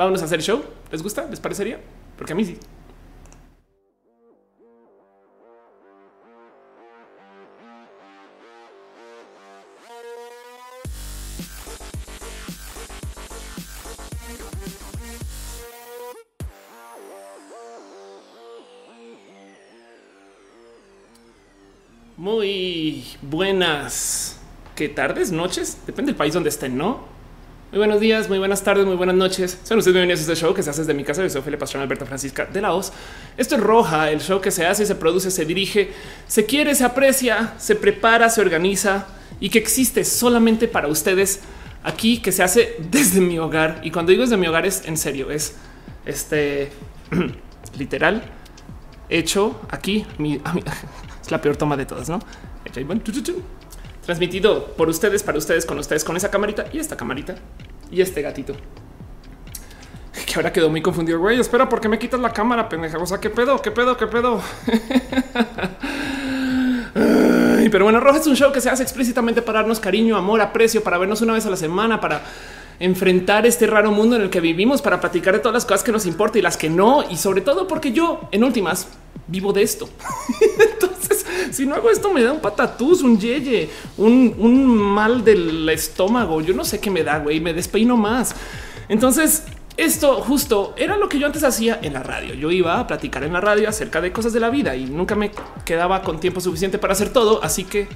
vámonos a hacer show. ¿Les gusta? ¿Les parecería? Porque a mí sí. Muy buenas. ¿Qué tardes? ¿Noches? Depende del país donde estén, ¿no? Muy buenos días, muy buenas tardes, muy buenas noches. Sean ustedes bienvenidos a este show que se hace desde mi casa. Yo soy Felipe Pastrana Alberto Francisca de la Oz. Esto es Roja, el show que se hace, se produce, se dirige, se quiere, se aprecia, se prepara, se organiza y que existe solamente para ustedes aquí, que se hace desde mi hogar. Y cuando digo desde mi hogar es en serio, es este literal hecho aquí. Es la peor toma de todas, no? Transmitido por ustedes, para ustedes, con ustedes, con esa camarita y esta camarita y este gatito que ahora quedó muy confundido. Güey, espera, ¿por qué me quitas la cámara, pendeja? O sea, ¿qué pedo? ¿Qué pedo? ¿Qué pedo? Pero bueno, Roja es un show que se hace explícitamente para darnos cariño, amor, aprecio, para vernos una vez a la semana, para enfrentar este raro mundo en el que vivimos, para platicar de todas las cosas que nos importan y las que no. Y sobre todo porque yo, en últimas, vivo de esto. Entonces, si no hago esto, me da un patatús, un yeye, un, un mal del estómago. Yo no sé qué me da, güey, me despeino más. Entonces, esto justo era lo que yo antes hacía en la radio. Yo iba a platicar en la radio acerca de cosas de la vida y nunca me quedaba con tiempo suficiente para hacer todo. Así que,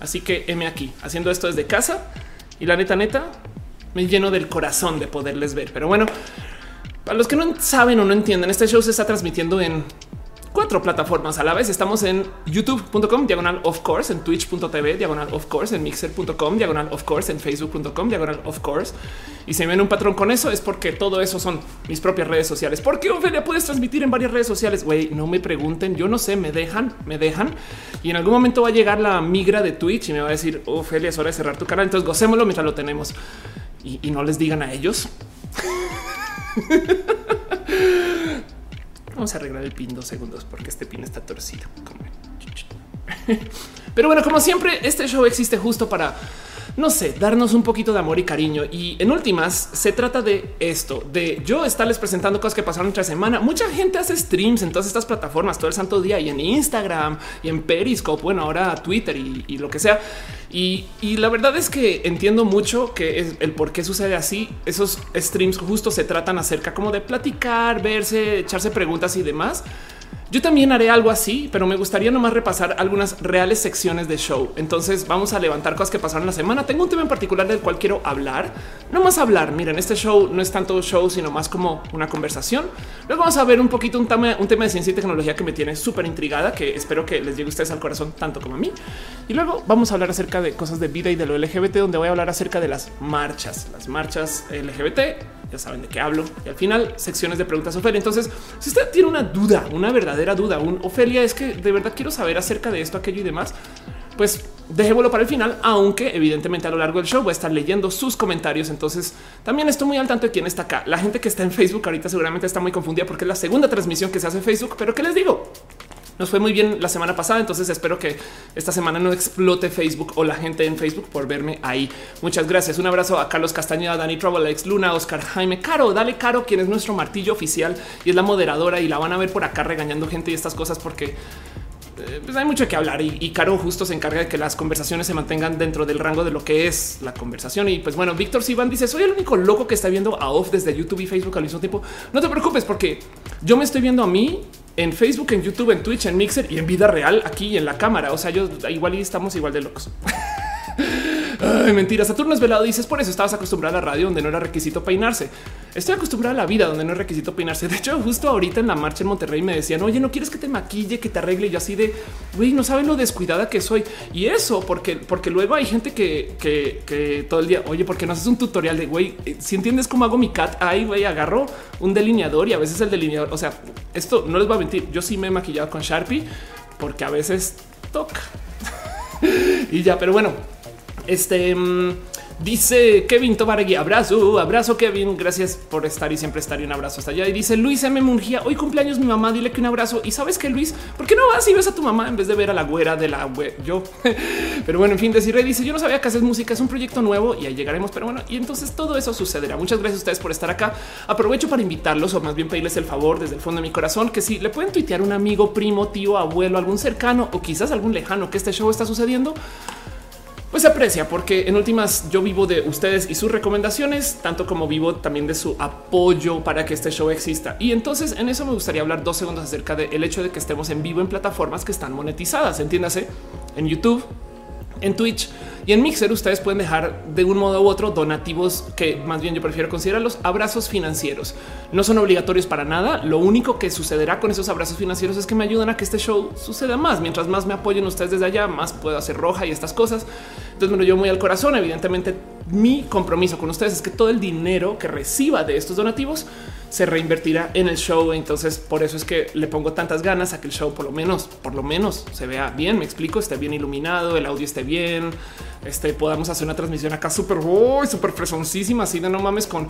así que heme aquí haciendo esto desde casa y la neta, neta, me lleno del corazón de poderles ver. Pero bueno, para los que no saben o no entienden, este show se está transmitiendo en cuatro plataformas a la vez. Estamos en youtube.com diagonal of course, en twitch.tv diagonal of course, en mixer.com diagonal of course, en facebook.com diagonal of course. Y si ven un patrón con eso es porque todo eso son mis propias redes sociales. ¿Por qué Ophelia puedes transmitir en varias redes sociales? Güey, no me pregunten, yo no sé, me dejan, me dejan. Y en algún momento va a llegar la migra de Twitch y me va a decir, Ophelia, es hora de cerrar tu canal. Entonces gocémoslo mientras lo tenemos. Y, y no les digan a ellos. Vamos a arreglar el pin dos segundos porque este pin está torcido. Pero bueno, como siempre, este show existe justo para no sé, darnos un poquito de amor y cariño. Y en últimas, se trata de esto, de yo estarles presentando cosas que pasaron entre semana. Mucha gente hace streams en todas estas plataformas todo el santo día y en Instagram y en Periscope, bueno, ahora Twitter y, lo que sea. Y, y, la verdad es que entiendo mucho que es el por qué sucede así. Esos streams justo se tratan acerca como de platicar, verse, echarse preguntas y demás. Yo también haré algo así, pero me gustaría nomás repasar algunas reales secciones de show. Entonces vamos a levantar cosas que pasaron la semana. Tengo un tema en particular del cual quiero hablar. No más hablar. Miren, este show no es tanto show, sino más como una conversación. Luego vamos a ver un poquito un tema, un tema de ciencia y tecnología que me tiene súper intrigada, que espero que les llegue a ustedes al corazón tanto como a mí. Y luego vamos a hablar acerca de cosas de vida y de lo LGBT, donde voy a hablar acerca de las marchas, las marchas LGBT. Ya saben de qué hablo. Y al final, secciones de preguntas Ofelia. Entonces, si usted tiene una duda, una verdadera duda, un Ofelia, es que de verdad quiero saber acerca de esto, aquello y demás, pues dejémoslo para el final, aunque evidentemente a lo largo del show voy a estar leyendo sus comentarios. Entonces también estoy muy al tanto de quién está acá. La gente que está en Facebook ahorita seguramente está muy confundida porque es la segunda transmisión que se hace en Facebook, pero ¿qué les digo? Nos fue muy bien la semana pasada, entonces espero que esta semana no explote Facebook o la gente en Facebook por verme ahí. Muchas gracias. Un abrazo a Carlos Castañeda, Dani Trouble, Alex Luna, Oscar Jaime, Caro, dale Caro, quien es nuestro martillo oficial y es la moderadora y la van a ver por acá regañando gente y estas cosas porque pues hay mucho que hablar y, y, Caro justo se encarga de que las conversaciones se mantengan dentro del rango de lo que es la conversación. Y pues bueno, Víctor Sivan dice soy el único loco que está viendo a off desde YouTube y Facebook al mismo tiempo. No te preocupes porque yo me estoy viendo a mí en Facebook, en YouTube, en Twitch, en Mixer y en vida real aquí en la cámara. O sea, yo igual y estamos igual de locos. Ay, mentira. Saturno es velado. Dices por eso estabas acostumbrada a la radio donde no era requisito peinarse. Estoy acostumbrada a la vida donde no es requisito peinarse. De hecho, justo ahorita en la marcha en Monterrey me decían, oye, no quieres que te maquille, que te arregle. Yo así de güey, no saben lo descuidada que soy. Y eso porque, porque luego hay gente que, que, todo el día, oye, porque no haces un tutorial de güey, si entiendes cómo hago mi cat, ahí güey, agarro un delineador y a veces el delineador, o sea, esto no les va a mentir. Yo sí me he maquillado con Sharpie porque a veces toca y ya, pero bueno, este Dice Kevin Tobaregui, abrazo, abrazo Kevin, gracias por estar y siempre estar y un abrazo hasta allá. Y dice Luis M. Mungía, hoy cumpleaños mi mamá, dile que un abrazo. Y sabes que Luis, ¿por qué no vas y ves a tu mamá en vez de ver a la güera de la web? Yo, pero bueno, en fin, decir, dice, yo no sabía que haces música, es un proyecto nuevo y ahí llegaremos, pero bueno, y entonces todo eso sucederá. Muchas gracias a ustedes por estar acá. Aprovecho para invitarlos o más bien pedirles el favor desde el fondo de mi corazón que si le pueden tuitear un amigo, primo, tío, abuelo, algún cercano o quizás algún lejano que este show está sucediendo pues se aprecia porque en últimas yo vivo de ustedes y sus recomendaciones, tanto como vivo también de su apoyo para que este show exista. Y entonces en eso me gustaría hablar dos segundos acerca del hecho de que estemos en vivo en plataformas que están monetizadas, entiéndase, en YouTube, en Twitch y en Mixer ustedes pueden dejar de un modo u otro donativos que más bien yo prefiero considerarlos abrazos financieros. No son obligatorios para nada. Lo único que sucederá con esos abrazos financieros es que me ayudan a que este show suceda más. Mientras más me apoyen ustedes desde allá, más puedo hacer roja y estas cosas. Entonces me lo llevo muy al corazón. Evidentemente mi compromiso con ustedes es que todo el dinero que reciba de estos donativos se reinvertirá en el show. Entonces, por eso es que le pongo tantas ganas a que el show por lo menos, por lo menos se vea bien. Me explico, esté bien iluminado, el audio esté bien, este podamos hacer una transmisión acá súper, súper fresoncísima, así de no mames con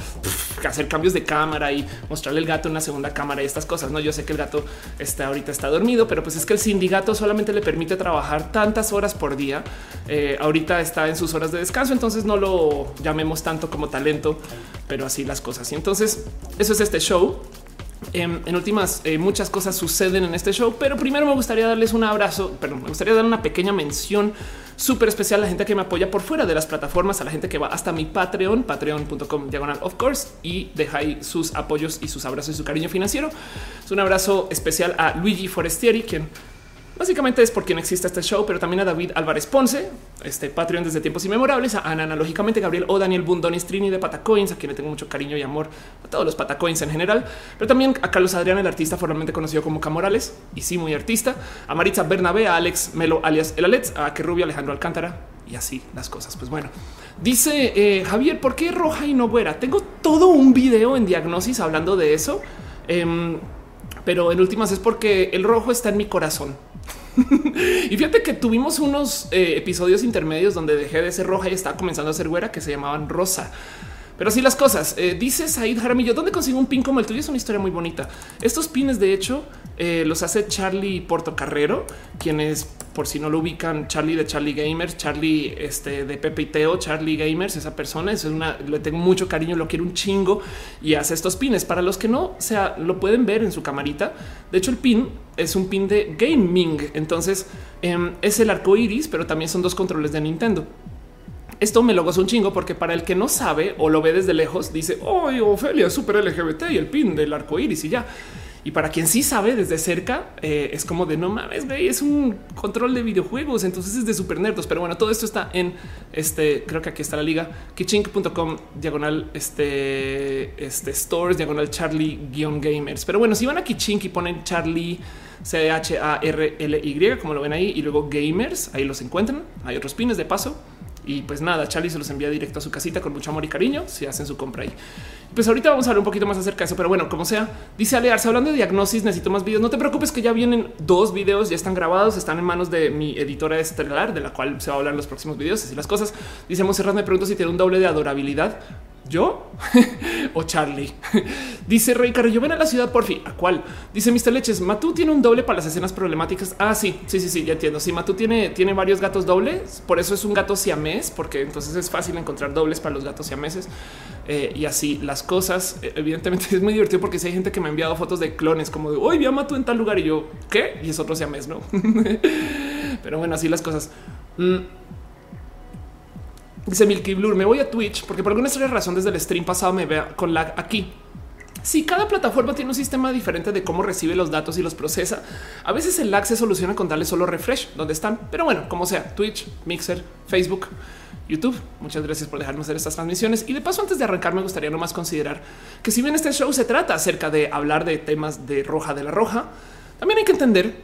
hacer cambios de cámara y mostrarle el gato en una segunda cámara y estas cosas. No, yo sé que el gato está ahorita está dormido, pero pues es que el sindicato solamente le permite trabajar tantas horas por día. Eh, ahorita está en sus horas de descanso, entonces no lo llamemos tanto como talento, pero así las cosas. Y entonces eso es este show. Em, en, últimas, eh, muchas cosas suceden en este show, pero primero me gustaría darles un abrazo, pero me gustaría dar una pequeña mención súper especial a la gente que me apoya por fuera de las plataformas, a la gente que va hasta mi Patreon, patreon.com diagonal of course, y deja ahí sus apoyos y sus abrazos y su cariño financiero. Es un abrazo especial a Luigi Forestieri, quien Básicamente es por quien existe este show, pero también a David Álvarez Ponce, este Patreon desde tiempos inmemorables, a Ana, analógicamente Gabriel o Daniel Bundonis Trini de Patacoins, a quien le tengo mucho cariño y amor a todos los Patacoins en general, pero también a Carlos Adrián, el artista formalmente conocido como Camorales, y sí, muy artista, a Maritza Bernabé, a Alex Melo alias El Alets, a Rubio Alejandro Alcántara y así las cosas. Pues bueno, dice eh, Javier, ¿por qué roja y no güera? Tengo todo un video en diagnosis hablando de eso. Em, pero en últimas es porque el rojo está en mi corazón. y fíjate que tuvimos unos eh, episodios intermedios donde dejé de ser roja y estaba comenzando a ser güera que se llamaban rosa. Pero así las cosas. Eh, dice Said Jaramillo, ¿dónde consigo un pin como el tuyo? Es una historia muy bonita. Estos pines, de hecho, eh, los hace Charlie Portocarrero, quienes, por si no lo ubican, Charlie de Charlie Gamers, Charlie este, de Pepe y Teo, Charlie Gamers, esa persona es una, le tengo mucho cariño, lo quiero un chingo y hace estos pines. Para los que no, sea, lo pueden ver en su camarita. De hecho, el pin es un pin de gaming. Entonces em, es el arco iris, pero también son dos controles de Nintendo. Esto me lo gozo un chingo porque para el que no sabe o lo ve desde lejos, dice hoy Ofelia, super LGBT y el pin del arco iris y ya. Y para quien sí sabe desde cerca, eh, es como de no mames, güey, es un control de videojuegos. Entonces es de super nerdos. Pero bueno, todo esto está en este. Creo que aquí está la liga kichink.com diagonal este, este stores diagonal Charlie guion gamers. Pero bueno, si van a Kichink y ponen Charlie C H A R L Y, como lo ven ahí, y luego gamers, ahí los encuentran. Hay otros pines de paso. Y pues nada, Charlie se los envía directo a su casita con mucho amor y cariño si hacen su compra ahí. Pues ahorita vamos a hablar un poquito más acerca de eso, pero bueno, como sea, dice Alearse, hablando de diagnosis, necesito más videos. No te preocupes que ya vienen dos videos, ya están grabados, están en manos de mi editora estelar, de la cual se va a hablar en los próximos videos, así las cosas. Dice Monserrat, me pregunto si tiene un doble de adorabilidad. ¿Yo? o Charlie. Dice Rey Carrillo, ven a la ciudad por fin. ¿A cuál? Dice Mr. Leches, Matú tiene un doble para las escenas problemáticas. Ah, sí, sí, sí, sí, ya entiendo. Sí, Matú tiene, tiene varios gatos dobles, por eso es un gato siamés, porque entonces es fácil encontrar dobles para los gatos siameses. Eh, y así las cosas. Eh, evidentemente es muy divertido porque si hay gente que me ha enviado fotos de clones como de hoy vi a Matú en tal lugar y yo, ¿qué? Y es otro siamés, ¿no? Pero bueno, así las cosas. Mm. Dice Milky Blur, me voy a Twitch porque por alguna extraña razón desde el stream pasado me vea con lag aquí. Si cada plataforma tiene un sistema diferente de cómo recibe los datos y los procesa, a veces el lag se soluciona con darle solo refresh donde están. Pero bueno, como sea, Twitch, Mixer, Facebook, YouTube. Muchas gracias por dejarme hacer estas transmisiones. Y de paso, antes de arrancar, me gustaría nomás considerar que si bien este show se trata acerca de hablar de temas de roja de la roja, también hay que entender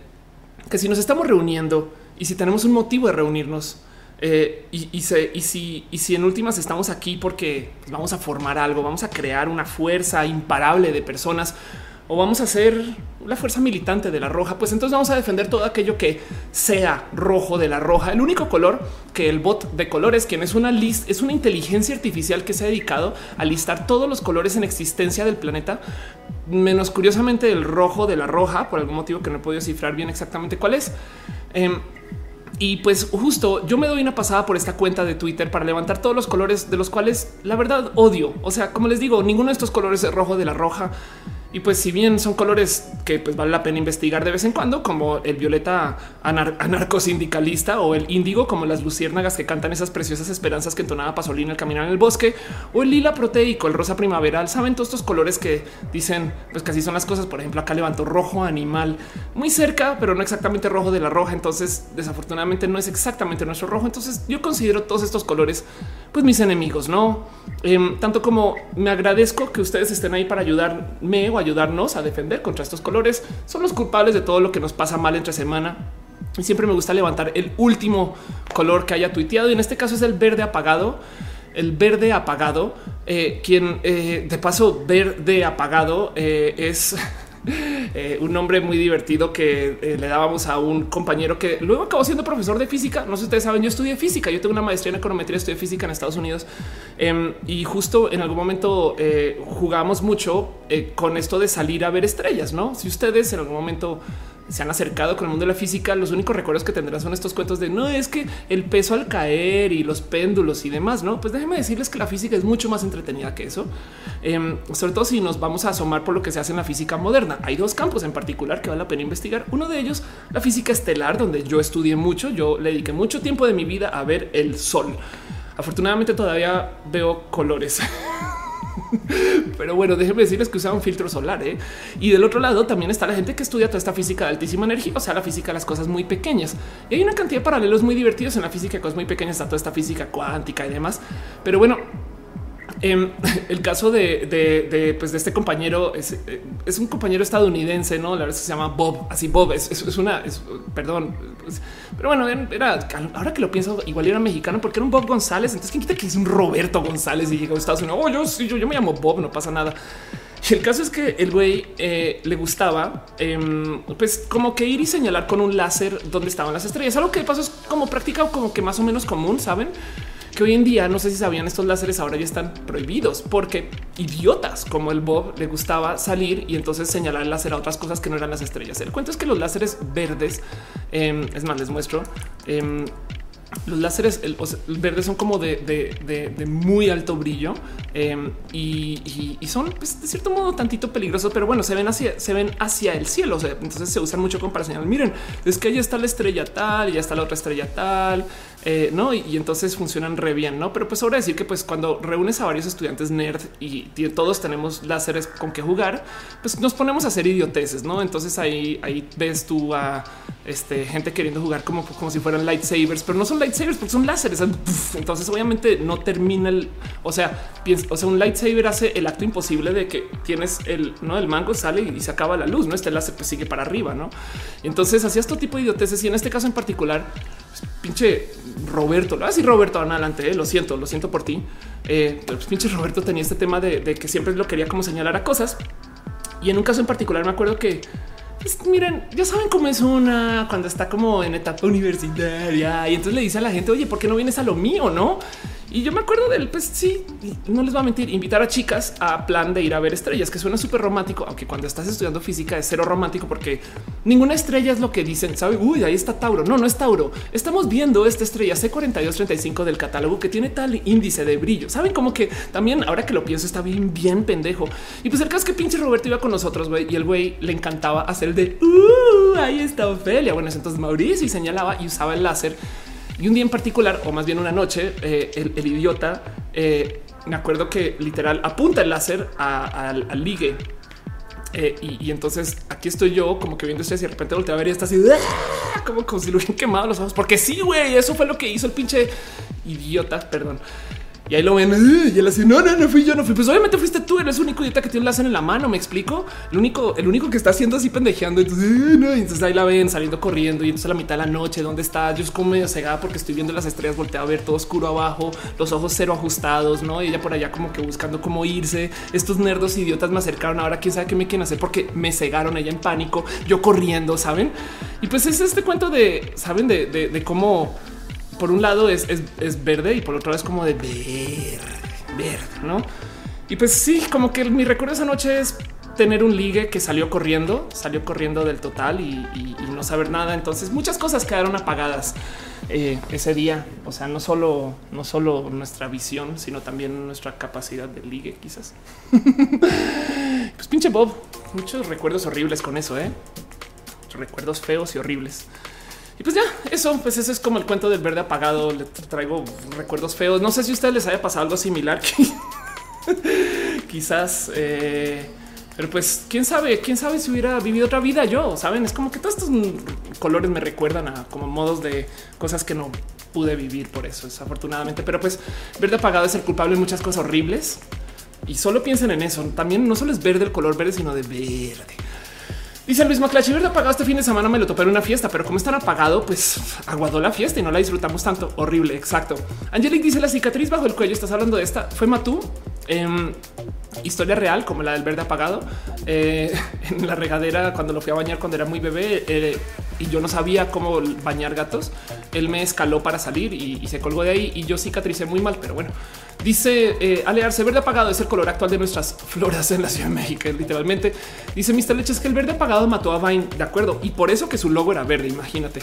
que si nos estamos reuniendo y si tenemos un motivo de reunirnos, eh, y, si, en últimas estamos aquí porque vamos a formar algo, vamos a crear una fuerza imparable de personas o vamos a ser la fuerza militante de la roja, pues entonces vamos a defender todo aquello que sea rojo de la roja. El único color que el bot de colores, quien es una list, es una inteligencia artificial que se ha dedicado a listar todos los colores en existencia del planeta, menos curiosamente el rojo de la roja, por algún motivo que no he podido cifrar bien exactamente cuál es. Em, y pues justo yo me doy una pasada por esta cuenta de Twitter para levantar todos los colores de los cuales la verdad odio. O sea, como les digo, ninguno de estos colores es rojo de la roja. Y pues si bien son colores que pues vale la pena investigar de vez en cuando, como el violeta anarco sindicalista o el índigo, como las luciérnagas que cantan esas preciosas esperanzas que entonaba Pasolini al caminar en el bosque, o el lila proteico, el rosa primaveral, saben todos estos colores que dicen pues que así son las cosas. Por ejemplo, acá levanto rojo animal muy cerca, pero no exactamente rojo de la roja. Entonces, desafortunadamente no es exactamente nuestro rojo. Entonces yo considero todos estos colores pues mis enemigos, no em, tanto como me agradezco que ustedes estén ahí para ayudarme o ayudarnos a defender contra estos colores. Son los culpables de todo lo que nos pasa mal entre semana. Y siempre me gusta levantar el último color que haya tuiteado. Y en este caso es el verde apagado. El verde apagado, eh, quien eh, de paso verde apagado eh, es Eh, un nombre muy divertido que eh, le dábamos a un compañero que luego acabó siendo profesor de física. No sé si ustedes saben, yo estudié física, yo tengo una maestría en econometría, estudié física en Estados Unidos em, y justo en algún momento eh, jugamos mucho con esto de salir a ver estrellas. No, si ustedes en algún momento se han acercado con el mundo de la física, los únicos recuerdos que tendrán son estos cuentos de no es que el peso al caer y los péndulos y demás. No, pues déjenme decirles que la física es mucho más entretenida que eso, em, sobre todo si nos vamos a asomar por lo que se hace en la física moderna. Hay dos campos en particular que vale la pena investigar. Uno de ellos, la física estelar, donde yo estudié mucho. Yo le dediqué mucho tiempo de mi vida a ver el sol. Afortunadamente todavía veo colores. Pero bueno, déjenme decirles que usa un filtro solar. ¿eh? Y del otro lado también está la gente que estudia toda esta física de altísima energía, o sea, la física de las cosas muy pequeñas. Y hay una cantidad de paralelos muy divertidos en la física cosas muy pequeñas, está toda esta física cuántica y demás. Pero bueno, Em, el caso de, pues de este compañero es, es, un compañero estadounidense, no? La verdad se llama Bob, así Bob es, es una, perdón, pues, pero bueno, era ahora que lo pienso, igual era mexicano porque era un Bob González. Entonces, quién quita que es un Roberto González y llegó a Estados Unidos? Oh, yo sí, yo, yo me llamo Bob, no pasa nada. Y el caso es que el güey eh, le gustaba, em, pues como que ir y señalar con un láser dónde estaban las estrellas. Algo que de paso es como práctica o como que más o menos común, saben? Que hoy en día no sé si sabían estos láseres ahora ya están prohibidos porque idiotas como el Bob le gustaba salir y entonces señalar el láser a otras cosas que no eran las estrellas. El cuento es que los láseres verdes, em, es más, les muestro. Em, los láseres verdes son como de, muy alto brillo em, y, son pues, de cierto modo tantito peligrosos, pero bueno, se ven hacia, se ven hacia el cielo. entonces se usan mucho como para señalar. Miren, es que ahí está la estrella tal y ya está la otra estrella tal. Eh, no, y, entonces funcionan re bien, no? Pero pues ahora decir que, pues cuando reúnes a varios estudiantes nerd y, todos tenemos láseres con que jugar, pues nos ponemos a hacer idioteces, no? Entonces ahí, ves tú a este, gente queriendo jugar como, como si fueran lightsabers, pero no son lightsabers porque son láseres. Entonces, obviamente, no termina el, o sea, o sea, un lightsaber hace el acto imposible de que tienes el, no, el mango sale y se acaba la luz, no? Este láser pues sigue para arriba, no? Entonces, hacías todo tipo de idioteces y en este caso en particular, pinche Roberto, lo así Roberto van adelante, eh, lo siento, lo siento por ti. Eh, pues, pinche Roberto tenía este tema de, que siempre lo quería como señalar a cosas. Y en un caso en particular me acuerdo que pues, miren, ya saben cómo es una cuando está como en etapa universitaria y entonces le dice a la gente, oye, ¿por qué no vienes a lo mío? No? Y yo me acuerdo del, pues sí, no les va a mentir, invitar a chicas a plan de ir a ver estrellas, que suena súper romántico, aunque cuando estás estudiando física es cero romántico porque ninguna estrella es lo que dicen, sabe, uy, ahí está Tauro. No, no es Tauro. Estamos viendo esta estrella C4235 del catálogo que tiene tal índice de brillo. Saben como que también ahora que lo pienso está bien, bien pendejo. Y pues el caso es que pinche Roberto iba con nosotros y el güey le encantaba hacer el de, uh, ahí está Ofelia. Bueno, entonces Mauricio y señalaba y usaba el láser y un día en particular, o más bien una noche, eh, el, idiota, eh, me acuerdo que literal apunta el láser al ligue. Eh, y, entonces aquí estoy yo como que viendo esto y de repente volteo a ver y está así ¡ah! como, como si lo hubieran quemado los ojos. Porque sí, güey, eso fue lo que hizo el pinche idiota, perdón. Y ahí lo ven y él así, no, no, no fui yo, no fui. Pues obviamente fuiste tú, eres el único idiota que tiene un láser en la mano, me explico. El único, el único que está haciendo así pendejeando. Entonces, entonces ahí la ven saliendo corriendo y entonces a la mitad de la noche, ¿dónde está? Yo es como medio cegada porque estoy viendo las estrellas, volteado a ver todo oscuro abajo, los ojos cero ajustados, no? Y ella por allá como que buscando cómo irse. Estos nerdos idiotas me acercaron. Ahora quién sabe qué me quieren hacer porque me cegaron ella en pánico, yo corriendo, saben? Y pues es este cuento de, saben, de, de cómo por un lado es, verde y por otro lado es como de verde, verde, ¿no? Y pues sí, como que mi recuerdo esa noche es tener un ligue que salió corriendo, salió corriendo del total y, no saber nada. Entonces muchas cosas quedaron apagadas eh, ese día. O sea, no solo, no solo nuestra visión, sino también nuestra capacidad de ligue, quizás. pues pinche Bob, muchos recuerdos horribles con eso, ¿eh? Recuerdos feos y horribles. Y pues ya, eso, pues ese es como el cuento del verde apagado. Le traigo recuerdos feos. No sé si a ustedes les haya pasado algo similar. Quizás, eh, pero pues quién sabe, quién sabe si hubiera vivido otra vida yo. Saben, es como que todos estos colores me recuerdan a como modos de cosas que no pude vivir por eso, desafortunadamente. Pero pues verde apagado es el culpable de muchas cosas horribles y solo piensen en eso. También no solo es verde el color verde, sino de verde. Dice Luis Maclachi, verde apagado este fin de semana me lo topé en una fiesta, pero como están apagado, pues aguadó la fiesta y no la disfrutamos tanto. Horrible. Exacto. Angelic dice la cicatriz bajo el cuello. Estás hablando de esta. Fue Matú. Em, historia real, como la del verde apagado eh, en la regadera cuando lo fui a bañar cuando era muy bebé eh, y yo no sabía cómo bañar gatos. Él me escaló para salir y, y se colgó de ahí y yo cicatricé muy mal, pero bueno, Dice eh, Alearse, verde apagado es el color actual de nuestras floras en la Ciudad de México. Literalmente dice Mr. Leche es que el verde apagado mató a Vine. De acuerdo. Y por eso que su logo era verde. Imagínate.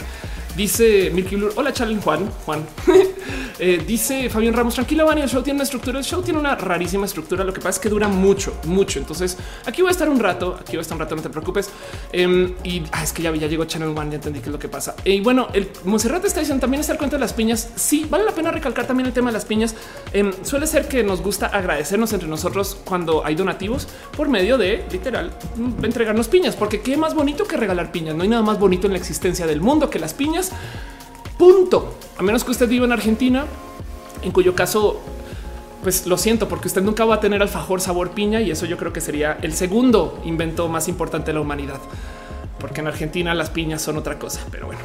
Dice Milky Blue. Hola, Charlie Juan. Juan eh, dice Fabián Ramos. Tranquilo, Vani. El show tiene una estructura. El show tiene una rarísima estructura. Lo que pasa es que dura mucho, mucho. Entonces aquí voy a estar un rato. Aquí voy a estar un rato. No te preocupes. Em, y ah, es que ya, ya llegó Channel One. Ya entendí qué es lo que pasa. y bueno, el Monserrat está diciendo también está el cuento de las piñas. Sí, vale la pena recalcar también el tema de las piñas. Suele ser que nos gusta agradecernos entre nosotros cuando hay donativos por medio de literal entregarnos piñas, porque qué más bonito que regalar piñas. No hay nada más bonito en la existencia del mundo que las piñas. Punto. A menos que usted viva en Argentina, en cuyo caso pues lo siento, porque usted nunca va a tener alfajor sabor piña y eso yo creo que sería el segundo invento más importante de la humanidad, porque en Argentina las piñas son otra cosa, pero bueno.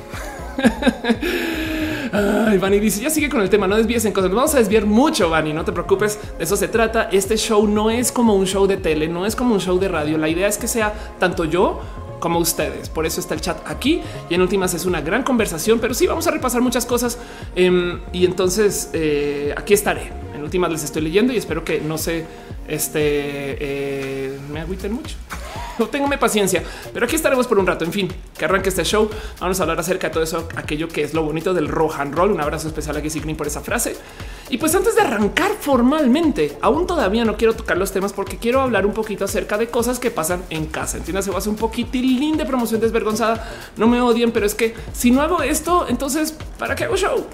Ay, Vani dice ya sigue con el tema. No desvíes en cosas. Nos vamos a desviar mucho, Vani. No te preocupes. De eso se trata. Este show no es como un show de tele, no es como un show de radio. La idea es que sea tanto yo como ustedes. Por eso está el chat aquí y en últimas es una gran conversación, pero sí vamos a repasar muchas cosas. Em, y entonces eh, aquí estaré. En últimas les estoy leyendo y espero que no se este, eh, me agüiten mucho. No paciencia, pero aquí estaremos por un rato. En fin, que arranque este show. Vamos a hablar acerca de todo eso, aquello que es lo bonito del rock and roll. Un abrazo especial a Gisigny por esa frase. Y pues antes de arrancar formalmente, aún todavía no quiero tocar los temas porque quiero hablar un poquito acerca de cosas que pasan en casa. Entiendes, se va a hacer un poquitín de promoción desvergonzada. No me odien, pero es que si no hago esto, entonces ¿para qué hago show?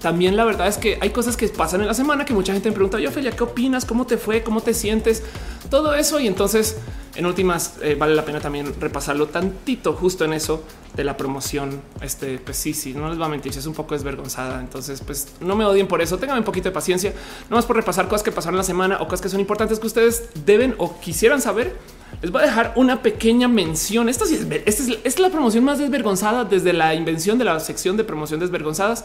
También la verdad es que hay cosas que pasan en la semana que mucha gente me pregunta, yo Ophelia, ¿qué opinas? ¿Cómo te fue? ¿Cómo te sientes? Todo eso. Y entonces, en últimas, eh, vale la pena también repasarlo tantito justo en eso de la promoción. Este, pues sí, sí, no les va a mentir, es un poco desvergonzada. Entonces, pues no me odien por eso. Tengan un poquito de paciencia, no más por repasar cosas que pasaron la semana o cosas que son importantes que ustedes deben o quisieran saber. Les voy a dejar una pequeña mención. Esta, sí es, esta es la promoción más desvergonzada desde la invención de la sección de promoción desvergonzadas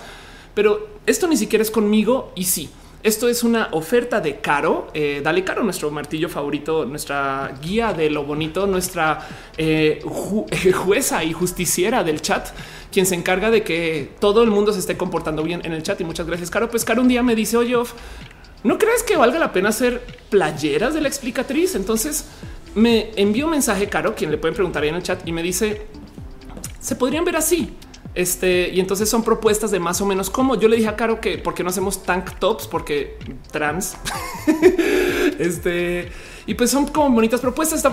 pero esto ni siquiera es conmigo y sí. Esto es una oferta de Caro. Eh, dale Caro, nuestro martillo favorito, nuestra guía de lo bonito, nuestra eh, jueza y justiciera del chat, quien se encarga de que todo el mundo se esté comportando bien en el chat. Y muchas gracias, Caro. Pues Caro un día me dice, oye, ¿no crees que valga la pena hacer playeras de la explicatriz? Entonces me envió un mensaje, Caro, quien le pueden preguntar ahí en el chat y me dice, se podrían ver así. Este, y entonces son propuestas de más o menos como yo le dije a Caro que por qué no hacemos tank tops, porque trans. este, y pues son como bonitas propuestas.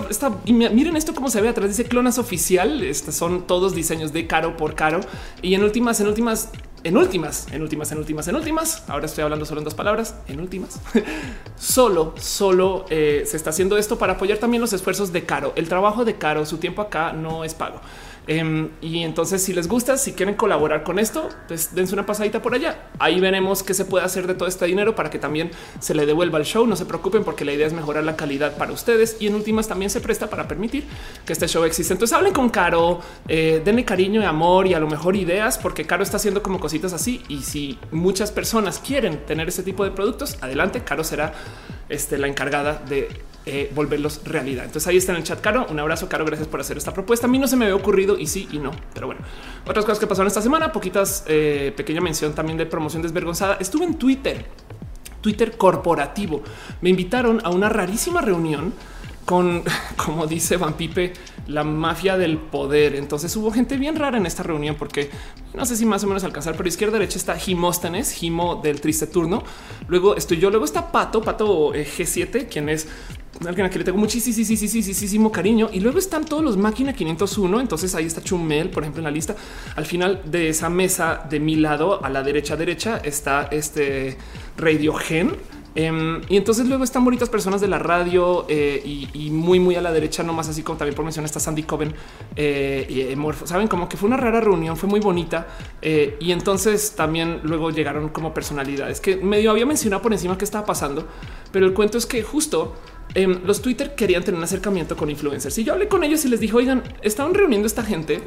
y miren esto cómo se ve atrás. Dice clonas oficial. Estos son todos diseños de Caro por Caro. Y en últimas, en últimas, en últimas, en últimas, en últimas, en últimas. Ahora estoy hablando solo en dos palabras. En últimas, solo, solo eh, se está haciendo esto para apoyar también los esfuerzos de Caro. El trabajo de Caro, su tiempo acá no es pago. Em, y entonces, si les gusta, si quieren colaborar con esto, pues dense una pasadita por allá. Ahí veremos qué se puede hacer de todo este dinero para que también se le devuelva al show. No se preocupen porque la idea es mejorar la calidad para ustedes y en últimas también se presta para permitir que este show exista. Entonces hablen con Caro, eh, denle cariño y amor y a lo mejor ideas porque Caro está haciendo como cositas así. Y si muchas personas quieren tener ese tipo de productos, adelante. Caro será este, la encargada de eh, volverlos realidad. Entonces ahí está en el chat, Caro. Un abrazo, Caro. Gracias por hacer esta propuesta. A mí no se me había ocurrido y sí y no, pero bueno, otras cosas que pasaron esta semana, poquitas, eh, pequeña mención también de promoción desvergonzada. Estuve en Twitter, Twitter corporativo. Me invitaron a una rarísima reunión con, como dice Van Pipe, la mafia del poder. Entonces hubo gente bien rara en esta reunión porque no sé si más o menos alcanzar, pero izquierda derecha está Jimóstenes, Jimo del triste turno. Luego estoy yo, luego está Pato, Pato eh, G7, quien es alguien a quien le tengo muchísimo cariño. Y luego están todos los máquina 501. Entonces ahí está Chumel, por ejemplo, en la lista. Al final de esa mesa de mi lado, a la derecha, derecha, está este Radio Gen Em, y entonces luego están bonitas personas de la radio eh, y, muy, muy a la derecha, no más así como también por mención está Sandy Coven eh, y Morfo. Saben como que fue una rara reunión, fue muy bonita. Eh, y entonces también luego llegaron como personalidades que medio había mencionado por encima que estaba pasando, pero el cuento es que justo em, los Twitter querían tener un acercamiento con influencers. Y yo hablé con ellos y les dije, oigan, estaban reuniendo esta gente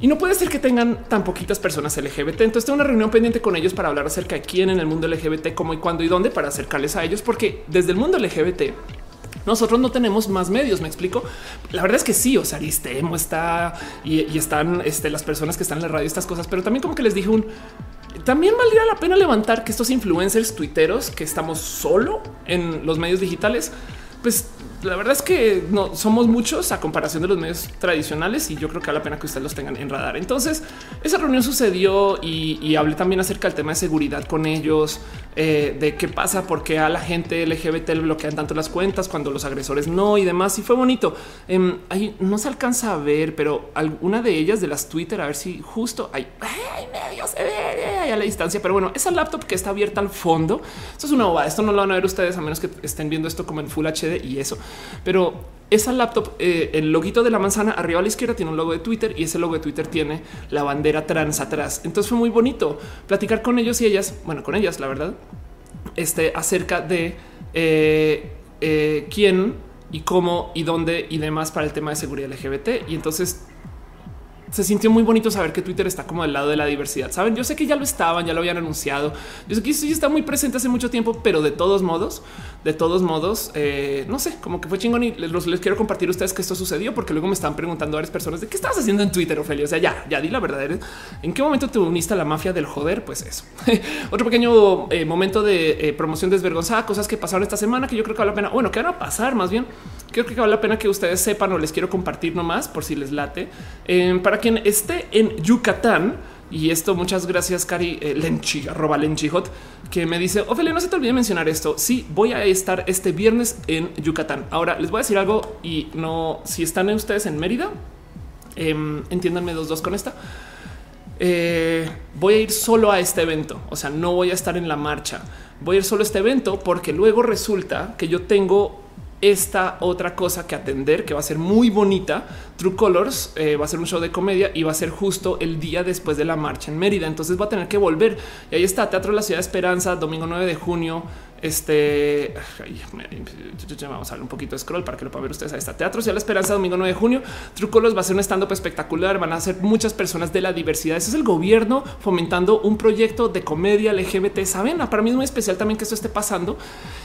y no puede ser que tengan tan poquitas personas LGBT. Entonces tengo una reunión pendiente con ellos para hablar acerca de quién en el mundo LGBT, cómo y cuándo y dónde para acercarles a ellos, porque desde el mundo LGBT nosotros no tenemos más medios. Me explico. La verdad es que sí, o sea, Aristemo está y, están este, las personas que están en la radio, estas cosas, pero también como que les dije un también valdría la pena levantar que estos influencers tuiteros que estamos solo en los medios digitales, pues la verdad es que no somos muchos a comparación de los medios tradicionales y yo creo que vale la pena que ustedes los tengan en radar. Entonces, esa reunión sucedió y, hablé también acerca del tema de seguridad con ellos, eh, de qué pasa, porque a la gente LGBT le bloquean tanto las cuentas cuando los agresores no y demás. Y fue bonito. Em, ahí no se alcanza a ver, pero alguna de ellas de las Twitter, a ver si justo hay, medio se ve a la distancia. Pero bueno, esa laptop que está abierta al fondo, esto es una bobada. Esto no lo van a ver ustedes a menos que estén viendo esto como en Full HD y eso pero esa laptop, eh, el loguito de la manzana arriba a la izquierda tiene un logo de Twitter y ese logo de Twitter tiene la bandera trans atrás. Entonces fue muy bonito platicar con ellos y ellas, bueno, con ellas, la verdad, este acerca de eh, eh, quién y cómo y dónde y demás para el tema de seguridad LGBT. Y entonces se sintió muy bonito saber que Twitter está como al lado de la diversidad. Saben, yo sé que ya lo estaban, ya lo habían anunciado. Yo sé que sí está muy presente hace mucho tiempo, pero de todos modos, de todos modos, eh, no sé, como que fue chingón y les, les, quiero compartir a ustedes que esto sucedió porque luego me están preguntando a varias personas de qué estabas haciendo en Twitter, Ophelia. O sea, ya, ya di la verdad. ¿En qué momento te uniste a la mafia del joder? Pues eso. Otro pequeño eh, momento de eh, promoción desvergonzada, cosas que pasaron esta semana que yo creo que vale la pena. Bueno, que van a pasar más bien. Creo que vale la pena que ustedes sepan o les quiero compartir nomás por si les late para quien esté en Yucatán, y esto muchas gracias, Cari eh, Lenchi, arroba Lenchijot, que me dice, Ophelia, no se te olvide mencionar esto. Sí, voy a estar este viernes en Yucatán. Ahora les voy a decir algo y no, si están ustedes en Mérida, em, entiéndanme dos, dos con esta. Eh, voy a ir solo a este evento, o sea, no voy a estar en la marcha. Voy a ir solo a este evento porque luego resulta que yo tengo esta otra cosa que atender que va a ser muy bonita. True Colors eh, va a ser un show de comedia y va a ser justo el día después de la marcha en Mérida. Entonces va a tener que volver. Y ahí está Teatro de la Ciudad de Esperanza, domingo 9 de junio. Este vamos a ver un poquito de scroll para que lo puedan ver ustedes. Ahí está Teatro Ciudad la Esperanza, domingo 9 de junio. True Colors va a ser un stand up espectacular. Van a ser muchas personas de la diversidad. Ese es el gobierno fomentando un proyecto de comedia LGBT. Saben, para mí es muy especial también que esto esté pasando.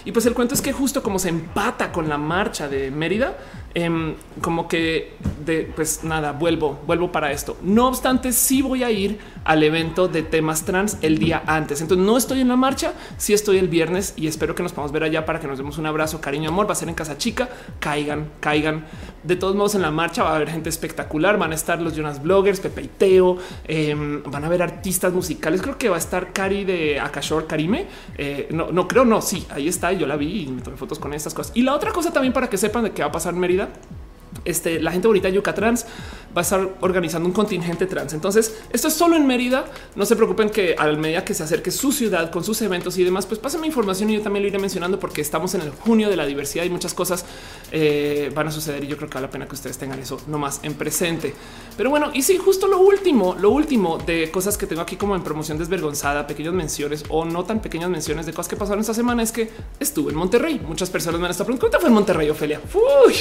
Y pues el cuento es que justo como se empata con la marcha de Mérida, Em, como que de pues nada, vuelvo, vuelvo para esto. No obstante, sí voy a ir al evento de temas trans el día antes. Entonces no estoy en la marcha, sí estoy el viernes y espero que nos podamos ver allá para que nos demos un abrazo, cariño, amor. Va a ser en Casa Chica. Caigan, caigan. De todos modos, en la marcha va a haber gente espectacular. Van a estar los Jonas Bloggers, Pepe y Teo. Em, van a haber artistas musicales. Creo que va a estar Cari de Akashor Karime. Eh, no, no creo, no. Sí, ahí está. Yo la vi y me tomé fotos con estas cosas. Y la otra cosa también para que sepan de qué va a pasar en Mérida este, la gente bonita Yucatán va a estar organizando un contingente trans. Entonces, esto es solo en Mérida. No se preocupen que a medida que se acerque su ciudad con sus eventos y demás, pues pásenme información y yo también lo iré mencionando porque estamos en el junio de la diversidad y muchas cosas eh, van a suceder y yo creo que vale la pena que ustedes tengan eso nomás en presente. Pero bueno, y sí, justo lo último, lo último de cosas que tengo aquí como en promoción desvergonzada, pequeñas menciones o no tan pequeñas menciones de cosas que pasaron esta semana es que estuve en Monterrey. Muchas personas me han estado preguntando, ¿cómo fue en Monterrey, Ofelia? Uy,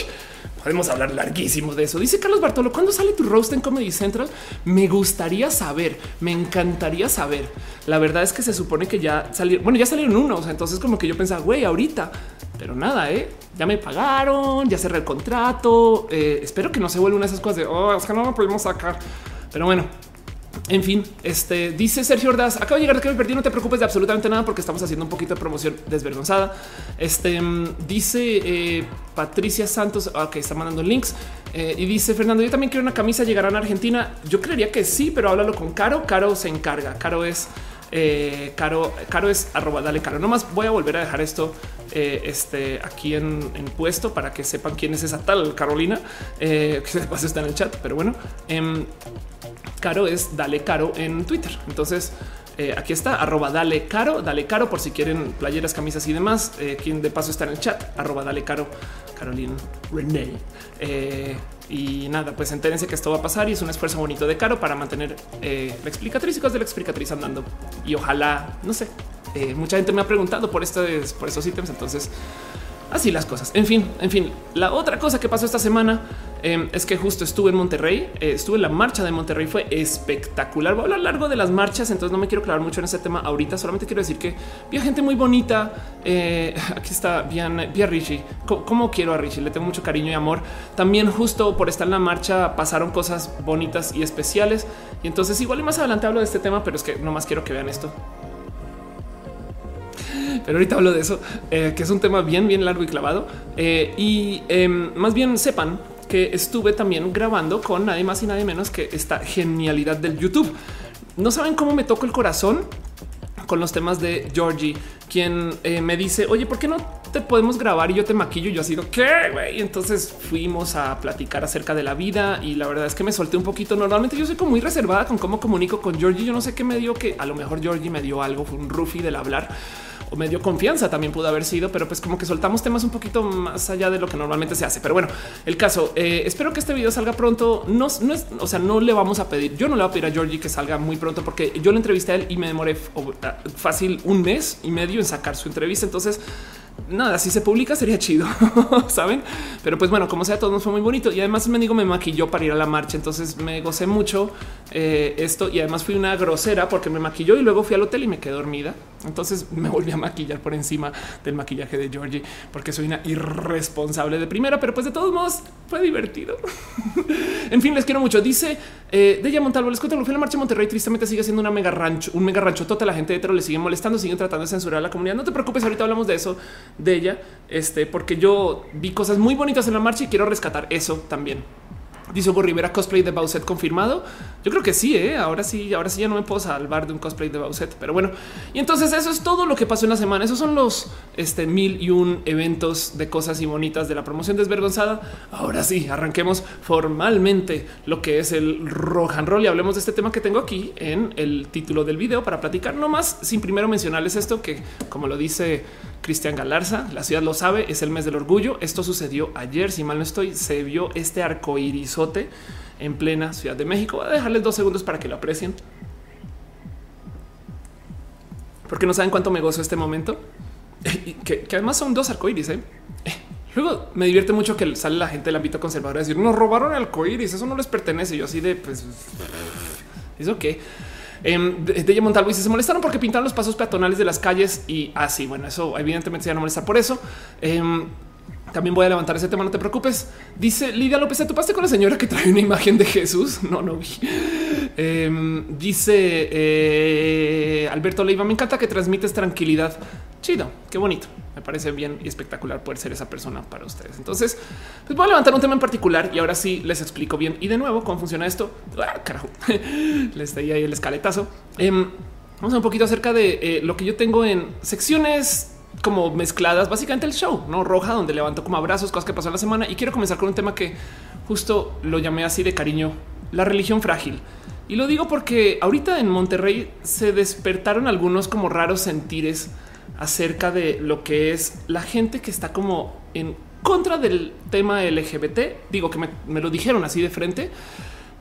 podemos hablar larguísimo de eso. Dice Carlos Bartolo, ¿cuándo sale tu roast en Comedy Central? Me gustaría saber, me encantaría saber. La verdad es que se supone que ya salieron, bueno, ya salieron unos, entonces como que yo pensaba, güey, ahorita, pero nada, ¿eh? ya me pagaron, ya cerré el contrato, eh, espero que no se vuelva una de esas cosas de, oh, es que no lo pudimos sacar. Pero bueno, en fin, este dice Sergio Ordaz. Acabo de llegar que me perdí. No te preocupes de absolutamente nada porque estamos haciendo un poquito de promoción desvergonzada. Este mm, dice eh, Patricia Santos. Ok, está mandando links eh, y dice Fernando. Yo también quiero una camisa. Llegarán a Argentina. Yo creería que sí, pero háblalo con Caro. Caro se encarga. Caro es eh, Caro. Caro es arroba. Dale, Caro. Nomás voy a volver a dejar esto este aquí en, puesto para que sepan quién es esa tal Carolina que se pase está en el chat. Pero bueno, em, Caro es Dale Caro en Twitter. Entonces, eh, aquí está, arroba Dale Caro, Dale Caro por si quieren playeras, camisas y demás. Eh, quien de paso está en el chat, arroba Dale Caro, Caroline René. Eh, y nada, pues entérense que esto va a pasar y es un esfuerzo bonito de Caro para mantener la explicatriz y cosas de la explicatriz andando. Y ojalá, no sé, mucha gente me ha preguntado por, esto, por estos ítems, entonces así las cosas. En fin, en fin, la otra cosa que pasó esta semana em, es que justo estuve en Monterrey, eh, estuve en la marcha de Monterrey, fue espectacular. Voy a hablar largo de las marchas, entonces no me quiero clavar mucho en ese tema ahorita. Solamente quiero decir que vi a gente muy bonita. Eh, aquí está bien, vi a Richie. ¿Cómo, quiero a Richie? Le tengo mucho cariño y amor. También justo por estar en la marcha pasaron cosas bonitas y especiales. Y entonces igual y más adelante hablo de este tema, pero es que nomás quiero que vean esto pero ahorita hablo de eso, eh, que es un tema bien, bien largo y clavado. Y em, más bien sepan que estuve también grabando con nadie más y nadie menos que esta genialidad del YouTube. No saben cómo me toco el corazón con los temas de Georgie, quien eh, me dice, oye, ¿por qué no te podemos grabar y yo te maquillo? Y yo sido ¿qué? Y entonces fuimos a platicar acerca de la vida y la verdad es que me solté un poquito. Normalmente yo soy como muy reservada con cómo comunico con Georgie. Yo no sé qué me dio que a lo mejor Georgie me dio algo, fue un rufi del hablar o medio confianza también pudo haber sido, pero pues como que soltamos temas un poquito más allá de lo que normalmente se hace. Pero bueno, el caso, eh, espero que este video salga pronto. No, no es, o sea, no le vamos a pedir, yo no le voy a pedir a Georgie que salga muy pronto porque yo le entrevisté a él y me demoré fácil un mes y medio en sacar su entrevista. Entonces, nada, si se publica sería chido, saben? Pero pues bueno, como sea, todo nos fue muy bonito y además me digo, me maquilló para ir a la marcha. Entonces me gocé mucho eh, esto y además fui una grosera porque me maquilló y luego fui al hotel y me quedé dormida. Entonces me volví a maquillar por encima del maquillaje de Georgie porque soy una irresponsable de primera, pero pues de todos modos fue divertido. en fin, les quiero mucho. Dice eh, de Montalvo, les cuento, lo fui a la marcha de Monterrey. Tristemente sigue siendo una mega rancho, un mega rancho. Toda la gente hetero le sigue molestando, siguen tratando de censurar a la comunidad. No te preocupes, ahorita hablamos de eso de ella, este, porque yo vi cosas muy bonitas en la marcha y quiero rescatar eso también. Dice Hugo Rivera cosplay de Bowsette confirmado. Yo creo que sí, ¿eh? ahora sí, ahora sí ya no me puedo salvar de un cosplay de Bowsette, pero bueno. Y entonces eso es todo lo que pasó en la semana. Esos son los este, mil y un eventos de cosas y bonitas de la promoción desvergonzada. Ahora sí, arranquemos formalmente lo que es el rock and roll y hablemos de este tema que tengo aquí en el título del video para platicar nomás sin primero mencionarles esto que como lo dice Cristian Galarza. La ciudad lo sabe, es el mes del orgullo. Esto sucedió ayer, si mal no estoy, se vio este arco irisote en plena Ciudad de México. Voy a dejarles dos segundos para que lo aprecien. Porque no saben cuánto me gozo este momento. que, además son dos arcoíris. ¿eh? Luego me divierte mucho que sale la gente del ámbito conservador a decir nos robaron arcoíris, eso no les pertenece. Yo así de pues, eso que Em, de, Montalvo dice se molestaron porque pintaron los pasos peatonales de las calles y así. bueno, eso evidentemente se va a molestar por eso. Em, también voy a levantar ese tema, no te preocupes. Dice Lidia López, ¿te topaste con la señora que trae una imagen de Jesús? No, no vi. Em, dice eh, Alberto Leiva, me encanta que transmites tranquilidad. Chido, qué bonito. Me parece bien y espectacular poder ser esa persona para ustedes. Entonces, pues voy a levantar un tema en particular y ahora sí les explico bien. Y de nuevo, cómo funciona esto. Ah, carajo, les ahí el escaletazo. Em, vamos a un poquito acerca de eh, lo que yo tengo en secciones como mezcladas, básicamente el show, no roja, donde levanto como abrazos, cosas que pasó la semana. Y quiero comenzar con un tema que justo lo llamé así de cariño, la religión frágil. Y lo digo porque ahorita en Monterrey se despertaron algunos como raros sentires acerca de lo que es la gente que está como en contra del tema LGBT. Digo que me, me lo dijeron así de frente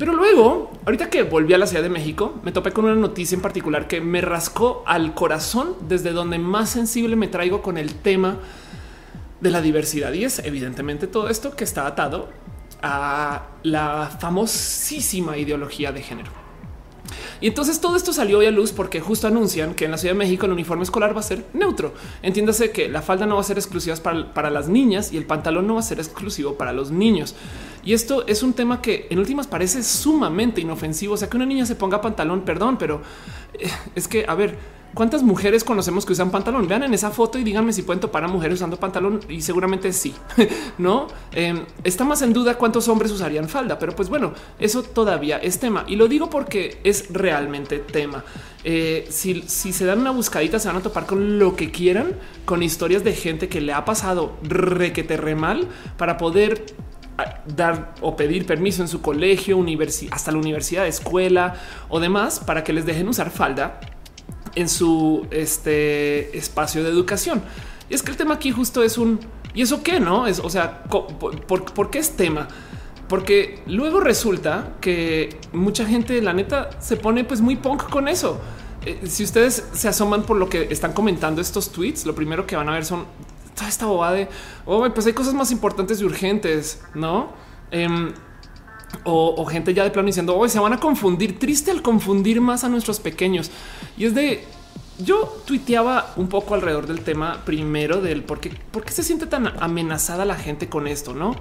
pero luego, ahorita que volví a la Ciudad de México, me topé con una noticia en particular que me rascó al corazón desde donde más sensible me traigo con el tema de la diversidad. Y es evidentemente todo esto que está atado a la famosísima ideología de género. Y entonces todo esto salió hoy a luz porque justo anuncian que en la Ciudad de México el uniforme escolar va a ser neutro. Entiéndase que la falda no va a ser exclusiva para, para las niñas y el pantalón no va a ser exclusivo para los niños. Y esto es un tema que en últimas parece sumamente inofensivo. O sea, que una niña se ponga pantalón, perdón, pero eh, es que, a ver, ¿Cuántas mujeres conocemos que usan pantalón? Vean en esa foto y díganme si pueden topar a mujeres usando pantalón y seguramente sí, no em, está más en duda cuántos hombres usarían falda, pero pues bueno, eso todavía es tema y lo digo porque es realmente tema. Eh, si, se dan una buscadita, se van a topar con lo que quieran, con historias de gente que le ha pasado requete re mal para poder dar o pedir permiso en su colegio, hasta la universidad, escuela o demás para que les dejen usar falda en su este espacio de educación. Y es que el tema aquí justo es un y eso qué no es, o sea, ¿por, qué es tema? Porque luego resulta que mucha gente, la neta, se pone pues muy punk con eso. Eh, si ustedes se asoman por lo que están comentando estos tweets, lo primero que van a ver son toda esta bobada de oh, pues hay cosas más importantes y urgentes, no? Em, o, gente ya de plano diciendo hoy se van a confundir. Triste al confundir más a nuestros pequeños. Y es de yo tuiteaba un poco alrededor del tema primero del por qué, por qué se siente tan amenazada la gente con esto, no?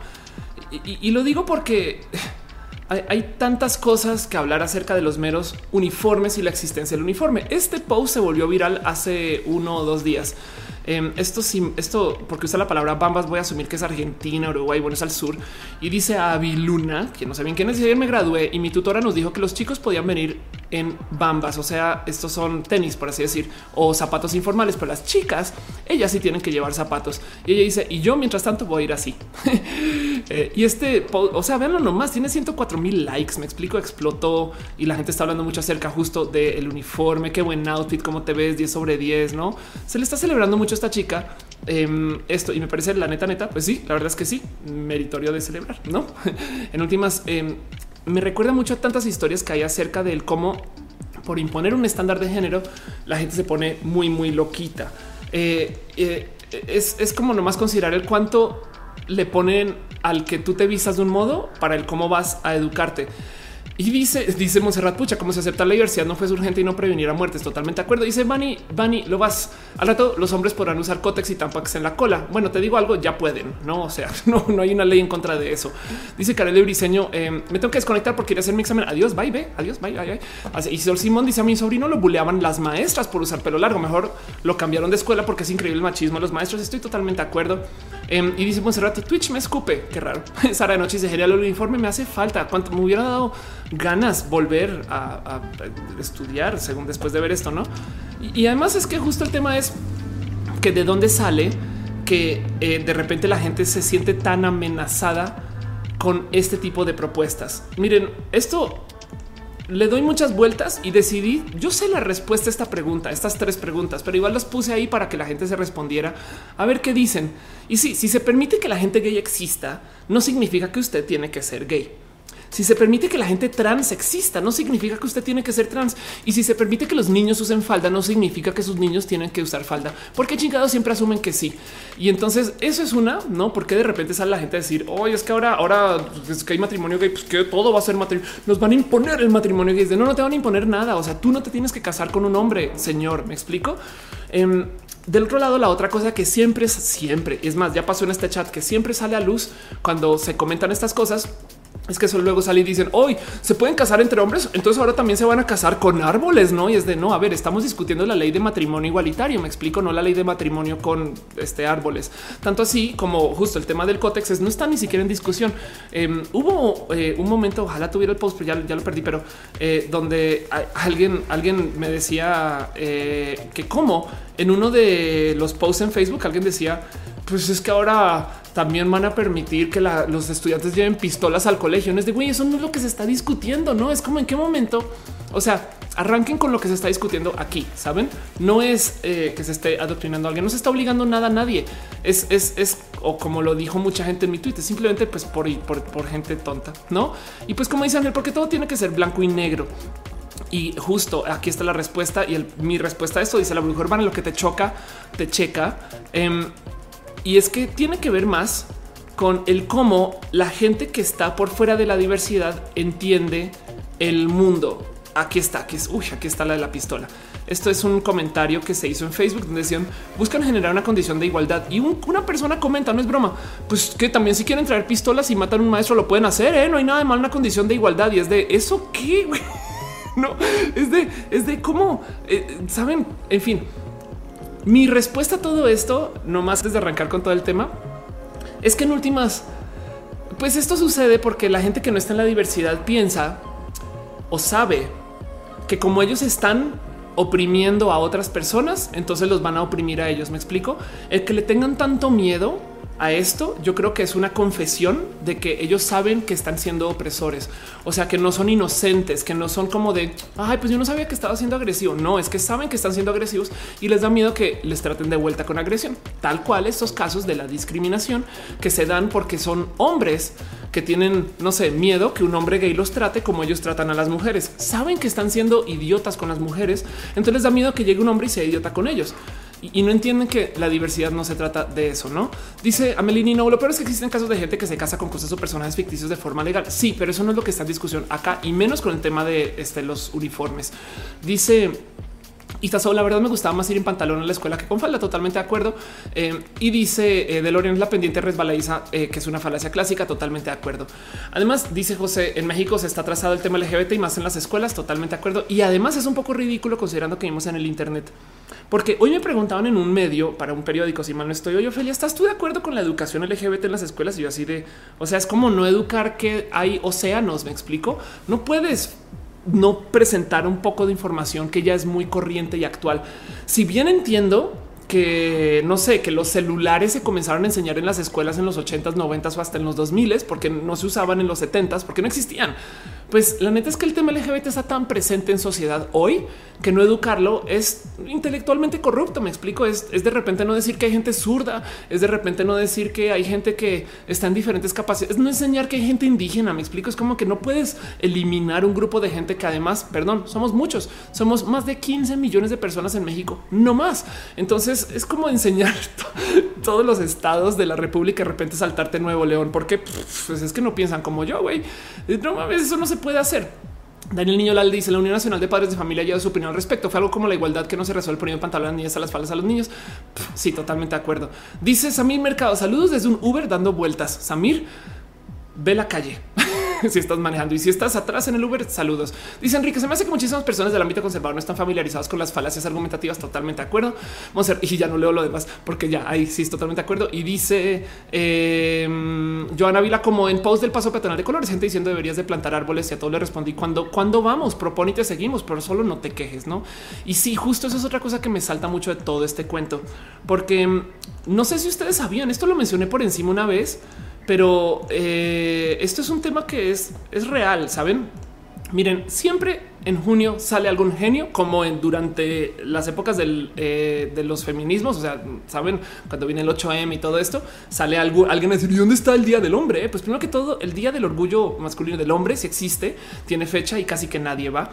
Y, lo digo porque hay, hay, tantas cosas que hablar acerca de los meros uniformes y la existencia del uniforme. Este post se volvió viral hace uno o dos días Em, esto sí, esto porque usa la palabra Bambas, voy a asumir que es Argentina, Uruguay, bueno, es al sur. Y dice a Aviluna, que no sé bien quién es, ayer me gradué y mi tutora nos dijo que los chicos podían venir en Bambas, o sea, estos son tenis, por así decir, o zapatos informales, pero las chicas, ellas sí tienen que llevar zapatos. Y ella dice, y yo mientras tanto voy a ir así. Eh, y este, o sea, véanlo nomás, tiene 104 mil likes, me explico, explotó y la gente está hablando mucho acerca justo del uniforme, qué buen outfit, cómo te ves, 10 sobre 10, ¿no? Se le está celebrando mucho esta chica em, esto y me parece la neta neta, pues sí, la verdad es que sí, meritorio de celebrar, ¿no? en últimas, em, me recuerda mucho a tantas historias que hay acerca del cómo por imponer un estándar de género, la gente se pone muy, muy loquita. Eh, eh, es, es, como nomás considerar el cuánto le ponen al que tú te vistas de un modo para el cómo vas a educarte. Y dice, dice Monserrat Pucha, como se acepta la diversidad no fue urgente y no prevenir a muertes. Totalmente de acuerdo. Dice Bani, Bani, lo vas al rato. Los hombres podrán usar cótex y tampax en la cola. Bueno, te digo algo, ya pueden, no? O sea, no, no hay una ley en contra de eso. Dice Karel Briseño, eh, me tengo que desconectar porque quiero hacer mi examen. Adiós, bye, ve, adiós, bye, bye, bye. Y Sol Simón dice a mi sobrino lo buleaban las maestras por usar pelo largo. Mejor lo cambiaron de escuela porque es increíble el machismo los maestros. Estoy totalmente de acuerdo. Em, y dice Monserrat, Twitch me escupe. Qué raro. Sara de noche dice genial el uniforme me hace falta. Cuánto me hubiera dado ganas volver a, estudiar según después de ver esto, no? Y, además es que justo el tema es que de dónde sale que eh, de repente la gente se siente tan amenazada con este tipo de propuestas. Miren, esto le doy muchas vueltas y decidí, yo sé la respuesta a esta pregunta, estas tres preguntas, pero igual las puse ahí para que la gente se respondiera a ver qué dicen. Y sí, si se permite que la gente gay exista, no significa que usted tiene que ser gay. Si se permite que la gente trans exista, no significa que usted tiene que ser trans. Y si se permite que los niños usen falda, no significa que sus niños tienen que usar falda, porque chingados siempre asumen que sí. Y entonces eso es una, no? Porque de repente sale la gente a decir, oye, es que ahora, ahora es que hay matrimonio gay, pues que todo va a ser matrimonio. Nos van a imponer el matrimonio gay. De no, no te van a imponer nada. O sea, tú no te tienes que casar con un hombre, señor. Me explico. Em, del otro lado, la otra cosa que siempre es siempre, es más, ya pasó en este chat que siempre sale a luz cuando se comentan estas cosas es que eso luego sale y dicen hoy se pueden casar entre hombres. Entonces ahora también se van a casar con árboles, no? Y es de no. A ver, estamos discutiendo la ley de matrimonio igualitario. Me explico, no la ley de matrimonio con este árboles. Tanto así como justo el tema del cótex no está ni siquiera en discusión. Em, hubo eh, un momento, ojalá tuviera el post, pero ya, lo perdí, pero eh, donde alguien, alguien me decía eh, que cómo en uno de los posts en Facebook alguien decía, pues es que ahora también van a permitir que los estudiantes lleven pistolas al colegio. No es de güey, eso no es lo que se está discutiendo, no es como en qué momento. O sea, arranquen con lo que se está discutiendo aquí. Saben, no es eh, que se esté adoctrinando a alguien, no se está obligando nada a nadie. Es, es, es, o como lo dijo mucha gente en mi tweet, simplemente pues por, por, por gente tonta, no? Y pues como dice Ángel, porque todo tiene que ser blanco y negro. Y justo aquí está la respuesta y mi respuesta a esto dice la bruja urbana, lo que te choca, te checa. Em, y es que tiene que ver más con el cómo la gente que está por fuera de la diversidad entiende el mundo. Aquí está, aquí es, uy, aquí está la de la pistola. Esto es un comentario que se hizo en Facebook donde decían buscan generar una condición de igualdad y una persona comenta, no es broma, pues que también si quieren traer pistolas y matar a un maestro lo pueden hacer, ¿eh? no hay nada de mal una condición de igualdad y es de eso que no es de, es de cómo eh, saben. En fin, mi respuesta a todo esto, no más desde arrancar con todo el tema, es que en últimas, pues esto sucede porque la gente que no está en la diversidad piensa o sabe que como ellos están oprimiendo a otras personas, entonces los van a oprimir a ellos. Me explico el que le tengan tanto miedo a esto, yo creo que es una confesión de que ellos saben que están siendo opresores. O sea, que no son inocentes, que no son como de, ay, pues yo no sabía que estaba siendo agresivo. No, es que saben que están siendo agresivos y les da miedo que les traten de vuelta con agresión. Tal cual estos casos de la discriminación que se dan porque son hombres que tienen, no sé, miedo que un hombre gay los trate como ellos tratan a las mujeres. Saben que están siendo idiotas con las mujeres, entonces les da miedo que llegue un hombre y sea idiota con ellos y, no entienden que la diversidad no se trata de eso, ¿no? Dice Amelini, no, lo peor es que existen casos de gente que se casa con cosas o personajes ficticios de forma legal. Sí, pero eso no es lo que está en discusión acá y menos con el tema de este, los uniformes. Dice y solo. La verdad me gustaba más ir en pantalón a la escuela que con falda. Totalmente de acuerdo. Eh, y dice eh, DeLorean la pendiente resbaladiza, eh, que es una falacia clásica. Totalmente de acuerdo. Además, dice José, en México se está trazado el tema LGBT y más en las escuelas. Totalmente de acuerdo. Y además es un poco ridículo considerando que vimos en el Internet. Porque hoy me preguntaban en un medio para un periódico, si mal no estoy, oye, Ophelia, ¿estás tú de acuerdo con la educación LGBT en las escuelas? Y yo así de, o sea, es como no educar que hay océanos, me explico. No puedes no presentar un poco de información que ya es muy corriente y actual. Si bien entiendo que no sé, que los celulares se comenzaron a enseñar en las escuelas en los 80s, 90s o hasta en los 2000s, porque no se usaban en los 70s, porque no existían. Pues la neta es que el tema LGBT está tan presente en sociedad hoy que no educarlo es intelectualmente corrupto. Me explico. Es, de repente no decir que hay gente zurda, es de repente no decir que hay gente que está en diferentes capacidades, es no enseñar que hay gente indígena. Me explico. Es como que no puedes eliminar un grupo de gente que además, perdón, somos muchos, somos más de 15 millones de personas en México, no más. Entonces es como enseñar todos los estados de la República de repente saltarte Nuevo León, porque pues es que no piensan como yo. Güey, no mames, eso no se puede hacer. Daniel Niño Lal dice la Unión Nacional de Padres de Familia ya su opinión al respecto. Fue algo como la igualdad que no se resuelve poniendo pantalones niñas a las faldas a los niños. Sí, totalmente de acuerdo. Dice Samir Mercado. Saludos desde un Uber dando vueltas. Samir, ve la calle. si estás manejando y si estás atrás en el Uber, saludos. Dice Enrique, se me hace que muchísimas personas del ámbito conservador no están familiarizadas con las falacias argumentativas. Totalmente de acuerdo. Ver, y ya no leo lo demás porque ya ahí sí es totalmente de acuerdo. Y dice eh, Joana Vila, como en post del paso peatonal de colores, gente diciendo deberías de plantar árboles y a todo le respondí cuando, cuando vamos, propone y te seguimos, pero solo no te quejes, no? Y sí, justo eso es otra cosa que me salta mucho de todo este cuento, porque mm, no sé si ustedes sabían, esto lo mencioné por encima una vez pero eh, esto es un tema que es, es real, ¿saben? Miren, siempre en junio sale algún genio, como en durante las épocas eh, de los feminismos. O sea, saben, cuando viene el 8M y todo esto, sale algo, alguien a decir: ¿y dónde está el día del hombre? Pues primero que todo, el día del orgullo masculino del hombre, si existe, tiene fecha y casi que nadie va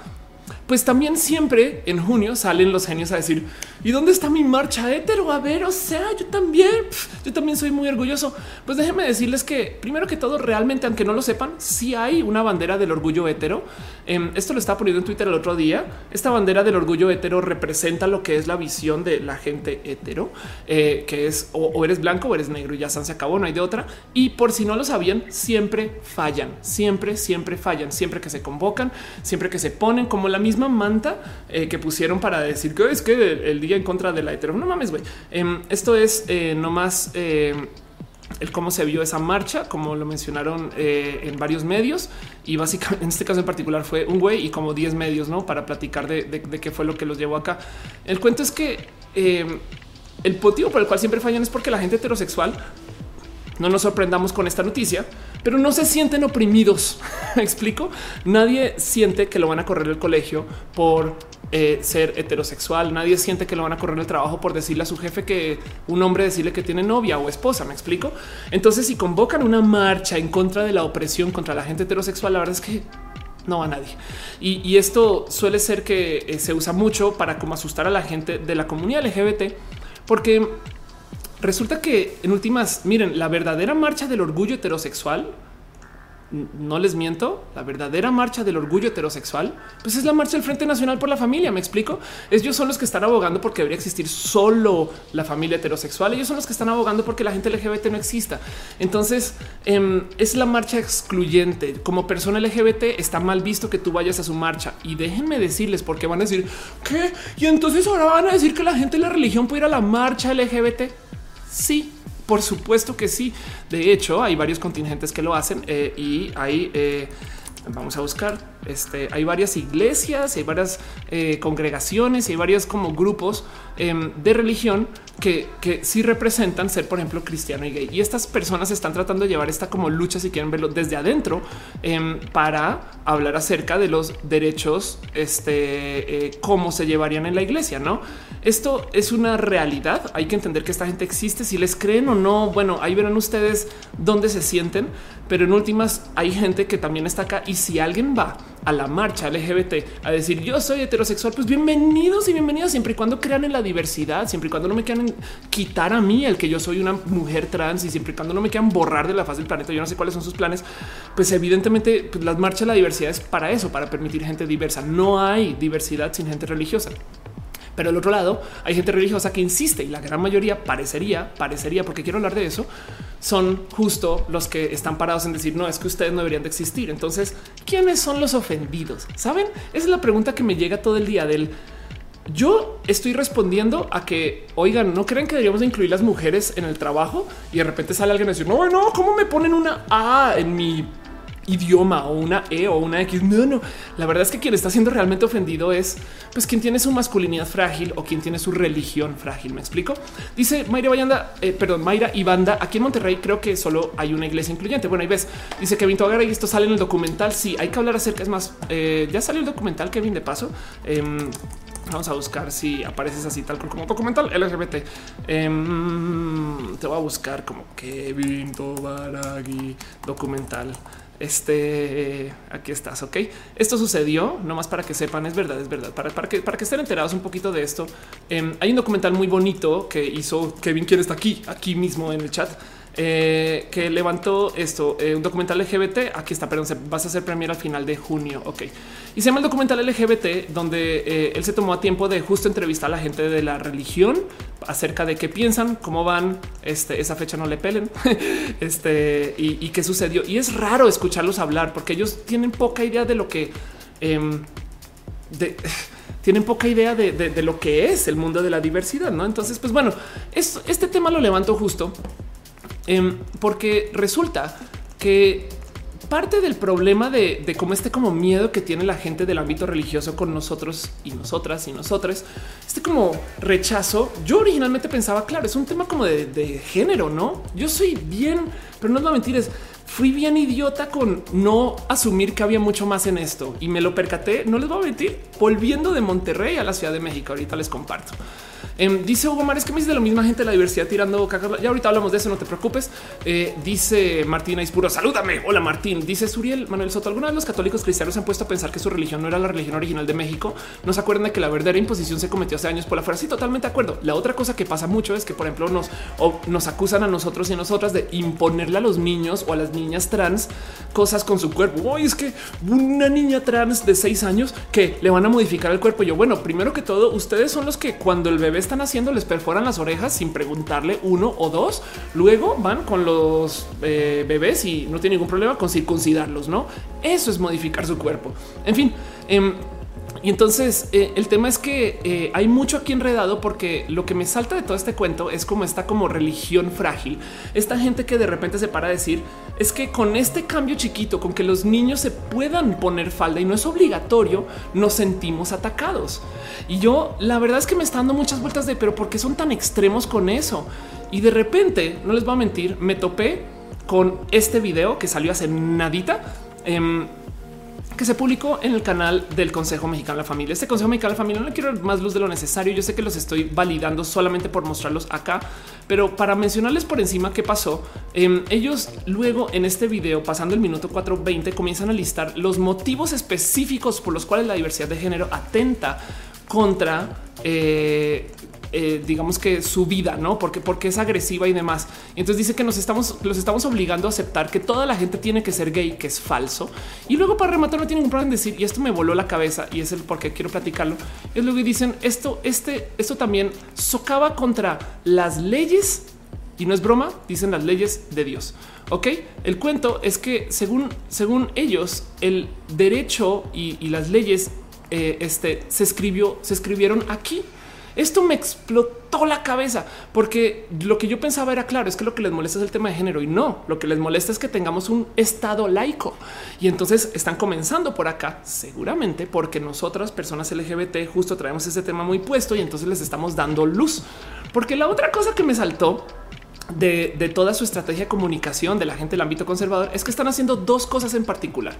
pues también siempre en junio salen los genios a decir ¿y dónde está mi marcha hetero? A ver, o sea, yo también, yo también soy muy orgulloso. Pues déjenme decirles que primero que todo, realmente, aunque no lo sepan, si hay una bandera del orgullo hetero. Em, esto lo estaba poniendo en Twitter el otro día. Esta bandera del orgullo hetero representa lo que es la visión de la gente hetero, eh, que es o, eres blanco o eres negro y ya se acabó, no hay de otra. Y por si no lo sabían, siempre fallan, siempre, siempre fallan, siempre que se convocan, siempre que se ponen como la misma manta eh, que pusieron para decir que es que el, día en contra de la hetero. No mames, güey. Em, esto es eh, nomás eh, el cómo se vio esa marcha, como lo mencionaron en varios medios. Y básicamente en este caso en particular fue un güey y como 10 medios, ¿no? Para platicar de, qué fue lo que los llevó acá. El cuento es que em, el motivo por el cual siempre fallan es porque la gente heterosexual no nos sorprendamos con esta noticia, pero no se sienten oprimidos. ¿Me explico? Nadie siente que lo van a correr el colegio por eh, ser heterosexual. Nadie siente que lo van a correr el trabajo por decirle a su jefe que un hombre decirle que tiene novia o esposa. Me explico. Entonces, si convocan una marcha en contra de la opresión contra la gente heterosexual, la verdad es que no va nadie. Y, esto suele ser que eh, se usa mucho para como asustar a la gente de la comunidad LGBT, porque resulta que en últimas, miren, la verdadera marcha del orgullo heterosexual no les miento, la verdadera marcha del orgullo heterosexual, pues es la marcha del Frente Nacional por la Familia. Me explico. Ellos son los que están abogando porque debería existir solo la familia heterosexual. Ellos son los que están abogando porque la gente LGBT no exista. Entonces em, es la marcha excluyente. Como persona LGBT está mal visto que tú vayas a su marcha y déjenme decirles por qué van a decir que y entonces ahora van a decir que la gente de la religión puede ir a la marcha LGBT. Sí, por supuesto que sí. De hecho, hay varios contingentes que lo hacen eh, y hay, eh, vamos a buscar, este, hay varias iglesias, hay varias eh, congregaciones y hay varios como grupos em, de religión que, que sí representan ser, por ejemplo, cristiano y gay. Y estas personas están tratando de llevar esta como lucha, si quieren verlo desde adentro, em, para hablar acerca de los derechos, este, cómo se llevarían en la iglesia, ¿no? Esto es una realidad. Hay que entender que esta gente existe. Si les creen o no, bueno, ahí verán ustedes dónde se sienten. Pero en últimas hay gente que también está acá. Y si alguien va a la marcha LGBT a decir yo soy heterosexual, pues bienvenidos y bienvenidos siempre y cuando crean en la diversidad, siempre y cuando no me quieran quitar a mí el que yo soy una mujer trans y siempre y cuando no me quieran borrar de la faz del planeta. Yo no sé cuáles son sus planes. Pues evidentemente pues, las marchas de la diversidad es para eso, para permitir gente diversa. No hay diversidad sin gente religiosa. Pero al otro lado hay gente religiosa que insiste y la gran mayoría parecería, parecería, porque quiero hablar de eso, son justo los que están parados en decir no es que ustedes no deberían de existir. Entonces, ¿quiénes son los ofendidos? Saben? Esa es la pregunta que me llega todo el día del yo estoy respondiendo a que, oigan, no creen que deberíamos incluir las mujeres en el trabajo y de repente sale alguien a decir, no, no, ¿cómo me ponen una A en mi idioma o una E o una X. No, no. La verdad es que quien está siendo realmente ofendido es pues quien tiene su masculinidad frágil o quien tiene su religión frágil. Me explico. Dice Mayra Bayanda, eh, perdón, Mayra y Banda. Aquí en Monterrey creo que solo hay una iglesia incluyente. Bueno, ahí ves. Dice Kevin Togar y esto sale en el documental. Sí, hay que hablar acerca. Es más, eh, ya salió el documental, Kevin, de paso. Em, vamos a buscar si apareces así tal como documental LGBT. Em, te voy a buscar como Kevin Tobaragui documental. Este aquí estás. Ok, esto sucedió nomás para que sepan. Es verdad, es verdad. Para, para que para que estén enterados un poquito de esto. Em, hay un documental muy bonito que hizo Kevin, quien está aquí, aquí mismo en el chat eh, que levantó esto, eh, un documental LGBT. Aquí está, perdón, vas a hacer premier al final de junio. Ok. Y se llama el documental LGBT, donde eh, él se tomó a tiempo de justo entrevistar a la gente de la religión acerca de qué piensan, cómo van. Este, esa fecha no le pelen. este y, qué sucedió. Y es raro escucharlos hablar porque ellos tienen poca idea de lo que em, tienen poca idea de, lo que es el mundo de la diversidad. No, entonces, pues bueno, este tema lo levanto justo Em, porque resulta que parte del problema de, cómo este como miedo que tiene la gente del ámbito religioso con nosotros y nosotras y nosotros, este como rechazo, yo originalmente pensaba, claro, es un tema como de, género, ¿no? Yo soy bien, pero no es la mentira, fui bien idiota con no asumir que había mucho más en esto y me lo percaté, no les voy a mentir, volviendo de Monterrey a la Ciudad de México, ahorita les comparto. Em, dice Hugo Mares que me dice de la misma gente de la diversidad tirando caca. Ya ahorita hablamos de eso, no te preocupes. Eh, dice Martina Ispuro, salúdame. Hola Martín. Dice Suriel Manuel Soto. Alguna vez los católicos cristianos se han puesto a pensar que su religión no era la religión original de México. No se acuerdan de que la verdadera imposición se cometió hace años por la fuera. Sí, totalmente de acuerdo. La otra cosa que pasa mucho es que, por ejemplo, nos, nos acusan a nosotros y a nosotras de imponerle a los niños o a las niñas trans cosas con su cuerpo. Hoy es que una niña trans de seis años que le van a modificar el cuerpo. Yo, bueno, primero que todo, ustedes son los que cuando el bebé están haciendo les perforan las orejas sin preguntarle uno o dos. Luego van con los eh, bebés y no tiene ningún problema con circuncidarlos. No, eso es modificar su cuerpo. En fin, em, Y entonces eh, el tema es que eh, hay mucho aquí enredado porque lo que me salta de todo este cuento es como esta como religión frágil. Esta gente que de repente se para a decir es que con este cambio chiquito, con que los niños se puedan poner falda y no es obligatorio, nos sentimos atacados. Y yo la verdad es que me está dando muchas vueltas de pero ¿por qué son tan extremos con eso? Y de repente, no les voy a mentir, me topé con este video que salió hace nadita. Em, que se publicó en el canal del Consejo Mexicano de la Familia. Este Consejo Mexicano de la Familia no le quiero más luz de lo necesario. Yo sé que los estoy validando solamente por mostrarlos acá, pero para mencionarles por encima qué pasó, em, ellos luego en este video, pasando el minuto 420, comienzan a listar los motivos específicos por los cuales la diversidad de género atenta contra eh, eh, digamos que su vida, no porque, porque es agresiva y demás. entonces dice que nos estamos, los estamos obligando a aceptar que toda la gente tiene que ser gay, que es falso. Y luego para rematar, no tienen ningún problema en decir, y esto me voló la cabeza y es el por qué quiero platicarlo. Es lo que dicen esto, este, esto también socava contra las leyes y no es broma, dicen las leyes de Dios. Ok, el cuento es que según, según ellos, el derecho y, las leyes eh, este, se escribió, se escribieron aquí esto me explotó la cabeza porque lo que yo pensaba era claro, es que lo que les molesta es el tema de género y no, lo que les molesta es que tengamos un estado laico. Y entonces están comenzando por acá, seguramente porque nosotras, personas LGBT, justo traemos ese tema muy puesto y entonces les estamos dando luz. Porque la otra cosa que me saltó de, de, toda su estrategia de comunicación de la gente del ámbito conservador es que están haciendo dos cosas en particular.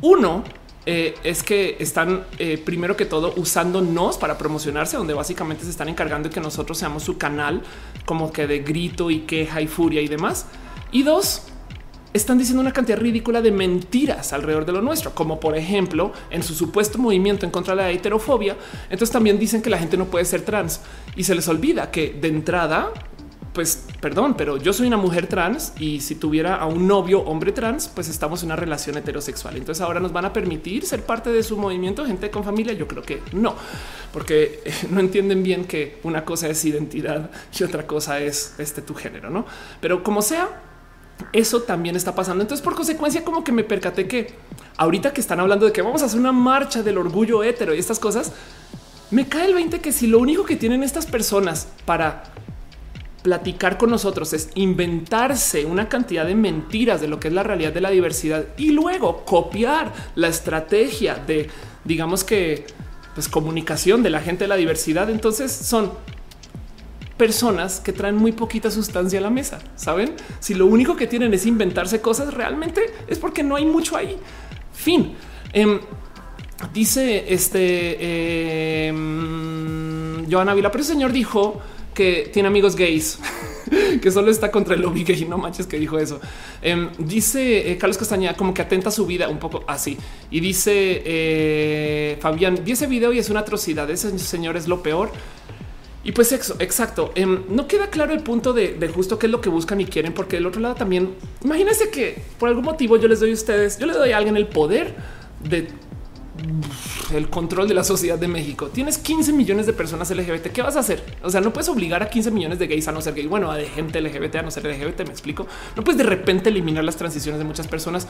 Uno eh, es que están eh, primero que todo usándonos para promocionarse, donde básicamente se están encargando de que nosotros seamos su canal como que de grito y queja y furia y demás. Y dos, están diciendo una cantidad ridícula de mentiras alrededor de lo nuestro, como por ejemplo en su supuesto movimiento en contra de la heterofobia. Entonces también dicen que la gente no puede ser trans y se les olvida que de entrada pues perdón, pero yo soy una mujer trans y si tuviera a un novio hombre trans, pues estamos en una relación heterosexual. Entonces ahora nos van a permitir ser parte de su movimiento gente con familia. Yo creo que no, porque no entienden bien que una cosa es identidad y otra cosa es este tu género, no? Pero como sea, eso también está pasando. Entonces, por consecuencia, como que me percaté que ahorita que están hablando de que vamos a hacer una marcha del orgullo hetero y estas cosas, me cae el 20 que si lo único que tienen estas personas para platicar con nosotros es inventarse una cantidad de mentiras de lo que es la realidad de la diversidad y luego copiar la estrategia de, digamos que, pues comunicación de la gente de la diversidad. Entonces son personas que traen muy poquita sustancia a la mesa. Saben si lo único que tienen es inventarse cosas realmente es porque no hay mucho ahí. Fin. Em, dice este eh, Joana Vila, pero el señor dijo que tiene amigos gays, que solo está contra el lobby gay. No manches que dijo eso. Em, dice eh, Carlos Castañeda como que atenta su vida un poco así. Y dice eh, Fabián, vi ese video y es una atrocidad. Ese señor es lo peor. Y pues exacto, em, no queda claro el punto de, de, justo qué es lo que buscan y quieren, porque del otro lado también, imagínense que por algún motivo yo les doy a ustedes, yo le doy a alguien el poder de el control de la sociedad de México. Tienes 15 millones de personas LGBT. ¿Qué vas a hacer? O sea, no puedes obligar a 15 millones de gays a no ser gay. Bueno, a de gente LGBT a no ser LGBT. Me explico. No puedes de repente eliminar las transiciones de muchas personas.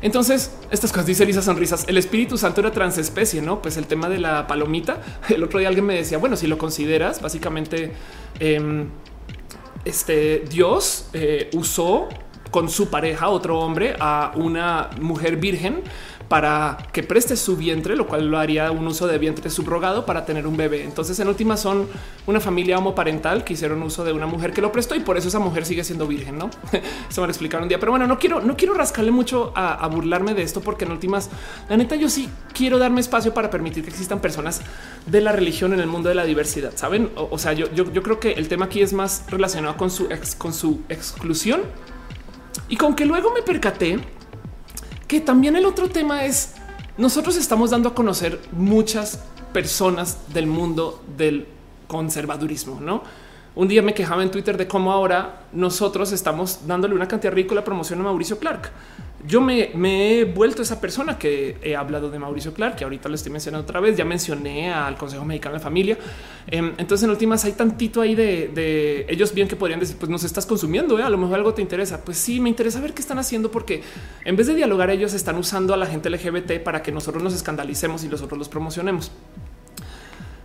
Entonces, estas cosas dice Lisa Sonrisas. El Espíritu Santo era transespecie, no? Pues el tema de la palomita. El otro día alguien me decía, bueno, si lo consideras, básicamente, em, este Dios eh, usó con su pareja, otro hombre, a una mujer virgen para que preste su vientre, lo cual lo haría un uso de vientre subrogado para tener un bebé. Entonces, en última, son una familia homoparental que hicieron uso de una mujer que lo prestó y por eso esa mujer sigue siendo virgen. No se van a explicar un día, pero bueno, no quiero, no quiero rascarle mucho a, burlarme de esto, porque en últimas, la neta, yo sí quiero darme espacio para permitir que existan personas de la religión en el mundo de la diversidad. Saben? O, sea, yo, yo, yo, creo que el tema aquí es más relacionado con su, con su exclusión y con que luego me percaté que también el otro tema es nosotros estamos dando a conocer muchas personas del mundo del conservadurismo, no? Un día me quejaba en Twitter de cómo ahora nosotros estamos dándole una cantidad ridícula promoción a Mauricio Clark. Yo me, he vuelto esa persona que he hablado de Mauricio Clark, que ahorita lo estoy mencionando otra vez. Ya mencioné al Consejo Mexicano de Familia. Em, entonces, en últimas, hay tantito ahí de, ellos bien que podrían decir, pues nos estás consumiendo. ¿eh? A lo mejor algo te interesa. Pues sí, me interesa ver qué están haciendo, porque en vez de dialogar, ellos están usando a la gente LGBT para que nosotros nos escandalicemos y nosotros los promocionemos.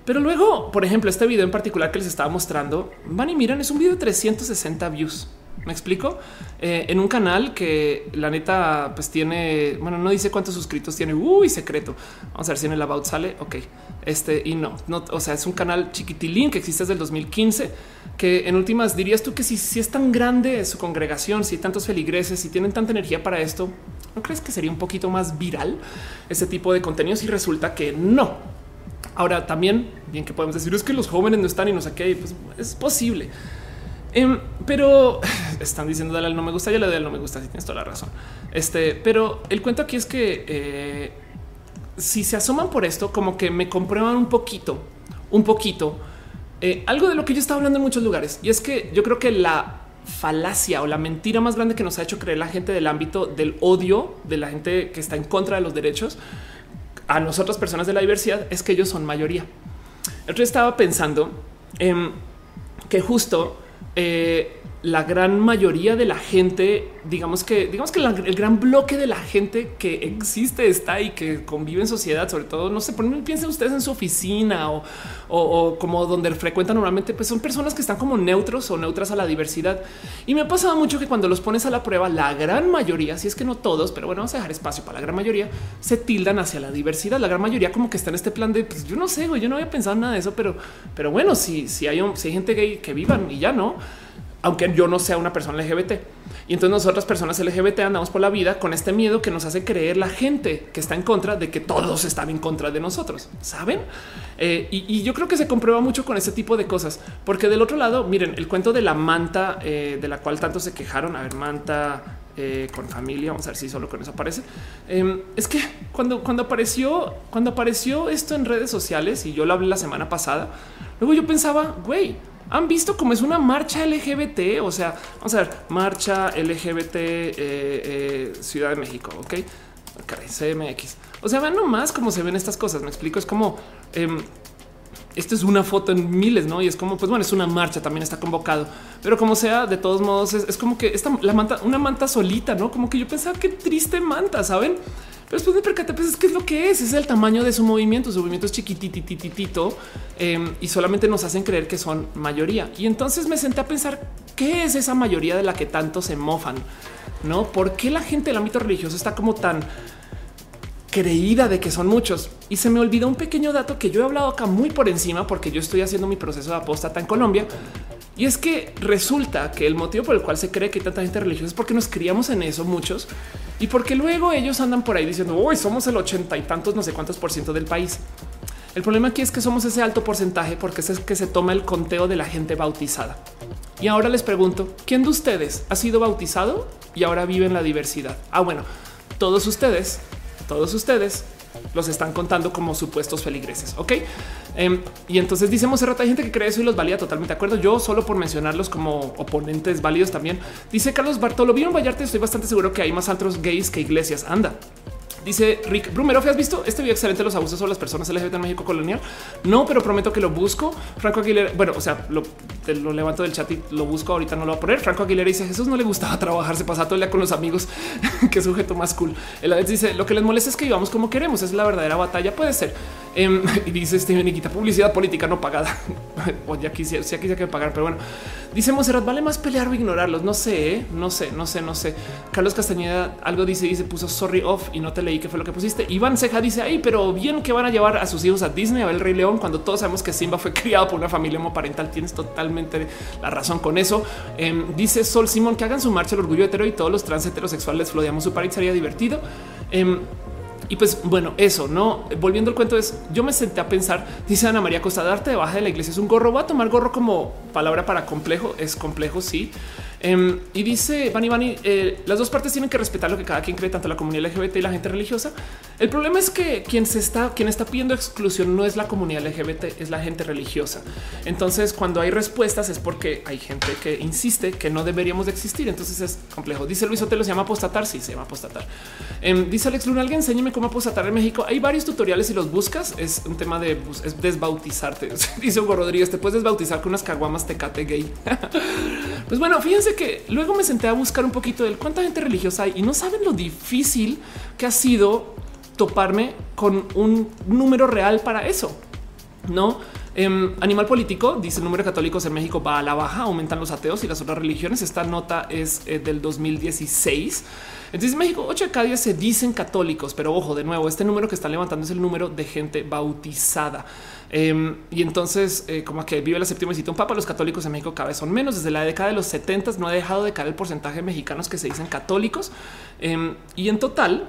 Pero luego, por ejemplo, este video en particular que les estaba mostrando, van y miran, es un video de 360 views. Me explico eh, en un canal que la neta pues tiene, bueno, no dice cuántos suscritos tiene. Uy, secreto. Vamos a ver si en el about sale. Ok, este y no, no, o sea, es un canal chiquitilín que existe desde el 2015 que en últimas dirías tú que si, es tan grande su congregación, si hay tantos feligreses, si tienen tanta energía para esto, ¿no crees que sería un poquito más viral ese tipo de contenidos? Y resulta que no. Ahora también, bien que podemos decir es que los jóvenes no están y no sé qué, pues es posible. Em, pero están diciendo dale al no me gusta, yo le doy al no me gusta, si tienes toda la razón. Este, pero el cuento aquí es que eh, si se asoman por esto, como que me comprueban un poquito, un poquito, eh, algo de lo que yo estaba hablando en muchos lugares. Y es que yo creo que la falacia o la mentira más grande que nos ha hecho creer la gente del ámbito del odio de la gente que está en contra de los derechos a nosotras personas de la diversidad es que ellos son mayoría. Yo estaba pensando en que justo eh, la gran mayoría de la gente, digamos que, digamos que el gran bloque de la gente que existe está y que convive en sociedad, sobre todo, no sé, piensen ustedes en su oficina o, como donde frecuentan normalmente, pues son personas que están como neutros o neutras a la diversidad. Y me ha pasado mucho que cuando los pones a la prueba, la gran mayoría, si es que no todos, pero bueno, vamos a dejar espacio para la gran mayoría, se tildan hacia la diversidad. La gran mayoría como que está en este plan de, pues yo no sé, yo no había pensado nada de eso, pero, pero bueno, si, si hay, si hay gente gay que vivan y ya no aunque yo no sea una persona LGBT. Y entonces nosotras personas LGBT andamos por la vida con este miedo que nos hace creer la gente que está en contra de que todos están en contra de nosotros, ¿saben? Eh, y, yo creo que se comprueba mucho con este tipo de cosas, porque del otro lado, miren, el cuento de la manta eh, de la cual tanto se quejaron, a ver, manta eh, con familia, vamos a ver si solo con eso aparece. Em, es que cuando, cuando apareció, cuando apareció esto en redes sociales y yo lo hablé la semana pasada, luego yo pensaba, güey, han visto cómo es una marcha LGBT. O sea, vamos a ver, marcha LGBT eh, eh, Ciudad de México. Ok, CMX. O sea, vean nomás cómo se ven estas cosas. Me explico. Es como em, esto es una foto en miles, no? Y es como, pues bueno, es una marcha, también está convocado, pero como sea, de todos modos, es, como que esta la manta, una manta solita, no? Como que yo pensaba qué triste manta, saben? Pero después me percaté, pues es que es lo que es, es el tamaño de su movimiento. Su movimiento es chiquititititito em, y solamente nos hacen creer que son mayoría. Y entonces me senté a pensar qué es esa mayoría de la que tanto se mofan, no? ¿Por qué la gente del ámbito religioso está como tan creída de que son muchos. Y se me olvidó un pequeño dato que yo he hablado acá muy por encima porque yo estoy haciendo mi proceso de apóstata en Colombia. Y es que resulta que el motivo por el cual se cree que hay tanta gente religiosa es porque nos criamos en eso muchos y porque luego ellos andan por ahí diciendo hoy somos el ochenta y tantos, no sé cuántos por ciento del país. El problema aquí es que somos ese alto porcentaje porque es que se toma el conteo de la gente bautizada. Y ahora les pregunto, ¿quién de ustedes ha sido bautizado y ahora vive en la diversidad? Ah, bueno, todos ustedes todos ustedes los están contando como supuestos feligreses. Ok. Em, y entonces dice Monserrat, hay gente que cree eso y los valía totalmente de acuerdo. Yo solo por mencionarlos como oponentes válidos también. Dice Carlos Bartolo, vieron Vallarte. Estoy bastante seguro que hay más altos gays que iglesias. Anda. Dice Rick Brumero, ¿has visto este video excelente los abusos sobre las personas LGBT en México colonial? No, pero prometo que lo busco. Franco Aguilera, bueno, o sea, lo, levanto del chat y lo busco. Ahorita no lo voy a poner. Franco Aguilera dice Jesús no le gustaba trabajar, se pasaba todo el día con los amigos. Qué sujeto más cool. El dice lo que les molesta es que vivamos como queremos. Es la verdadera batalla. Puede ser. Em, y dice este Niquita publicidad política no pagada. o ya quisiera, si quisiera que pagar, pero bueno, dice Monserrat, vale más pelear o ignorarlos. No sé, ¿eh? no sé, no sé, no sé. Carlos Castañeda algo dice se puso sorry off y no te leí qué fue lo que pusiste. Iván Ceja dice ahí, pero bien que van a llevar a sus hijos a Disney a ver el Rey León cuando todos sabemos que Simba fue criado por una familia homoparental. Tienes totalmente la razón con eso. Em, dice Sol Simón que hagan su marcha el orgullo hetero y todos los trans heterosexuales flodeamos su país sería divertido. Em, y pues bueno, eso no volviendo al cuento es yo me senté a pensar, dice Ana María Costa, darte de baja de la iglesia es un gorro. Va a tomar gorro como palabra para complejo. Es complejo. Sí. Em, y dice Bani Bani, eh, las dos partes tienen que respetar lo que cada quien cree, tanto la comunidad LGBT y la gente religiosa. El problema es que quien se está, quien está pidiendo exclusión no es la comunidad LGBT, es la gente religiosa. Entonces, cuando hay respuestas es porque hay gente que insiste que no deberíamos de existir. Entonces es complejo. Dice Luis Otelo, se llama apostatar. Sí, se llama apostatar. Em, dice Alex Luna, alguien enséñame cómo apostatar en México. Hay varios tutoriales si los buscas. Es un tema de es desbautizarte. dice Hugo Rodríguez, te puedes desbautizar con unas caguamas tecate gay. pues bueno, fíjense que luego me senté a buscar un poquito de cuánta gente religiosa hay y no saben lo difícil que ha sido toparme con un número real para eso. No em, animal político dice el número de católicos en México va a la baja, aumentan los ateos y las otras religiones. Esta nota es eh, del 2016. Entonces, en México, 8 de cada 10 se dicen católicos, pero ojo, de nuevo, este número que están levantando es el número de gente bautizada. Em, y entonces, eh, como que vive la séptima visita un papa, los católicos en México cada vez son menos. Desde la década de los 70 no ha dejado de caer el porcentaje de mexicanos que se dicen católicos. Em, y en total,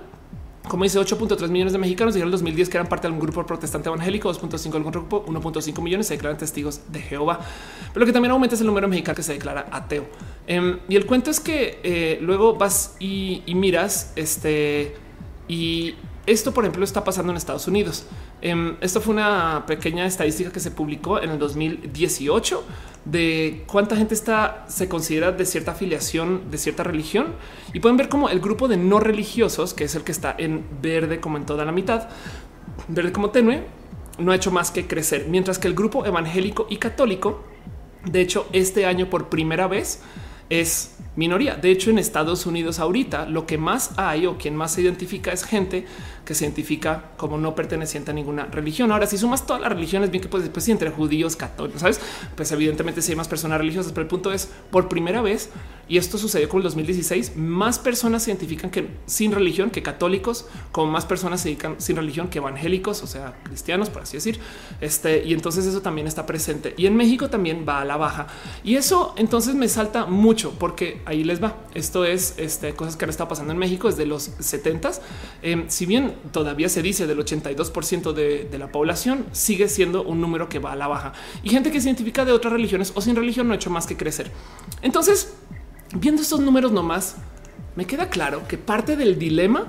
como dice 8.3 millones de mexicanos dijeron en el 2010 que eran parte de un grupo protestante evangélico, 2.5 del grupo, 1.5 millones se declaran testigos de Jehová. Pero lo que también aumenta es el número de mexicanos que se declara ateo. Em, y el cuento es que eh, luego vas y, y miras este y esto, por ejemplo, está pasando en Estados Unidos. Em, esto fue una pequeña estadística que se publicó en el 2018 de cuánta gente está se considera de cierta afiliación de cierta religión y pueden ver como el grupo de no religiosos, que es el que está en verde como en toda la mitad, verde como tenue, no ha hecho más que crecer, mientras que el grupo evangélico y católico, de hecho, este año por primera vez es minoría. De hecho, en Estados Unidos ahorita lo que más hay o quien más se identifica es gente que se identifica como no perteneciente a ninguna religión. Ahora, si sumas todas las religiones, bien que pues después entre judíos, católicos, sabes, pues evidentemente si hay más personas religiosas, pero el punto es por primera vez y esto sucedió con el 2016, más personas se identifican que sin religión que católicos, como más personas se dedican sin religión que evangélicos, o sea, cristianos, por así decir. Este y entonces eso también está presente y en México también va a la baja y eso entonces me salta mucho porque ahí les va. Esto es este, cosas que han estado pasando en México desde los 70 eh, si bien todavía se dice del 82% de, de la población, sigue siendo un número que va a la baja y gente que se identifica de otras religiones o sin religión no ha hecho más que crecer. Entonces, viendo estos números nomás, me queda claro que parte del dilema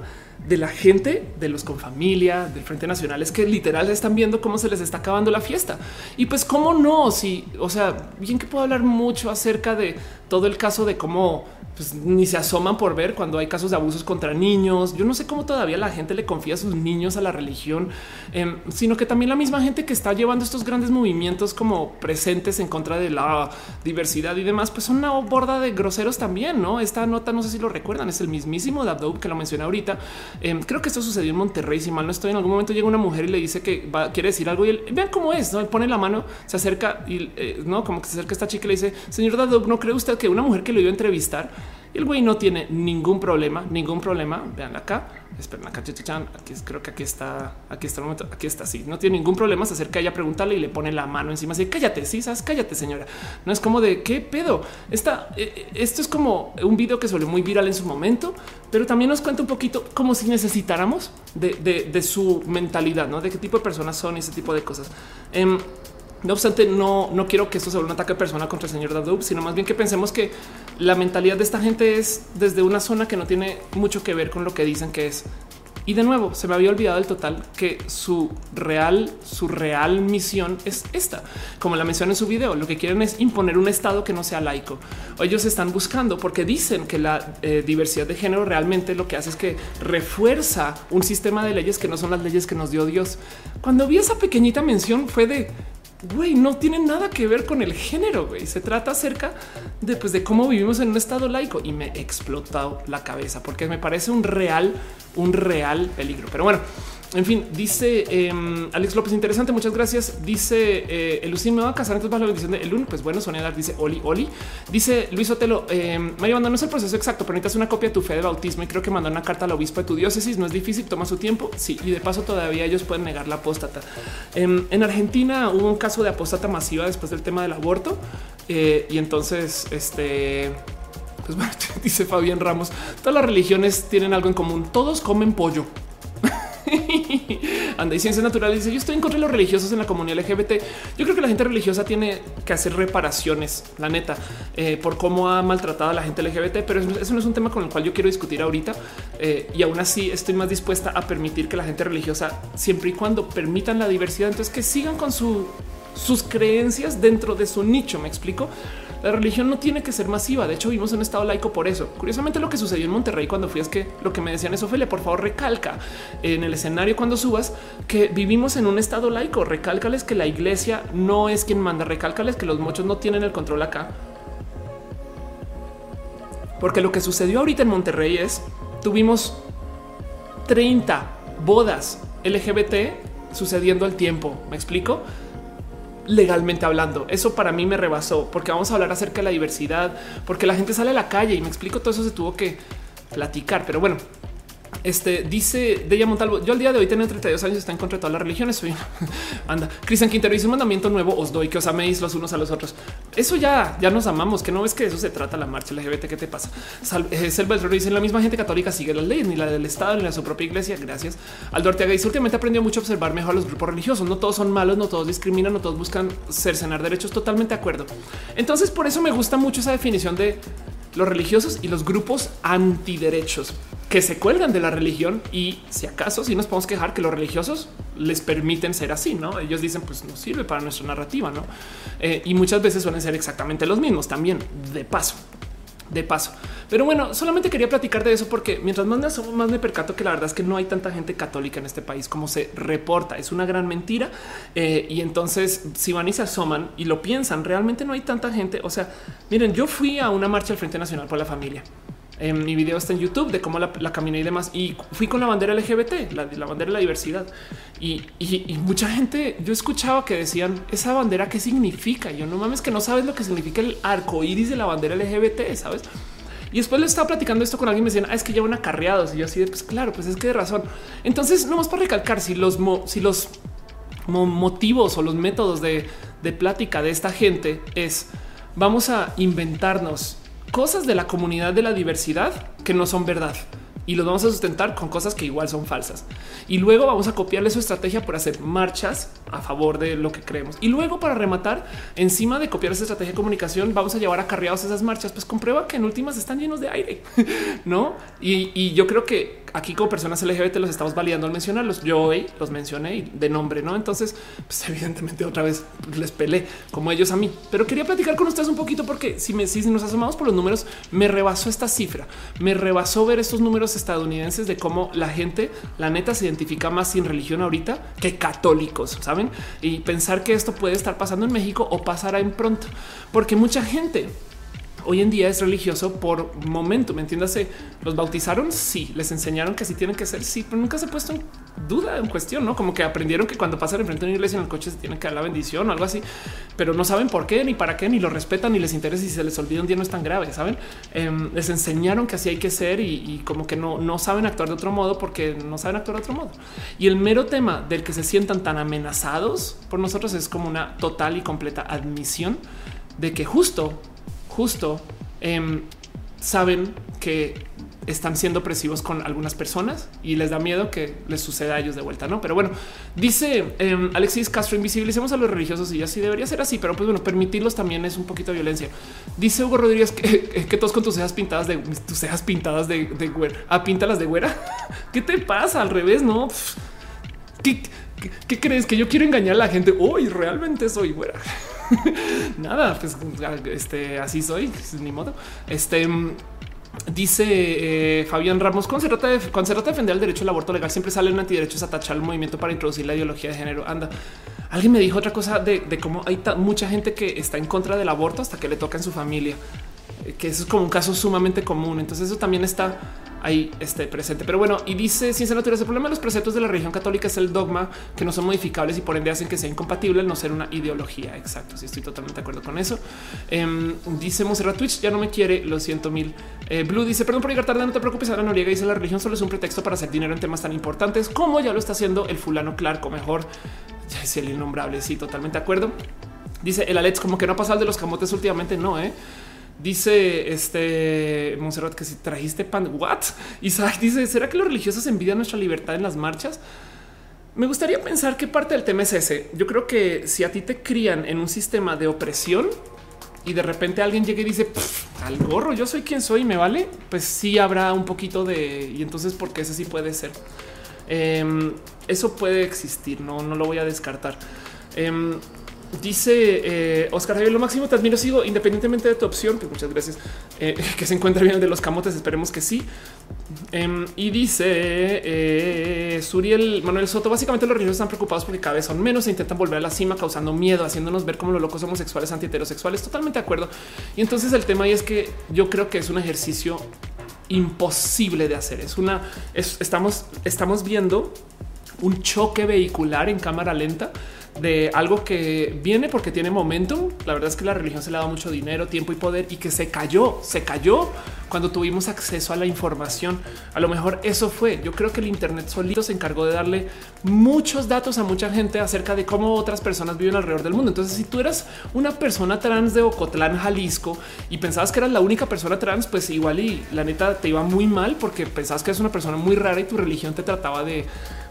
de la gente, de los con familia, del Frente Nacional, es que literal están viendo cómo se les está acabando la fiesta. Y pues, cómo no, si, o sea, bien que puedo hablar mucho acerca de todo el caso de cómo pues, ni se asoman por ver cuando hay casos de abusos contra niños. Yo no sé cómo todavía la gente le confía a sus niños a la religión, em, sino que también la misma gente que está llevando estos grandes movimientos como presentes en contra de la diversidad y demás, pues son una borda de groseros también. No, esta nota, no sé si lo recuerdan, es el mismísimo Dabdoub que lo mencioné ahorita. Em, creo que esto sucedió en Monterrey. Si mal no estoy, en algún momento llega una mujer y le dice que va, quiere decir algo y él, vean cómo es. No él pone la mano, se acerca y eh, no como que se acerca esta chica y le dice, señor Dabdoub, no cree usted que una mujer que lo iba a entrevistar el güey no tiene ningún problema, ningún problema. Vean acá. Esperen acá, aquí creo que aquí está, aquí está el momento, aquí está así. No tiene ningún problema, se acerca ella a preguntarle y le pone la mano encima. Así cállate, sí, sabes, cállate, señora. No es como de qué pedo. Esta, eh, eh, esto es como un video que suele muy viral en su momento, pero también nos cuenta un poquito como si necesitáramos de, su mentalidad, no de qué tipo de personas son y ese tipo de cosas. Em, no obstante, no, no quiero que esto sea un ataque personal contra el señor Dadub, sino más bien que pensemos que la mentalidad de esta gente es desde una zona que no tiene mucho que ver con lo que dicen que es. Y de nuevo, se me había olvidado el total que su real, su real misión es esta. Como la mencioné en su video, lo que quieren es imponer un estado que no sea laico. Ellos están buscando porque dicen que la eh, diversidad de género realmente lo que hace es que refuerza un sistema de leyes que no son las leyes que nos dio Dios. Cuando vi esa pequeñita mención fue de güey, no tiene nada que ver con el género. Güey. Se trata acerca de, pues, de cómo vivimos en un estado laico y me he explotado la cabeza porque me parece un real, un real peligro. Pero bueno, en fin, dice em, Alex López, interesante, muchas gracias. Dice eh, el me va a casar entonces la bendición de el Pues bueno, Sonia dice Oli, Oli. Dice Luis Otelo, eh, Mario, no es el proceso exacto, pero necesitas una copia de tu fe de bautismo y creo que mandar una carta al obispo de tu diócesis no es difícil, toma su tiempo. Sí, y de paso todavía ellos pueden negar la apóstata. Em, en Argentina hubo un caso de apóstata masiva después del tema del aborto eh, y entonces este pues dice Fabián Ramos, todas las religiones tienen algo en común, todos comen pollo. Anda y ciencias naturales dice yo estoy en contra de los religiosos en la comunidad LGBT. Yo creo que la gente religiosa tiene que hacer reparaciones, la neta, eh, por cómo ha maltratado a la gente LGBT, pero eso no es un tema con el cual yo quiero discutir ahorita. Eh, y aún así estoy más dispuesta a permitir que la gente religiosa, siempre y cuando permitan la diversidad, entonces que sigan con su, sus creencias dentro de su nicho. Me explico. La religión no tiene que ser masiva. De hecho, vimos un estado laico por eso. Curiosamente, lo que sucedió en Monterrey cuando fui es que lo que me decían es Ofelia, por favor, recalca en el escenario cuando subas que vivimos en un estado laico. Recálcales que la iglesia no es quien manda. Recálcales que los muchos no tienen el control acá. Porque lo que sucedió ahorita en Monterrey es tuvimos 30 bodas LGBT sucediendo al tiempo. Me explico legalmente hablando. Eso para mí me rebasó porque vamos a hablar acerca de la diversidad, porque la gente sale a la calle y me explico todo eso se tuvo que platicar. Pero bueno, este dice Deya Montalvo. Yo al día de hoy tengo 32 años, está en contra de todas las religiones. Soy anda. Cristian Quintero dice un mandamiento nuevo. Os doy que os améis los unos a los otros. Eso ya, ya nos amamos. Que no ves que eso se trata la marcha LGBT. ¿Qué te pasa? Sal, eh, dice la misma gente católica sigue las leyes, ni la del Estado, ni la de su propia iglesia. Gracias. Aldo Ortega dice últimamente aprendió mucho a observar mejor a los grupos religiosos. No todos son malos, no todos discriminan, no todos buscan cercenar derechos. Totalmente de acuerdo. Entonces, por eso me gusta mucho esa definición de los religiosos y los grupos antiderechos que se cuelgan de la religión y si acaso si nos podemos quejar que los religiosos les permiten ser así, no? Ellos dicen pues no sirve para nuestra narrativa, no? Eh, y muchas veces suelen ser exactamente los mismos también de paso de paso. Pero bueno, solamente quería platicar de eso porque mientras más me asomo, más me percato que la verdad es que no hay tanta gente católica en este país como se reporta. Es una gran mentira. Eh, y entonces, si van y se asoman y lo piensan, realmente no hay tanta gente. O sea, miren, yo fui a una marcha al Frente Nacional por la Familia. En mi video está en YouTube de cómo la, caminé y demás. Y fui con la bandera LGBT, la, la bandera de la diversidad. Y, mucha gente, yo escuchaba que decían esa bandera qué significa. yo no mames que no sabes lo que significa el arco iris de la bandera LGBT, sabes? Y después le estaba platicando esto con alguien y me decían, ah, es que llevan acarreados. Y yo así de, pues claro, pues es que de razón. Entonces, no más para recalcar si los, si los motivos o los métodos de, de plática de esta gente es vamos a inventarnos cosas de la comunidad de la diversidad que no son verdad y los vamos a sustentar con cosas que igual son falsas. Y luego vamos a copiarle su estrategia por hacer marchas a favor de lo que creemos. Y luego para rematar, encima de copiar esa estrategia de comunicación, vamos a llevar acarreados esas marchas, pues comprueba que en últimas están llenos de aire, ¿no? Y, yo creo que aquí como personas LGBT los estamos validando al mencionarlos. Yo hoy los mencioné de nombre, ¿no? Entonces, pues evidentemente otra vez les pelé como ellos a mí. Pero quería platicar con ustedes un poquito porque si, me, si nos asomamos por los números, me rebasó esta cifra. Me rebasó ver estos números estadounidenses de cómo la gente, la neta, se identifica más sin religión ahorita que católicos, saben? Y pensar que esto puede estar pasando en México o pasará en pronto, porque mucha gente hoy en día es religioso por momento. Me entiendas, los bautizaron. Sí, les enseñaron que así tienen que ser. Sí, pero nunca se ha puesto en duda, en cuestión, no como que aprendieron que cuando pasan enfrente de una iglesia en el coche se tienen que dar la bendición o algo así, pero no saben por qué, ni para qué, ni lo respetan, ni les interesa. Y si se les olvida un día no es tan grave. Saben, em, les enseñaron que así hay que ser y, como que no, no saben actuar de otro modo porque no saben actuar de otro modo. Y el mero tema del que se sientan tan amenazados por nosotros es como una total y completa admisión de que justo justo em, saben que están siendo opresivos con algunas personas y les da miedo que les suceda a ellos de vuelta, ¿no? Pero bueno, dice em, Alexis Castro, invisibilicemos a los religiosos y así debería ser así, pero pues bueno, permitirlos también es un poquito de violencia. Dice Hugo Rodríguez que, que todos con tus cejas pintadas de tus cejas pintadas de, de güera. Ah, píntalas de güera. ¿Qué te pasa? Al revés, ¿no? ¿Qué, crees? Que yo quiero engañar a la gente. Hoy realmente soy güera. Nada, pues este, así soy, ni modo. Este Dice eh, Fabián Ramos, cuando se, trata de, cuando se trata de defender el derecho al aborto legal, siempre sale un antiderecho a tachar el movimiento para introducir la ideología de género. Anda, alguien me dijo otra cosa de, de cómo hay mucha gente que está en contra del aborto hasta que le toca en su familia, que eso es como un caso sumamente común. Entonces eso también está ahí esté presente. Pero bueno, y dice ciencia natural, el problema de los preceptos de la religión católica es el dogma que no son modificables y por ende hacen que sea incompatible no ser una ideología. Exacto. Sí, estoy totalmente de acuerdo con eso. Em, dice Monserrat Twitch, ya no me quiere. Lo siento mil. Eh, Blue dice, perdón por llegar tarde. No te preocupes. Ahora Noriega dice la religión solo es un pretexto para hacer dinero en temas tan importantes como ya lo está haciendo el fulano Clark o mejor. Ya es el innombrable. Sí, totalmente de acuerdo. Dice el Alex como que no ha pasado de los camotes últimamente. No, eh. Dice este Monserrat que si trajiste pan, what? Isaac dice: ¿Será que los religiosos envidian nuestra libertad en las marchas? Me gustaría pensar que parte del tema es ese. Yo creo que si a ti te crían en un sistema de opresión y de repente alguien llega y dice al gorro, yo soy quien soy, me vale, pues sí habrá un poquito de y entonces porque ese sí puede ser. Em, eso puede existir, no, no lo voy a descartar. Em, Dice eh, Oscar Javier, lo máximo te admiro, sigo independientemente de tu opción, que muchas gracias, eh, que se encuentre bien de los camotes, esperemos que sí. Em, y dice eh, Suriel Manuel Soto, básicamente los religiosos están preocupados porque cada vez son menos e intentan volver a la cima causando miedo, haciéndonos ver como los locos homosexuales anti-heterosexuales, totalmente de acuerdo. Y entonces el tema ahí es que yo creo que es un ejercicio imposible de hacer, es una, estamos, estamos viendo un choque vehicular en cámara lenta de algo que viene porque tiene momentum. La verdad es que la religión se le ha dado mucho dinero, tiempo y poder y que se cayó, se cayó cuando tuvimos acceso a la información. A lo mejor eso fue. Yo creo que el Internet solito se encargó de darle muchos datos a mucha gente acerca de cómo otras personas viven alrededor del mundo. Entonces, si tú eras una persona trans de Ocotlán, Jalisco, y pensabas que eras la única persona trans, pues igual y la neta te iba muy mal porque pensabas que eres una persona muy rara y tu religión te trataba de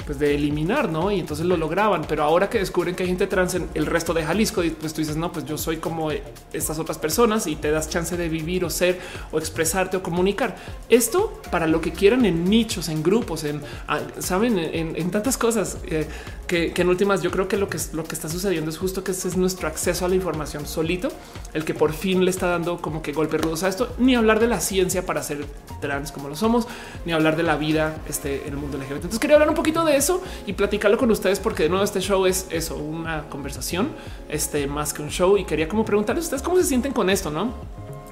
pues de eliminar, ¿no? Y entonces lo lograban. Pero ahora que descubren que hay gente trans en el resto de Jalisco, pues tú dices, no, pues yo soy como estas otras personas y te das chance de vivir o ser o expresarte o comunicar. Esto para lo que quieran en nichos, en grupos, en, ah, saben, en, tantas cosas eh, que, en últimas yo creo que lo que lo que está sucediendo es justo que ese es nuestro acceso a la información solito, el que por fin le está dando como que golpe rudos a esto, ni hablar de la ciencia para ser trans como lo somos, ni hablar de la vida este, en el mundo LGBT. Entonces quería hablar un poquito de eso y platicarlo con ustedes porque de nuevo este show es eso, una conversación, este más que un show y quería como preguntarles a ustedes cómo se sienten con esto, ¿no?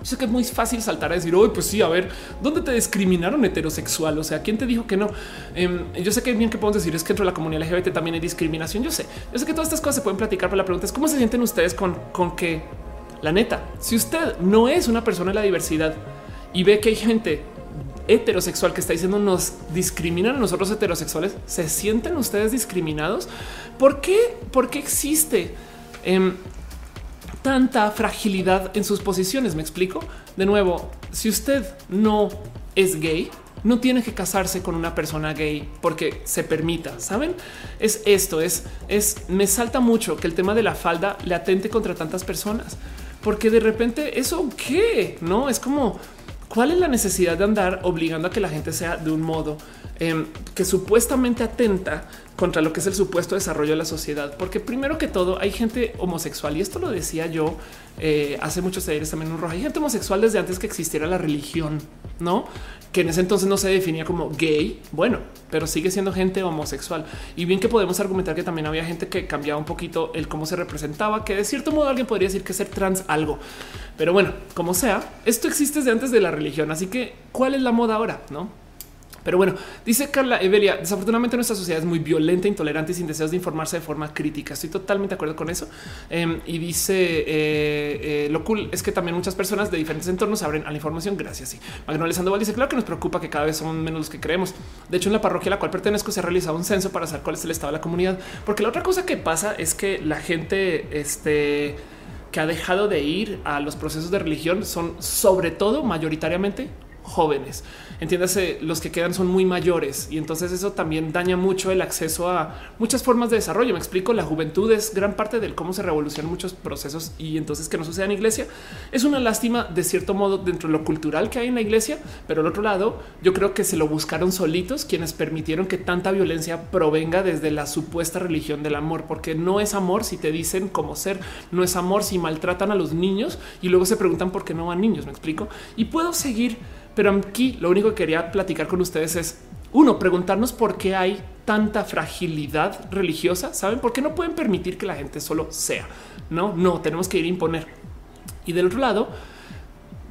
Yo sé que es muy fácil saltar a decir, hoy pues sí, a ver, ¿dónde te discriminaron heterosexual? O sea, ¿quién te dijo que no? Em, yo sé que bien que podemos decir es que dentro de la comunidad LGBT también hay discriminación. Yo sé, yo sé que todas estas cosas se pueden platicar, pero la pregunta es cómo se sienten ustedes con, con que la neta, si usted no es una persona de la diversidad y ve que hay gente heterosexual que está diciendo nos discriminan a nosotros heterosexuales, ¿se sienten ustedes discriminados? ¿Por qué? ¿Por qué existe em, tanta fragilidad en sus posiciones? ¿Me explico? De nuevo, si usted no es gay, no tiene que casarse con una persona gay porque se permita. Saben, es esto, es, es, me salta mucho que el tema de la falda le atente contra tantas personas, porque de repente eso qué no es como ¿Cuál es la necesidad de andar obligando a que la gente sea de un modo em, que supuestamente atenta contra lo que es el supuesto desarrollo de la sociedad? Porque primero que todo hay gente homosexual y esto lo decía yo eh, hace muchos talleres también en un rojo. Hay gente homosexual desde antes que existiera la religión, no? que en ese entonces no se definía como gay, bueno, pero sigue siendo gente homosexual. Y bien que podemos argumentar que también había gente que cambiaba un poquito el cómo se representaba, que de cierto modo alguien podría decir que ser trans algo. Pero bueno, como sea, esto existe desde antes de la religión, así que ¿cuál es la moda ahora? ¿No? Pero bueno, dice Carla Evelia, desafortunadamente nuestra sociedad es muy violenta, intolerante y sin deseos de informarse de forma crítica. Estoy totalmente de acuerdo con eso. Em, y dice, eh, eh, lo cool es que también muchas personas de diferentes entornos abren a la información. Gracias. Sí. Magnolia Sandoval dice, claro que nos preocupa que cada vez son menos los que creemos. De hecho, en la parroquia a la cual pertenezco se ha realizado un censo para saber cuál es el estado de la comunidad. Porque la otra cosa que pasa es que la gente, este que ha dejado de ir a los procesos de religión son sobre todo mayoritariamente jóvenes. Entiéndase, los que quedan son muy mayores y entonces eso también daña mucho el acceso a muchas formas de desarrollo. Me explico, la juventud es gran parte del cómo se revolucionan muchos procesos y entonces que no suceda en iglesia es una lástima de cierto modo dentro de lo cultural que hay en la iglesia, pero al otro lado yo creo que se lo buscaron solitos quienes permitieron que tanta violencia provenga desde la supuesta religión del amor, porque no es amor si te dicen cómo ser, no es amor si maltratan a los niños y luego se preguntan por qué no van niños, me explico, y puedo seguir pero aquí lo único que quería platicar con ustedes es uno, preguntarnos por qué hay tanta fragilidad religiosa. Saben por qué no pueden permitir que la gente solo sea. No, no tenemos que ir a imponer. Y del otro lado,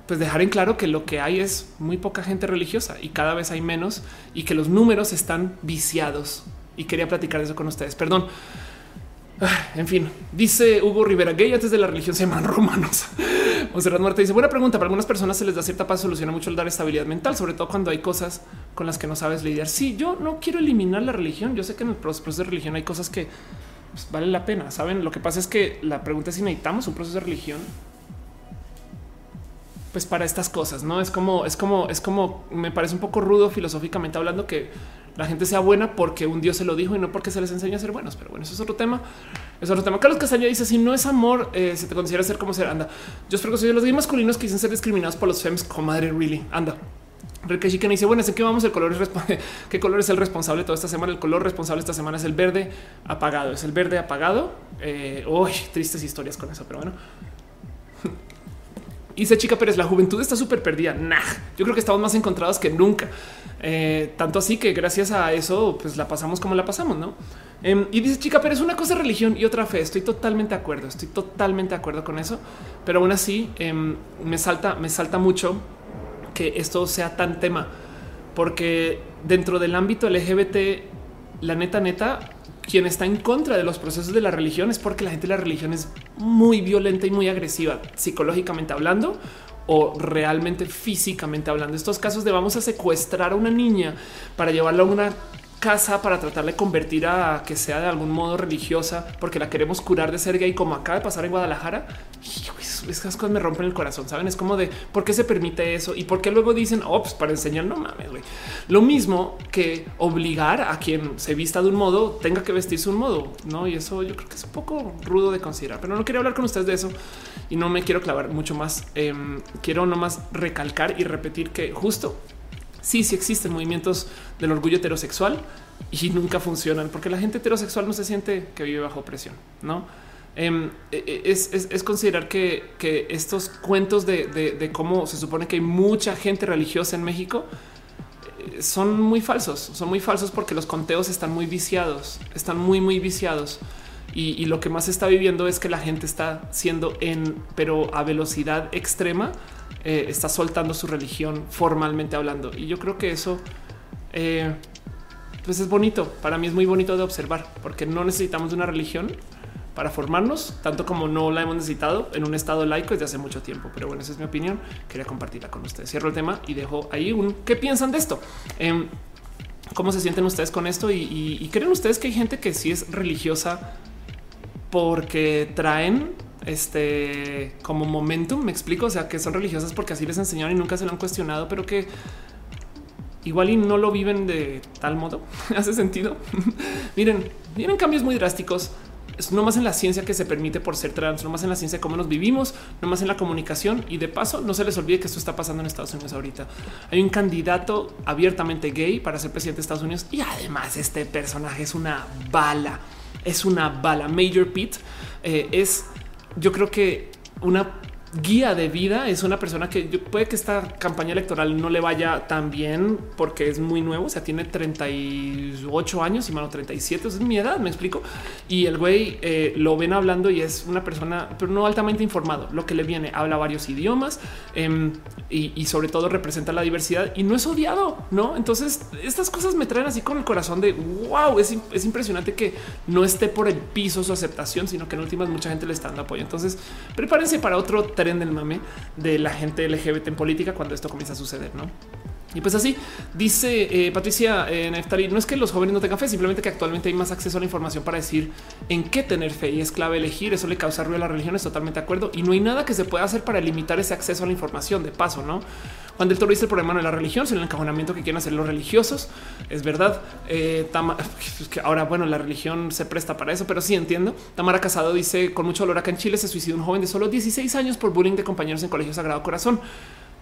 pues dejar en claro que lo que hay es muy poca gente religiosa y cada vez hay menos y que los números están viciados. Y quería platicar eso con ustedes. Perdón. Ah, en fin, dice Hugo Rivera, gay antes de la religión se llaman romanos. Monserrat Muerte dice, buena pregunta, para algunas personas se les da cierta paz, soluciona mucho el dar estabilidad mental, sobre todo cuando hay cosas con las que no sabes lidiar. Sí, yo no quiero eliminar la religión, yo sé que en el proceso de religión hay cosas que pues, valen la pena, ¿saben? Lo que pasa es que la pregunta es si necesitamos un proceso de religión pues para estas cosas, no es como, es como, es como me parece un poco rudo filosóficamente hablando que la gente sea buena porque un Dios se lo dijo y no porque se les enseña a ser buenos. Pero bueno, eso es otro tema. Es otro tema. Carlos Castañeda dice: Si no es amor, eh, se te considera ser como ser. Anda. Yo espero que soy de los gays masculinos que dicen ser discriminados por los fems. Comadre, really. Anda. Reque Chicken dice: Bueno, sé que vamos. El color es qué color es el responsable toda esta semana. El color responsable esta semana es el verde apagado. Es el verde apagado. Eh, tristes historias con eso, pero bueno. Dice Chica Pérez, la juventud está súper perdida. Nah, yo creo que estamos más encontrados que nunca. Eh, tanto así que gracias a eso, pues la pasamos como la pasamos, ¿no? Em, y dice Chica Pérez, una cosa es religión y otra fe. Estoy totalmente de acuerdo, estoy totalmente de acuerdo con eso. Pero aún así, em, me salta, me salta mucho que esto sea tan tema. Porque dentro del ámbito LGBT, la neta, neta, quien está en contra de los procesos de la religión es porque la gente de la religión es muy violenta y muy agresiva, psicológicamente hablando o realmente físicamente hablando. Estos casos de vamos a secuestrar a una niña para llevarla a una casa para tratar de convertir a que sea de algún modo religiosa porque la queremos curar de ser gay como acaba de pasar en Guadalajara. esas cosas me rompen el corazón, saben? Es como de por qué se permite eso y por qué luego dicen, oh, pues para enseñar, no mames, güey. Lo mismo que obligar a quien se vista de un modo tenga que vestirse un modo, no? Y eso yo creo que es un poco rudo de considerar, pero no quería hablar con ustedes de eso y no me quiero clavar mucho más. Em, quiero nomás recalcar y repetir que justo sí, sí existen movimientos del orgullo heterosexual y nunca funcionan porque la gente heterosexual no se siente que vive bajo presión, no? Em, e, e, es, considerar que, estos cuentos de, cómo se supone que hay mucha gente religiosa en México eh, son muy falsos, son muy falsos porque los conteos están muy viciados, están muy, muy viciados. Y, y, lo que más está viviendo es que la gente está siendo en, pero a velocidad extrema, eh, está soltando su religión formalmente hablando. Y yo creo que eso eh, pues es bonito. Para mí es muy bonito de observar porque no necesitamos una religión para formarnos, tanto como no la hemos necesitado en un estado laico desde hace mucho tiempo. Pero bueno, esa es mi opinión. Quería compartirla con ustedes. Cierro el tema y dejo ahí un qué piensan de esto. Em, ¿Cómo se sienten ustedes con esto? y creen ustedes que hay gente que sí es religiosa porque traen este como momentum. Me explico. O sea, que son religiosas porque así les enseñaron y nunca se lo han cuestionado, pero que igual y no lo viven de tal modo. Hace sentido. Miren, vienen cambios muy drásticos. Es no más en la ciencia que se permite por ser trans, no más en la ciencia de cómo nos vivimos, no más en la comunicación. Y de paso, no se les olvide que esto está pasando en Estados Unidos ahorita. Hay un candidato abiertamente gay para ser presidente de Estados Unidos y además este personaje es una bala, es una bala. Major Pete eh, es yo creo que una guía de vida es una persona que puede que esta campaña electoral no le vaya tan bien porque es muy nuevo. O sea, tiene 38 años y mano 37. Es mi edad, me explico. Y el güey eh, lo ven hablando y es una persona, pero no altamente informado. Lo que le viene, habla varios idiomas em, y, sobre todo representa la diversidad y no es odiado, no? Entonces, estas cosas me traen así con el corazón de wow, es, es impresionante que no esté por el piso su aceptación, sino que en últimas mucha gente le está dando apoyo. Entonces, prepárense para otro tren del mame de la gente LGBT en política cuando esto comienza a suceder, ¿no? Y pues así dice eh, Patricia eh, no es que los jóvenes no tengan fe, simplemente que actualmente hay más acceso a la información para decir en qué tener fe y es clave elegir. Eso le causa ruido a la religión. Es totalmente de acuerdo y no hay nada que se pueda hacer para limitar ese acceso a la información. De paso, no? Cuando el toro dice el problema de la religión, sino el encajonamiento que quieren hacer los religiosos. Es verdad. Eh, que ahora, bueno, la religión se presta para eso, pero sí entiendo. Tamara Casado dice con mucho dolor acá en Chile se suicidó un joven de solo 16 años por bullying de compañeros en Colegio Sagrado Corazón.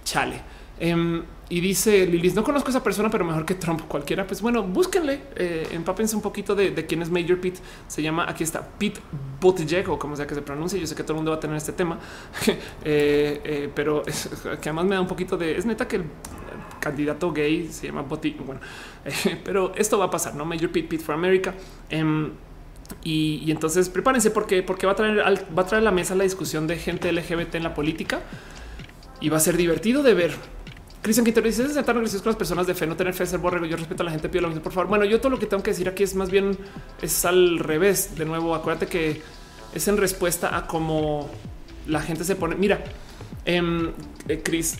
Chale. Em, y dice Lilis, no conozco a esa persona, pero mejor que Trump cualquiera. Pues bueno, búsquenle, eh, empápense un poquito de, quién es Major Pete. Se llama, aquí está, Pete Buttigieg o como sea que se pronuncie. Yo sé que todo el mundo va a tener este tema, eh, eh, pero que además me da un poquito de, es neta que el candidato gay se llama Buttigieg. Bueno, pero esto va a pasar, ¿no? Major Pete, Pete for America. Em, y, y, entonces prepárense porque, porque va a traer va a traer a la mesa la discusión de gente LGBT en la política y va a ser divertido de ver Cristian Quintero dice: Es tan agradecido con las personas de fe, no tener fe, ser borrego. Yo respeto a la gente, pido lo mismo, por favor. Bueno, yo todo lo que tengo que decir aquí es más bien es al revés. De nuevo, acuérdate que es en respuesta a cómo la gente se pone. Mira, eh, Chris,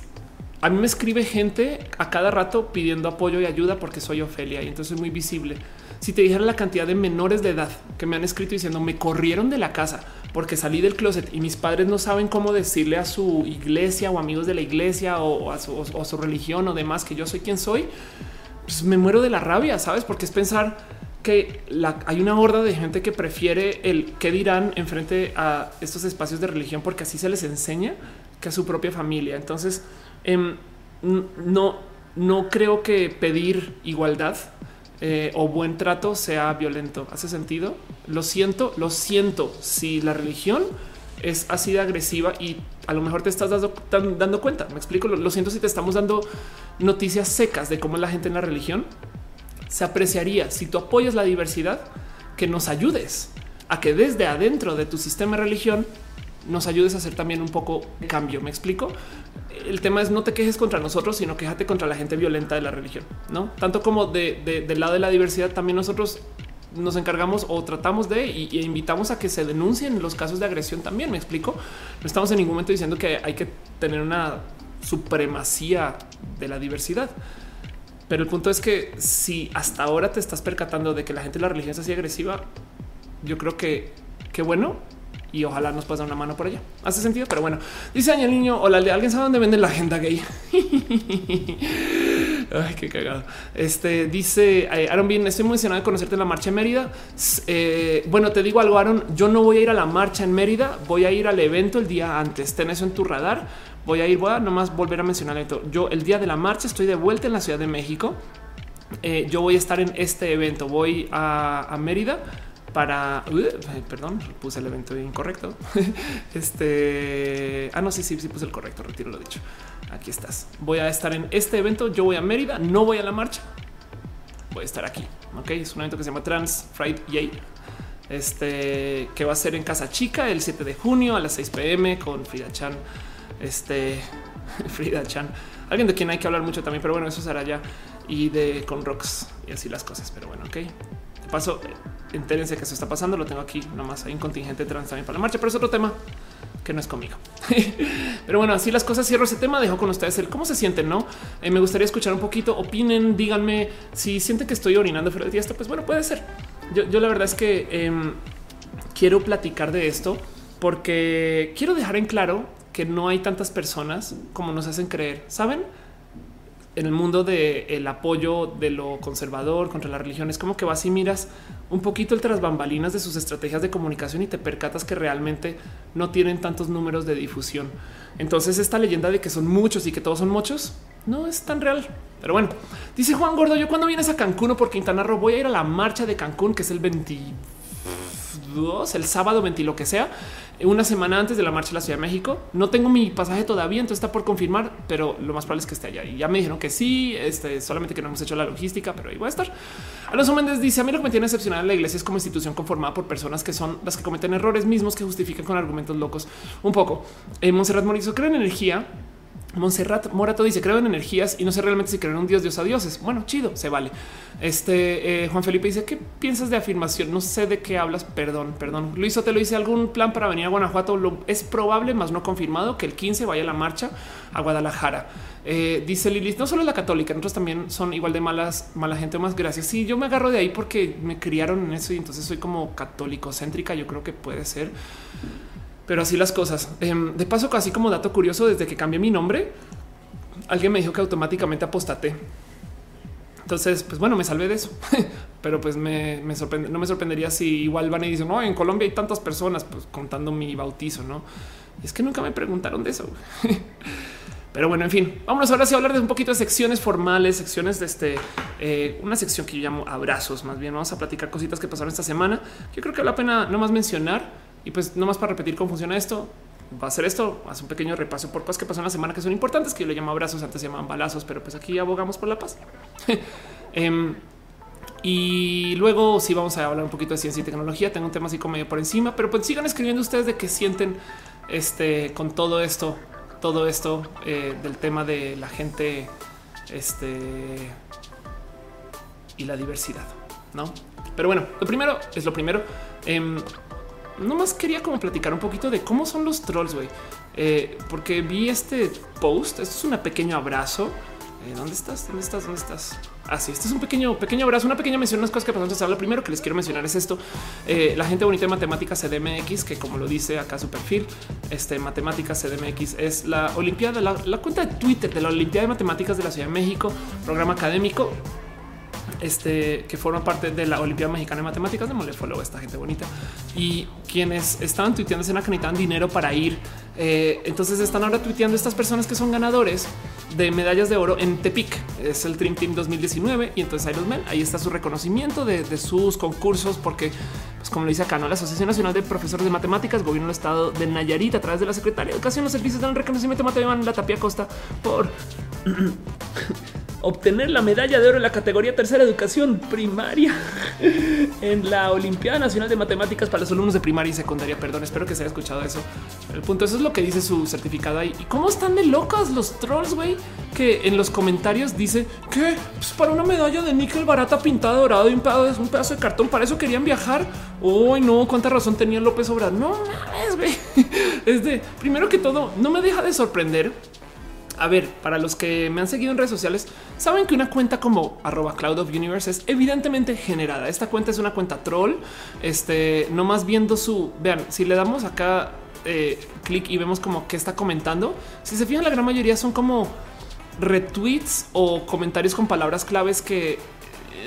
a mí me escribe gente a cada rato pidiendo apoyo y ayuda porque soy Ofelia y entonces soy muy visible. Si te dijera la cantidad de menores de edad que me han escrito diciendo me corrieron de la casa porque salí del closet y mis padres no saben cómo decirle a su iglesia o amigos de la iglesia o a su, religión o demás que yo soy quien soy, pues me muero de la rabia, sabes? Porque es pensar que hay una horda de gente que prefiere el que dirán en frente a estos espacios de religión porque así se les enseña que a su propia familia. Entonces, em, no, no creo que pedir igualdad eh, o buen trato sea violento. ¿Hace sentido? Lo siento, lo siento. Si la religión es así de agresiva y a lo mejor te estás dando, cuenta. Me explico. Lo, siento si te estamos dando noticias secas de cómo es la gente en la religión. Se apreciaría si tú apoyas la diversidad que nos ayudes a que desde adentro de tu sistema religión nos ayudes a hacer también un poco cambio. Me explico. El tema es no te quejes contra nosotros, sino quéjate contra la gente violenta de la religión, no tanto como de, del lado de la diversidad. También nosotros nos encargamos o tratamos de y, invitamos a que se denuncien los casos de agresión. También me explico. No estamos en ningún momento diciendo que hay que tener una supremacía de la diversidad. Pero el punto es que si hasta ahora te estás percatando de que la gente de la religión es así agresiva, yo creo que qué bueno y ojalá nos dar una mano por allá. Hace sentido, pero bueno, dice Aña Niño, hola, ¿alguien sabe dónde venden la agenda gay? Ay, qué cagado. Este dice eh, Aaron bien, estoy muy emocionado de conocerte en la marcha en Mérida. Eh, bueno, te digo algo, Aaron, yo no voy a ir a la marcha en Mérida, voy a ir al evento el día antes. Ten eso en tu radar. Voy a ir, voy a nomás volver a mencionar esto. Yo el día de la marcha estoy de vuelta en la Ciudad de México. Eh, yo voy a estar en este evento. Voy a, a Mérida para perdón, puse el evento incorrecto. este ah, no, sí, sí, sí puse el correcto. Retiro lo dicho. Aquí estás. Voy a estar en este evento. Yo voy a Mérida, no voy a la marcha. Voy a estar aquí. Ok, es un evento que se llama Trans Friday. Este que va a ser en Casa Chica el 7 de junio a las 6 pm con Frida Chan. Este Frida Chan, alguien de quien hay que hablar mucho también, pero bueno, eso será ya y de con rocks y así las cosas. Pero bueno, ok, de paso entérense que eso está pasando. Lo tengo aquí nomás. Hay un contingente trans también para la marcha, pero es otro tema que no es conmigo. pero bueno, así las cosas. Cierro ese tema. Dejo con ustedes el cómo se sienten. No eh, me gustaría escuchar un poquito. Opinen, díganme si sienten que estoy orinando fuera de esto. Pues bueno, puede ser. Yo, la verdad es que em, quiero platicar de esto porque quiero dejar en claro que no hay tantas personas como nos hacen creer. Saben? En el mundo del apoyo de lo conservador contra la religión es como que vas y miras un poquito el tras bambalinas de sus estrategias de comunicación y te percatas que realmente no tienen tantos números de difusión. Entonces esta leyenda de que son muchos y que todos son muchos no es tan real. Pero bueno, dice Juan Gordo, yo cuando vienes a Cancún o por Quintana Roo voy a ir a la marcha de Cancún, que es el 22, el sábado 20, lo que sea una semana antes de la marcha a la Ciudad de México. No tengo mi pasaje todavía, entonces está por confirmar, pero lo más probable es que esté allá. Y ya me dijeron que sí, este, solamente que no hemos hecho la logística, pero ahí voy a estar. Alonso Méndez dice: A mí lo que me tiene excepcional la iglesia es como institución conformada por personas que son las que cometen errores mismos que justifican con argumentos locos. Un poco. En Monserrat Morizo cree en energía Montserrat Morato dice creo en energías y no sé realmente si creo en un dios, dios a dioses. Bueno, chido, se vale. Este eh, Juan Felipe dice qué piensas de afirmación? No sé de qué hablas. Perdón, perdón. Luis te lo dice algún plan para venir a Guanajuato. Lo, es probable, más no confirmado, que el 15 vaya a la marcha a Guadalajara. Eh, dice Lilith, no solo la católica, nosotros también son igual de malas, mala gente más gracias. Sí, yo me agarro de ahí porque me criaron en eso y entonces soy como católico céntrica. Yo creo que puede ser pero así las cosas. Em, de paso, casi como dato curioso, desde que cambié mi nombre, alguien me dijo que automáticamente apostaté. Entonces, pues bueno, me salvé de eso, pero pues me, sorprende, no me sorprendería si igual van y dicen, no, en Colombia hay tantas personas, pues contando mi bautizo, no? Y es que nunca me preguntaron de eso. Pero bueno, en fin, vámonos ahora sí a hablar de un poquito de secciones formales, secciones de este, eh, una sección que yo llamo abrazos. Más bien, vamos a platicar cositas que pasaron esta semana. Yo creo que vale la pena no más mencionar y pues no más para repetir cómo funciona esto, va a ser esto, hace un pequeño repaso por cosas que pasaron la semana que son importantes, que yo le llamo abrazos, antes se llamaban balazos, pero pues aquí abogamos por la paz. Em, y luego sí vamos a hablar un poquito de ciencia y tecnología. Tengo un tema así como medio por encima, pero pues sigan escribiendo ustedes de qué sienten este con todo esto, todo esto eh, del tema de la gente este y la diversidad, no? Pero bueno, lo primero es lo primero. Em, nomás quería como platicar un poquito de cómo son los trolls, güey. Eh, porque vi este post. Esto es un pequeño abrazo. Eh, ¿Dónde estás? ¿Dónde estás? ¿Dónde estás? Así, ah, es un pequeño, pequeño abrazo, una pequeña mención, unas cosas que pasaron. Entonces, lo primero que les quiero mencionar es esto. Eh, la gente bonita de matemáticas CDMX, que como lo dice acá su perfil, este matemáticas CDMX es la Olimpiada, la cuenta de Twitter de la Olimpiada de Matemáticas de la Ciudad de México, programa académico este, que forma parte de la Olimpiada Mexicana de Matemáticas, de follow esta gente bonita y quienes estaban tuiteando que necesitaban dinero para ir. Eh, entonces están ahora tuiteando estas personas que son ganadores de medallas de oro en Tepic. Es el Dream Team 2019 y entonces los ven. Ahí está su reconocimiento de, sus concursos porque, pues como lo dice acá, ¿no? la Asociación Nacional de Profesores de Matemáticas, Gobierno del Estado de Nayarit a través de la Secretaría de Educación, los servicios dan reconocimiento de matemáticas la Tapia Costa por obtener la medalla de oro en la categoría tercera educación primaria en la Olimpiada Nacional de Matemáticas para los alumnos de primaria y secundaria. Perdón, espero que se haya escuchado eso. El punto eso es lo que dice su certificado ahí. ¿Y cómo están de locas los trolls, güey? Que en los comentarios dice que pues para una medalla de níquel barata pintada dorado y un pedazo, un pedazo de cartón, para eso querían viajar. Uy, no, cuánta razón tenía López Obrador. No mames, güey. Es de primero que todo, no me deja de sorprender a ver, para los que me han seguido en redes sociales, saben que una cuenta como arroba cloud of universe es evidentemente generada. Esta cuenta es una cuenta troll. Este no más viendo su vean, si le damos acá eh, clic y vemos como que está comentando, si se fijan, la gran mayoría son como retweets o comentarios con palabras claves que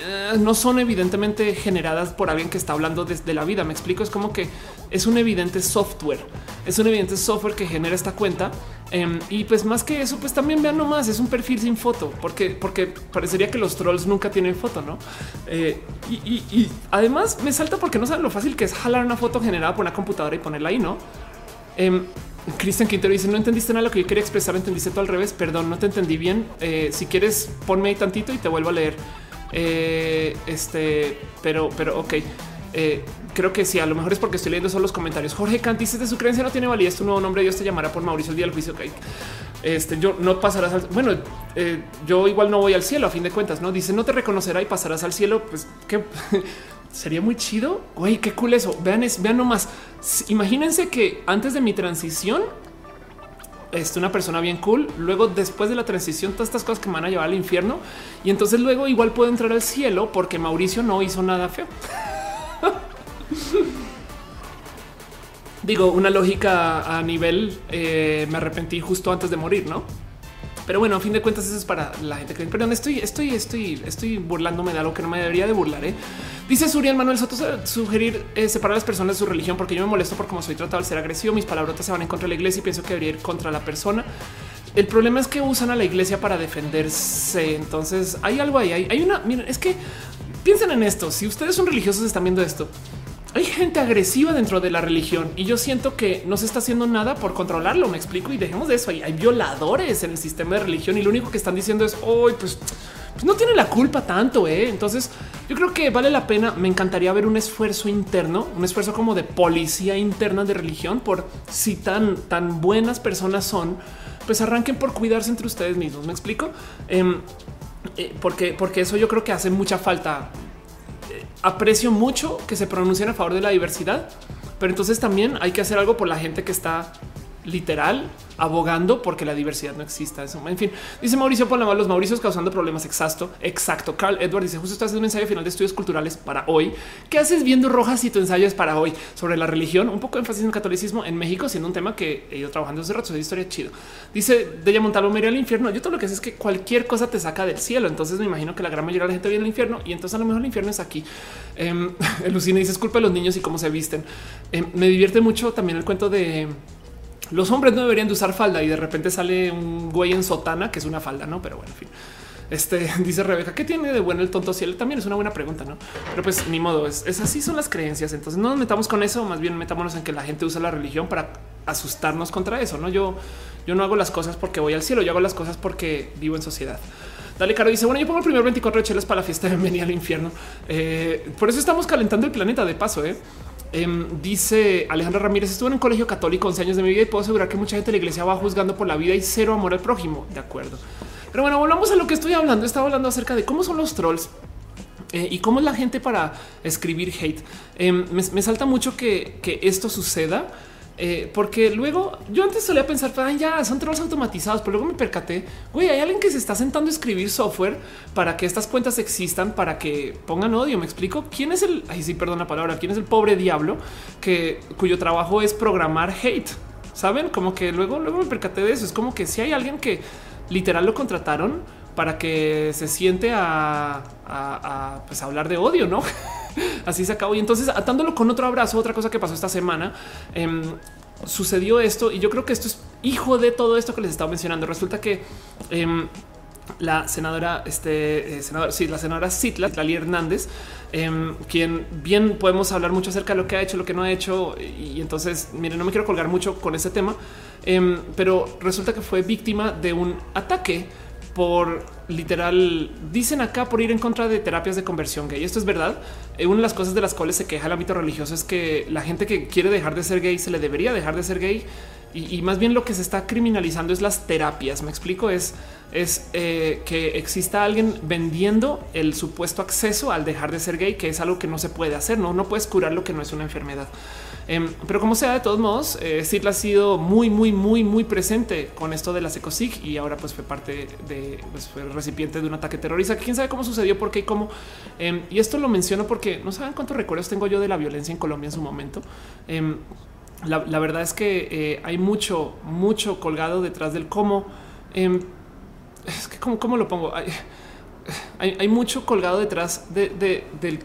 eh, no son evidentemente generadas por alguien que está hablando desde la vida. Me explico, es como que es un evidente software, es un evidente software que genera esta cuenta. Em, y pues más que eso, pues también vean nomás, es un perfil sin foto, porque, porque parecería que los trolls nunca tienen foto, ¿no? Eh, y, además me salta porque no saben lo fácil que es jalar una foto generada por una computadora y ponerla ahí, ¿no? Eh, Cristian Quintero dice: No entendiste nada de lo que yo quería expresar, entendiste todo al revés. Perdón, no te entendí bien. Eh, si quieres, ponme ahí tantito y te vuelvo a leer. Eh, este, pero, pero ok. Creo que sí, a lo mejor es porque estoy leyendo solo los comentarios. Jorge Cant dice de su creencia no tiene validez tu nuevo nombre. Dios te llamará por Mauricio el día del juicio. Okay. Este yo no pasarás al bueno. Eh, yo igual no voy al cielo a fin de cuentas. No dice no te reconocerá y pasarás al cielo. Pues que sería muy chido. Güey, qué cool eso. Vean, es, vean nomás. Imagínense que antes de mi transición este, una persona bien cool. Luego, después de la transición, todas estas cosas que me van a llevar al infierno. Y entonces luego igual puedo entrar al cielo porque Mauricio no hizo nada feo. Digo, una lógica a nivel eh, me arrepentí justo antes de morir, ¿no? Pero bueno, a fin de cuentas, eso es para la gente que perdón, estoy, estoy, estoy, estoy burlándome de algo que no me debería de burlar. ¿eh? Dice Surian Manuel Soto sugerir eh, separar a las personas de su religión porque yo me molesto por cómo soy tratado al ser agresivo. Mis palabrotas se van en contra de la iglesia y pienso que debería ir contra la persona. El problema es que usan a la iglesia para defenderse. Entonces hay algo ahí. Hay, hay una. Miren, es que piensen en esto. Si ustedes son religiosos, están viendo esto hay gente agresiva dentro de la religión y yo siento que no se está haciendo nada por controlarlo. Me explico y dejemos de eso. Hay, hay violadores en el sistema de religión y lo único que están diciendo es hoy, pues, pues, no tiene la culpa tanto. ¿eh? Entonces, yo creo que vale la pena. Me encantaría ver un esfuerzo interno, un esfuerzo como de policía interna de religión por si tan, tan buenas personas son, pues arranquen por cuidarse entre ustedes mismos. Me explico. Em, eh, porque, porque eso yo creo que hace mucha falta aprecio mucho que se pronuncien a favor de la diversidad, pero entonces también hay que hacer algo por la gente que está literal abogando porque la diversidad no exista. En fin, dice Mauricio Palama, los Mauricios causando problemas. Exacto, exacto. Carl Edward dice justo estás haciendo un ensayo final de estudios culturales para hoy. ¿Qué haces viendo rojas y tu ensayo es para hoy sobre la religión? Un poco de énfasis en el catolicismo en México, siendo un tema que he ido trabajando hace rato. Es historia chido. Dice de Montalvo, me al infierno. Yo todo lo que sé es que cualquier cosa te saca del cielo. Entonces me imagino que la gran mayoría de la gente viene al infierno y entonces a lo mejor el infierno es aquí. Eh, Lucina dice culpa de los niños y cómo se visten. Em, me divierte mucho también el cuento de los hombres no deberían de usar falda y de repente sale un güey en sotana que es una falda, no? Pero bueno, en fin. Este dice Rebeca, ¿qué tiene de bueno el tonto cielo? También es una buena pregunta, no? Pero pues ni modo, es, así son las creencias. Entonces no nos metamos con eso, más bien metámonos en que la gente usa la religión para asustarnos contra eso. No, yo, yo no hago las cosas porque voy al cielo, yo hago las cosas porque vivo en sociedad. Dale, Caro dice: Bueno, yo pongo el primer 24 de chelas para la fiesta de bienvenida al infierno. Eh, por eso estamos calentando el planeta de paso. ¿eh? Em, dice Alejandra Ramírez, estuve en un colegio católico 11 años de mi vida y puedo asegurar que mucha gente de la iglesia va juzgando por la vida y cero amor al prójimo. De acuerdo. Pero bueno, volvamos a lo que estoy hablando. Estaba hablando acerca de cómo son los trolls. Eh, y cómo es la gente para escribir hate. Em, me, me, salta mucho que, que esto suceda eh, porque luego yo antes solía pensar, ya son trolls automatizados, pero luego me percaté, güey, hay alguien que se está sentando a escribir software para que estas cuentas existan, para que pongan odio. Me explico quién es el, ay, sí, perdón la palabra, quién es el pobre diablo que cuyo trabajo es programar hate. Saben como que luego, luego me percaté de eso. Es como que si hay alguien que literal lo contrataron para que se siente a, pues, hablar de odio, no? Así se acabó. Y entonces atándolo con otro abrazo, otra cosa que pasó esta semana, em, sucedió esto y yo creo que esto es hijo de todo esto que les estaba mencionando. Resulta que em, la senadora, este eh, senador, sí, la senadora Citla, Lali Hernández, em, quien bien podemos hablar mucho acerca de lo que ha hecho, lo que no ha hecho. Y, entonces, miren, no me quiero colgar mucho con ese tema, pero resulta que fue víctima de un ataque por literal, dicen acá por ir en contra de terapias de conversión gay. Esto es verdad. Eh, una de las cosas de las cuales se queja el ámbito religioso es que la gente que quiere dejar de ser gay se le debería dejar de ser gay. Y, más bien lo que se está criminalizando es las terapias. Me explico, es, es eh, que exista alguien vendiendo el supuesto acceso al dejar de ser gay, que es algo que no se puede hacer. No, no puedes curar lo que no es una enfermedad. Em, pero como sea, de todos modos, eh, ha sido muy, muy, muy, muy presente con esto de la Ecosig y ahora pues fue parte de, pues fue recipiente de un ataque terrorista. Quién sabe cómo sucedió, por qué y cómo. Em, y esto lo menciono porque no saben cuántos recuerdos tengo yo de la violencia en Colombia en su momento. La, verdad es que eh, hay mucho, mucho colgado detrás del cómo. Em, es que cómo, cómo lo pongo. Hay, hay, mucho colgado detrás de, del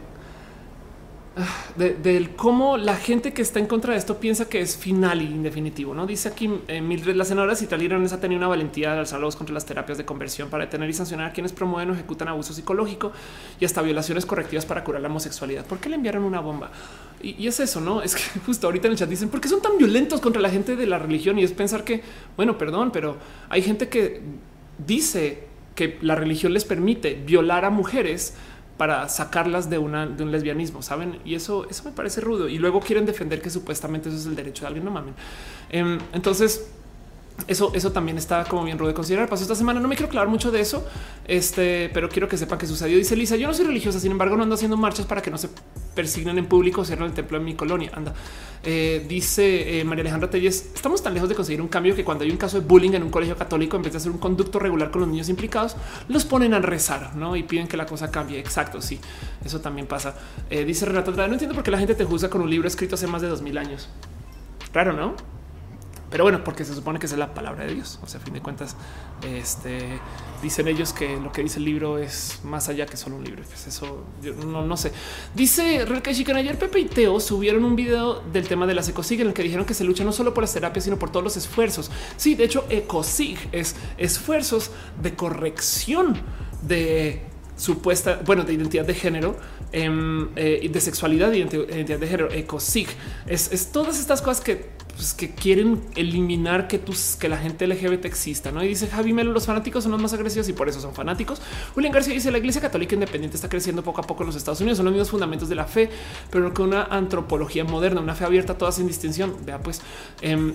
del cómo la gente que está en contra de esto piensa que es final y indefinitivo. No dice aquí eh, Mildred, la senadora ha tenido una valentía de alzar contra las terapias de conversión para detener y sancionar a quienes promueven o ejecutan abuso psicológico y hasta violaciones correctivas para curar la homosexualidad. ¿Por qué le enviaron una bomba? Y, y es eso, no es que justo ahorita en el chat dicen por qué son tan violentos contra la gente de la religión y es pensar que, bueno, perdón, pero hay gente que dice que la religión les permite violar a mujeres para sacarlas de, una, de un lesbianismo, saben? Y eso, eso me parece rudo. Y luego quieren defender que supuestamente eso es el derecho de alguien. No mamen. Em, entonces, eso, eso también está como bien rudo de considerar. Pasó esta semana. No me quiero clavar mucho de eso, este, pero quiero que sepan que sucedió. Dice Lisa: Yo no soy religiosa, sin embargo, no ando haciendo marchas para que no se persignen en público, cierran el templo en mi colonia. Anda. Eh, dice eh, María Alejandra Telles: Estamos tan lejos de conseguir un cambio que cuando hay un caso de bullying en un colegio católico, en vez de hacer un conducto regular con los niños implicados, los ponen a rezar ¿no? y piden que la cosa cambie. Exacto. Sí, eso también pasa. Eh, dice Renato: No entiendo por qué la gente te juzga con un libro escrito hace más de dos mil años. Claro, no? Pero bueno, porque se supone que es la palabra de Dios. O sea, a fin de cuentas, este dicen ellos que lo que dice el libro es más allá que solo un libro. Pues eso yo no, no sé. Dice Relka Chican ayer Pepe y Teo subieron un video del tema de las ecosig en el que dijeron que se lucha no solo por las terapias, sino por todos los esfuerzos. Sí, de hecho, ecosig es esfuerzos de corrección de supuesta, bueno, de identidad de género, em, eh, de sexualidad, de identidad de género, ecosig. Es, es todas estas cosas que pues, que quieren eliminar que, tus, que la gente LGBT exista. ¿no? Y dice Javi Melo, los fanáticos son los más agresivos y por eso son fanáticos. William García dice la Iglesia Católica Independiente está creciendo poco a poco en los Estados Unidos. Son los mismos fundamentos de la fe, pero con una antropología moderna, una fe abierta, toda sin distinción. Vea, pues em,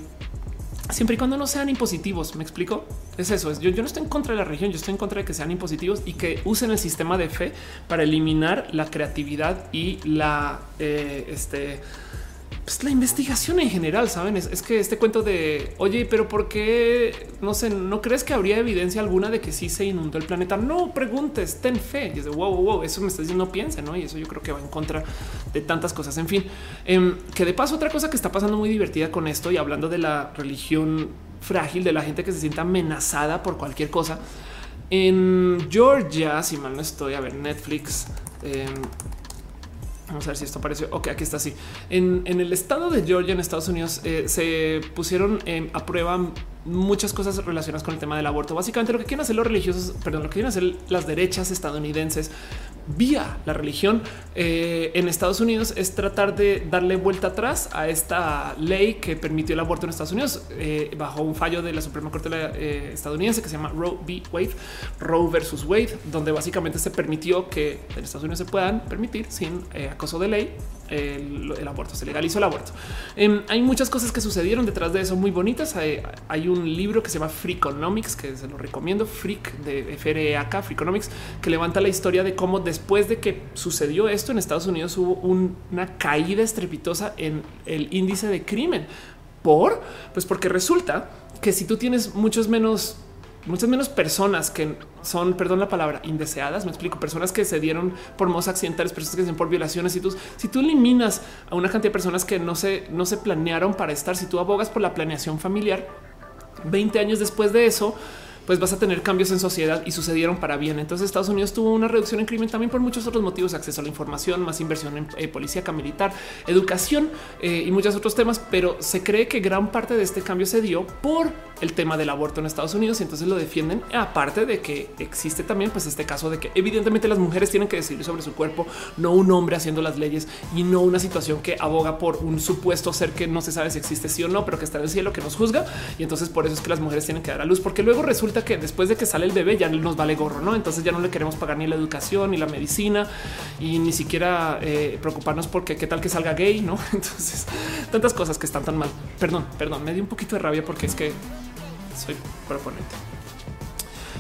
siempre y cuando no sean impositivos. Me explico. Es eso. yo, no estoy en contra de la religión, yo estoy en contra de que sean impositivos y que usen el sistema de fe para eliminar la creatividad y la eh, este pues, la investigación en general, saben, es, que este cuento de oye, pero por qué no sé, no crees que habría evidencia alguna de que sí se inundó el planeta? No preguntes, ten fe. Y es de wow, wow, wow, eso me está diciendo, piensa, no? Y eso yo creo que va en contra de tantas cosas. En fin, em, que de paso, otra cosa que está pasando muy divertida con esto y hablando de la religión frágil, de la gente que se sienta amenazada por cualquier cosa. En Georgia, si mal no estoy, a ver, Netflix. Em, Vamos a ver si esto apareció. Ok, aquí está así. En, el estado de Georgia, en Estados Unidos, eh, se pusieron a prueba muchas cosas relacionadas con el tema del aborto. Básicamente lo que quieren hacer los religiosos, perdón, lo que quieren hacer las derechas estadounidenses vía la religión eh, en Estados Unidos es tratar de darle vuelta atrás a esta ley que permitió el aborto en Estados Unidos eh, bajo un fallo de la Suprema Corte eh, estadounidense que se llama Roe v. Wade, Roe versus Wade, donde básicamente se permitió que en Estados Unidos se puedan permitir sin acoso de ley el, aborto, se legalizó el aborto. Em, hay muchas cosas que sucedieron detrás de eso muy bonitas. Hay, un libro que se llama Freakonomics, que se lo recomiendo, Freak de FRAK, Freakonomics, que levanta la historia de cómo después de que sucedió esto en Estados Unidos hubo una caída estrepitosa en el índice de crimen. ¿Por? Pues porque resulta que si tú tienes muchos menos muchas menos personas que son, perdón la palabra, indeseadas. Me explico, personas que se dieron por modos accidentales, personas que se dieron por violaciones. Y tú, si tú eliminas a una cantidad de personas que no se, no se planearon para estar, si tú abogas por la planeación familiar, 20 años después de eso, pues vas a tener cambios en sociedad y sucedieron para bien. Entonces Estados Unidos tuvo una reducción en crimen también por muchos otros motivos, acceso a la información, más inversión en eh, policía militar, educación eh, y muchos otros temas, pero se cree que gran parte de este cambio se dio por el tema del aborto en Estados Unidos y entonces lo defienden, aparte de que existe también pues este caso de que evidentemente las mujeres tienen que decidir sobre su cuerpo, no un hombre haciendo las leyes y no una situación que aboga por un supuesto ser que no se sabe si existe sí o no, pero que está en el cielo, que nos juzga y entonces por eso es que las mujeres tienen que dar a luz, porque luego resulta que después de que sale el bebé ya nos vale gorro, ¿no? Entonces ya no le queremos pagar ni la educación ni la medicina y ni siquiera eh, preocuparnos porque qué tal que salga gay, ¿no? Entonces tantas cosas que están tan mal. Perdón, perdón, me dio un poquito de rabia porque es que soy proponente.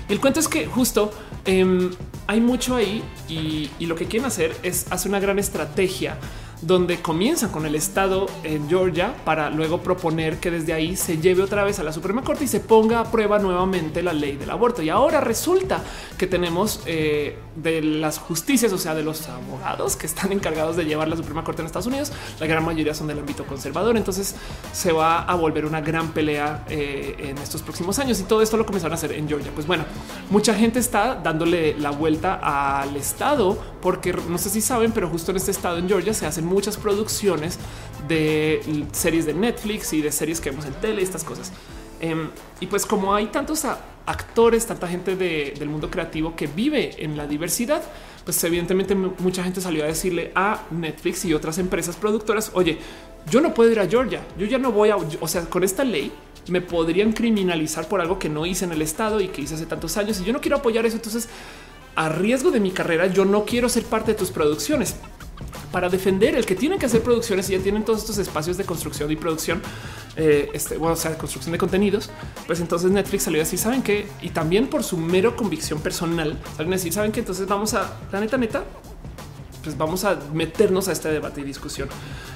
El cuento es que justo em, hay mucho ahí y, y lo que quieren hacer es hacer una gran estrategia donde comienzan con el estado en Georgia para luego proponer que desde ahí se lleve otra vez a la Suprema Corte y se ponga a prueba nuevamente la ley del aborto. Y ahora resulta que tenemos eh, de las justicias, o sea, de los abogados que están encargados de llevar la Suprema Corte en Estados Unidos, la gran mayoría son del ámbito conservador. Entonces se va a volver una gran pelea eh, en estos próximos años y todo esto lo comenzaron a hacer en Georgia. Pues bueno, mucha gente está dándole la vuelta al estado porque no sé si saben, pero justo en este estado en Georgia se hacen muchas producciones de series de Netflix y de series que vemos en tele estas cosas. Em, y pues como hay tantos actores, tanta gente del mundo creativo que vive en la diversidad, pues evidentemente mucha gente salió a decirle a Netflix y otras empresas productoras, oye, yo no puedo ir a Georgia, yo ya no voy a, o sea, con esta ley me podrían criminalizar por algo que no hice en el estado y que hice hace tantos años y yo no quiero apoyar eso. Entonces, a riesgo de mi carrera, yo no quiero ser parte de tus producciones para defender el que tienen que hacer producciones y ya tienen todos estos espacios de construcción y producción, eh, este, bueno, o sea, construcción de contenidos, pues entonces Netflix salió así, saben que, y también por su mero convicción personal, salen a decir, saben que entonces vamos a, la neta, neta, pues vamos a meternos a este debate y discusión.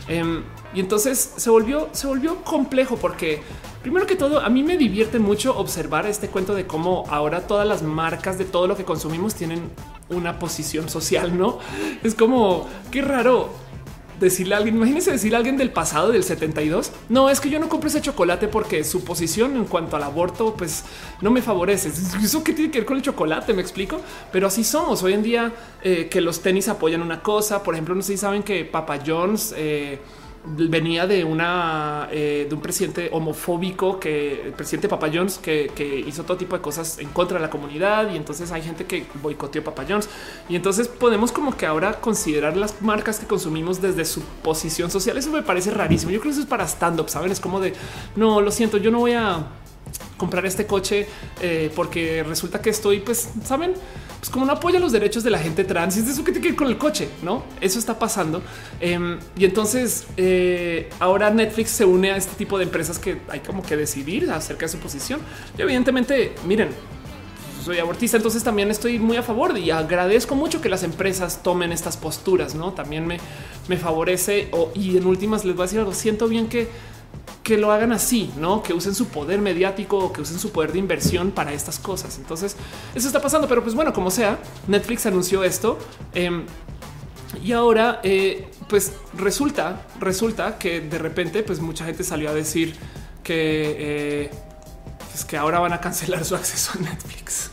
Em, y entonces se volvió, se volvió complejo porque primero que todo, a mí me divierte mucho observar este cuento de cómo ahora todas las marcas de todo lo que consumimos tienen una posición social, no es como qué raro decirle a alguien, imagínense decirle a alguien del pasado del 72, no es que yo no compro ese chocolate porque su posición en cuanto al aborto, pues no me favorece. Eso que tiene que ver con el chocolate, me explico, pero así somos hoy en día eh, que los tenis apoyan una cosa. Por ejemplo, no sé si saben que Papa John's eh, venía de una eh, de un presidente homofóbico que el presidente Papa Jones que, hizo todo tipo de cosas en contra de la comunidad y entonces hay gente que boicoteó Papa Jones y entonces podemos como que ahora considerar las marcas que consumimos desde su posición social. Eso me parece rarísimo. Yo creo que eso es para stand up, saben? Es como de no lo siento, yo no voy a comprar este coche eh, porque resulta que estoy, pues, saben, pues como no apoya los derechos de la gente trans, y es eso que tiene que ir con el coche, no? Eso está pasando. Em, y entonces eh, ahora Netflix se une a este tipo de empresas que hay como que decidir acerca de su posición. Y evidentemente, miren, soy abortista, entonces también estoy muy a favor y agradezco mucho que las empresas tomen estas posturas, no? También me, me favorece y en últimas les voy a decir algo. Siento bien que que lo hagan así, no que usen su poder mediático o que usen su poder de inversión para estas cosas. Entonces, eso está pasando. Pero pues bueno, como sea, Netflix anunció esto. Em, y ahora, eh, pues resulta, resulta que de repente, pues mucha gente salió a decir que eh, es que ahora van a cancelar su acceso a Netflix.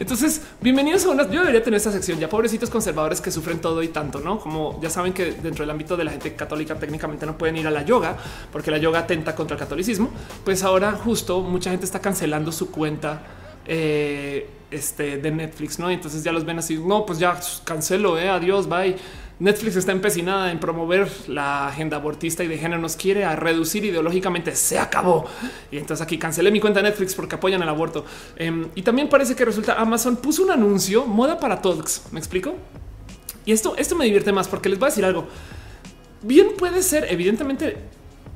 Entonces, bienvenidos a una. Yo debería tener esta sección ya pobrecitos conservadores que sufren todo y tanto, no como ya saben que dentro del ámbito de la gente católica técnicamente no pueden ir a la yoga porque la yoga atenta contra el catolicismo. Pues ahora, justo mucha gente está cancelando su cuenta eh, este, de Netflix, no? entonces ya los ven así. No, pues ya cancelo, eh, adiós, bye. Netflix está empecinada en promover la agenda abortista y de género nos quiere a reducir ideológicamente. Se acabó. Y entonces aquí cancelé mi cuenta de Netflix porque apoyan el aborto. Em, y también parece que resulta Amazon puso un anuncio moda para todos. Me explico. Y esto, esto me divierte más porque les voy a decir algo. bien puede ser, evidentemente,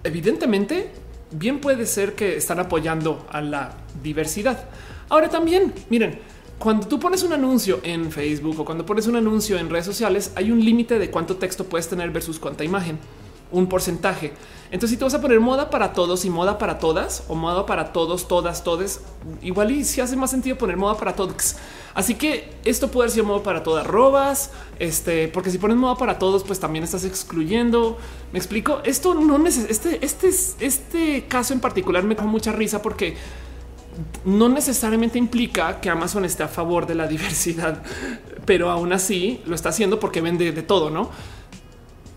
evidentemente, bien puede ser que están apoyando a la diversidad. Ahora también, miren, cuando tú pones un anuncio en Facebook o cuando pones un anuncio en redes sociales, hay un límite de cuánto texto puedes tener versus cuánta imagen, un porcentaje. Entonces, si te vas a poner moda para todos y moda para todas o moda para todos, todas, todes, igual y si hace más sentido poner moda para todos. Así que esto puede ser moda para todas robas, este, porque si pones moda para todos, pues también estás excluyendo. Me explico. Esto no necesita este, este, este caso en particular me da mucha risa porque no necesariamente implica que Amazon esté a favor de la diversidad, pero aún así lo está haciendo porque vende de todo, no?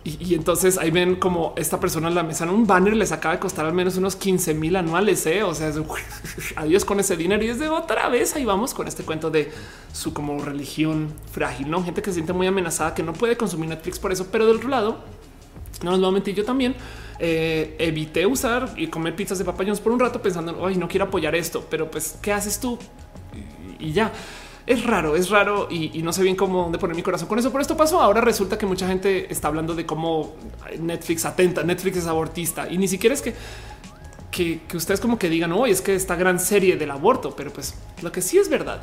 Y, entonces ahí ven como esta persona en la mesa en un banner les acaba de costar al menos unos 15 mil anuales. ¿eh? O sea, adiós con ese dinero y es de otra vez. Ahí vamos con este cuento de su como religión frágil, no gente que se siente muy amenazada, que no puede consumir Netflix por eso. Pero del otro lado, no nos voy a mentir, yo también eh, evité usar y comer pizzas de papayón por un rato pensando, hoy no quiero apoyar esto, pero pues, ¿qué haces tú? Y, ya. Es raro, es raro y, no sé bien cómo dónde poner mi corazón con eso. Pero esto pasó. Ahora resulta que mucha gente está hablando de cómo Netflix atenta, Netflix es abortista y ni siquiera es que que, que, ustedes como que digan hoy es que esta gran serie del aborto, pero pues lo que sí es verdad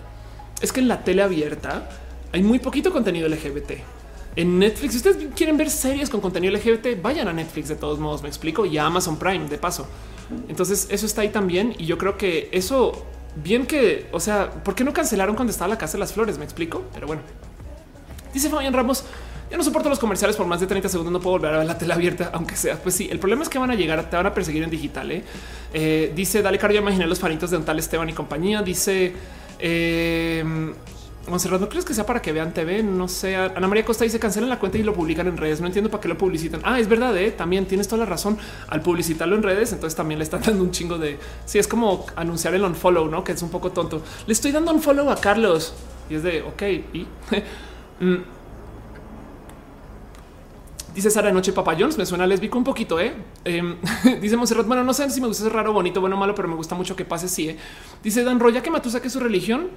es que en la tele abierta hay muy poquito contenido LGBT en Netflix. Si ustedes quieren ver series con contenido LGBT, vayan a Netflix de todos modos, me explico, y a Amazon Prime de paso. Entonces eso está ahí también y yo creo que eso bien que, o sea, ¿por qué no cancelaron cuando estaba la Casa de las Flores? Me explico, pero bueno. Dice Fabián Ramos, ya no soporto los comerciales por más de 30 segundos, no puedo volver a ver la tele abierta, aunque sea. Pues sí, el problema es que van a llegar, te van a perseguir en digital. ¿eh? Eh, dice, dale caro, ya imaginé los faritos de un tal Esteban y compañía. Dice, eh, Monserrat, ¿no crees que sea para que vean TV? No sé. Ana María Costa dice cancelan la cuenta y lo publican en redes. No entiendo para qué lo publicitan. Ah, es verdad. ¿eh? También tienes toda la razón al publicitarlo en redes. Entonces también le están dando un chingo de si sí, es como anunciar el unfollow, no? Que es un poco tonto. Le estoy dando un follow a Carlos y es de ok. Mm. dice Sara Noche Papayons. Me suena lésbico un poquito. ¿eh? eh dice Monserrat. Bueno, no sé si me gusta ser raro, bonito, bueno, malo, pero me gusta mucho que pase. Sí. ¿eh? Dice Dan Roya que Matu saque su religión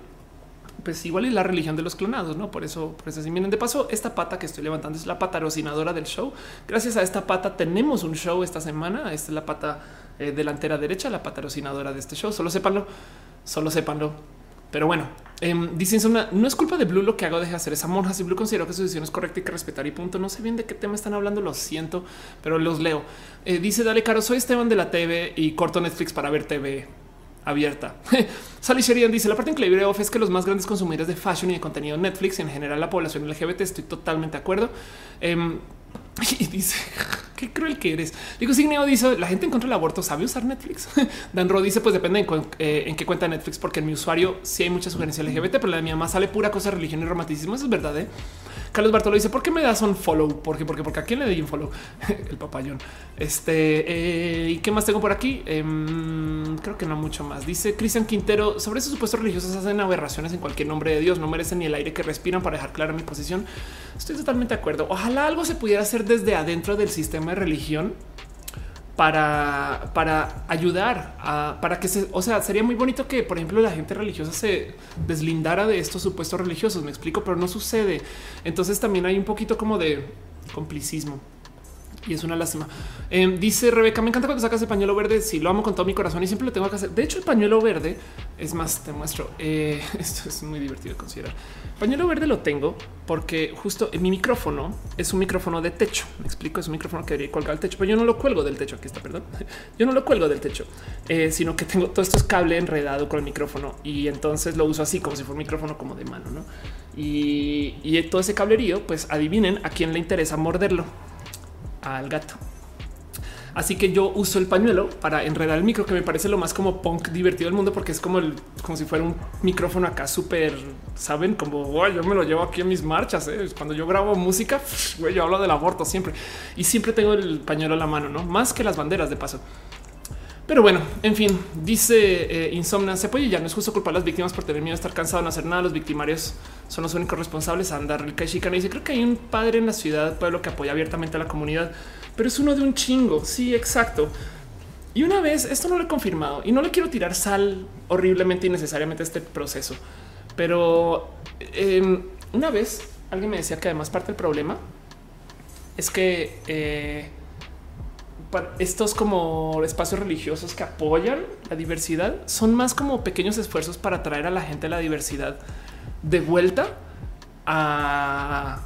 pues igual es la religión de los clonados, no? Por eso, por eso, si miren de paso, esta pata que estoy levantando es la pata rocinadora del show. Gracias a esta pata tenemos un show esta semana. Esta es la pata eh, delantera derecha, la pata rocinadora de este show. Solo sépanlo, solo sépanlo. Pero bueno, eh, dicen no es culpa de Blue lo que hago, deje de hacer esa monja. Si Blue considero que su decisión es correcta y que respetar y punto. No sé bien de qué tema están hablando, lo siento, pero los leo. Eh, dice Dale Caro, soy Esteban de la TV y corto Netflix para ver TV abierta. Sally Sheridan dice la parte increíble de es que los más grandes consumidores de fashion y de contenido Netflix y en general la población LGBT estoy totalmente de acuerdo. Em, y dice qué cruel que eres. Digo, Signeo dice la gente en contra del aborto sabe usar Netflix. Dan Ro dice pues depende eh, en, qué cuenta Netflix, porque en mi usuario sí hay mucha sugerencia LGBT, pero la de mi mamá sale pura cosa religión y romanticismo. Eso es verdad. ¿eh? Carlos Bartolo dice por qué me das un follow? Porque, porque, porque a quién le doy un follow? el papayón. Este eh, y qué más tengo por aquí? Em, creo que no mucho más. Dice Cristian Quintero sobre esos supuestos religiosos hacen aberraciones en cualquier nombre de Dios. No merecen ni el aire que respiran para dejar clara mi posición. Estoy totalmente de acuerdo. Ojalá algo se pudiera hacer desde adentro del sistema de religión para, para ayudar a para que se, o sea, sería muy bonito que, por ejemplo, la gente religiosa se deslindara de estos supuestos religiosos. Me explico, pero no sucede. Entonces también hay un poquito como de complicismo y es una lástima. Em, dice Rebeca, me encanta cuando sacas el pañuelo verde. Si lo amo con todo mi corazón y siempre lo tengo que hacer. De hecho, el pañuelo verde es más, te muestro. Eh, esto es muy divertido de considerar. pañuelo verde lo tengo porque justo en mi micrófono es un micrófono de techo. Me explico, es un micrófono que debería colgar al techo, pero yo no lo cuelgo del techo. Aquí está, perdón. Yo no lo cuelgo del techo, eh, sino que tengo todo esto es cable enredado con el micrófono y entonces lo uso así como si fuera un micrófono como de mano, no? Y, y todo ese cablerío, pues adivinen a quién le interesa morderlo al gato. Así que yo uso el pañuelo para enredar el micro, que me parece lo más como punk divertido del mundo, porque es como el, como si fuera un micrófono acá súper, saben, como yo me lo llevo aquí en mis marchas. ¿eh? Cuando yo grabo música, yo hablo del aborto siempre y siempre tengo el pañuelo a la mano, no más que las banderas de paso. Pero bueno, en fin, dice eh, Insomnia, se puede ya no es justo culpar a las víctimas por tener miedo a estar cansado no hacer nada. Los victimarios son los únicos responsables a andar el y dice creo que hay un padre en la ciudad, pueblo que apoya abiertamente a la comunidad, pero es uno de un chingo. Sí, exacto. Y una vez esto no lo he confirmado y no le quiero tirar sal horriblemente y necesariamente a este proceso, pero em, una vez alguien me decía que además parte del problema es que eh, estos como espacios religiosos que apoyan la diversidad son más como pequeños esfuerzos para traer a la gente a la diversidad de vuelta a,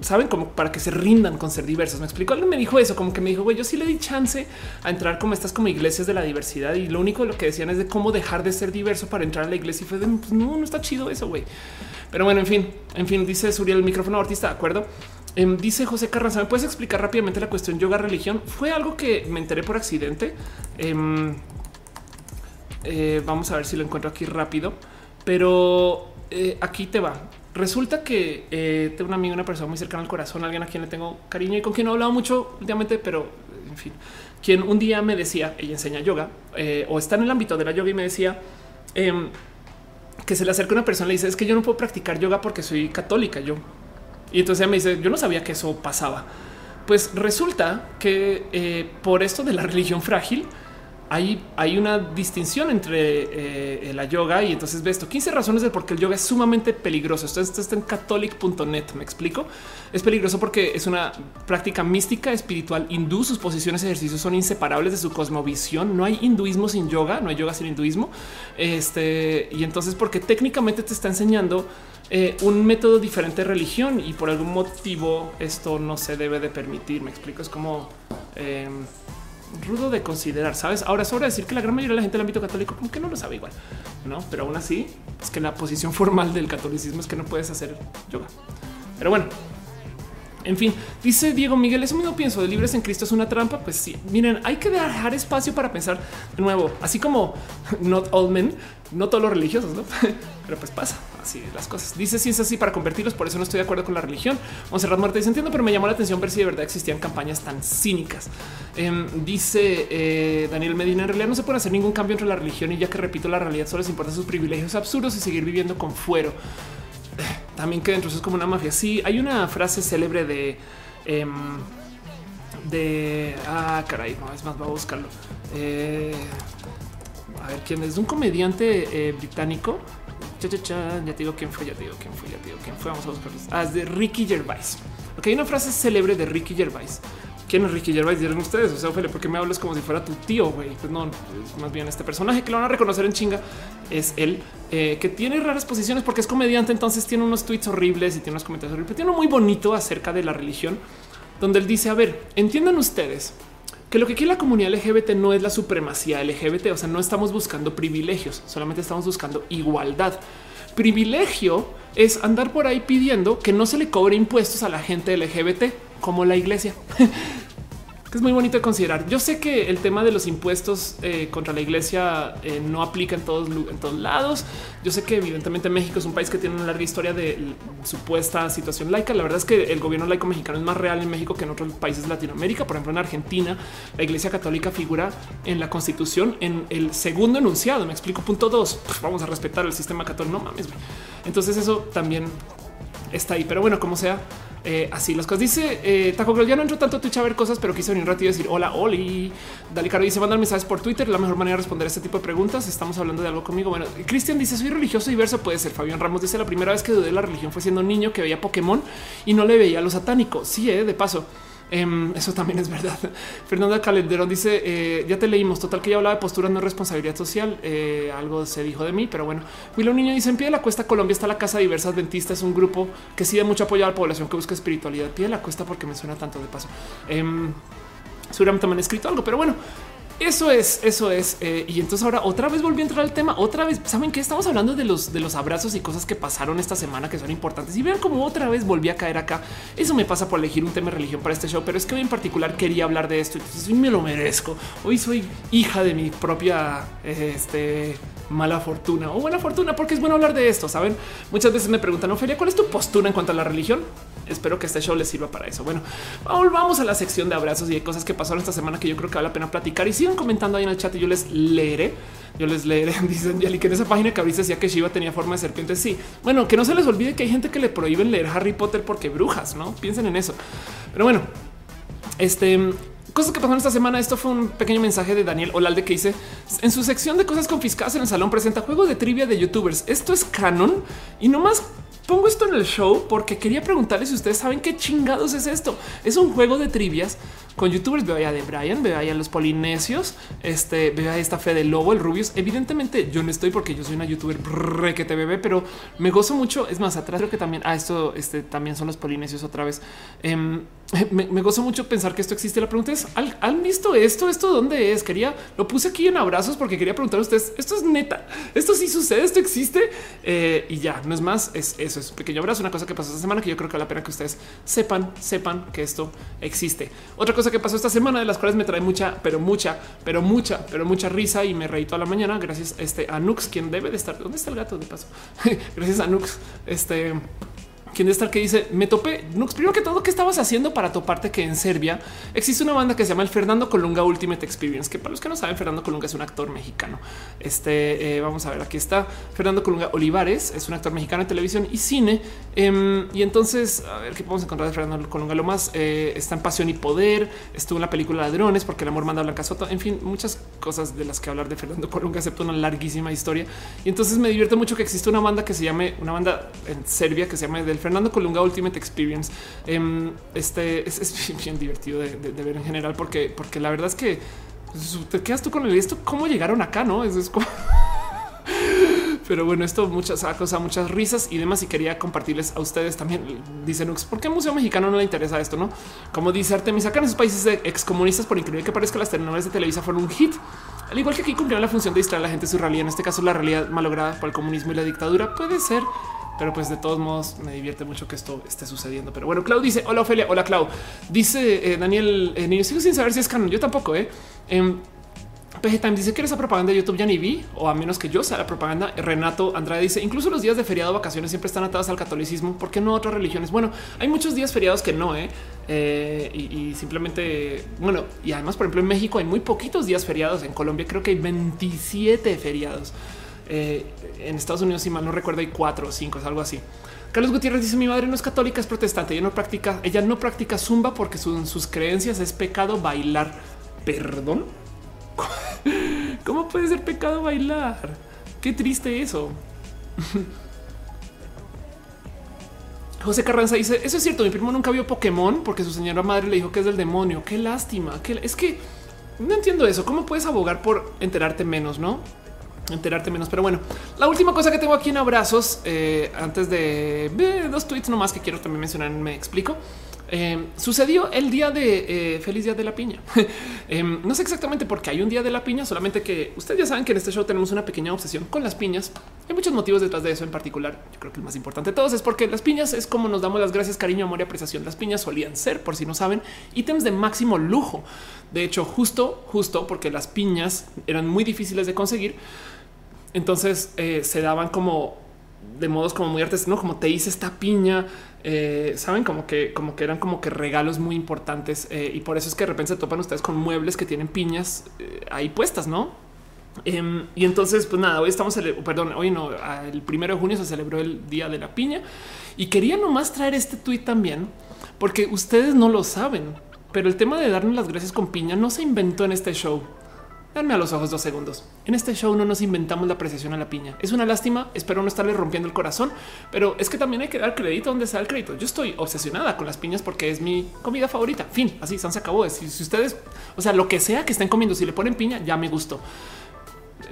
saben como para que se rindan con ser diversos. Me explico. Alguien me dijo eso, como que me dijo, güey, yo sí le di chance a entrar como estas como iglesias de la diversidad y lo único lo que decían es de cómo dejar de ser diverso para entrar a la iglesia y fue de pues, no, no está chido eso, güey. Pero bueno, en fin, en fin, dice Suriel el micrófono artista, de acuerdo. Em, dice José Carranza, ¿me puedes explicar rápidamente la cuestión yoga religión? Fue algo que me enteré por accidente. Em, eh, vamos a ver si lo encuentro aquí rápido, pero eh, aquí te va. Resulta que eh, tengo un amigo, una persona muy cercana al corazón, alguien a quien le tengo cariño y con quien no he hablado mucho últimamente, pero en fin, quien un día me decía, ella enseña yoga o está en el ámbito de la yoga y me decía em, que se le acerca una persona y le dice es que yo no puedo practicar yoga porque soy católica. Yo y entonces ella me dice, yo no sabía que eso pasaba. Pues resulta que eh, por esto de la religión frágil, hay, hay una distinción entre eh, la yoga y entonces ve esto 15 razones de por qué el yoga es sumamente peligroso. Esto, esto está en catholic.net. Me explico. Es peligroso porque es una práctica mística espiritual hindú. Sus posiciones y ejercicios son inseparables de su cosmovisión. No hay hinduismo sin yoga, no hay yoga sin hinduismo. Este y entonces, porque técnicamente te está enseñando eh, un método diferente de religión y por algún motivo esto no se debe de permitir. Me explico, es como em, rudo de considerar, sabes? Ahora sobra decir que la gran mayoría de la gente del ámbito católico como que no lo sabe igual, no? Pero aún así es que la posición formal del catolicismo es que no puedes hacer yoga. Pero bueno, en fin, dice Diego Miguel, eso mismo pienso de libres en Cristo es una trampa. Pues sí, miren, hay que dejar espacio para pensar de nuevo, así como not all men, no todos los religiosos, ¿no? pero pues pasa así las cosas. Dice si es así para convertirlos, por eso no estoy de acuerdo con la religión. Monserrat Muerte dice entiendo, pero me llamó la atención ver si de verdad existían campañas tan cínicas. Em, dice eh, Daniel Medina, en realidad no se puede hacer ningún cambio entre la religión y ya que repito, la realidad solo les importa sus privilegios absurdos y seguir viviendo con fuero también que dentro es como una mafia. Sí, hay una frase célebre de em, de ah, caray, no es más, va a buscarlo. Eh, a ver quién es un comediante eh, británico. ya te digo quién fue, ya te digo quién fue, ya te digo quién fue. Vamos a buscarlo. Ah, es de Ricky Gervais. Ok, hay una frase célebre de Ricky Gervais quién es Ricky Gervais, dirán ustedes. O sea, Ophelia, ¿por qué me hablas como si fuera tu tío? Güey, pues no, más bien este personaje que lo van a reconocer en chinga es él eh, que tiene raras posiciones porque es comediante. Entonces tiene unos tweets horribles y tiene unos comentarios horribles. Tiene uno muy bonito acerca de la religión, donde él dice: A ver, entiendan ustedes que lo que quiere la comunidad LGBT no es la supremacía LGBT. O sea, no estamos buscando privilegios, solamente estamos buscando igualdad. Privilegio es andar por ahí pidiendo que no se le cobre impuestos a la gente LGBT como la iglesia. que es muy bonito de considerar. Yo sé que el tema de los impuestos eh, contra la iglesia eh, no aplica en todos, en todos lados. Yo sé que evidentemente México es un país que tiene una larga historia de supuesta situación laica. La verdad es que el gobierno laico mexicano es más real en México que en otros países de Latinoamérica. Por ejemplo, en Argentina, la iglesia católica figura en la constitución en el segundo enunciado. Me explico. Punto dos. Vamos a respetar el sistema católico. No mames. Entonces eso también está ahí. Pero bueno, como sea, eh, así las cosas. Dice eh, Taco Girl, ya no entro tanto a Twitch a ver cosas, pero quise venir un ratito y decir hola, Oli. Dale Caro dice mandar mensajes por Twitter. La mejor manera de responder este tipo de preguntas. Estamos hablando de algo conmigo. Bueno, Cristian dice soy religioso diverso. Puede ser. Fabián Ramos dice la primera vez que dudé de la religión fue siendo niño que veía Pokémon y no le veía lo satánico. Sí, eh, de paso. Em, eso también es verdad. Fernanda Calderón dice: eh, Ya te leímos. Total, que ya hablaba de postura, no responsabilidad social. Eh, algo se dijo de mí, pero bueno. Willow Niño dice: En pie de la cuesta Colombia está la Casa Diversa Adventista. Es un grupo que sí da mucho apoyo a la población que busca espiritualidad. Pie de la cuesta, porque me suena tanto de paso. Eh, seguramente me han escrito algo, pero bueno, eso es, eso es. Eh, y entonces ahora otra vez volví a entrar al tema. Otra vez, saben que estamos hablando de los de los abrazos y cosas que pasaron esta semana que son importantes. Y vean cómo otra vez volví a caer acá. Eso me pasa por elegir un tema de religión para este show, pero es que hoy en particular quería hablar de esto. Entonces me lo merezco. Hoy soy hija de mi propia este, mala fortuna o buena fortuna, porque es bueno hablar de esto. Saben, muchas veces me preguntan, Ofelia, ¿cuál es tu postura en cuanto a la religión? Espero que este show les sirva para eso. Bueno, vamos a la sección de abrazos y de cosas que pasaron esta semana que yo creo que vale la pena platicar y sigan comentando ahí en el chat y yo les leeré. Yo les leeré. Dicen que en esa página que abriste decía que Shiva tenía forma de serpiente. Sí, bueno, que no se les olvide que hay gente que le prohíben leer Harry Potter porque brujas, no piensen en eso. Pero bueno, este cosas que pasaron esta semana. Esto fue un pequeño mensaje de Daniel Olalde que dice en su sección de cosas confiscadas en el salón presenta juegos de trivia de youtubers. Esto es canon y no más pongo esto en el show porque quería preguntarles si ustedes saben qué chingados es esto. Es un juego de trivias con youtubers. Veo allá de Brian, veo allá los polinesios, este veo a esta fe del lobo, el Rubius. Evidentemente yo no estoy porque yo soy una youtuber que te bebé, pero me gozo mucho. Es más, atrás creo que también a ah, esto este, también son los polinesios otra vez. Em, me, gozo mucho pensar que esto existe. La pregunta es: ¿han visto esto? ¿Esto dónde es? Quería lo puse aquí en abrazos porque quería preguntar a ustedes: ¿esto es neta? ¿Esto sí sucede? ¿Esto existe? Eh, y ya no es más. Es eso, es un pequeño abrazo. Una cosa que pasó esta semana que yo creo que vale la pena que ustedes sepan, sepan que esto existe. Otra cosa que pasó esta semana, de las cuales me trae mucha, pero mucha, pero mucha, pero mucha risa y me reí toda la mañana. Gracias este, a Nux, quien debe de estar. ¿Dónde está el gato de paso? gracias a Nux. Este quien estar que dice me topé. No, primero que todo, ¿qué estabas haciendo para toparte que en Serbia existe una banda que se llama el Fernando Colunga Ultimate Experience? Que para los que no saben, Fernando Colunga es un actor mexicano. Este eh, vamos a ver, aquí está Fernando Colunga Olivares, es un actor mexicano de televisión y cine. Em, y entonces, a ver qué podemos encontrar de Fernando Colunga. Lo más eh, está en Pasión y Poder, estuvo en la película Ladrones, porque el amor manda a Blanca Soto. En fin, muchas cosas de las que hablar de Fernando Colunga, excepto una larguísima historia. Y entonces me divierte mucho que existe una banda que se llame una banda en Serbia que se llama del Fernando Colunga Ultimate Experience. Em, este es, bien divertido de, ver en general, porque, porque la verdad es que pues, te quedas tú con el esto, cómo llegaron acá, no? Es, como pero bueno, esto muchas cosas, muchas risas y demás. Y quería compartirles a ustedes también. Dicen Nux, ¿por qué Museo Mexicano no le interesa esto? No, como dice Artemis, acá en esos países excomunistas, por increíble que parezca, las telenovelas de Televisa fueron un hit. Al igual que aquí cumplieron la función de distraer a la gente de su realidad, en este caso la realidad malograda por el comunismo y la dictadura, puede ser pero pues de todos modos me divierte mucho que esto esté sucediendo. Pero bueno, Clau dice: Hola, Ofelia. Hola, Clau. Dice eh, Daniel, eh, niño, sigo sin saber si es canon. Yo tampoco, eh. Em, PG Time dice que esa propaganda de YouTube ya ni vi, o a menos que yo sea la propaganda. Renato Andrade dice: incluso los días de feriado, vacaciones siempre están atados al catolicismo. ¿Por qué no otras religiones? Bueno, hay muchos días feriados que no, eh. eh y, simplemente, bueno, y además, por ejemplo, en México hay muy poquitos días feriados. En Colombia creo que hay 27 feriados. Eh, en Estados Unidos, si mal no recuerdo, hay cuatro o cinco, es algo así. Carlos Gutiérrez dice: Mi madre no es católica, es protestante. Ella no practica, ella no practica zumba porque sus creencias es pecado bailar. Perdón. ¿Cómo puede ser pecado bailar? Qué triste eso. José Carranza dice: Eso es cierto. Mi primo nunca vio Pokémon porque su señora madre le dijo que es del demonio. Qué lástima. Es que no entiendo eso. ¿Cómo puedes abogar por enterarte menos? No enterarte menos. Pero bueno, la última cosa que tengo aquí en abrazos, eh, antes de dos tweets nomás que quiero también mencionar, me explico. Eh, sucedió el día de eh, feliz día de la piña. no sé exactamente por qué hay un día de la piña, solamente que ustedes ya saben que en este show tenemos una pequeña obsesión con las piñas. Hay muchos motivos detrás de eso en particular. Yo creo que el más importante de todos es porque las piñas es como nos damos las gracias, cariño, amor y apreciación. Las piñas solían ser, por si no saben, ítems de máximo lujo. De hecho, justo, justo porque las piñas eran muy difíciles de conseguir entonces eh, se daban como de modos como muy artesanos, como te hice esta piña, eh, saben como que como que eran como que regalos muy importantes eh, y por eso es que de repente se topan ustedes con muebles que tienen piñas ahí puestas, ¿no? Em, y entonces, pues nada, hoy estamos, perdón, hoy no, el primero de junio se celebró el Día de la Piña y quería nomás traer este tweet también, porque ustedes no lo saben, pero el tema de darnos las gracias con piña no se inventó en este show. Darme a los ojos dos segundos. En este show no nos inventamos la apreciación a la piña. Es una lástima. Espero no estarle rompiendo el corazón, pero es que también hay que dar crédito donde está el crédito. Yo estoy obsesionada con las piñas porque es mi comida favorita. Fin, así se acabó. Si, si ustedes, o sea, lo que sea que estén comiendo, si le ponen piña, ya me gustó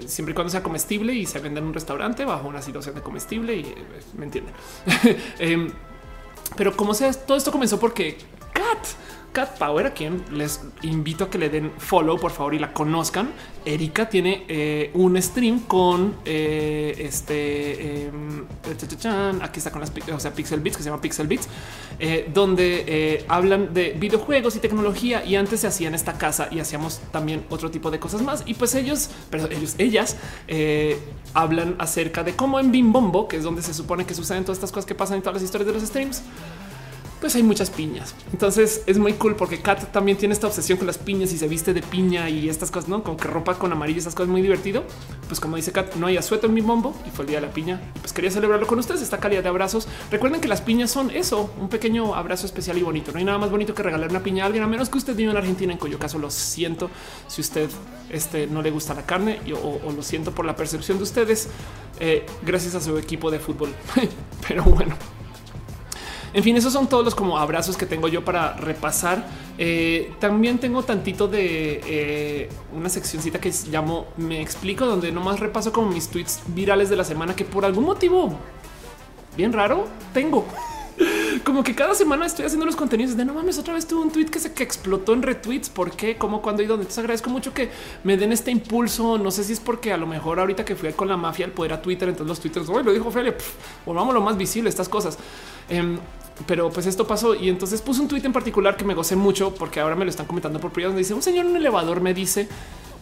siempre y cuando sea comestible y se venda en un restaurante bajo una situación de comestible y eh, me entienden. Em, pero como sea, todo esto comenzó porque Cat Power, a quien les invito a que le den follow, por favor, y la conozcan. Erika tiene eh, un stream con eh, este. Em, aquí está con las o sea, Pixel Beats, que se llama Pixel Beats, eh, donde hablan de videojuegos y tecnología. Y antes se hacía en esta casa y hacíamos también otro tipo de cosas más. Y pues ellos, pero ellos, ellas hablan acerca de cómo en Bimbombo, que es donde se supone que suceden todas estas cosas que pasan en todas las historias de los streams pues hay muchas piñas. Entonces es muy cool porque Kat también tiene esta obsesión con las piñas y se viste de piña y estas cosas, no como que ropa con amarillo, esas cosas muy divertido. Pues como dice Kat, no hay asueto en mi bombo y fue el día de la piña. Pues quería celebrarlo con ustedes. Esta calidad de abrazos. Recuerden que las piñas son eso, un pequeño abrazo especial y bonito. No hay nada más bonito que regalar una piña a alguien, a menos que usted viva en Argentina, en cuyo caso lo siento si usted este, no le gusta la carne o, lo siento por la percepción de ustedes. Eh, gracias a su equipo de fútbol. Pero bueno. En fin, esos son todos los como abrazos que tengo yo para repasar. Eh, también tengo tantito de eh, una seccioncita que llamo Me explico, donde nomás repaso como mis tweets virales de la semana que por algún motivo bien raro tengo. Como que cada semana estoy haciendo los contenidos de no mames. Otra vez tuve un tweet que se que explotó en retweets. ¿Por qué? ¿Cómo? ¿Cuándo y dónde? Entonces agradezco mucho que me den este impulso. No sé si es porque a lo mejor ahorita que fui con la mafia al poder a Twitter, entonces los twitters hoy lo dijo Felia, volvamos lo más visible, estas cosas. Em, pero pues esto pasó y entonces puse un tweet en particular que me gocé mucho porque ahora me lo están comentando por privado. Donde dice un señor en un elevador me dice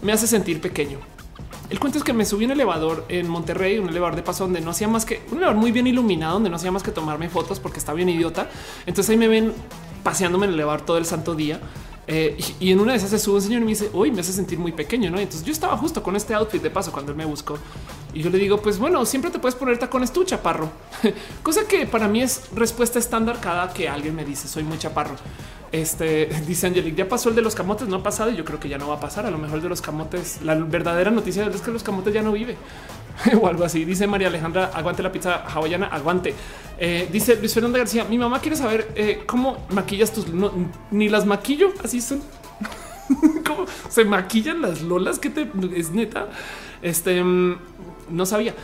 me hace sentir pequeño. El cuento es que me subí un elevador en Monterrey, un elevador de paso donde no hacía más que un elevador muy bien iluminado, donde no hacía más que tomarme fotos porque está bien idiota. Entonces ahí me ven paseándome en el elevador todo el santo día. Eh, y, en una de esas se sube un señor y me dice, hoy me hace sentir muy pequeño, ¿no? Entonces yo estaba justo con este outfit de paso cuando él me buscó y yo le digo, pues bueno, siempre te puedes poner tacones tú, chaparro. Cosa que para mí es respuesta estándar cada que alguien me dice, soy muy chaparro. Este dice Angelic, ya pasó el de los camotes, no ha pasado y yo creo que ya no va a pasar. A lo mejor el de los camotes, la verdadera noticia es que los camotes ya no vive o algo así. Dice María Alejandra, aguante la pizza hawaiana, aguante. Eh, dice Luis Fernando García, mi mamá quiere saber eh, cómo maquillas tus... ni las maquillo, así son. ¿Cómo se maquillan las lolas? que te es neta? Este mm, no sabía.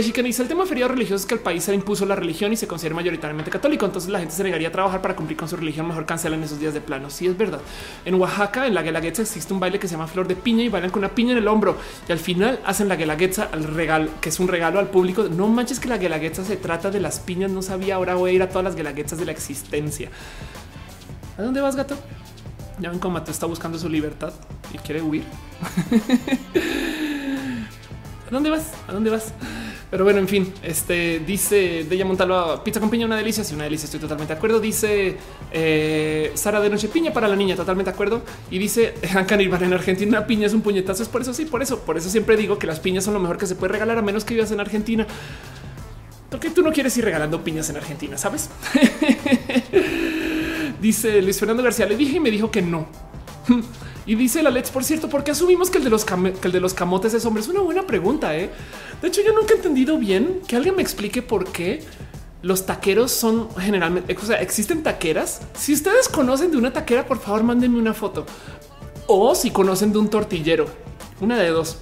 Chicken dice el tema feriado religioso es que el país se impuso la religión y se considera mayoritariamente católico. Entonces la gente se negaría a trabajar para cumplir con su religión. Mejor cancelan esos días de plano. Sí, es verdad. En Oaxaca, en la Guelaguetza, existe un baile que se llama Flor de Piña y bailan con una piña en el hombro. Y al final hacen la Guelaguetza al regalo, que es un regalo al público. No manches que la Guelaguetza se trata de las piñas. No sabía. Ahora voy a ir a todas las Guelaguetzas de la existencia. ¿A dónde vas, gato? Ya ven cómo te está buscando su libertad y quiere huir. ¿A dónde vas? ¿A dónde vas? Pero bueno, en fin, este dice de ella Montalva, pizza con piña, una delicia. Sí, una delicia. Estoy totalmente de acuerdo. Dice eh, Sara de Noche, piña para la niña. Totalmente de acuerdo. Y dice Canibal en Argentina, piña es un puñetazo. Es por eso, sí, por eso. Por eso siempre digo que las piñas son lo mejor que se puede regalar, a menos que vivas en Argentina. Porque tú no quieres ir regalando piñas en Argentina, sabes? dice Luis Fernando García, le dije y me dijo que no. Y dice la Lex, por cierto, ¿por qué asumimos que el de los, que el de los camotes es hombre? Es una buena pregunta. ¿eh? De hecho, yo nunca he entendido bien que alguien me explique por qué los taqueros son generalmente, o sea, existen taqueras. Si ustedes conocen de una taquera, por favor, mándenme una foto. O si conocen de un tortillero, una de dos.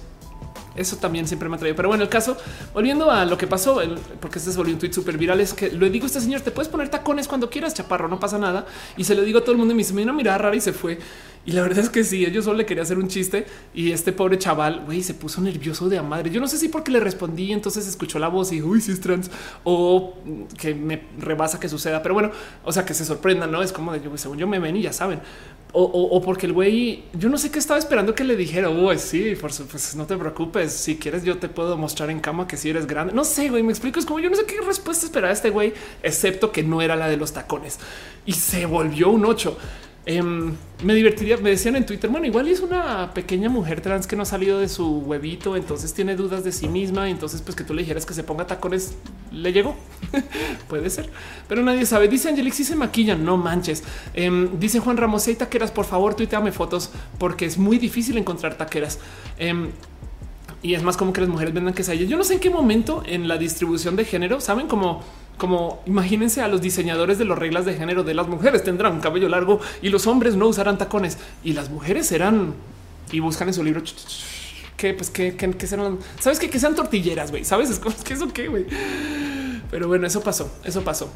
Eso también siempre me ha traído. Pero bueno, el caso, volviendo a lo que pasó, porque este se volvió un tweet súper viral, es que le digo a este señor, te puedes poner tacones cuando quieras, chaparro, no pasa nada. Y se lo digo a todo el mundo y me dice, una mirada rara y se fue. Y la verdad es que sí, ellos solo le quería hacer un chiste y este pobre chaval, güey, se puso nervioso de a madre. Yo no sé si porque le respondí, entonces escuchó la voz y uy, sí es trans o que me rebasa que suceda, pero bueno, o sea, que se sorprenda, no es como de yo, según yo me ven y ya saben. O, o, o, porque el güey, yo no sé qué estaba esperando que le dijera, uy, sí, por pues no te preocupes, si quieres yo te puedo mostrar en cama que si eres grande. No sé, güey, me explico, es como yo no sé qué respuesta esperaba este güey, excepto que no era la de los tacones. Y se volvió un 8. Em, me divertiría, me decían en Twitter, bueno, igual es una pequeña mujer trans que no ha salido de su huevito, entonces tiene dudas de sí misma, y entonces pues que tú le dijeras que se ponga tacones, le llegó, puede ser, pero nadie sabe. Dice Angelic, si se maquilla no manches. Em, dice Juan Ramos, si hay taqueras, por favor, tuiteame fotos, porque es muy difícil encontrar taqueras. Em, y es más como que las mujeres vendan quesadillas. Yo no sé en qué momento en la distribución de género, saben como como imagínense a los diseñadores de las reglas de género de las mujeres tendrán cabello largo y los hombres no usarán tacones y las mujeres serán y buscan en su libro que pues que, que, serán, sabes que, que sean tortilleras, güey, sabes es que eso qué, güey. Pero bueno, eso pasó, eso pasó.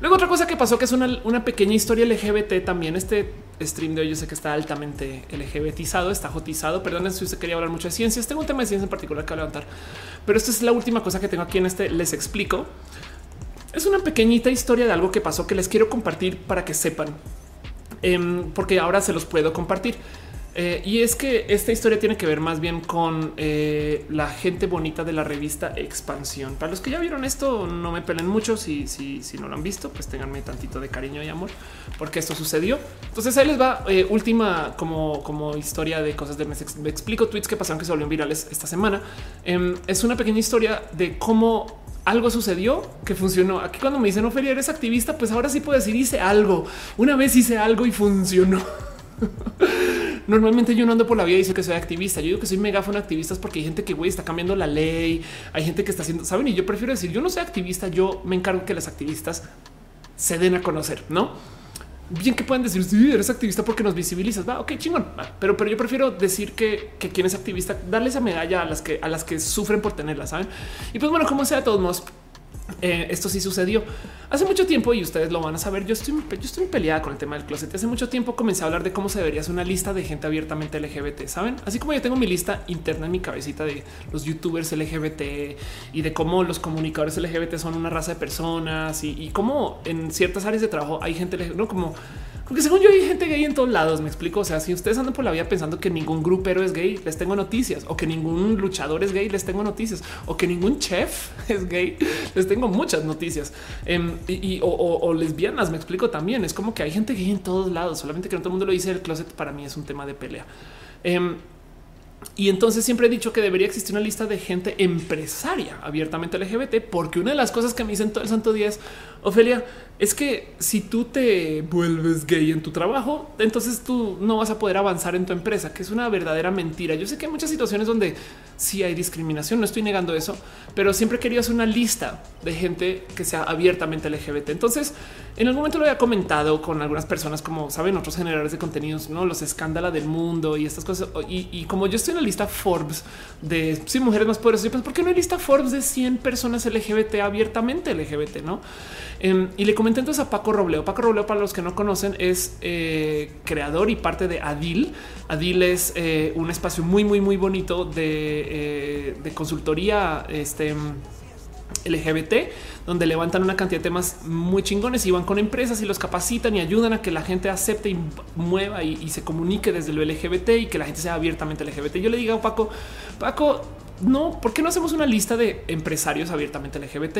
Luego otra cosa que pasó que es una, una, pequeña historia LGBT también. Este stream de hoy yo sé que está altamente LGBTizado, está jotizado. Perdonen si usted quería hablar mucho de ciencias. Tengo un tema de ciencia en particular que levantar, pero esta es la última cosa que tengo aquí en este. Les explico. Es una pequeñita historia de algo que pasó que les quiero compartir para que sepan, em, porque ahora se los puedo compartir. Eh, y es que esta historia tiene que ver más bien con eh, la gente bonita de la revista Expansión. Para los que ya vieron esto, no me peleen mucho. Si, si, no lo han visto, pues tenganme tantito de cariño y amor porque esto sucedió. Entonces ahí les va eh, última como, como historia de cosas de me, me, explico tweets que pasaron que se volvieron virales esta semana. Em, es una pequeña historia de cómo algo sucedió que funcionó. Aquí cuando me dicen Ofelia, eres activista, pues ahora sí puedo decir hice algo. Una vez hice algo y funcionó. Normalmente yo no ando por la vida y dice que soy activista. Yo digo que soy megáfono activista porque hay gente que güey está cambiando la ley, hay gente que está haciendo, saben? Y yo prefiero decir yo no soy activista, yo me encargo que las activistas se den a conocer, no? Bien que pueden decir si eres activista porque nos visibilizas. Va, ok, chingón. pero, pero yo prefiero decir que, que quien es activista, darle esa medalla a las que a las que sufren por tenerla, saben? Y pues bueno, como sea, de todos modos, eh, esto sí sucedió hace mucho tiempo y ustedes lo van a saber. Yo estoy, yo estoy peleada con el tema del closet. Hace mucho tiempo comencé a hablar de cómo se debería hacer una lista de gente abiertamente LGBT. Saben, así como yo tengo mi lista interna en mi cabecita de los youtubers LGBT y de cómo los comunicadores LGBT son una raza de personas y, y cómo en ciertas áreas de trabajo hay gente, no como porque según yo hay gente gay en todos lados, me explico. O sea, si ustedes andan por la vida pensando que ningún grupero es gay, les tengo noticias. O que ningún luchador es gay, les tengo noticias. O que ningún chef es gay, les tengo muchas noticias. Em, y, o, lesbianas, me explico también. Es como que hay gente gay en todos lados, solamente que no todo el mundo lo dice. El closet para mí es un tema de pelea. Em, y entonces siempre he dicho que debería existir una lista de gente empresaria abiertamente LGBT, porque una de las cosas que me dicen todo el santo día es, Ofelia, es que si tú te vuelves gay en tu trabajo, entonces tú no vas a poder avanzar en tu empresa, que es una verdadera mentira. Yo sé que hay muchas situaciones donde sí hay discriminación, no estoy negando eso, pero siempre quería hacer una lista de gente que sea abiertamente LGBT. Entonces, en algún momento lo había comentado con algunas personas, como saben, otros generadores de contenidos, no los escándalos del mundo y estas cosas. Y, como yo estoy en la lista Forbes de sí, mujeres más poderosas, yo ¿por qué no hay lista Forbes de 100 personas LGBT abiertamente LGBT? No? Em, y le comenté entonces a Paco Robleo. Paco Robleo, para los que no conocen, es eh, creador y parte de Adil. Adil es eh, un espacio muy, muy, muy bonito de, eh, consultoría este, LGBT, donde levantan una cantidad de temas muy chingones y van con empresas y los capacitan y ayudan a que la gente acepte y mueva y, se comunique desde lo LGBT y que la gente sea abiertamente LGBT. Yo le digo a Paco, Paco, no, ¿por qué no hacemos una lista de empresarios abiertamente LGBT?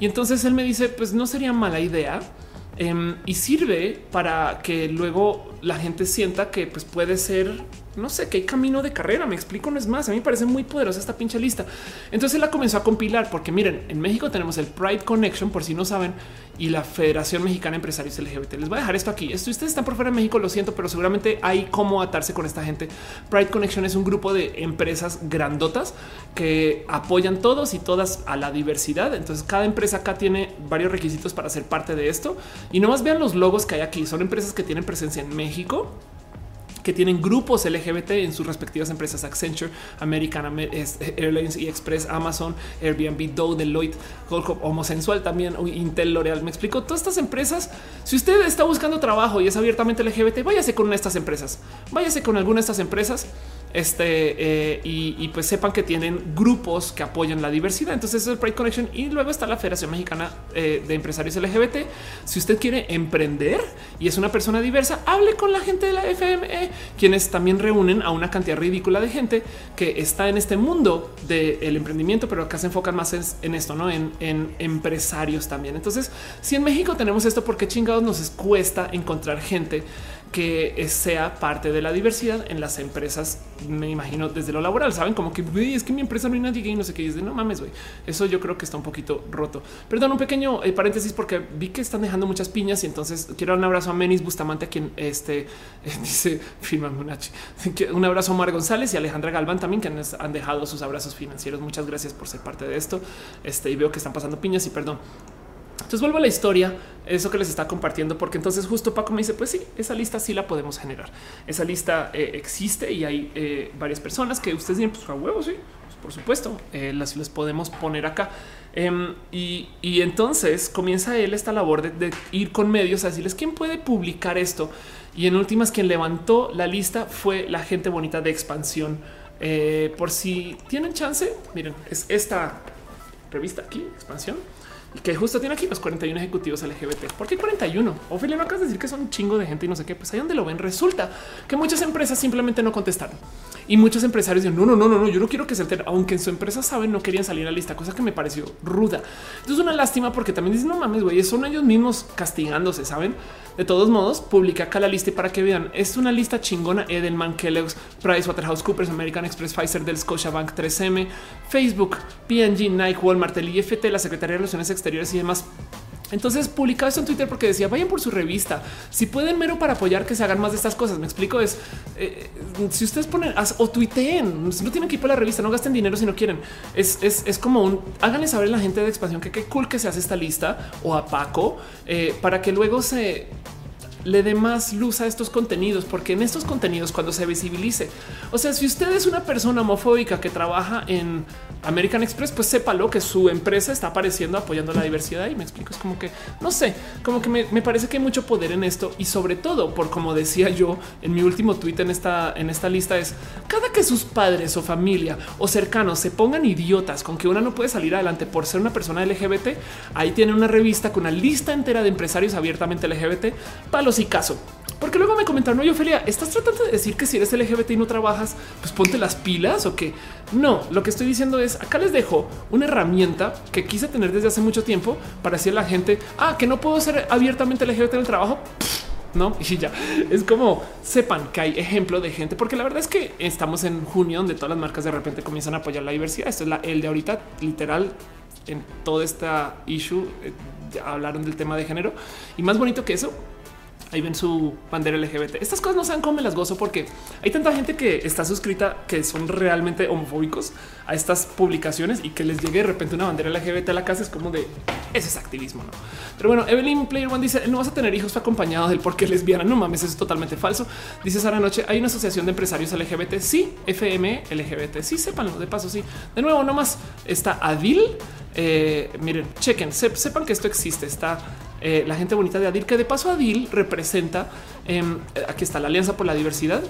Y entonces él me dice, pues no sería mala idea. Em, y sirve para que luego la gente sienta que pues, puede ser no sé qué camino de carrera. Me explico, no es más. A mí me parece muy poderosa esta pinche lista. Entonces la comenzó a compilar porque miren, en México tenemos el Pride Connection, por si no saben, y la Federación Mexicana de Empresarios LGBT. Les voy a dejar esto aquí. Esto ustedes están por fuera de México, lo siento, pero seguramente hay cómo atarse con esta gente. Pride Connection es un grupo de empresas grandotas que apoyan todos y todas a la diversidad. Entonces cada empresa acá tiene varios requisitos para ser parte de esto. Y no más vean los logos que hay aquí. Son empresas que tienen presencia en México que tienen grupos LGBT en sus respectivas empresas Accenture, American Airlines y Express, Amazon, Airbnb, Dow, Deloitte, Homosensual también, Intel, L'Oreal. Me explico todas estas empresas. Si usted está buscando trabajo y es abiertamente LGBT, váyase con una de estas empresas, váyase con alguna de estas empresas este eh, y, pues sepan que tienen grupos que apoyan la diversidad. Entonces es el Pride Connection y luego está la Federación Mexicana eh, de Empresarios LGBT. Si usted quiere emprender y es una persona diversa, hable con la gente de la FME, quienes también reúnen a una cantidad ridícula de gente que está en este mundo del emprendimiento, pero acá se enfocan más en, esto, no en, empresarios también. Entonces, si en México tenemos esto, porque chingados nos cuesta encontrar gente que sea parte de la diversidad en las empresas. Me imagino desde lo laboral, saben como que es que mi empresa no hay nadie gay, no sé qué. es de no mames, güey. Eso yo creo que está un poquito roto. Perdón, un pequeño eh, paréntesis porque vi que están dejando muchas piñas y entonces quiero dar un abrazo a Menis Bustamante, a quien este dice firmame un H. Un abrazo a Mar González y Alejandra Galván también, que han dejado sus abrazos financieros. Muchas gracias por ser parte de esto. Este y veo que están pasando piñas y perdón. Entonces vuelvo a la historia, eso que les está compartiendo, porque entonces justo Paco me dice, pues sí, esa lista sí la podemos generar. Esa lista eh, existe y hay eh, varias personas que ustedes dicen, pues a huevo, sí, pues, por supuesto, eh, las les podemos poner acá. Em, y, entonces comienza él esta labor de, ir con medios a decirles quién puede publicar esto. Y en últimas, quien levantó la lista fue la gente bonita de expansión. por si tienen chance, miren, es esta revista aquí, expansión que justo tiene aquí los 41 ejecutivos LGBT. ¿Por qué 41? Ophelia, no acabas de decir que son un chingo de gente y no sé qué. Pues ahí donde lo ven, resulta que muchas empresas simplemente no contestaron y muchos empresarios dicen no, no, no, no, no, yo no quiero que se enteren, aunque en su empresa saben, no querían salir a la lista, cosa que me pareció ruda. Entonces, una lástima porque también dicen no mames, güey, son ellos mismos castigándose, saben? De todos modos, publica acá la lista y para que vean, es una lista chingona. Edelman, Kellogg's, PricewaterhouseCoopers, American Express, Pfizer, del Scotiabank, 3M, Facebook, PNG, Nike, Walmart, el IFT, la Secretaría de Relaciones Exteriores y demás. Entonces publicaba esto en Twitter porque decía vayan por su revista. Si pueden mero para apoyar que se hagan más de estas cosas. Me explico es eh, si ustedes ponen o tuiteen, no tienen que ir por la revista, no gasten dinero si no quieren. Es, es, como un háganle saber a la gente de expansión que qué cool que se hace esta lista o a Paco eh, para que luego se le dé más luz a estos contenidos, porque en estos contenidos cuando se visibilice, o sea, si usted es una persona homofóbica que trabaja en American Express, pues sépalo que su empresa está apareciendo apoyando la diversidad. Y me explico, es como que, no sé, como que me, parece que hay mucho poder en esto. Y sobre todo por como decía yo en mi último tweet en esta, en esta lista es cada que sus padres o familia o cercanos se pongan idiotas con que una no puede salir adelante por ser una persona LGBT, ahí tiene una revista con una lista entera de empresarios abiertamente LGBT y caso. Porque luego me comentaron, no, yo Ophelia, estás tratando de decir que si eres LGBT y no trabajas, pues ponte las pilas o que no. Lo que estoy diciendo es acá les dejo una herramienta que quise tener desde hace mucho tiempo para decir a la gente ah, que no puedo ser abiertamente LGBT en el trabajo. No, y ya es como sepan que hay ejemplo de gente, porque la verdad es que estamos en junio, donde todas las marcas de repente comienzan a apoyar la diversidad. Esto es la, el de ahorita, literal, en toda esta issue. Eh, hablaron del tema de género y más bonito que eso ahí ven su bandera LGBT. Estas cosas no saben cómo me las gozo porque hay tanta gente que está suscrita que son realmente homofóbicos a estas publicaciones y que les llegue de repente una bandera LGBT a la casa es como de ese es activismo, no? Pero bueno, Evelyn Player One dice no vas a tener hijos acompañado del por qué lesbiana. No mames, eso es totalmente falso. Dice Sara Noche. Hay una asociación de empresarios LGBT. Sí, FM LGBT. Sí, sépanlo de paso. Sí, de nuevo, nomás está Adil. Eh, miren, chequen, sepan que esto existe. Está eh, la gente bonita de Adil, que de paso Adil representa, em, aquí está la Alianza por la Diversidad,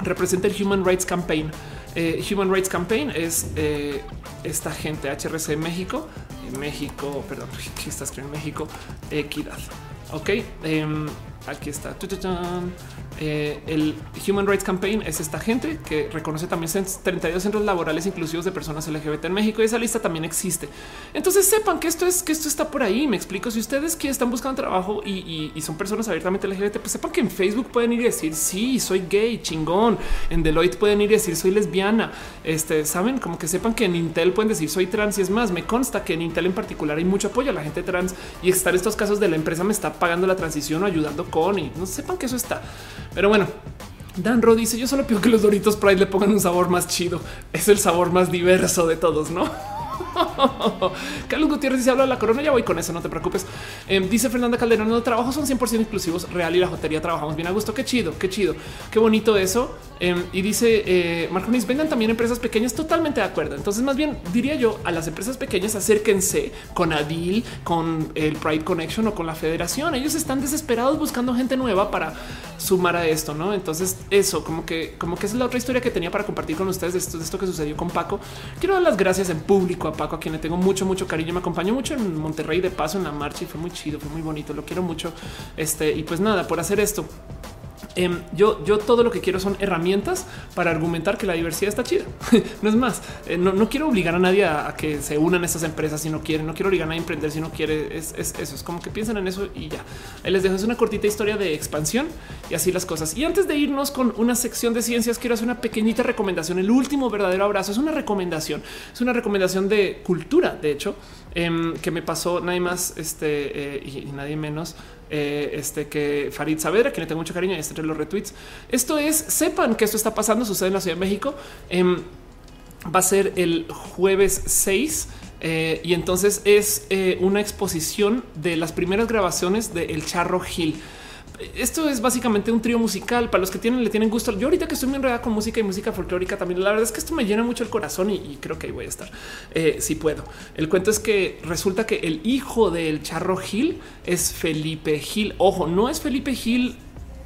representa el Human Rights Campaign. Eh, Human Rights Campaign es eh, esta gente HRC México, México, perdón, ¿qué está escribiendo México? Equidad. Ok, em, aquí está. Eh, el Human Rights Campaign es esta gente que reconoce también 32 centros laborales inclusivos de personas LGBT en México y esa lista también existe. Entonces sepan que esto es que esto está por ahí. Me explico. Si ustedes que están buscando trabajo y, son personas abiertamente LGBT, pues sepan que en Facebook pueden ir y decir sí, soy gay, chingón. En Deloitte pueden ir y decir soy lesbiana. Este saben como que sepan que en Intel pueden decir soy trans y es más, me consta que en Intel en particular hay mucho apoyo a la gente trans y estar estos casos de la empresa me está pagando la transición o ayudando con y no sepan que eso está. Pero bueno, Dan Ro dice: Yo solo pido que los Doritos Pride le pongan un sabor más chido. Es el sabor más diverso de todos, no? Carlos Gutiérrez dice habla de la corona. Ya voy con eso, no te preocupes. Em, dice Fernanda Calderón: No trabajos son 100% inclusivos. Real y la jotería trabajamos bien a gusto. Qué chido, qué chido, qué bonito eso. Em, y dice eh, Marconis: Vengan también empresas pequeñas. Totalmente de acuerdo. Entonces, más bien diría yo a las empresas pequeñas, acérquense con Adil, con el Pride Connection o con la Federación. Ellos están desesperados buscando gente nueva para sumar a esto, no? Entonces, eso como que, como que es la otra historia que tenía para compartir con ustedes de esto, de esto que sucedió con Paco. Quiero dar las gracias en público a Paco, a quien le tengo mucho, mucho cariño. Me acompañó mucho en Monterrey de paso en la marcha y fue muy chido, fue muy bonito. Lo quiero mucho. Este y pues nada, por hacer esto. Em, yo, yo todo lo que quiero son herramientas para argumentar que la diversidad está chida. no es más, eh, no, quiero obligar a nadie a, que se unan a estas empresas si no quieren, no quiero obligar a emprender si no quiere. Es, eso, es como que piensan en eso y ya. Les dejo es una cortita historia de expansión y así las cosas. Y antes de irnos con una sección de ciencias, quiero hacer una pequeñita recomendación. El último verdadero abrazo es una recomendación, es una recomendación de cultura, de hecho, em, que me pasó nadie más este, eh, y nadie menos eh, este que Farid Saavedra, que le tengo mucho cariño, y entre los retweets. Esto es, sepan que esto está pasando, sucede en la Ciudad de México. Em, va a ser el jueves 6. Eh, y entonces es una exposición de las primeras grabaciones de El Charro Gil esto es básicamente un trío musical para los que tienen, le tienen gusto. Yo ahorita que estoy muy enredada con música y música folclórica también, la verdad es que esto me llena mucho el corazón y, creo que ahí voy a estar eh, si puedo. El cuento es que resulta que el hijo del charro Gil es Felipe Gil. Ojo, no es Felipe Gil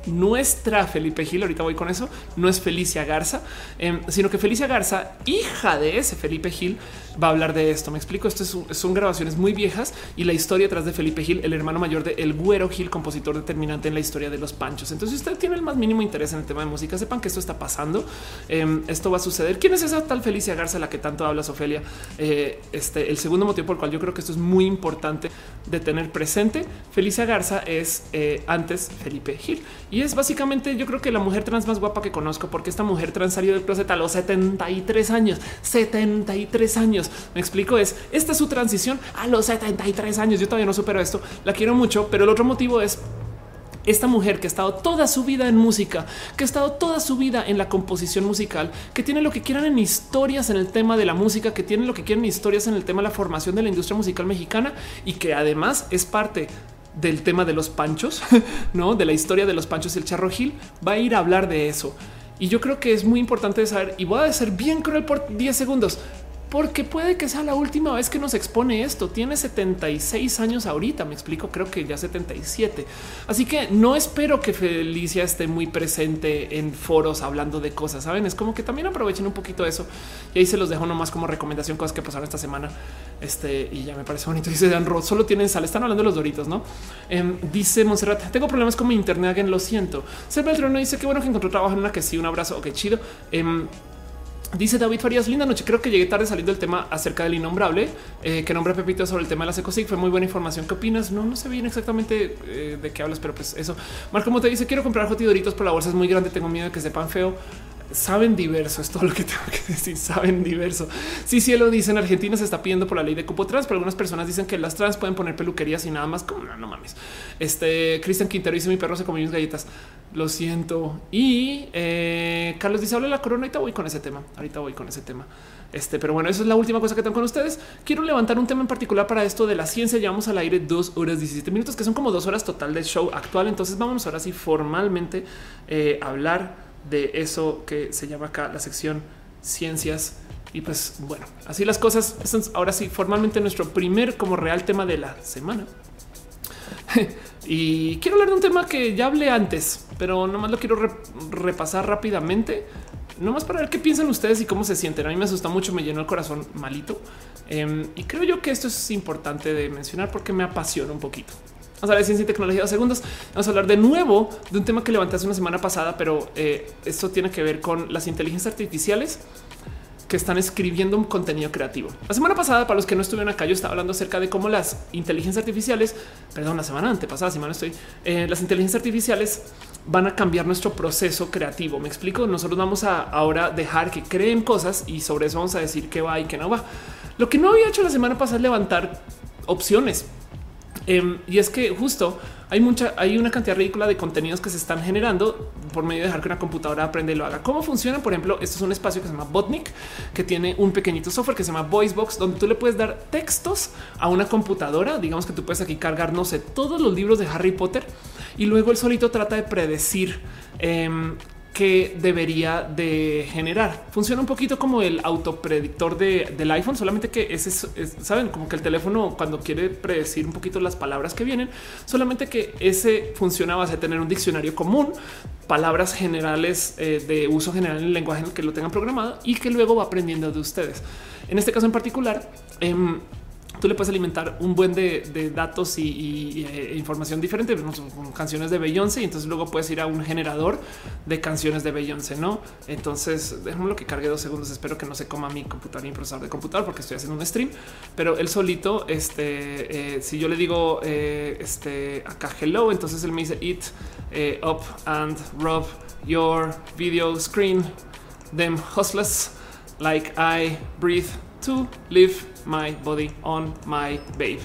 nuestra Felipe Gil, ahorita voy con eso, no es Felicia Garza, em, sino que Felicia Garza, hija de ese Felipe Gil, va a hablar de esto. Me explico, esto son grabaciones muy viejas y la historia tras de Felipe Gil, el hermano mayor de El Güero Gil, compositor determinante en la historia de los panchos. Entonces, si usted tiene el más mínimo interés en el tema de música, sepan que esto está pasando, em, esto va a suceder. ¿Quién es esa tal Felicia Garza, la que tanto hablas, Ofelia? Eh, este, el segundo motivo por el cual yo creo que esto es muy importante de tener presente, Felicia Garza es eh, antes Felipe Gil y es básicamente yo creo que la mujer trans más guapa que conozco porque esta mujer trans salió del closet a los 73 años, 73 años. Me explico, es esta es su transición a los 73 años. Yo todavía no supero esto, la quiero mucho, pero el otro motivo es esta mujer que ha estado toda su vida en música, que ha estado toda su vida en la composición musical, que tiene lo que quieran en historias en el tema de la música, que tiene lo que quieran en historias en el tema de la formación de la industria musical mexicana y que además es parte del tema de los panchos, no de la historia de los panchos y el charro Gil, va a ir a hablar de eso. Y yo creo que es muy importante saber y voy a ser bien cruel por 10 segundos porque puede que sea la última vez que nos expone esto. Tiene 76 años ahorita, me explico, creo que ya 77. Así que no espero que Felicia esté muy presente en foros hablando de cosas, saben? Es como que también aprovechen un poquito eso y ahí se los dejo nomás como recomendación, cosas que pasaron esta semana. Este y ya me parece bonito. Dice Dan Roth, solo tienen sal. Están hablando de los doritos, no? Em, dice Monserrat, tengo problemas con mi internet. Alguien lo siento. Ser no dice que bueno que encontró trabajo en una que sí, un abrazo. Ok, chido. Em, Dice David Farías, linda noche. Creo que llegué tarde saliendo del tema acerca del innombrable eh, que nombra Pepito sobre el tema de la Secosic. Fue muy buena información. ¿Qué opinas? No, no sé bien exactamente eh, de qué hablas, pero pues eso. Marco te dice, quiero comprar jotidoritos, pero la bolsa es muy grande. Tengo miedo de que sepan feo saben diverso. Es todo lo que tengo que decir. Saben diverso. Sí, sí, lo dice. En Argentina se está pidiendo por la ley de cupo trans, pero algunas personas dicen que las trans pueden poner peluquerías y nada más. Como no, no mames. Este Cristian Quintero dice: Mi perro se comió mis galletas. Lo siento. Y eh, Carlos dice: Habla la corona. Ahorita voy con ese tema. Ahorita voy con ese tema. Este, pero bueno, eso es la última cosa que tengo con ustedes. Quiero levantar un tema en particular para esto de la ciencia. Llevamos al aire dos horas 17 minutos, que son como dos horas total del show actual. Entonces, vamos ahora sí formalmente eh, hablar de eso que se llama acá la sección ciencias. Y pues bueno, así las cosas. ahora sí, formalmente nuestro primer como real tema de la semana. y quiero hablar de un tema que ya hablé antes, pero nomás lo quiero repasar rápidamente. Nomás para ver qué piensan ustedes y cómo se sienten. A mí me asusta mucho, me llenó el corazón malito. Em, y creo yo que esto es importante de mencionar porque me apasiona un poquito. Vamos a hablar de ciencia y tecnología dos segundos. Vamos a hablar de nuevo de un tema que levanté hace una semana pasada, pero eh, esto tiene que ver con las inteligencias artificiales que están escribiendo un contenido creativo. La semana pasada, para los que no estuvieron acá, yo estaba hablando acerca de cómo las inteligencias artificiales, perdón, la semana antepasada, no estoy, eh, las inteligencias artificiales van a cambiar nuestro proceso creativo. Me explico. Nosotros vamos a ahora dejar que creen cosas y sobre eso vamos a decir qué va y qué no va. Lo que no había hecho la semana pasada es levantar opciones Em, y es que justo hay mucha, hay una cantidad ridícula de contenidos que se están generando por medio de dejar que una computadora aprenda y lo haga. ¿Cómo funciona? Por ejemplo, esto es un espacio que se llama Botnik, que tiene un pequeñito software que se llama Voicebox, donde tú le puedes dar textos a una computadora. Digamos que tú puedes aquí cargar, no sé, todos los libros de Harry Potter y luego el solito trata de predecir em, que debería de generar. Funciona un poquito como el autopredictor de, del iPhone, solamente que ese es, saben como que el teléfono cuando quiere predecir un poquito las palabras que vienen, solamente que ese funciona a base de tener un diccionario común, palabras generales eh, de uso general en el lenguaje en el que lo tengan programado y que luego va aprendiendo de ustedes. En este caso en particular, em, tú le puedes alimentar un buen de, datos y, eh, información diferente, con canciones de Beyoncé, y entonces luego puedes ir a un generador de canciones de Beyoncé, ¿no? Entonces, déjame lo que cargue dos segundos, espero que no se coma mi computador mi procesador de computador porque estoy haciendo un stream, pero él solito, este, eh, si yo le digo eh, este, acá hello, entonces él me dice it up and rub your video screen, them hustlers like I breathe to live my body on my babe.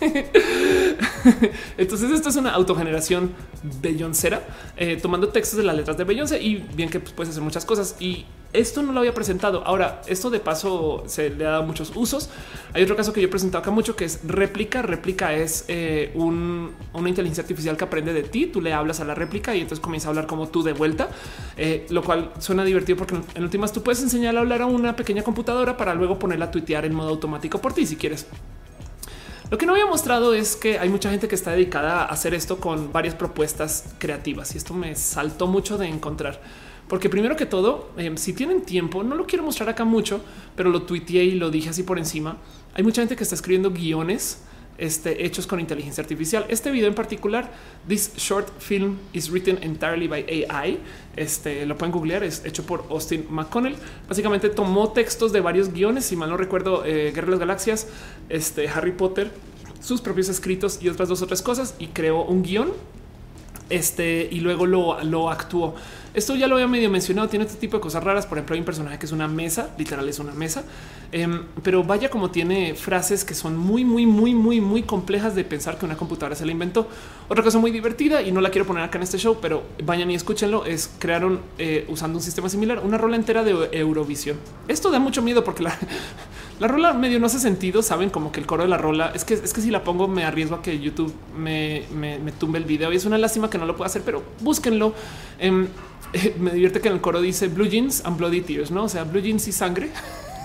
Entonces esto es una autogeneración belloncera eh, tomando textos de las letras de Beyoncé y bien que pues, puedes hacer muchas cosas y esto no lo había presentado. Ahora, esto de paso se le ha dado muchos usos. Hay otro caso que yo he presentado acá mucho que es réplica. Réplica es eh, una inteligencia artificial que aprende de ti. Tú le hablas a la réplica y entonces comienza a hablar como tú de vuelta, eh, lo cual suena divertido porque en últimas tú puedes enseñar a hablar a una pequeña computadora para luego ponerla a tuitear en modo automático por ti si quieres. Lo que no había mostrado es que hay mucha gente que está dedicada a hacer esto con varias propuestas creativas y esto me saltó mucho de encontrar. Porque primero que todo, em, si tienen tiempo, no lo quiero mostrar acá mucho, pero lo tuiteé y lo dije así por encima. Hay mucha gente que está escribiendo guiones este, hechos con inteligencia artificial. Este video en particular, this short film is written entirely by AI. Este lo pueden googlear, es hecho por Austin McConnell. Básicamente tomó textos de varios guiones, si mal no recuerdo, eh, Guerra de las Galaxias, este Harry Potter, sus propios escritos y otras dos otras cosas y creó un guion. Este y luego lo, lo actuó. Esto ya lo había medio mencionado. Tiene este tipo de cosas raras. Por ejemplo, hay un personaje que es una mesa, literal es una mesa, em, pero vaya como tiene frases que son muy, muy, muy, muy, muy complejas de pensar que una computadora se la inventó. Otra cosa muy divertida y no la quiero poner acá en este show, pero vayan y escúchenlo. Es crearon eh, usando un sistema similar una rola entera de Eurovisión. Esto da mucho miedo porque la, la rola medio no hace sentido. Saben como que el coro de la rola es que es que si la pongo me arriesgo a que YouTube me, me, tumbe el video y es una lástima que no lo pueda hacer, pero búsquenlo. Em, me divierte que en el coro dice blue jeans and bloody tears, no? O sea, blue jeans y sangre.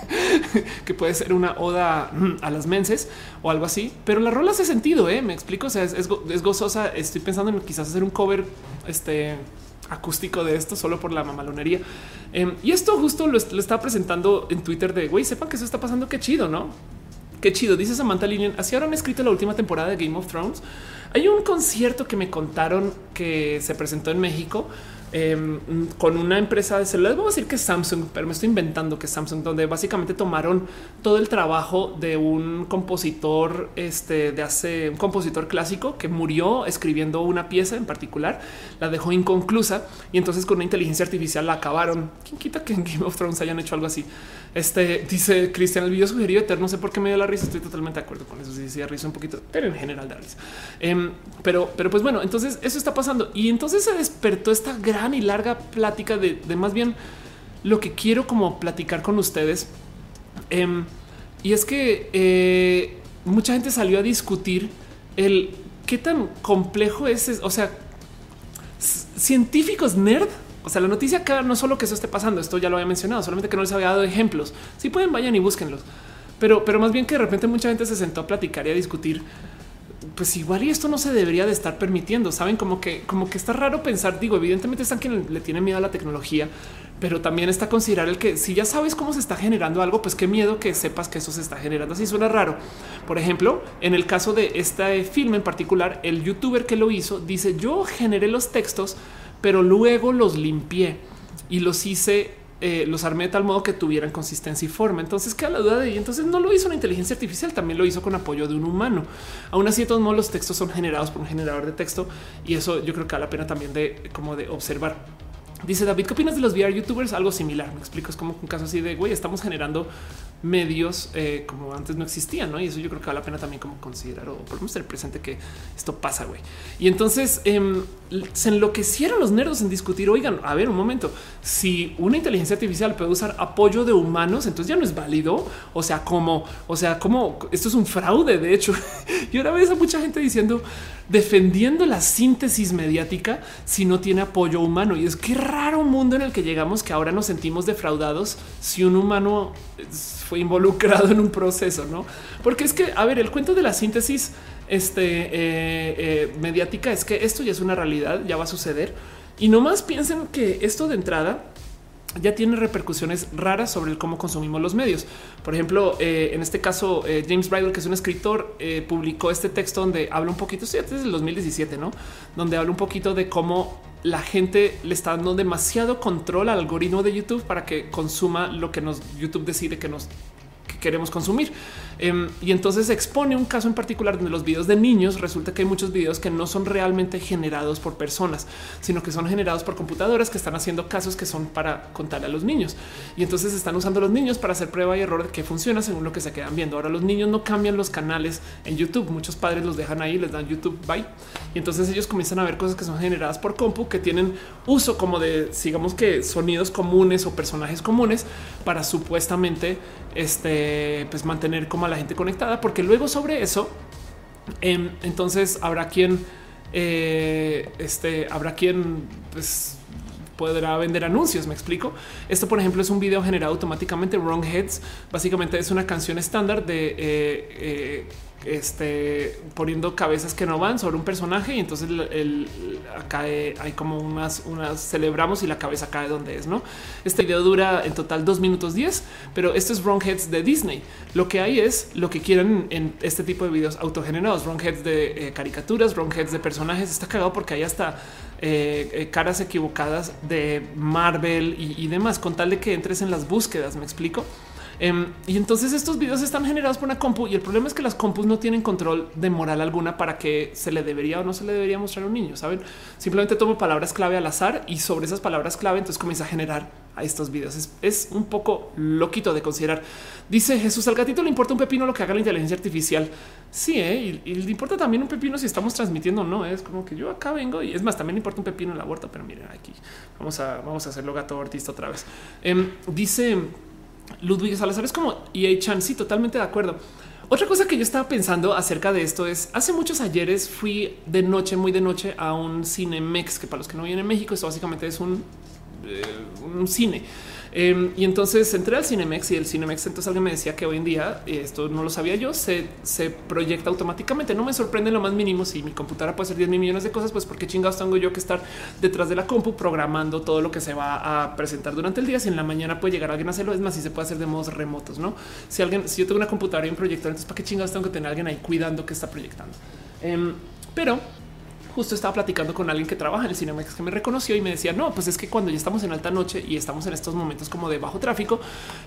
que puede ser una oda mm, a las menses o algo así, pero la rola hace sentido. ¿eh? Me explico. O sea, es, gozosa. Estoy pensando en quizás hacer un cover este acústico de esto solo por la mamalonería. Em, y esto justo lo, estaba presentando en Twitter de güey, sepan que eso está pasando. Qué chido, no? Qué chido. Dice Samantha Linian. Así ahora han escrito la última temporada de Game of Thrones. Hay un concierto que me contaron que se presentó en México Em, con una empresa de celulares. Vamos a decir que Samsung, pero me estoy inventando que Samsung, donde básicamente tomaron todo el trabajo de un compositor este, de hace un compositor clásico que murió escribiendo una pieza en particular, la dejó inconclusa y entonces con una inteligencia artificial la acabaron. ¿Quién quita que en Game of Thrones hayan hecho algo así? Este dice Cristian, el video sugerido eterno. No sé por qué me dio la risa. Estoy totalmente de acuerdo con eso. Sí, sí, risa un poquito, pero en general da risa. Em, pero, pero pues bueno, entonces eso está pasando y entonces se despertó esta gran y larga plática de, más bien lo que quiero como platicar con ustedes. Em, y es que eh, mucha gente salió a discutir el qué tan complejo es, o sea, científicos nerd o sea, la noticia acá no solo que eso esté pasando, esto ya lo había mencionado, solamente que no les había dado ejemplos. Si pueden, vayan y búsquenlos. Pero, pero más bien que de repente mucha gente se sentó a platicar y a discutir. Pues igual y esto no se debería de estar permitiendo. Saben como que, como que está raro pensar. Digo, evidentemente están quien le tiene miedo a la tecnología, pero también está considerar el que si ya sabes cómo se está generando algo, pues qué miedo que sepas que eso se está generando. Así suena raro. Por ejemplo, en el caso de este filme en particular, el youtuber que lo hizo dice: Yo generé los textos pero luego los limpié y los hice, eh, los armé de tal modo que tuvieran consistencia y forma. Entonces queda la duda de y entonces no lo hizo una inteligencia artificial, también lo hizo con apoyo de un humano. Aún así, de todos modos, los textos son generados por un generador de texto y eso yo creo que vale la pena también de como de observar. Dice David, ¿qué opinas de los VR youtubers? Algo similar. Me explico. Es como un caso así de güey, estamos generando medios eh, como antes no existían, ¿no? Y eso yo creo que vale la pena también como considerar o por menos presente que esto pasa, güey. Y entonces em, se enloquecieron los nerdos en discutir, oigan, a ver un momento, si una inteligencia artificial puede usar apoyo de humanos, entonces ya no es válido, o sea, como, o sea, como esto es un fraude, de hecho. y ahora ves a mucha gente diciendo, defendiendo la síntesis mediática si no tiene apoyo humano. Y es que raro mundo en el que llegamos que ahora nos sentimos defraudados si un humano fue involucrado en un proceso, no? Porque es que, a ver, el cuento de la síntesis este, eh, eh, mediática es que esto ya es una realidad, ya va a suceder. Y no más piensen que esto de entrada ya tiene repercusiones raras sobre cómo consumimos los medios. Por ejemplo, eh, en este caso, James Bridle, que es un escritor, publicó este texto donde habla un poquito, sí, desde el 2017, ¿no? Donde habla un poquito de cómo la gente le está dando demasiado control al algoritmo de YouTube para que consuma lo que nos YouTube decide que nos queremos consumir. Em, y entonces expone un caso en particular donde los videos de niños resulta que hay muchos videos que no son realmente generados por personas, sino que son generados por computadoras que están haciendo casos que son para contar a los niños. Y entonces están usando a los niños para hacer prueba y error de que funciona según lo que se quedan viendo. Ahora los niños no cambian los canales en YouTube. Muchos padres los dejan ahí, les dan YouTube bye. Y entonces ellos comienzan a ver cosas que son generadas por compu que tienen uso como de, digamos que sonidos comunes o personajes comunes para supuestamente este, pues mantener como a la gente conectada, porque luego sobre eso, em, entonces habrá quien, eh, este, habrá quien, pues podrá vender anuncios. Me explico. Esto, por ejemplo, es un video generado automáticamente. Wrong Heads básicamente es una canción estándar de eh, eh, este, poniendo cabezas que no van sobre un personaje y entonces el, acá hay como unas, celebramos y la cabeza cae donde es, ¿no? Este video dura en total dos minutos 10, pero esto es Wrongheads de Disney. Lo que hay es lo que quieran en este tipo de videos autogenerados, Wrongheads de eh, caricaturas, Wrongheads de personajes. Está cagado porque hay hasta eh, eh, caras equivocadas de Marvel y demás, con tal de que entres en las búsquedas, me explico. Em, y entonces estos videos están generados por una compu y el problema es que las compus no tienen control de moral alguna para que se le debería o no se le debería mostrar a un niño. Saben, simplemente tomo palabras clave al azar y sobre esas palabras clave entonces comienza a generar a estos videos. Es, un poco loquito de considerar. Dice Jesús al gatito le importa un pepino lo que haga la inteligencia artificial. Sí, ¿eh? y, le importa también un pepino si estamos transmitiendo o no. Es como que yo acá vengo y es más, también importa un pepino el aborto, pero miren aquí vamos a, vamos a hacerlo gato artista otra vez. Em, dice Ludwig Salazar es como EA Chan. Sí, totalmente de acuerdo. Otra cosa que yo estaba pensando acerca de esto es hace muchos ayeres fui de noche, muy de noche a un Cinemex, que para los que no vienen en México, esto básicamente es un, eh, un cine Em, y entonces entré al Cinemex y el Cinemex entonces alguien me decía que hoy en día, esto no lo sabía yo, se, se proyecta automáticamente. No me sorprende lo más mínimo si mi computadora puede hacer 10 mil millones de cosas, pues porque chingados tengo yo que estar detrás de la compu programando todo lo que se va a presentar durante el día. Si en la mañana puede llegar alguien a hacerlo, es más, si se puede hacer de modos remotos, no? Si alguien, si yo tengo una computadora y un proyector, entonces para qué chingados tengo que tener a alguien ahí cuidando que está proyectando. Em, pero justo estaba platicando con alguien que trabaja en el Cinemex que me reconoció y me decía, no, pues es que cuando ya estamos en alta noche y estamos en estos momentos como de bajo tráfico,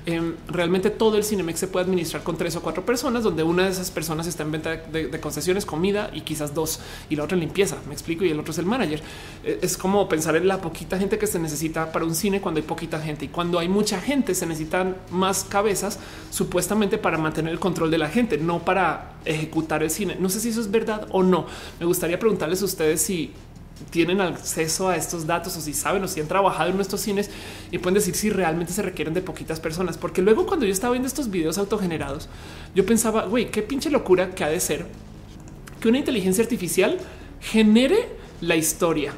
em, realmente todo el Cinemex se puede administrar con tres o cuatro personas, donde una de esas personas está en venta de, concesiones, comida y quizás dos, y la otra en limpieza, me explico, y el otro es el manager. E, es como pensar en la poquita gente que se necesita para un cine cuando hay poquita gente y cuando hay mucha gente se necesitan más cabezas supuestamente para mantener el control de la gente, no para ejecutar el cine. No sé si eso es verdad o no. Me gustaría preguntarles a ustedes si tienen acceso a estos datos o si saben o si han trabajado en nuestros cines y pueden decir si realmente se requieren de poquitas personas. Porque luego cuando yo estaba viendo estos videos autogenerados, yo pensaba, güey, qué pinche locura que ha de ser que una inteligencia artificial genere la historia,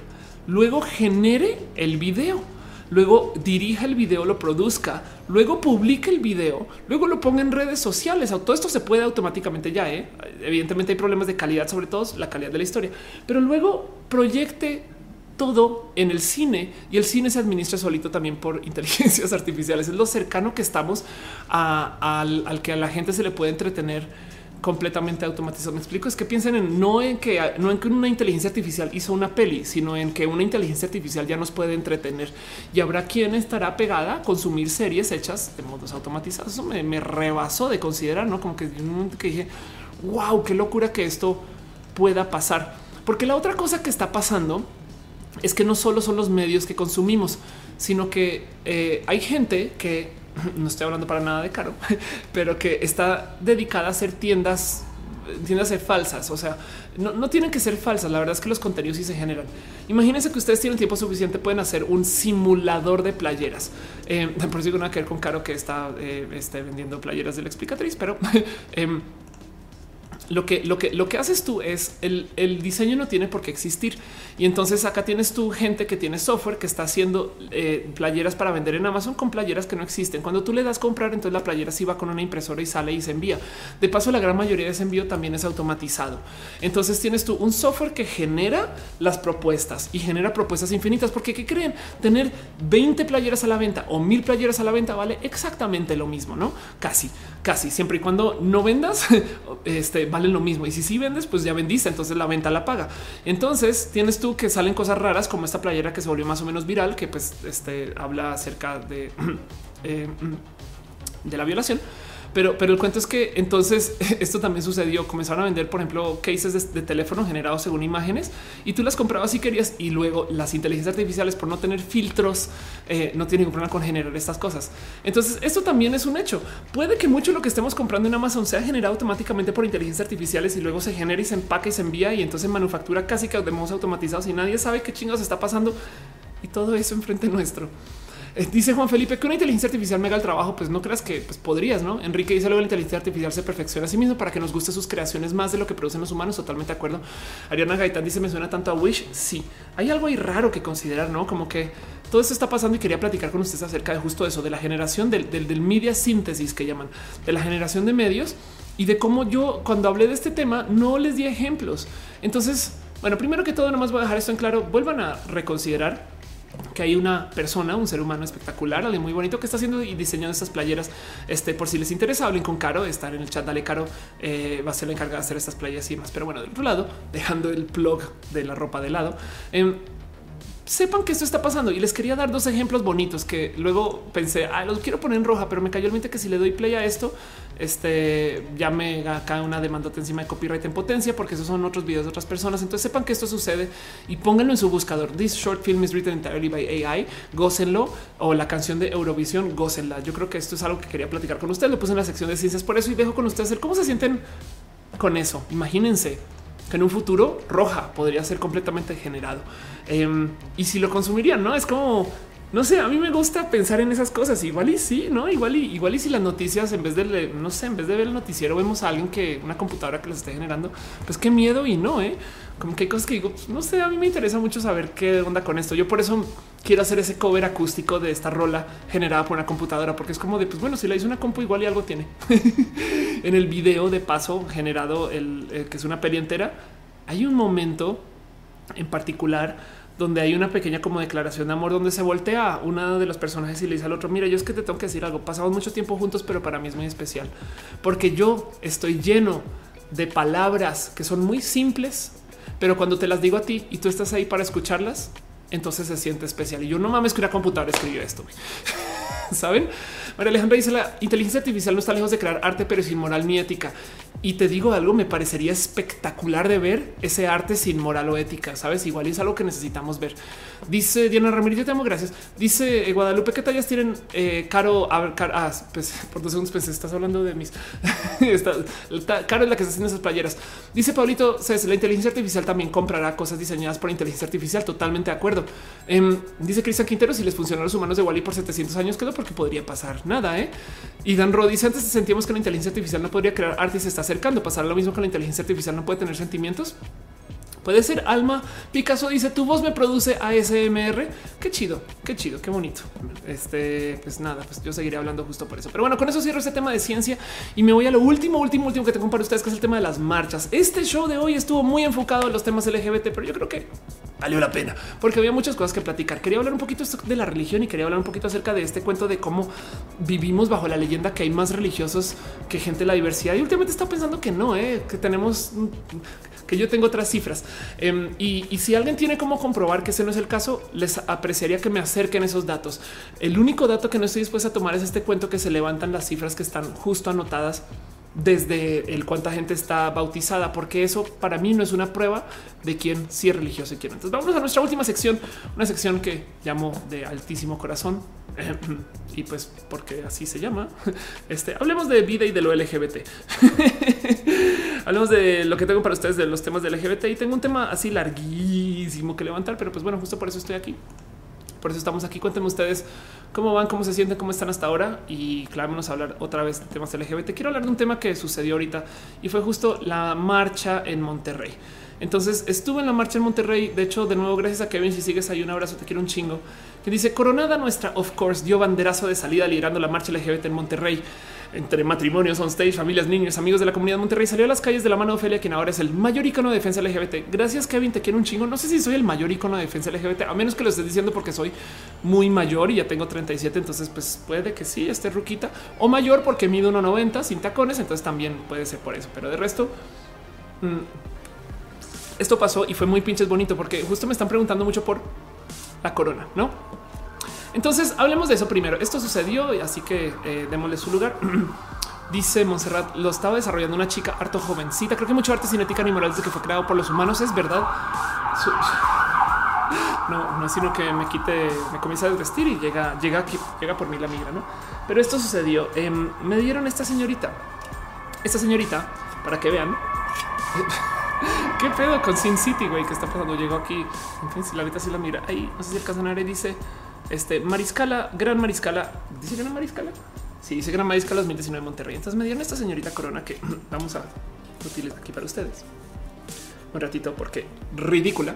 luego genere el video luego dirija el video, lo produzca, luego publique el video, luego lo ponga en redes sociales. Todo esto se puede automáticamente ya. ¿eh? Evidentemente hay problemas de calidad, sobre todo la calidad de la historia, pero luego proyecte todo en el cine y el cine se administra solito también por inteligencias artificiales. Es lo cercano que estamos al, al que a la gente se le puede entretener completamente automatizado. Me explico, es que piensen en no en que no en que una inteligencia artificial hizo una peli, sino en que una inteligencia artificial ya nos puede entretener y habrá quien estará pegada a consumir series hechas de modos automatizados. Eso me, rebasó de considerar, no como que, que dije, wow, qué locura que esto pueda pasar. Porque la otra cosa que está pasando es que no solo son los medios que consumimos, sino que eh, hay gente que no estoy hablando para nada de caro, pero que está dedicada a hacer tiendas tiendas falsas. O sea, no, tienen que ser falsas. La verdad es que los contenidos sí se generan. Imagínense que ustedes tienen tiempo suficiente, pueden hacer un simulador de playeras. Eh, por eso nada que ver con Caro que está eh, este, vendiendo playeras de la explicatriz, pero eh, lo que, lo que, lo que haces tú es el, el, diseño no tiene por qué existir. Y entonces acá tienes tu gente que tiene software que está haciendo eh, playeras para vender en Amazon con playeras que no existen. Cuando tú le das comprar, entonces la playera sí va con una impresora y sale y se envía. De paso, la gran mayoría de ese envío también es automatizado. Entonces tienes tú un software que genera las propuestas y genera propuestas infinitas. Porque ¿qué creen? Tener 20 playeras a la venta o mil playeras a la venta vale exactamente lo mismo, ¿no? Casi, casi. Siempre y cuando no vendas, este, vale lo mismo. Y si sí vendes, pues ya vendiste, entonces la venta la paga. Entonces tienes tú que salen cosas raras como esta playera que se volvió más o menos viral, que pues este habla acerca de, eh, de la violación pero, pero el cuento es que entonces esto también sucedió. Comenzaron a vender, por ejemplo, cases de, teléfono generados según imágenes y tú las comprabas si querías. Y luego las inteligencias artificiales, por no tener filtros, eh, no tienen ningún problema con generar estas cosas. Entonces, esto también es un hecho. Puede que mucho lo que estemos comprando en Amazon sea generado automáticamente por inteligencias artificiales y luego se genera y se empaca y se envía y entonces manufactura casi que de modos automatizados y nadie sabe qué chingados está pasando. Y todo eso enfrente nuestro. Dice Juan Felipe que una inteligencia artificial me haga el trabajo. Pues no creas que pues, podrías, no? Enrique dice luego la inteligencia artificial se perfecciona a sí mismo para que nos guste sus creaciones más de lo que producen los humanos. Totalmente de acuerdo. Ariana Gaitán dice me suena tanto a Wish. Sí, hay algo ahí raro que considerar, no? Como que todo esto está pasando y quería platicar con ustedes acerca de justo eso, de la generación del, del, media síntesis que llaman, de la generación de medios y de cómo yo cuando hablé de este tema no les di ejemplos. Entonces, bueno, primero que todo, nomás voy a dejar esto en claro. Vuelvan a reconsiderar que hay una persona, un ser humano espectacular, alguien muy bonito que está haciendo y diseñando estas playeras. Este, por si les interesa, hablen con Caro, estar en el chat, dale Caro, eh, va a ser la encargada de hacer estas playas y más. Pero bueno, del otro lado, dejando el plug de la ropa de lado, eh, sepan que esto está pasando y les quería dar dos ejemplos bonitos que luego pensé, ah, los quiero poner en roja, pero me cayó el mente que si le doy play a esto, este ya me cae una demanda encima de copyright en potencia, porque esos son otros videos de otras personas. Entonces sepan que esto sucede y pónganlo en su buscador. This short film is written entirely by AI. Gócenlo o la canción de Eurovisión, gócenla. Yo creo que esto es algo que quería platicar con ustedes. Lo puse en la sección de ciencias por eso y dejo con ustedes cómo se sienten con eso. Imagínense que en un futuro roja podría ser completamente generado. Em, y si lo consumirían, no es como no sé, a mí me gusta pensar en esas cosas. Igual y sí, no igual y igual y si las noticias en vez de no sé, en vez de ver el noticiero, vemos a alguien que una computadora que los esté generando, pues qué miedo y no, eh, como que hay cosas que digo, pues, no sé, a mí me interesa mucho saber qué onda con esto. Yo por eso quiero hacer ese cover acústico de esta rola generada por una computadora, porque es como de, pues bueno, si la hice una compu, igual y algo tiene. en el video de paso generado, el, el que es una peli entera, hay un momento en particular donde hay una pequeña como declaración de amor, donde se voltea una de los personajes y le dice al otro, mira, yo es que te tengo que decir algo, pasamos mucho tiempo juntos, pero para mí es muy especial, porque yo estoy lleno de palabras que son muy simples, pero cuando te las digo a ti y tú estás ahí para escucharlas, entonces se siente especial. Y yo no mames que una computadora escribió esto. Saben? María Alejandra dice la inteligencia artificial no está lejos de crear arte, pero sin moral ni ética. Y te digo algo, me parecería espectacular de ver ese arte sin moral o ética. Sabes, igual es algo que necesitamos ver. Dice Diana Ramírez, yo te amo, gracias. Dice eh, Guadalupe, ¿qué tallas tienen? Eh, caro, a ver, ah, pues por dos segundos, pues estás hablando de mis. caro es la que está haciendo esas playeras. Dice Paulito, la inteligencia artificial también comprará cosas diseñadas por inteligencia artificial. Totalmente de acuerdo. Em, dice Cristian Quintero, si les funcionan los humanos de Wally por 700 años, quedó porque podría pasar nada. ¿eh? Y Dan Rod dice, antes sentíamos que la inteligencia artificial no podría crear arte y se está acercando. Pasar lo mismo con la inteligencia artificial, no puede tener sentimientos. Puede ser alma. Picasso dice tu voz me produce ASMR. Qué chido, qué chido, qué bonito. Este, pues nada, pues yo seguiré hablando justo por eso. Pero bueno, con eso cierro este tema de ciencia y me voy a lo último, último, último que tengo para ustedes, que es el tema de las marchas. Este show de hoy estuvo muy enfocado en los temas LGBT, pero yo creo que valió la pena porque había muchas cosas que platicar. Quería hablar un poquito de la religión y quería hablar un poquito acerca de este cuento de cómo vivimos bajo la leyenda que hay más religiosos que gente de la diversidad. Y últimamente está pensando que no, eh, que tenemos que yo tengo otras cifras. Em, y, si alguien tiene cómo comprobar que ese no es el caso, les apreciaría que me acerquen esos datos. El único dato que no estoy dispuesta a tomar es este cuento que se levantan las cifras que están justo anotadas desde el cuánta gente está bautizada, porque eso para mí no es una prueba de quién sí es religioso y quién. Entonces vamos a nuestra última sección, una sección que llamo de altísimo corazón y pues porque así se llama. Este hablemos de vida y de lo LGBT. hablemos de lo que tengo para ustedes de los temas de LGBT y tengo un tema así larguísimo que levantar, pero pues bueno, justo por eso estoy aquí. Por eso estamos aquí. Cuéntenme ustedes cómo van, cómo se sienten, cómo están hasta ahora y claro, a hablar otra vez de temas LGBT. Quiero hablar de un tema que sucedió ahorita y fue justo la marcha en Monterrey. Entonces estuve en la marcha en Monterrey. De hecho, de nuevo, gracias a Kevin. Si sigues ahí, un abrazo, te quiero un chingo. Que dice Coronada nuestra, of course, dio banderazo de salida liderando la marcha LGBT en Monterrey entre matrimonios, on stage, familias, niños, amigos de la comunidad Monterrey, salió a las calles de la mano de Ofelia, quien ahora es el mayor icono de defensa LGBT. Gracias, Kevin, te quiero un chingo. No sé si soy el mayor icono de defensa LGBT, a menos que lo estés diciendo porque soy muy mayor y ya tengo 37. Entonces, pues puede que sí esté ruquita o mayor porque mido 1,90 sin tacones. Entonces también puede ser por eso, pero de resto, mm, esto pasó y fue muy pinches bonito porque justo me están preguntando mucho por la corona, no? Entonces hablemos de eso primero. Esto sucedió, así que eh, démosle su lugar. Dice Montserrat, lo estaba desarrollando una chica harto jovencita. Creo que mucho arte cinética ni moral desde que fue creado por los humanos. Es verdad. No, no es sino que me quite, me comienza a desvestir y llega, llega aquí, llega por mí la migra, no? Pero esto sucedió. Em, me dieron esta señorita, esta señorita, para que vean. ¿Qué pedo con Sin City, güey? ¿Qué está pasando? Llegó aquí. En fin, si la ahorita sí la mira. Ahí, no sé si el y dice este Mariscala, Gran Mariscala. ¿Dice Gran Mariscala? Sí, dice Gran Mariscala 2019 Monterrey. Entonces me dieron esta señorita Corona que vamos a utilizar aquí para ustedes. Un ratito porque ridícula.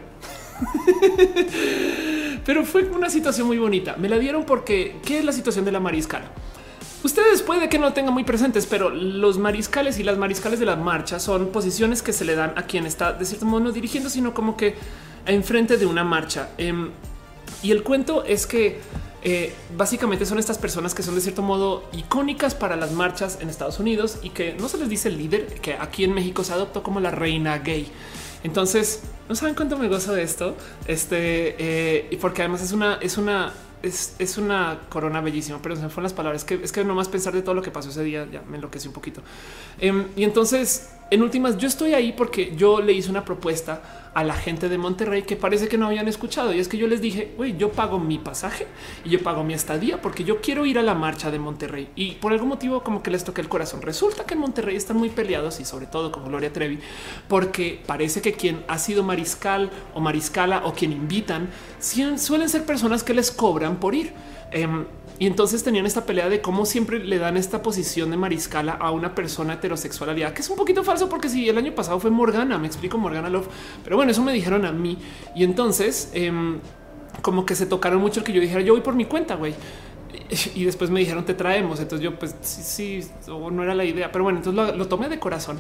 Pero fue una situación muy bonita. Me la dieron porque ¿qué es la situación de la Mariscala? Ustedes puede que no tengan muy presentes, pero los mariscales y las mariscales de la marcha son posiciones que se le dan a quien está de cierto modo no dirigiendo, sino como que enfrente de una marcha. Em, y el cuento es que eh, básicamente son estas personas que son de cierto modo icónicas para las marchas en Estados Unidos y que no se les dice el líder, que aquí en México se adoptó como la reina gay. Entonces, no saben cuánto me gozo de esto. Este, eh, y porque además es una, es una, es, una corona bellísima, pero se me fueron las palabras. que es que nomás pensar de todo lo que pasó ese día ya me enloquecí un poquito. Em, y entonces, en últimas, yo estoy ahí porque yo le hice una propuesta a la gente de Monterrey que parece que no habían escuchado. Y es que yo les dije, güey, yo pago mi pasaje y yo pago mi estadía porque yo quiero ir a la marcha de Monterrey. Y por algún motivo como que les toqué el corazón. Resulta que en Monterrey están muy peleados y sobre todo con Gloria Trevi, porque parece que quien ha sido mariscal o mariscala o quien invitan suelen ser personas que les cobran por ir. Em, y entonces tenían esta pelea de cómo siempre le dan esta posición de mariscala a una persona heterosexual que es un poquito falso porque si el año pasado fue Morgana, me explico Morgana Love, pero bueno, eso me dijeron a mí. Y entonces em, como que se tocaron mucho el que yo dijera yo voy por mi cuenta, güey y después me dijeron te traemos. Entonces yo pues sí, sí no era la idea, pero bueno, entonces lo, tomé de corazón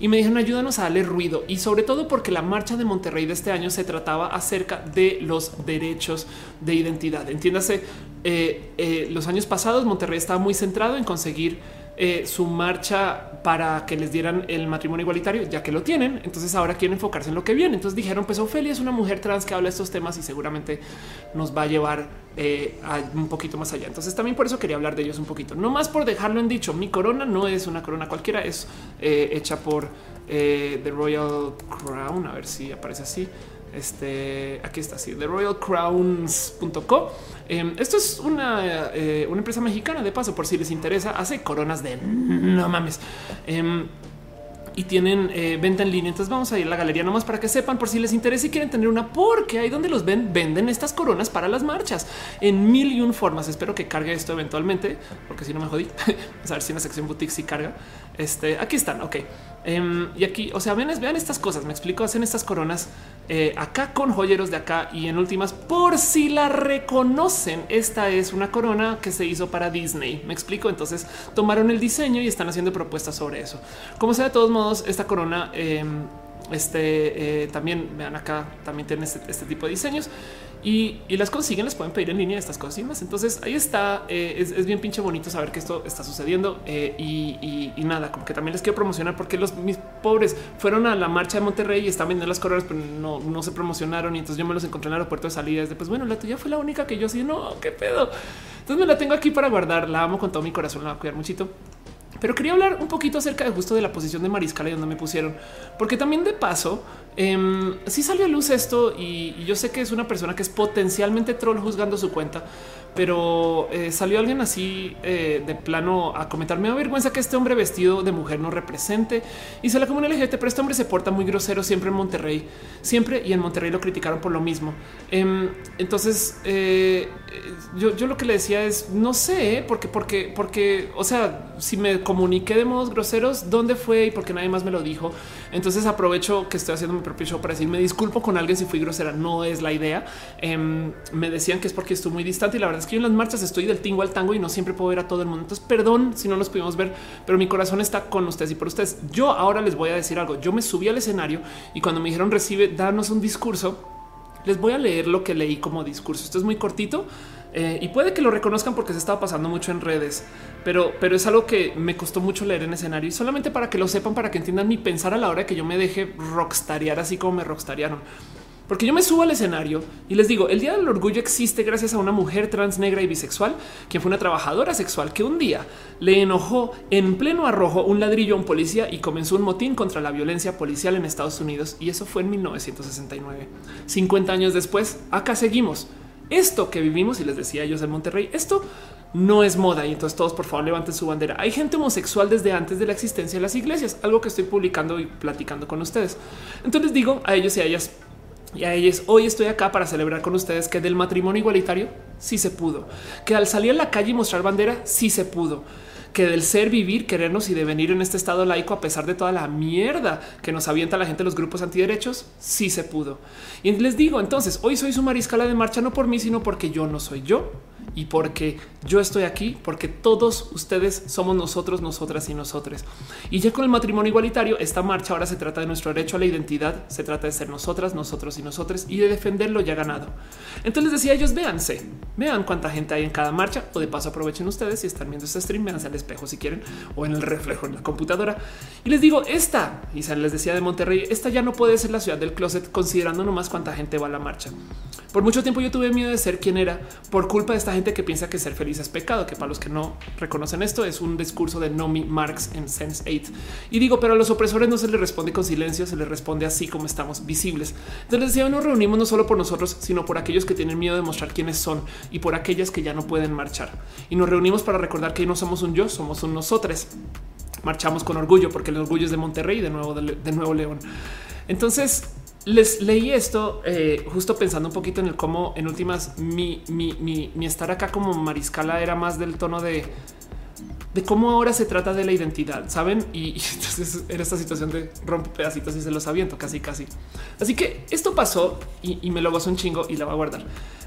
y me dijeron ayúdanos a darle ruido y sobre todo porque la marcha de Monterrey de este año se trataba acerca de los derechos de identidad. Entiéndase, eh, eh, los años pasados Monterrey estaba muy centrado en conseguir eh, su marcha para que les dieran el matrimonio igualitario, ya que lo tienen. Entonces ahora quieren enfocarse en lo que viene. Entonces dijeron, pues Ofelia es una mujer trans que habla de estos temas y seguramente nos va a llevar eh, un poquito más allá. Entonces también por eso quería hablar de ellos un poquito. No más por dejarlo en dicho, mi corona no es una corona cualquiera, es hecha por The Royal Crown. A ver si aparece así. Este aquí está así, the royalcrowns.co. Em, esto es una, eh, una, empresa mexicana de paso, por si les interesa, hace coronas de no mames. Em, y tienen eh, venta en línea. Entonces vamos a ir a la galería nomás para que sepan por si les interesa y quieren tener una, porque ahí donde los ven, venden estas coronas para las marchas en mil y un formas. Espero que cargue esto eventualmente, porque si no me jodí. A ver si en la sección boutique sí carga. Este aquí están. Ok. Em, y aquí, o sea, vean, vean estas cosas. Me explico. Hacen estas coronas eh, acá con joyeros de acá y en últimas, por si la reconocen, esta es una corona que se hizo para Disney. Me explico. Entonces tomaron el diseño y están haciendo propuestas sobre eso. Como sea, de todos modos, esta corona em, este eh, también vean acá, también tiene este, este tipo de diseños y, las consiguen, les pueden pedir en línea estas cosas y más. Entonces ahí está. Eh, es, bien pinche bonito saber que esto está sucediendo eh, y, nada, como que también les quiero promocionar porque los mis pobres fueron a la marcha de Monterrey y están vendiendo las coronas, pero no, no se promocionaron. Y entonces yo me los encontré en el aeropuerto de salida. Después, bueno, la tuya fue la única que yo así no, qué pedo. Entonces me la tengo aquí para guardar. La amo con todo mi corazón, la voy a cuidar muchito. Pero quería hablar un poquito acerca de justo de la posición de Mariscal y donde me pusieron, porque también de paso eh, sí salió a luz esto y, yo sé que es una persona que es potencialmente troll juzgando su cuenta, pero eh, salió alguien así eh, de plano a comentar. Me da vergüenza que este hombre vestido de mujer no represente y se la comunidad LGBT, pero este hombre se porta muy grosero siempre en Monterrey, siempre y en Monterrey lo criticaron por lo mismo. Em, entonces, eh, yo, yo, lo que le decía es no sé, porque, porque, porque, o sea, si me comuniqué de modos groseros, dónde fue y porque nadie más me lo dijo. Entonces aprovecho que estoy haciendo mi propio show para decir me disculpo con alguien si fui grosera. No es la idea. Em, me decían que es porque estoy muy distante y la verdad es que yo en las marchas estoy del tingo al tango y no siempre puedo ver a todo el mundo. Entonces, perdón si no nos pudimos ver, pero mi corazón está con ustedes y por ustedes. Yo ahora les voy a decir algo. Yo me subí al escenario y cuando me dijeron recibe, danos un discurso, les voy a leer lo que leí como discurso. Esto es muy cortito eh, y puede que lo reconozcan porque se estaba pasando mucho en redes, pero, pero es algo que me costó mucho leer en escenario y solamente para que lo sepan, para que entiendan mi pensar a la hora que yo me deje rockstarear así como me rockstarearon. Porque yo me subo al escenario y les digo, el Día del Orgullo existe gracias a una mujer trans, negra y bisexual, quien fue una trabajadora sexual que un día le enojó en pleno arrojo un ladrillo a un policía y comenzó un motín contra la violencia policial en Estados Unidos. Y eso fue en 1969. 50 años después, acá seguimos esto que vivimos, y les decía ellos en Monterrey, esto no es moda. Y entonces todos por favor levanten su bandera. Hay gente homosexual desde antes de la existencia de las iglesias, algo que estoy publicando y platicando con ustedes. Entonces digo a ellos y a ellas y a ellos hoy estoy acá para celebrar con ustedes que del matrimonio igualitario sí se pudo, que al salir a la calle y mostrar bandera sí se pudo. Que del ser, vivir, querernos y devenir en este estado laico, a pesar de toda la mierda que nos avienta la gente de los grupos antiderechos, sí se pudo. Y les digo, entonces, hoy soy su mariscala de marcha, no por mí, sino porque yo no soy yo y porque yo estoy aquí, porque todos ustedes somos nosotros, nosotras y nosotros. Y ya con el matrimonio igualitario, esta marcha ahora se trata de nuestro derecho a la identidad, se trata de ser nosotras, nosotros y nosotros y de defenderlo ya ganado. Entonces les decía ellos, véanse, vean cuánta gente hay en cada marcha o de paso aprovechen ustedes si están viendo este stream, véanse al espejo si quieren o en el reflejo en la computadora. Y les digo, esta, y se les decía de Monterrey, esta ya no puede ser la ciudad del closet considerando nomás cuánta gente va a la marcha. Por mucho tiempo yo tuve miedo de ser quien era por culpa de esta gente que piensa que ser feliz es pecado, que para los que no reconocen esto es un discurso de Nomi Marx en Sense 8. Y digo, pero a los opresores no se les responde con silencio, se les responde así como estamos visibles. Entonces decía, nos reunimos no solo por nosotros, sino por aquellos que tienen miedo de mostrar quiénes son y por aquellas que ya no pueden marchar. Y nos reunimos para recordar que no somos un yo, somos un nosotros. Marchamos con orgullo porque el orgullo es de Monterrey, de nuevo, de Nuevo León. Entonces, les leí esto eh, justo pensando un poquito en el cómo en últimas mi, mi, mi, mi, estar acá como mariscala era más del tono de de cómo ahora se trata de la identidad, saben? Y, entonces era esta situación de rompe pedacitos y se los aviento casi, casi. Así que esto pasó y, me lo gozo un chingo y la va a guardar.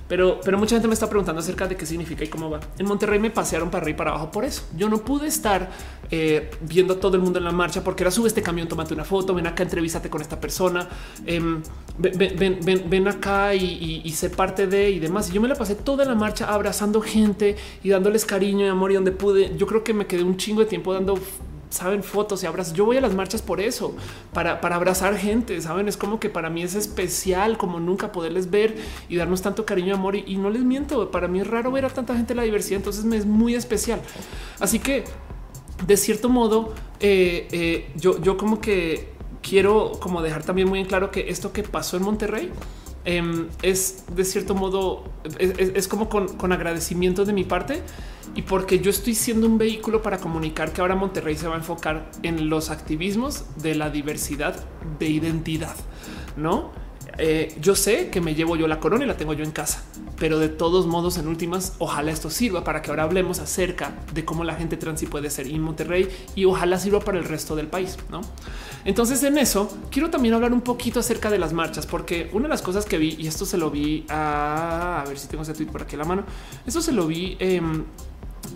Pero, pero mucha gente me está preguntando acerca de qué significa y cómo va. En Monterrey me pasearon para arriba y para abajo por eso. Yo no pude estar eh, viendo a todo el mundo en la marcha porque era sube este camión, tómate una foto, ven acá, entrevístate con esta persona, eh, ven, ven, ven, ven, acá y, y, y, sé parte de y demás. Y yo me la pasé toda la marcha abrazando gente y dándoles cariño y amor y donde pude. Yo creo que me quedé un chingo de tiempo dando saben fotos y abrazos. Yo voy a las marchas por eso, para, para abrazar gente. Saben, es como que para mí es especial, como nunca poderles ver y darnos tanto cariño y amor. Y, no les miento, para mí es raro ver a tanta gente la diversidad. Entonces me es muy especial. Así que de cierto modo, eh, eh, yo, yo como que quiero como dejar también muy en claro que esto que pasó en Monterrey eh, es de cierto modo, es, es como con, con agradecimiento de mi parte y porque yo estoy siendo un vehículo para comunicar que ahora Monterrey se va a enfocar en los activismos de la diversidad de identidad, no? Eh, yo sé que me llevo yo la corona y la tengo yo en casa, pero de todos modos, en últimas, ojalá esto sirva para que ahora hablemos acerca de cómo la gente trans puede ser en Monterrey y ojalá sirva para el resto del país. No, entonces en eso quiero también hablar un poquito acerca de las marchas, porque una de las cosas que vi y esto se lo vi a, ver si tengo ese tweet por aquí a la mano. Eso se lo vi eh,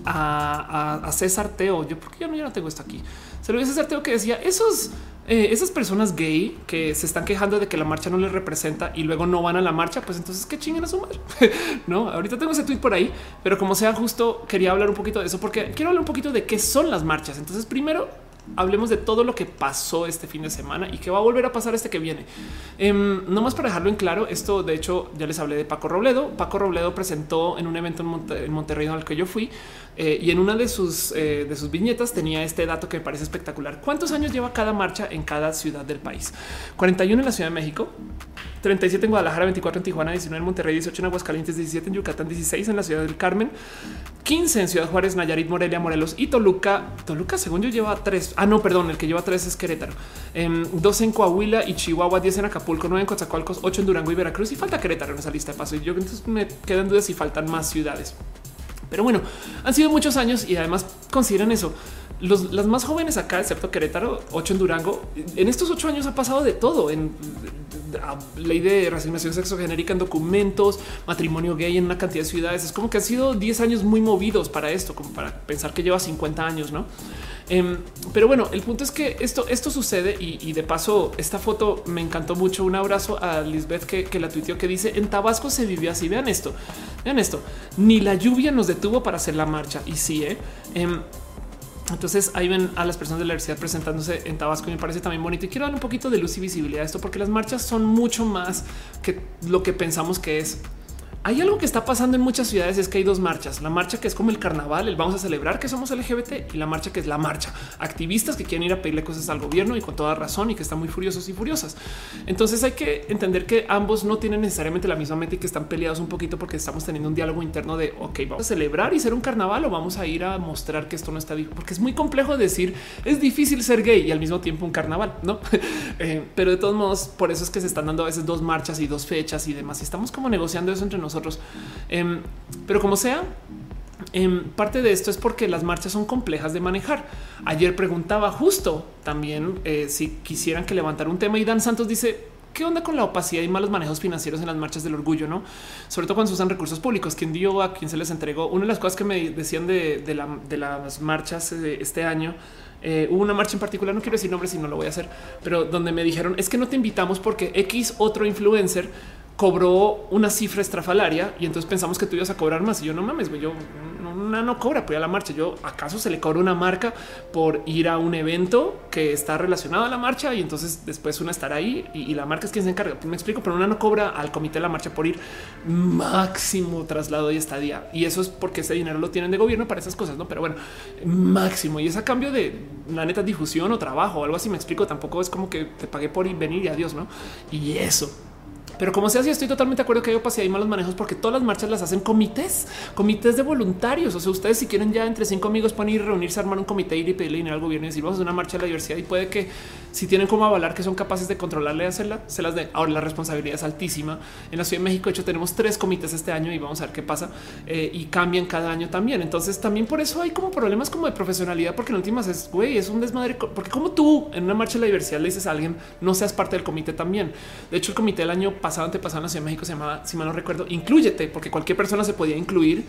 a, César Teo. Yo, porque yo no, yo no tengo esto aquí. Se lo vi a César Teo que decía esos eh, esas personas gay que se están quejando de que la marcha no les representa y luego no van a la marcha, pues entonces qué chinguen a su madre. no, ahorita tengo ese tweet por ahí, pero como sea justo quería hablar un poquito de eso porque quiero hablar un poquito de qué son las marchas. Entonces, primero hablemos de todo lo que pasó este fin de semana y que va a volver a pasar este que viene. Eh, no más para dejarlo en claro, esto de hecho ya les hablé de Paco Robledo. Paco Robledo presentó en un evento en, en Monterrey al que yo fui eh, y en una de sus, eh, de sus viñetas tenía este dato que me parece espectacular. ¿Cuántos años lleva cada marcha en cada ciudad del país? 41 en la Ciudad de México, 37 en Guadalajara, 24 en Tijuana, 19 en Monterrey, 18 en Aguascalientes, 17 en Yucatán, 16 en la Ciudad del Carmen, 15 en Ciudad Juárez, Nayarit, Morelia, Morelos y Toluca. Toluca, según yo, lleva tres. Ah, no, perdón, el que lleva tres es Querétaro. Eh, 12 en Coahuila y Chihuahua, 10 en Acapulco, 9 en Coatzacoalcos, 8 en Durango y Veracruz. Y falta Querétaro en esa lista de paso. Y yo entonces me quedan dudas si faltan más ciudades. Pero bueno, han sido muchos años y además consideran eso. Los, las más jóvenes acá, excepto Querétaro, 8 en Durango, en estos ocho años ha pasado de todo en ley de resignación sexogenérica en documentos, matrimonio gay en una cantidad de ciudades. Es como que han sido 10 años muy movidos para esto, como para pensar que lleva 50 años, no? Um, pero bueno, el punto es que esto, esto sucede y, de paso, esta foto me encantó mucho. Un abrazo a Lisbeth que, que la tuiteó que dice en Tabasco se vivió así. Vean esto, vean esto. Ni la lluvia nos detuvo para hacer la marcha. Y sí, eh. Um, entonces ahí ven a las personas de la universidad presentándose en Tabasco y me parece también bonito. Y quiero dar un poquito de luz y visibilidad a esto porque las marchas son mucho más que lo que pensamos que es. Hay algo que está pasando en muchas ciudades, es que hay dos marchas, la marcha que es como el carnaval, el vamos a celebrar que somos LGBT y la marcha que es la marcha, activistas que quieren ir a pedirle cosas al gobierno y con toda razón y que están muy furiosos y furiosas. Entonces hay que entender que ambos no tienen necesariamente la misma meta y que están peleados un poquito porque estamos teniendo un diálogo interno de, ok, vamos a celebrar y ser un carnaval o vamos a ir a mostrar que esto no está bien, porque es muy complejo decir, es difícil ser gay y al mismo tiempo un carnaval, ¿no? eh, pero de todos modos, por eso es que se están dando a veces dos marchas y dos fechas y demás y estamos como negociando eso entre nosotros nosotros. Eh, pero como sea, eh, parte de esto es porque las marchas son complejas de manejar. Ayer preguntaba justo también eh, si quisieran que levantara un tema y Dan Santos dice qué onda con la opacidad y malos manejos financieros en las marchas del orgullo, no? Sobre todo cuando se usan recursos públicos. ¿Quién dio a quién se les entregó? Una de las cosas que me decían de, las marchas de este año. Eh, hubo una marcha en particular, no quiero decir nombres si no lo voy a hacer, pero donde me dijeron es que no te invitamos porque X otro influencer cobró una cifra estrafalaria y entonces pensamos que tú ibas a cobrar más. Y yo no mames, güey, yo no, no, cobra por ir a la marcha. Yo acaso se le cobra una marca por ir a un evento que está relacionado a la marcha y entonces después una estará ahí y, la marca es quien se encarga. Me explico, pero una no cobra al comité de la marcha por ir máximo traslado y estadía. Y eso es porque ese dinero lo tienen de gobierno para esas cosas, no? Pero bueno, máximo. Y es a cambio de la neta difusión o trabajo o algo así. Me explico. Tampoco es como que te pagué por ir, venir y adiós, no? Y eso pero como sea, sí estoy totalmente de acuerdo que hay opacidad y malos manejos porque todas las marchas las hacen comités, comités de voluntarios. O sea, ustedes si quieren ya entre cinco amigos pueden ir reunirse, armar un comité, ir y pedirle dinero al gobierno y decir vamos a una marcha de la diversidad y puede que si tienen como avalar que son capaces de controlarle y hacerla, se las de. Ahora la responsabilidad es altísima. En la Ciudad de México, de hecho, tenemos tres comités este año y vamos a ver qué pasa eh, y cambian cada año también. Entonces también por eso hay como problemas como de profesionalidad, porque en últimas es güey, es un desmadre, porque como tú en una marcha de la diversidad le dices a alguien no seas parte del comité también. De hecho, el comité del año pasado, antepasado en la Ciudad de México se llamaba, si mal no recuerdo, incluyete, porque cualquier persona se podía incluir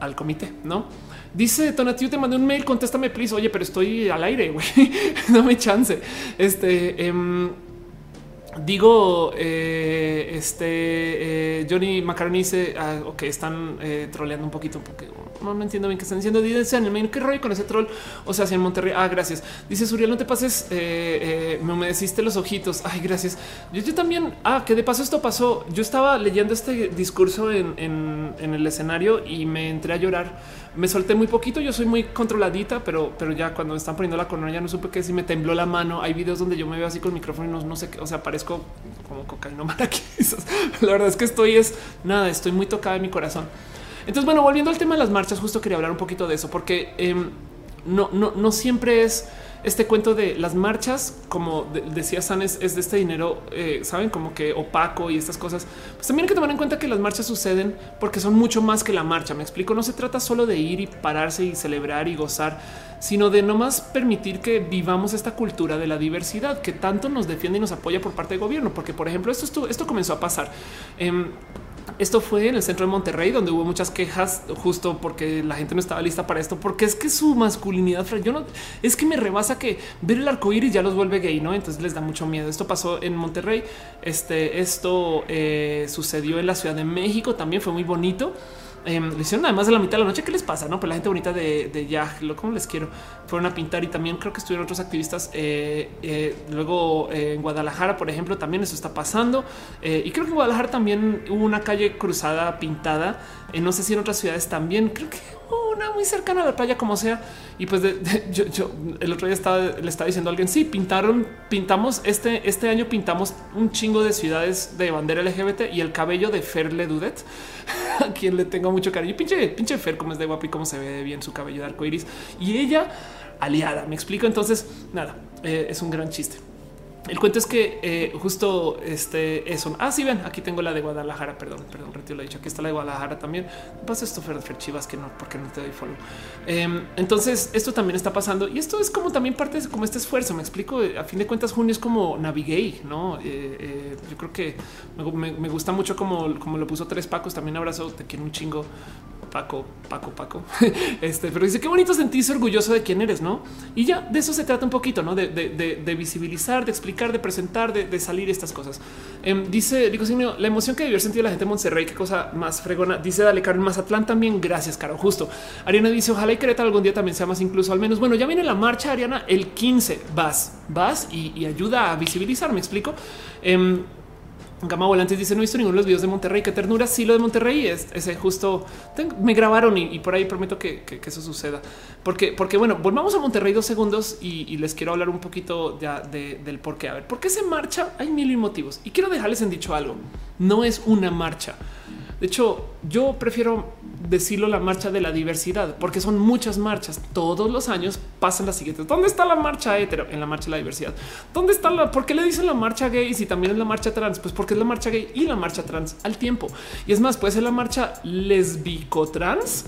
al comité, no? Dice Tonatio, te mandé un mail, contéstame, please. Oye, pero estoy al aire, güey. no me chance. Este em, digo, eh, este eh, Johnny Macaroni dice ah, ok, están eh, troleando un poquito porque no, no, entiendo bien qué están diciendo. Dice en el qué rollo con ese troll. O sea, si en Monterrey. Ah, gracias. Dice Suriel, no te pases. me humedeciste los ojitos. Ay, gracias. Yo, también. Ah, que de paso esto pasó. Yo estaba leyendo este discurso en, en el escenario y me entré a llorar me solté muy poquito. Yo soy muy controladita, pero, pero ya cuando me están poniendo la corona ya no supe que si me tembló la mano. Hay videos donde yo me veo así con el micrófono y no, no sé qué. O sea, parezco como cocaína. La verdad es que estoy es nada, estoy muy tocada en mi corazón. Entonces, bueno, volviendo al tema de las marchas, justo quería hablar un poquito de eso, porque em, no, no, no siempre es este cuento de las marchas, como decía Sanes, es de este dinero, eh, saben, como que opaco y estas cosas. Pues también hay que tomar en cuenta que las marchas suceden porque son mucho más que la marcha. Me explico, no se trata solo de ir y pararse y celebrar y gozar, sino de no más permitir que vivamos esta cultura de la diversidad que tanto nos defiende y nos apoya por parte del gobierno. Porque, por ejemplo, esto, esto, esto comenzó a pasar. Em, esto fue en el centro de Monterrey, donde hubo muchas quejas justo porque la gente no estaba lista para esto, porque es que su masculinidad, yo no es que me rebasa que ver el arco iris ya los vuelve gay, no? Entonces les da mucho miedo. Esto pasó en Monterrey. Este, esto eh, sucedió en la Ciudad de México. También fue muy bonito. Eh, le hicieron además de la mitad de la noche. ¿Qué les pasa? No, pues la gente bonita de, de Yag, lo como les quiero, fueron a pintar y también creo que estuvieron otros activistas. Eh, eh, luego en Guadalajara, por ejemplo, también eso está pasando. y creo que en Guadalajara también hubo una calle cruzada pintada. no sé si en otras ciudades también. Creo que muy cercana a la playa, como sea. Y pues yo, el otro día estaba, le estaba diciendo a alguien: Sí, pintaron, pintamos este, este año, pintamos un chingo de ciudades de bandera LGBT y el cabello de Ferle Dudet, a quien le tengo mucho cariño. Pinche, pinche Fer, como es de guapo y cómo se ve bien su cabello de arco iris. Y ella aliada. Me explico. Entonces, nada, eh, es un gran chiste. El cuento es que eh, justo este eso. Ah, sí, ven, aquí tengo la de Guadalajara. Perdón, perdón, retiro lo dicho. Aquí está la de Guadalajara también. Pasa esto, Fer, Chivas, que no, porque no te doy follow. Em, entonces, esto también está pasando y esto es como también parte de como este esfuerzo. Me explico. A fin de cuentas, junio es como navigate, no? Eh, eh, yo creo que me, gusta mucho como, como lo puso Tres Pacos. También abrazo, te quiero un chingo. Paco, Paco, Paco. Este, pero dice qué bonito sentirse orgulloso de quién eres, no? Y ya de eso se trata un poquito, no? De, visibilizar, de explicar, de presentar, de, salir estas cosas. Em, dice digo, la emoción que debió sentido la gente de Monterrey, qué cosa más fregona. Dice Dale, Caro, Mazatlán también. Gracias, Caro. Justo. Ariana dice, ojalá y Querétaro algún día también sea más incluso, al menos. Bueno, ya viene la marcha, Ariana, el 15. Vas, vas y, ayuda a visibilizar. Me explico. Em, Gama Volantes dice no he visto ninguno de los videos de Monterrey. Qué ternura. Sí, lo de Monterrey es ese justo me grabaron y, por ahí prometo que, eso suceda. Porque, porque bueno, volvamos a Monterrey dos segundos y, les quiero hablar un poquito ya del por qué. A ver, ¿por qué se marcha? Hay mil motivos y quiero dejarles en dicho algo. No es una marcha. De hecho, yo prefiero decirlo la marcha de la diversidad, porque son muchas marchas. Todos los años pasan las siguientes. ¿Dónde está la marcha hetero? En la marcha de la diversidad. ¿Dónde está la? ¿Por qué le dicen la marcha gay si también es la marcha trans? Pues porque es la marcha gay y la marcha trans al tiempo. Y es más, puede ser la marcha lesbico trans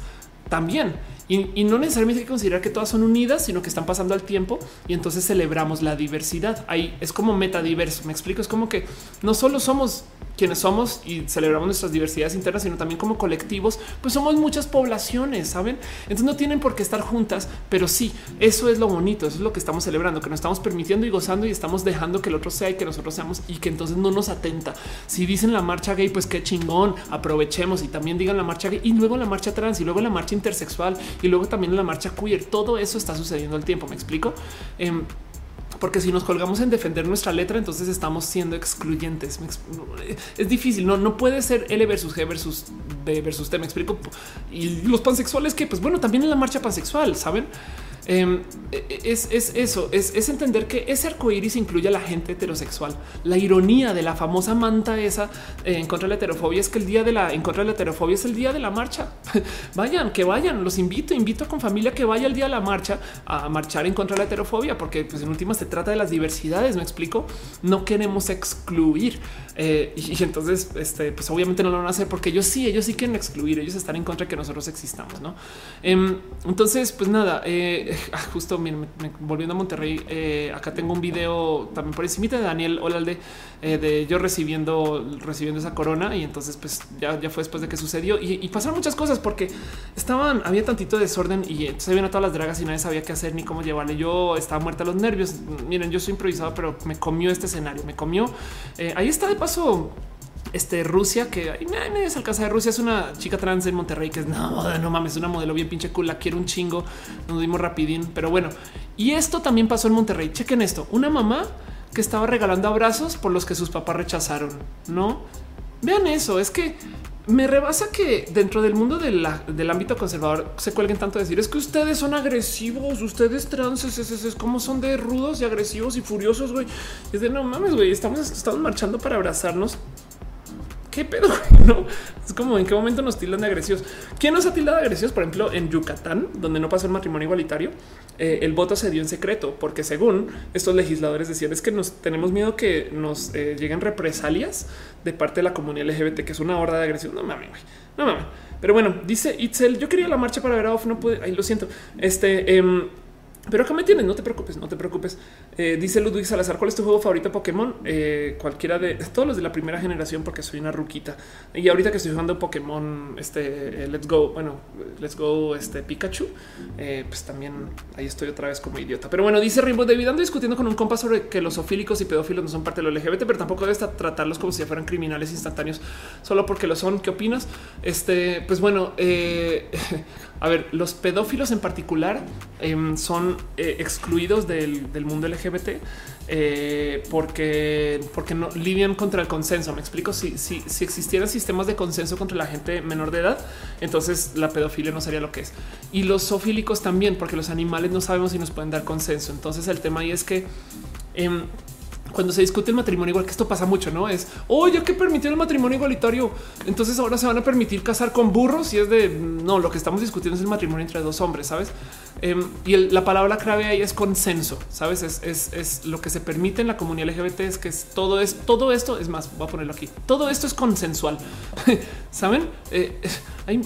también. Y, no necesariamente hay que considerar que todas son unidas, sino que están pasando al tiempo y entonces celebramos la diversidad. Ahí es como metadiverso. Me explico. Es como que no solo somos quienes somos y celebramos nuestras diversidades internas, sino también como colectivos, pues somos muchas poblaciones, saben? Entonces no tienen por qué estar juntas, pero sí, eso es lo bonito, eso es lo que estamos celebrando, que nos estamos permitiendo y gozando y estamos dejando que el otro sea y que nosotros seamos y que entonces no nos atenta. Si dicen la marcha gay, pues qué chingón, aprovechemos y también digan la marcha gay y luego la marcha trans y luego la marcha intersexual y luego también la marcha queer. Todo eso está sucediendo al tiempo. Me explico. Em, porque si nos colgamos en defender nuestra letra, entonces estamos siendo excluyentes. Es difícil, no, no puede ser L versus G versus B versus T. Me explico. Y los pansexuales que, pues bueno, también en la marcha pansexual, saben? Em, e, e, es, eso, es, entender que ese arco iris incluye a la gente heterosexual. La ironía de la famosa manta esa eh, en contra de la heterofobia es que el día de la en contra de la heterofobia es el día de la marcha. vayan, que vayan, los invito, invito con familia que vaya el día de la marcha a marchar en contra de la heterofobia, porque pues, en última se trata de las diversidades. Me explico, no queremos excluir eh, y, entonces, este, pues obviamente no lo van a hacer porque ellos sí, ellos sí quieren excluir, ellos están en contra de que nosotros existamos. No, em, entonces, pues nada, eh, Ah, justo volviendo a Monterrey, eh, acá tengo un video también por encima de Daniel Olalde eh, de yo recibiendo, recibiendo esa corona. Y entonces, pues ya, ya fue después de que sucedió y, pasaron muchas cosas porque estaban, había tantito desorden y entonces a todas las dragas y nadie sabía qué hacer ni cómo llevarle. Yo estaba muerta los nervios. Miren, yo soy improvisado, pero me comió este escenario, me comió. Eh, ahí está de paso este Rusia, que me, es alcanza de Rusia, es una chica trans en Monterrey que es no, no mames, es una modelo bien pinche cool, la quiero un chingo, nos dimos rapidín, pero bueno, y esto también pasó en Monterrey. Chequen esto, una mamá que estaba regalando abrazos por los que sus papás rechazaron, ¿no? Vean eso, es que me rebasa que dentro del mundo del ámbito conservador se cuelguen tanto decir es que ustedes son agresivos, ustedes trans, es, es, como son de rudos y agresivos y furiosos, güey. Es de no mames, güey, estamos, estamos marchando para abrazarnos qué pedo, no es como en qué momento nos tildan de agresivos. ¿Quién nos ha tildado de agresivos? Por ejemplo, en Yucatán, donde no pasó el matrimonio igualitario, eh, el voto se dio en secreto, porque según estos legisladores decían es que nos tenemos miedo que nos eh, lleguen represalias de parte de la comunidad LGBT, que es una horda de agresión. No mames, no mames. Pero bueno, dice Itzel, yo quería la marcha para ver a Off, no pude, ahí lo siento. Este, eh, pero acá me tienes, no te preocupes, no te preocupes. Eh, dice Ludwig Salazar, ¿cuál es tu juego favorito Pokémon? Eh, cualquiera de todos los de la primera generación, porque soy una ruquita. Y ahorita que estoy jugando Pokémon, este eh, Let's Go, bueno, Let's Go, este Pikachu, pues también ahí estoy otra vez como idiota. Pero bueno, dice Rainbow David, ando discutiendo con un compa sobre que los ofílicos y pedófilos no son parte de lo LGBT, pero tampoco debe tratarlos como si fueran criminales instantáneos solo porque lo son. ¿Qué opinas? Este, pues bueno, a ver, los pedófilos en particular em, son eh, excluidos del, mundo LGBT eh, porque, porque no lidian contra el consenso. Me explico. Si, si, si existieran sistemas de consenso contra la gente menor de edad, entonces la pedofilia no sería lo que es. Y los zoofílicos también, porque los animales no sabemos si nos pueden dar consenso. Entonces el tema ahí es que em, cuando se discute el matrimonio, igual que esto pasa mucho, no es oye, que permitió el matrimonio igualitario. Entonces ahora se van a permitir casar con burros y es de no, lo que estamos discutiendo es el matrimonio entre dos hombres, sabes? Em, y la palabra clave ahí es consenso, sabes? Es, lo que se permite en la comunidad LGBT, es que es todo es todo esto. Es más, voy a ponerlo aquí. Todo esto es consensual, saben? Eh,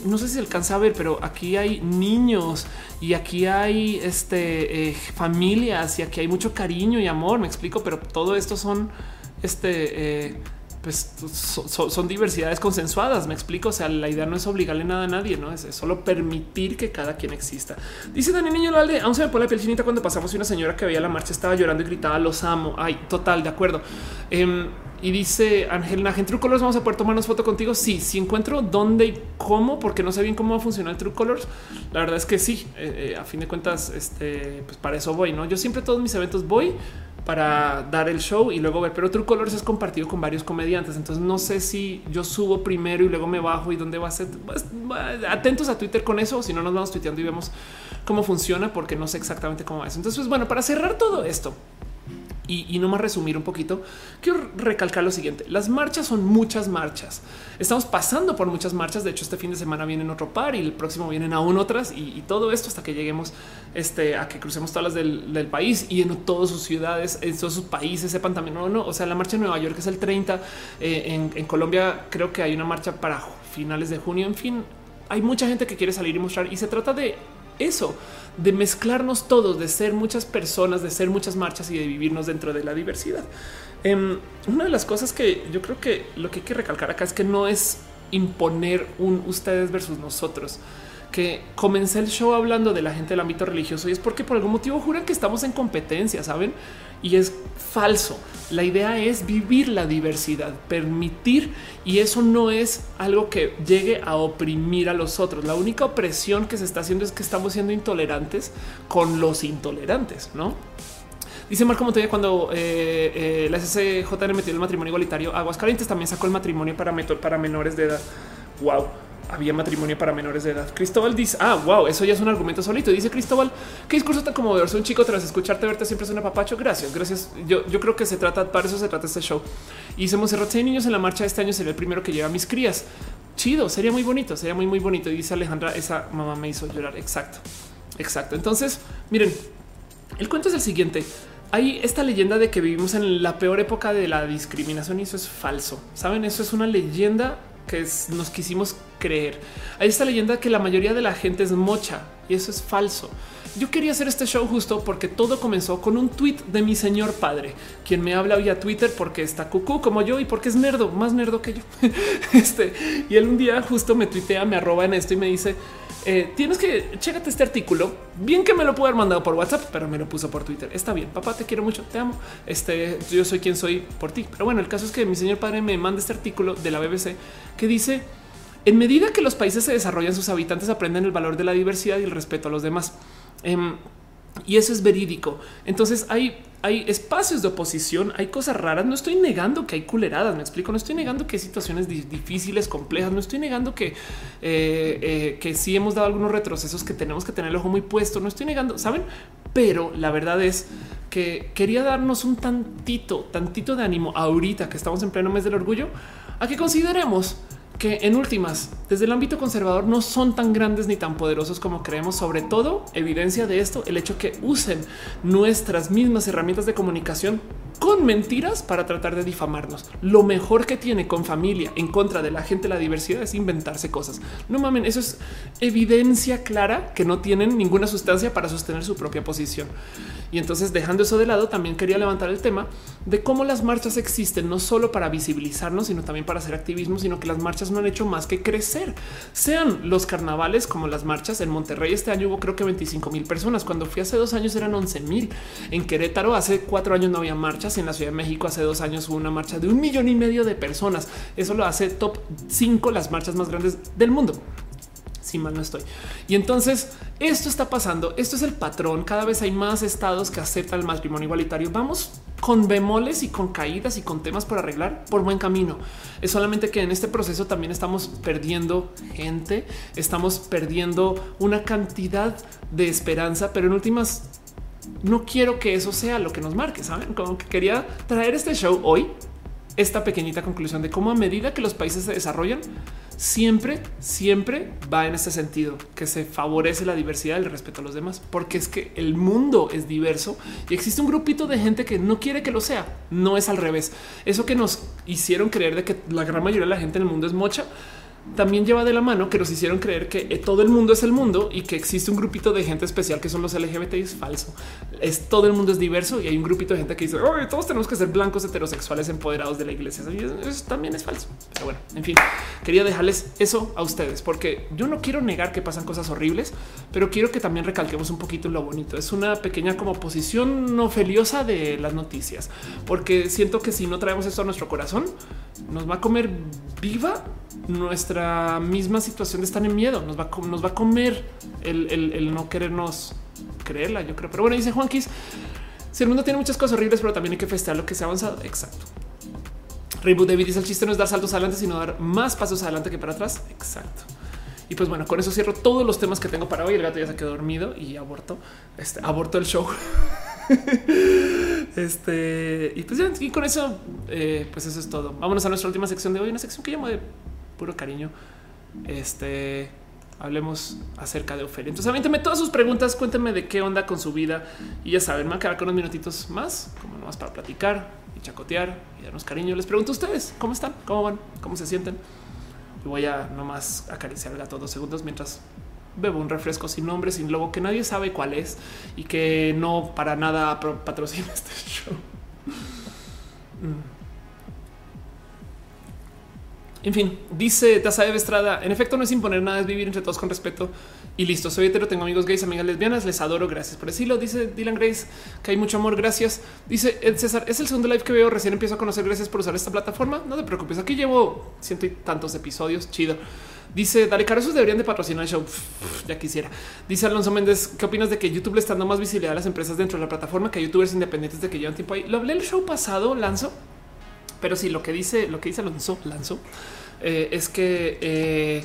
no sé si se alcanza a ver, pero aquí hay niños y aquí hay este, eh, familias y aquí hay mucho cariño y amor. Me explico, pero todo esto son este. Eh, pues son diversidades consensuadas. Me explico. O sea, la idea no es obligarle nada a nadie, no es, solo permitir que cada quien exista. Dice Daniel Niño Lalde, aún se me pone la piel chinita cuando pasamos y una señora que veía la marcha estaba llorando y gritaba los amo. Ay, total, de acuerdo. Em, y dice Ángel en True Colors, vamos a poder tomarnos foto contigo. Sí, si encuentro dónde y cómo, porque no sé bien cómo va a funcionar True Colors. La verdad es que sí, eh, eh, a fin de cuentas, este, pues para eso voy. No, yo siempre todos mis eventos voy para dar el show y luego ver, pero True Colors es compartido con varios comediantes. Entonces no sé si yo subo primero y luego me bajo y dónde va a ser. Pues, atentos a Twitter con eso, si no nos vamos tuiteando y vemos cómo funciona, porque no sé exactamente cómo es. Entonces, pues, bueno, para cerrar todo esto, y, no más resumir un poquito, quiero recalcar lo siguiente. Las marchas son muchas marchas. Estamos pasando por muchas marchas. De hecho, este fin de semana vienen otro par y el próximo vienen aún otras y, todo esto hasta que lleguemos este, a que crucemos todas las del, país y en todas sus ciudades, en todos sus países sepan también. No, no, o sea, la marcha en Nueva York es el 30. Eh, en Colombia creo que hay una marcha para finales de junio. En fin, hay mucha gente que quiere salir y mostrar y se trata de eso, de mezclarnos todos, de ser muchas personas, de ser muchas marchas y de vivirnos dentro de la diversidad. Em, una de las cosas que yo creo que lo que hay que recalcar acá es que no es imponer un ustedes versus nosotros que comencé el show hablando de la gente del ámbito religioso y es porque por algún motivo juran que estamos en competencia, saben? Y es falso. La idea es vivir la diversidad, permitir y eso no es algo que llegue a oprimir a los otros. La única opresión que se está haciendo es que estamos siendo intolerantes con los intolerantes, no? Dice Marco Montoya cuando eh, eh, la SCJN metió el matrimonio igualitario, Aguascalientes también sacó el matrimonio para, menores de edad. Wow había matrimonio para menores de edad. Cristóbal dice, ah, wow, eso ya es un argumento solito. Dice Cristóbal, qué discurso tan conmovedor. Un chico tras escucharte, verte siempre es un apapacho. Gracias, gracias. Yo, yo creo que se trata, para eso se trata este show. Y se Monserrat, si niños en la marcha este año sería el primero que lleva a mis crías. Chido, sería muy bonito, sería muy, muy bonito. Dice Alejandra, esa mamá me hizo llorar. Exacto, exacto. Entonces, miren, el cuento es el siguiente. Hay esta leyenda de que vivimos en la peor época de la discriminación y eso es falso. Saben, eso es una leyenda que nos quisimos creer. Hay esta leyenda que la mayoría de la gente es mocha y eso es falso. Yo quería hacer este show justo porque todo comenzó con un tweet de mi señor padre, quien me habla vía Twitter porque está cucú como yo y porque es nerdo, más nerdo que yo. Este y él un día justo me tuitea, me arroba en esto y me dice: eh, Tienes que chécate este artículo. Bien que me lo pudo haber mandado por WhatsApp, pero me lo puso por Twitter. Está bien, papá, te quiero mucho, te amo. Este yo soy quien soy por ti. Pero bueno, el caso es que mi señor padre me manda este artículo de la BBC que dice en medida que los países se desarrollan, sus habitantes aprenden el valor de la diversidad y el respeto a los demás. Em, y eso es verídico. Entonces hay, hay espacios de oposición, hay cosas raras. No estoy negando que hay culeradas, me explico. No estoy negando que hay situaciones difíciles, complejas. No estoy negando que, eh, eh, que sí hemos dado algunos retrocesos que tenemos que tener el ojo muy puesto. No estoy negando, saben? Pero la verdad es que quería darnos un tantito, tantito de ánimo ahorita que estamos en pleno mes del orgullo a que consideremos que en últimas, desde el ámbito conservador, no son tan grandes ni tan poderosos como creemos. Sobre todo, evidencia de esto, el hecho que usen nuestras mismas herramientas de comunicación con mentiras para tratar de difamarnos. Lo mejor que tiene con familia en contra de la gente, la diversidad es inventarse cosas. No mamen, eso es evidencia clara que no tienen ninguna sustancia para sostener su propia posición. Y entonces, dejando eso de lado, también quería levantar el tema de cómo las marchas existen no solo para visibilizarnos, sino también para hacer activismo, sino que las marchas no han hecho más que crecer. Sean los carnavales como las marchas en Monterrey. Este año hubo creo que 25 mil personas. Cuando fui hace dos años eran 11 mil. En Querétaro hace cuatro años no había marchas. En la Ciudad de México hace dos años hubo una marcha de un millón y medio de personas. Eso lo hace top 5 las marchas más grandes del mundo si mal no estoy. Y entonces esto está pasando. Esto es el patrón. Cada vez hay más estados que aceptan el matrimonio igualitario. Vamos con bemoles y con caídas y con temas por arreglar por buen camino. Es solamente que en este proceso también estamos perdiendo gente, estamos perdiendo una cantidad de esperanza, pero en últimas no quiero que eso sea lo que nos marque. Saben como que quería traer este show hoy, esta pequeñita conclusión de cómo a medida que los países se desarrollan, siempre, siempre va en ese sentido, que se favorece la diversidad el respeto a los demás, porque es que el mundo es diverso y existe un grupito de gente que no quiere que lo sea. No es al revés. Eso que nos hicieron creer de que la gran mayoría de la gente en el mundo es mocha también lleva de la mano que nos hicieron creer que eh, todo el mundo es el mundo y que existe un grupito de gente especial que son los LGBT es falso. Es todo el mundo es diverso y hay un grupito de gente que dice todos tenemos que ser blancos heterosexuales empoderados de la iglesia. eso, también es falso. Pero bueno, en fin, quería dejarles eso a ustedes porque yo no quiero negar que pasan cosas horribles, pero quiero que también recalquemos un poquito lo bonito. Es una pequeña como posición no feliosa de las noticias, porque siento que si no traemos esto a nuestro corazón, nos va a comer viva nuestra misma situación de estar en miedo. Nos va, a, nos va a comer el, no querernos creerla, yo creo. Pero bueno, dice Juanquis, si el mundo tiene muchas cosas horribles, pero también hay que festejar lo que se ha avanzado. Exacto. Reboot David dice el chiste no es dar saltos adelante, sino dar más pasos adelante que para atrás. Exacto. Y pues bueno, con eso cierro todos los temas que tengo para hoy. El gato ya se quedó dormido y aborto, este, aborto el show. este y pues y con eso, eh, pues eso es todo. Vámonos a nuestra última sección de hoy, una sección que llamo de puro cariño. Este hablemos acerca de Ofelia. Entonces, avénteme todas sus preguntas, cuéntenme de qué onda con su vida y ya saben, me va a quedar con unos minutitos más, como nomás para platicar y chacotear y darnos cariño. Les pregunto a ustedes cómo están, cómo van, cómo se sienten. Y voy a nomás acariciar el gato dos segundos mientras bebo un refresco sin nombre, sin logo, que nadie sabe cuál es y que no para nada patrocina este show. Mm. En fin, dice Taza de Estrada. En efecto, no es imponer nada, es vivir entre todos con respeto y listo. Soy hetero, tengo amigos gays, amigas lesbianas, les adoro. Gracias por decirlo. Dice Dylan Grace que hay mucho amor. Gracias. Dice César. Es el segundo live que veo. Recién empiezo a conocer. Gracias por usar esta plataforma. No te preocupes. Aquí llevo ciento y tantos episodios. Chido. Dice Dale Caro, esos deberían de patrocinar el show. ya quisiera. Dice Alonso Méndez, ¿qué opinas de que YouTube le está dando más visibilidad a las empresas dentro de la plataforma que a youtubers independientes de que llevan tiempo ahí? Lo hablé el show pasado, Lanzo, pero sí, lo que dice, lo que dice Alonso, Lanzo, eh, es que eh,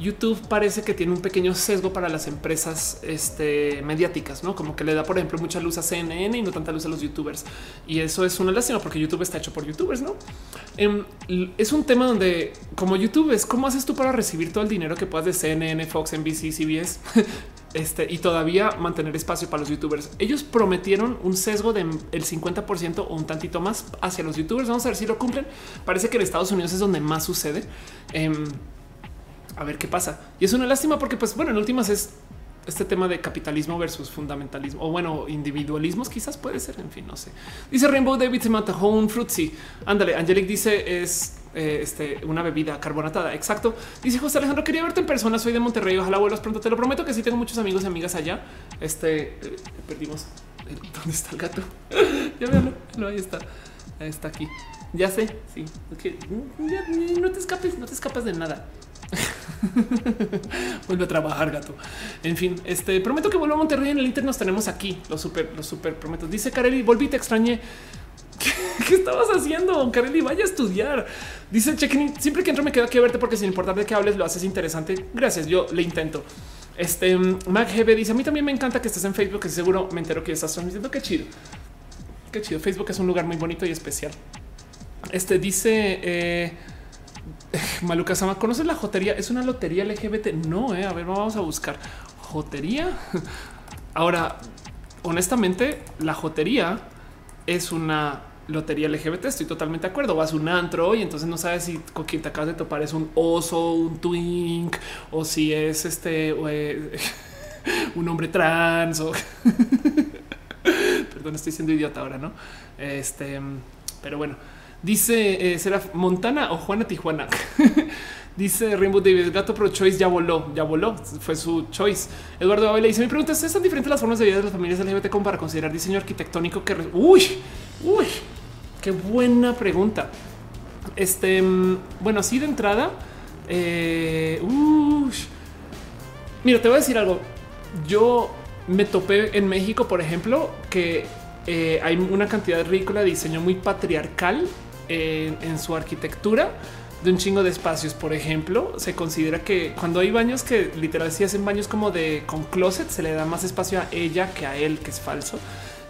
YouTube parece que tiene un pequeño sesgo para las empresas este, mediáticas, no como que le da, por ejemplo, mucha luz a CNN y no tanta luz a los youtubers. Y eso es una lástima porque YouTube está hecho por youtubers, no? Em, es un tema donde, como YouTube, es cómo haces tú para recibir todo el dinero que puedas de CNN, Fox, NBC, CBS este, y todavía mantener espacio para los youtubers. Ellos prometieron un sesgo del 50% o un tantito más hacia los youtubers. Vamos a ver si lo cumplen. Parece que en Estados Unidos es donde más sucede. Em, a ver qué pasa. Y es una lástima porque, pues bueno, en últimas es este tema de capitalismo versus fundamentalismo o bueno, individualismos quizás puede ser. En fin, no sé. Dice Rainbow David se mata un frutzi. Ándale, Angelic dice es eh, este, una bebida carbonatada. Exacto. Dice José Alejandro, quería verte en persona. Soy de Monterrey. Ojalá vuelvas pronto. Te lo prometo que sí tengo muchos amigos y amigas allá. Este eh, perdimos. ¿Dónde está el gato? ya veo, no, ahí está. Está aquí. Ya sé. Sí, no te escapes, no te escapas de nada. Vuelve a trabajar, gato. En fin, este prometo que vuelvo a Monterrey. En el Inter nos tenemos aquí. Los super, los super prometo. Dice Kareli, volví, te extrañé. ¿Qué, estabas haciendo, Kareli? Vaya a estudiar. Dice Check siempre que entro me quedo aquí a verte porque sin importar de qué hables lo haces interesante. Gracias, yo le intento. Este Mac GB dice a mí también me encanta que estés en Facebook, que seguro me entero que estás transmitiendo. Qué chido. Qué chido. Facebook es un lugar muy bonito y especial. Este dice eh, Maluca Sama, ¿conoces la jotería? ¿Es una lotería LGBT? No, eh. a ver, vamos a buscar. ¿Jotería? Ahora, honestamente, la jotería es una lotería LGBT. Estoy totalmente de acuerdo. Vas a un antro y entonces no sabes si con quien te acabas de topar es un oso, un twink o si es este eh, un hombre trans perdón, estoy siendo idiota ahora, no? Este, pero bueno, Dice eh, será Montana o Juana Tijuana. Dice Rainbow David Gato Pro Choice ya voló, ya voló. Fue su choice. Eduardo Abel dice: Mi pregunta es: ¿están diferentes las formas de vida de las familias LGBT como para considerar diseño arquitectónico que. Uy, uy, qué buena pregunta. Este, mm, bueno, así de entrada. Eh, Mira, te voy a decir algo. Yo me topé en México, por ejemplo, que eh, hay una cantidad ridícula de diseño muy patriarcal en, su arquitectura de un chingo de espacios. Por ejemplo, se considera que cuando hay baños que literal si hacen baños como de con closet, se le da más espacio a ella que a él, que es falso.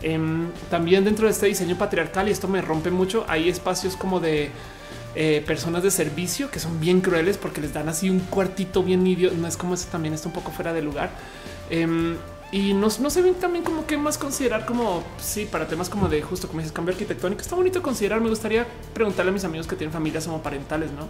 Em, también dentro de este diseño patriarcal, y esto me rompe mucho, hay espacios como de eh, personas de servicio que son bien crueles porque les dan así un cuartito bien idiota. No es como eso también está un poco fuera de lugar. Em, y no, no se ven también como que más considerar como sí para temas como de justo como dices cambio arquitectónico. Está bonito considerar. Me gustaría preguntarle a mis amigos que tienen familias parentales, no?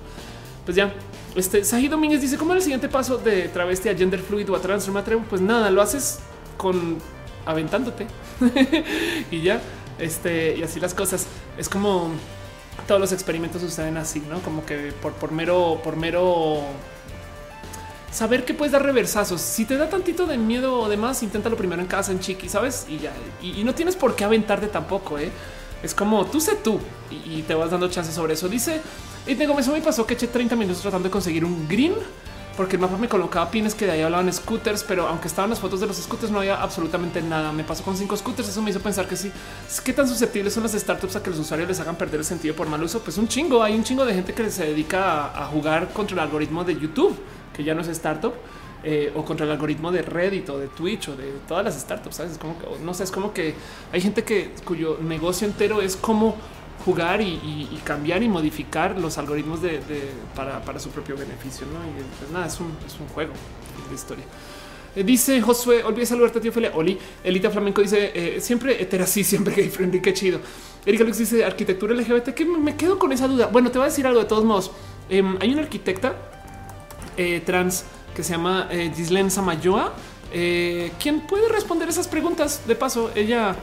Pues ya, este Saji Domínguez dice cómo es el siguiente paso de travesti a gender fluid o a transformatrem. Pues nada, lo haces con aventándote y ya, este y así las cosas. Es como todos los experimentos suceden así, no como que por, por mero, por mero saber que puedes dar reversazos. Si te da tantito de miedo o demás, inténtalo primero en casa, en chiqui, sabes? Y ya, y, no tienes por qué aventarte tampoco. ¿eh? Es como tú sé tú y, te vas dando chances sobre eso. Dice y tengo eso me pasó que eché 30 minutos tratando de conseguir un green porque el mapa me colocaba pines que de ahí hablaban scooters, pero aunque estaban las fotos de los scooters, no había absolutamente nada. Me pasó con cinco scooters. Eso me hizo pensar que sí. ¿Qué tan susceptibles son las startups a que los usuarios les hagan perder el sentido por mal uso? Pues un chingo. Hay un chingo de gente que se dedica a jugar contra el algoritmo de YouTube que ya no es startup, eh, o contra el algoritmo de Reddit o de Twitch o de todas las startups. ¿sabes? como que, no sé, es como que hay gente que cuyo negocio entero es cómo jugar y, cambiar y modificar los algoritmos de, para, su propio beneficio. ¿no? Y pues nada, es un, es un juego de historia. Eh, dice Josué, olvídate saludarte, tío Felia. Oli, Elita Flamenco dice eh, siempre hetera así, siempre gay friendly. Qué chido. Erika Lux dice arquitectura LGBT. Que me quedo con esa duda. Bueno, te voy a decir algo de todos modos. Em, hay una arquitecta eh, trans que se llama eh, Gislen Samayoa, eh, quien puede responder esas preguntas. De paso, ella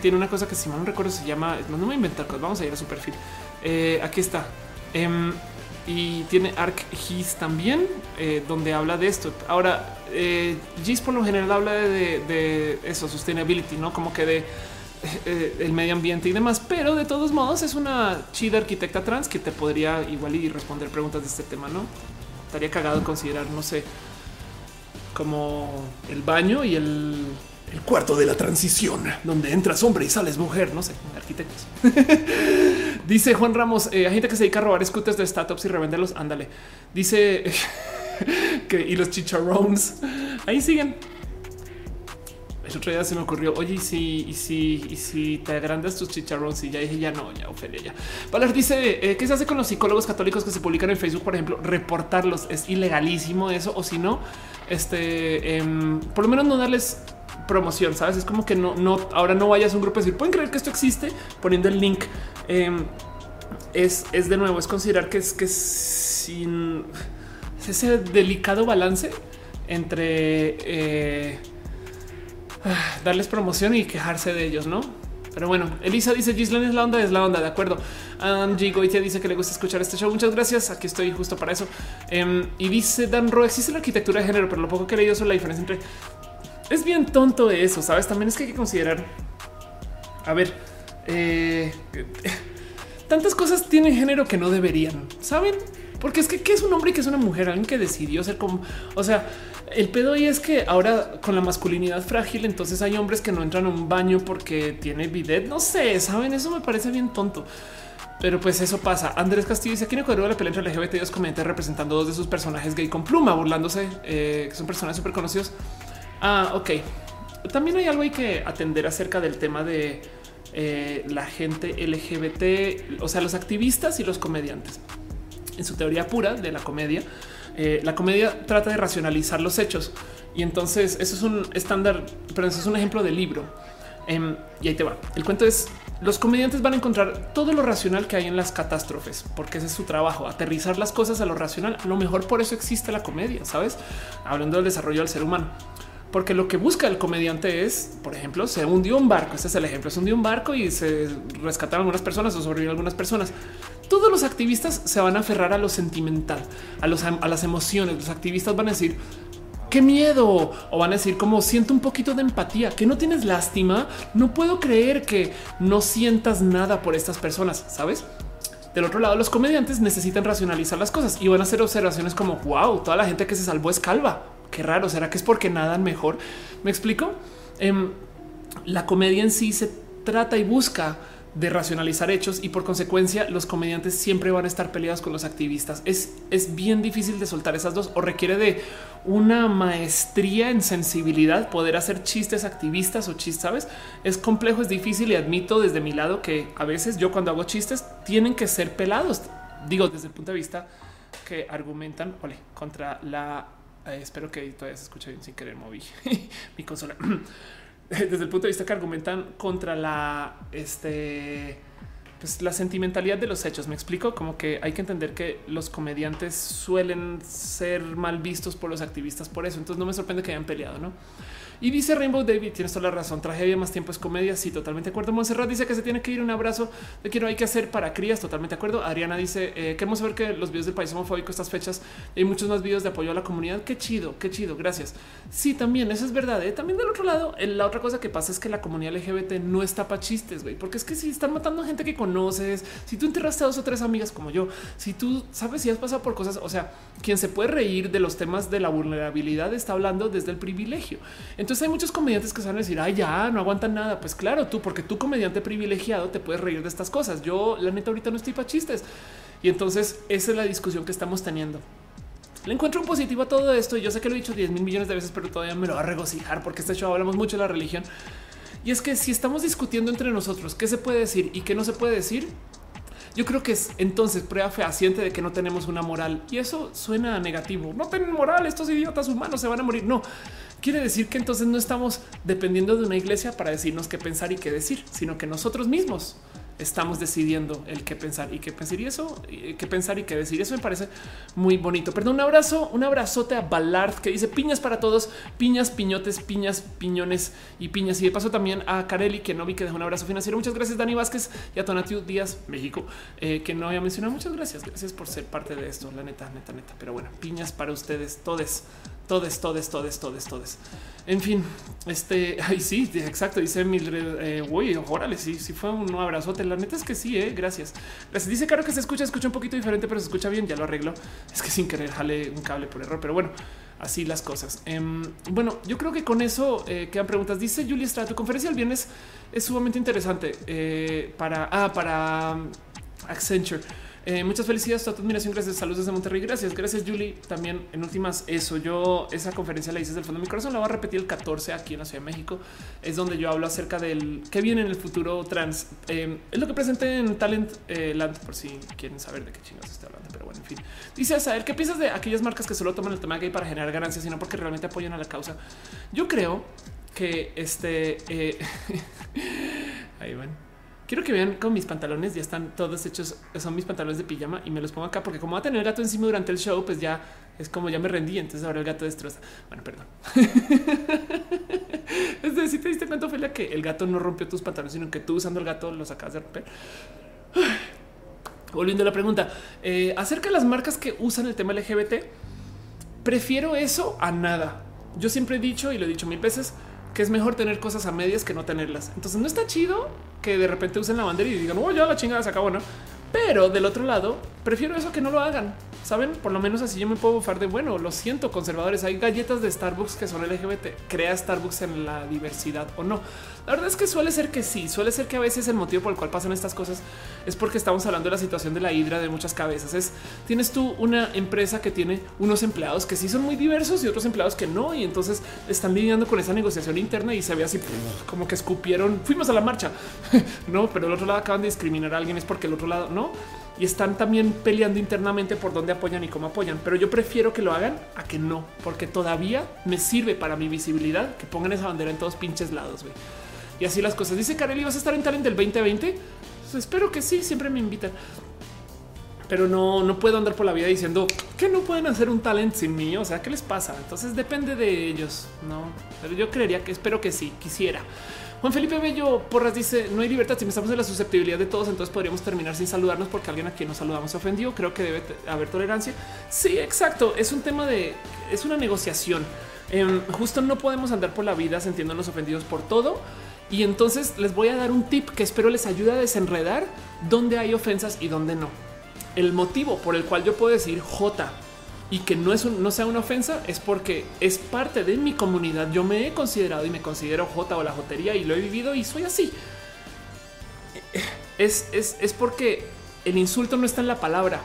tiene una cosa que si mal no recuerdo se llama, no, no me inventar cosas, vamos a ir a su perfil. Aquí está. Em, y tiene Arc Gis también, donde habla de esto. Ahora, Gis por lo general habla de, eso, sustainability, no como que de el medio ambiente y demás, pero de todos modos es una chida arquitecta trans que te podría igual y responder preguntas de este tema, no? Estaría cagado considerar, no sé, como el baño y el, cuarto de la transición, donde entras hombre y sales mujer, no sé, arquitectos. Dice Juan Ramos, eh, hay gente que se dedica a robar scooters de startups y revenderlos. Ándale. Dice que y los chicharrones ahí siguen. El otro día se me ocurrió, oye, y si, y si, y si te agrandas tus chicharrones y ya dije, ya no, ya, Ofelia, ya. Valer dice, eh, ¿qué se hace con los psicólogos católicos que se publican en Facebook, por ejemplo? Reportarlos. Es ilegalísimo eso, o si no, este, em, por lo menos no darles promoción, ¿sabes? Es como que no, no, ahora no vayas a un grupo a decir, pueden creer que esto existe poniendo el link. Em, es, es de nuevo, es considerar que es que sin ese delicado balance entre eh, darles promoción y quejarse de ellos, ¿no? Pero bueno, Elisa dice Gislen es la onda, es la onda, de acuerdo. Angie Goitia dice que le gusta escuchar este show. Muchas gracias. Aquí estoy justo para eso. Em, y dice Dan Ro, existe la arquitectura de género, pero lo poco que he leído sobre la diferencia entre es bien tonto eso, sabes? También es que hay que considerar. A ver, eh, tantas cosas tienen género que no deberían, saben? Porque es que ¿qué es un hombre y qué es una mujer? Alguien que decidió ser como, o sea, el pedo ahí es que ahora con la masculinidad frágil, entonces hay hombres que no entran a un baño porque tiene bidet. No sé, saben, eso me parece bien tonto. Pero pues eso pasa. Andrés Castillo dice aquí en la pelea entre LGBT y los comediantes representando dos de sus personajes gay con pluma, burlándose, eh, que son personajes súper conocidos. Ah, ok. También hay algo hay que atender acerca del tema de eh, la gente LGBT, o sea, los activistas y los comediantes. En su teoría pura de la comedia, eh, la comedia trata de racionalizar los hechos y entonces eso es un estándar, pero eso es un ejemplo de libro. Em, y ahí te va. El cuento es los comediantes van a encontrar todo lo racional que hay en las catástrofes, porque ese es su trabajo, aterrizar las cosas a lo racional. A lo mejor por eso existe la comedia, sabes? Hablando del desarrollo del ser humano. Porque lo que busca el comediante es, por ejemplo, se hundió un barco. Este es el ejemplo. Se hundió un barco y se rescataron algunas personas o sobrevivieron algunas personas. Todos los activistas se van a aferrar a lo sentimental, a, los, a las emociones. Los activistas van a decir, qué miedo o van a decir como siento un poquito de empatía, que no tienes lástima. No puedo creer que no sientas nada por estas personas, sabes? Del otro lado, los comediantes necesitan racionalizar las cosas y van a hacer observaciones como wow, toda la gente que se salvó es calva. Qué raro. Será que es porque nadan mejor? Me explico. Em, la comedia en sí se trata y busca de racionalizar hechos y por consecuencia los comediantes siempre van a estar peleados con los activistas. Es, es bien difícil de soltar esas dos o requiere de una maestría en sensibilidad poder hacer chistes activistas o chistes, ¿sabes? Es complejo, es difícil y admito desde mi lado que a veces yo cuando hago chistes tienen que ser pelados. Digo, desde el punto de vista que argumentan ole, contra la... eh, espero que todavía se escuche bien sin querer moví mi consola. desde el punto de vista que argumentan contra la este pues la sentimentalidad de los hechos. Me explico como que hay que entender que los comediantes suelen ser mal vistos por los activistas por eso. Entonces no me sorprende que hayan peleado, no? Y dice Rainbow David, tienes toda la razón. Tragedia más tiempo es comedia. Sí, totalmente de acuerdo. Monserrat dice que se tiene que ir un abrazo de que no hay que hacer para crías. Totalmente de acuerdo. Adriana dice eh, queremos saber que los videos del país homofóbico estas fechas hay muchos más videos de apoyo a la comunidad. Qué chido, qué chido. Gracias. Sí, también eso es verdad. ¿eh? También del otro lado, la otra cosa que pasa es que la comunidad LGBT no está para chistes, güey, porque es que si están matando a gente que conoces, si tú enterraste a dos o tres amigas como yo, si tú sabes si has pasado por cosas, o sea, quien se puede reír de los temas de la vulnerabilidad está hablando desde el privilegio. Entonces hay muchos comediantes que saben decir, ay, ya no aguantan nada. Pues claro, tú, porque tú comediante privilegiado te puedes reír de estas cosas. Yo, la neta, ahorita no estoy para chistes. Y entonces esa es la discusión que estamos teniendo. Le encuentro un positivo a todo esto. Y yo sé que lo he dicho 10 mil millones de veces, pero todavía me lo va a regocijar porque este show hablamos mucho de la religión. Y es que si estamos discutiendo entre nosotros qué se puede decir y qué no se puede decir, yo creo que es entonces prueba fehaciente de que no tenemos una moral y eso suena negativo. No tienen moral, estos idiotas humanos se van a morir. No quiere decir que entonces no estamos dependiendo de una iglesia para decirnos qué pensar y qué decir, sino que nosotros mismos estamos decidiendo el qué pensar y qué pensar y eso, qué pensar y qué decir. Eso me parece muy bonito. Perdón, un abrazo, un abrazote a Ballard que dice piñas para todos, piñas, piñotes, piñas, piñones y piñas. Y de paso también a Carelli, que no vi que dejó un abrazo financiero. Muchas gracias, Dani Vázquez y a Tonatiu Díaz, México, eh, que no había mencionado. Muchas gracias. Gracias por ser parte de esto, la neta, neta, neta. Pero bueno, piñas para ustedes, todes, todes, todes, todes, todes, todes. En fin, este, ay, sí, exacto. Dice Mildred, eh, uy, órale, sí, sí fue un abrazote. La neta es que sí, eh, gracias. gracias. Dice claro que se escucha, escucha un poquito diferente, pero se escucha bien. Ya lo arreglo. Es que sin querer jale un cable por error, pero bueno, así las cosas. Em, bueno, yo creo que con eso eh, quedan preguntas. Dice Julia Estrada, tu conferencia el viernes es sumamente interesante eh, para, ah, para um, Accenture. Eh, muchas felicidades, toda tu admiración. Gracias. Saludos desde Monterrey. Gracias. Gracias, Julie. También en últimas, eso yo, esa conferencia la hice desde el fondo de mi corazón. La voy a repetir el 14 aquí en la Ciudad de México. Es donde yo hablo acerca del que viene en el futuro trans. Eh, es lo que presenté en Talent eh, Land, por si quieren saber de qué chingados estoy hablando. Pero bueno, en fin. Dice saber qué piensas de aquellas marcas que solo toman el tema gay para generar ganancias, sino porque realmente apoyan a la causa. Yo creo que este ahí van. Quiero que vean con mis pantalones ya están todos hechos. Son mis pantalones de pijama y me los pongo acá porque como va a tener el gato encima durante el show, pues ya es como ya me rendí. Entonces ahora el gato destroza. Bueno, perdón. es decir, te diste cuenta, Ophelia, que el gato no rompió tus pantalones, sino que tú usando el gato los acabas de romper. Volviendo a la pregunta eh, acerca de las marcas que usan el tema LGBT, prefiero eso a nada. Yo siempre he dicho y lo he dicho mil veces que es mejor tener cosas a medias que no tenerlas. Entonces no está chido que de repente usen la bandera y digan, oh, ya la chingada se acabó, ¿no? Pero del otro lado, prefiero eso que no lo hagan. Saben, por lo menos así yo me puedo bufar de bueno. Lo siento, conservadores. Hay galletas de Starbucks que son LGBT. Crea Starbucks en la diversidad o no. La verdad es que suele ser que sí, suele ser que a veces el motivo por el cual pasan estas cosas es porque estamos hablando de la situación de la hidra de muchas cabezas. Es tienes tú una empresa que tiene unos empleados que sí son muy diversos y otros empleados que no, y entonces están lidiando con esa negociación interna y se ve así como que escupieron. Fuimos a la marcha, no, pero el otro lado acaban de discriminar a alguien es porque el otro lado no y están también peleando internamente por dónde apoyan y cómo apoyan. Pero yo prefiero que lo hagan a que no, porque todavía me sirve para mi visibilidad que pongan esa bandera en todos pinches lados. Y así las cosas. Dice Kareli, ¿vas a estar en Talent del 2020? Pues espero que sí, siempre me invitan. Pero no, no puedo andar por la vida diciendo que no pueden hacer un talent sin mí. O sea, ¿qué les pasa? Entonces depende de ellos, no? Pero yo creería que espero que sí, quisiera. Juan Felipe Bello Porras dice no hay libertad. Si estamos en la susceptibilidad de todos, entonces podríamos terminar sin saludarnos porque alguien a quien nos saludamos se ofendió. Creo que debe haber tolerancia. Sí, exacto. Es un tema de es una negociación. Em, justo no podemos andar por la vida sintiéndonos ofendidos por todo. Y entonces les voy a dar un tip que espero les ayude a desenredar dónde hay ofensas y dónde no. El motivo por el cual yo puedo decir J y que no es no sea una ofensa es porque es parte de mi comunidad. Yo me he considerado y me considero J o la jotería y lo he vivido y soy así. Es, es, es porque el insulto no está en la palabra.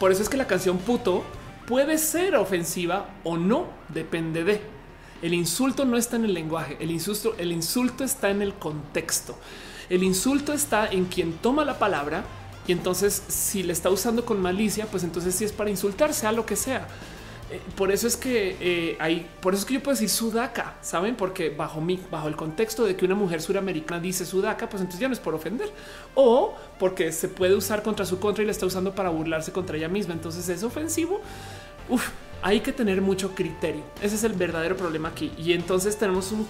Por eso es que la canción puto puede ser ofensiva o no, depende de. El insulto no está en el lenguaje, el insulto, el insulto está en el contexto. El insulto está en quien toma la palabra y entonces si le está usando con malicia, pues entonces sí es para insultar, sea lo que sea. Eh, por eso es que eh, hay, por eso es que yo puedo decir sudaca, saben, porque bajo mi, bajo el contexto de que una mujer suramericana dice sudaca, pues entonces ya no es por ofender o porque se puede usar contra su contra y le está usando para burlarse contra ella misma. Entonces es ofensivo. Hay que tener mucho criterio. Ese es el verdadero problema aquí. Y entonces tenemos un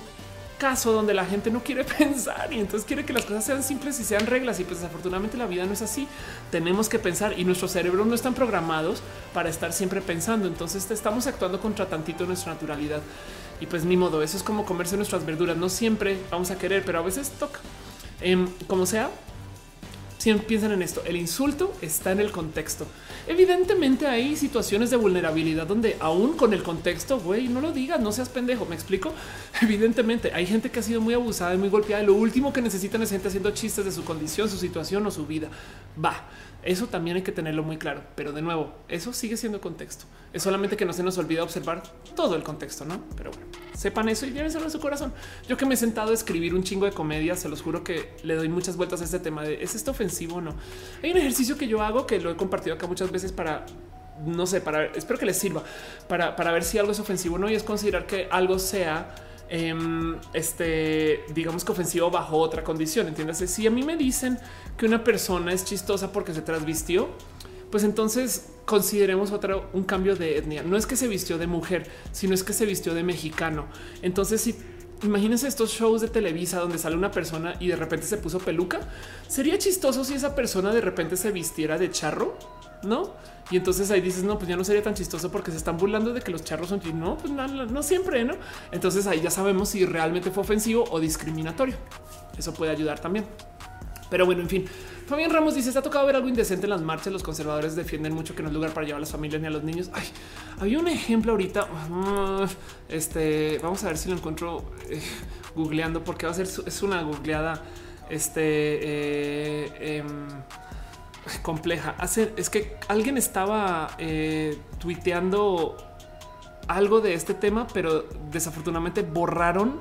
caso donde la gente no quiere pensar y entonces quiere que las cosas sean simples y sean reglas. Y pues desafortunadamente la vida no es así. Tenemos que pensar y nuestros cerebros no están programados para estar siempre pensando. Entonces estamos actuando contra tantito nuestra naturalidad. Y pues ni modo, eso es como comerse nuestras verduras. No siempre vamos a querer, pero a veces toca. Em, como sea, siempre piensan en esto. El insulto está en el contexto. Evidentemente hay situaciones de vulnerabilidad donde aún con el contexto, güey, no lo digas, no seas pendejo. Me explico. Evidentemente hay gente que ha sido muy abusada y muy golpeada. Lo último que necesitan es gente haciendo chistes de su condición, su situación o su vida. Va. Eso también hay que tenerlo muy claro. Pero de nuevo, eso sigue siendo contexto. Es solamente que no se nos olvida observar todo el contexto, ¿no? Pero bueno, sepan eso y llévenselo a su corazón. Yo que me he sentado a escribir un chingo de comedia, se los juro que le doy muchas vueltas a este tema de ¿es esto ofensivo o no? Hay un ejercicio que yo hago que lo he compartido acá muchas veces para no sé, para espero que les sirva para, para ver si algo es ofensivo o no y es considerar que algo sea em, este, digamos que ofensivo bajo otra condición. Entiéndase, si a mí me dicen que una persona es chistosa porque se transvistió, pues entonces consideremos otro un cambio de etnia. No es que se vistió de mujer, sino es que se vistió de mexicano. Entonces, si imagínense estos shows de Televisa donde sale una persona y de repente se puso peluca, sería chistoso si esa persona de repente se vistiera de charro, no? Y entonces ahí dices, no, pues ya no sería tan chistoso porque se están burlando de que los charros son no, pues no, no siempre, no? Entonces ahí ya sabemos si realmente fue ofensivo o discriminatorio. Eso puede ayudar también. Pero bueno, en fin, Fabián Ramos dice: Está tocado ver algo indecente en las marchas. Los conservadores defienden mucho que no es lugar para llevar a las familias ni a los niños. Ay, había un ejemplo ahorita. Ah, este vamos a ver si lo encuentro eh, googleando, porque va a ser es una googleada este eh, em, compleja. Hace es que alguien estaba eh, tuiteando algo de este tema, pero desafortunadamente borraron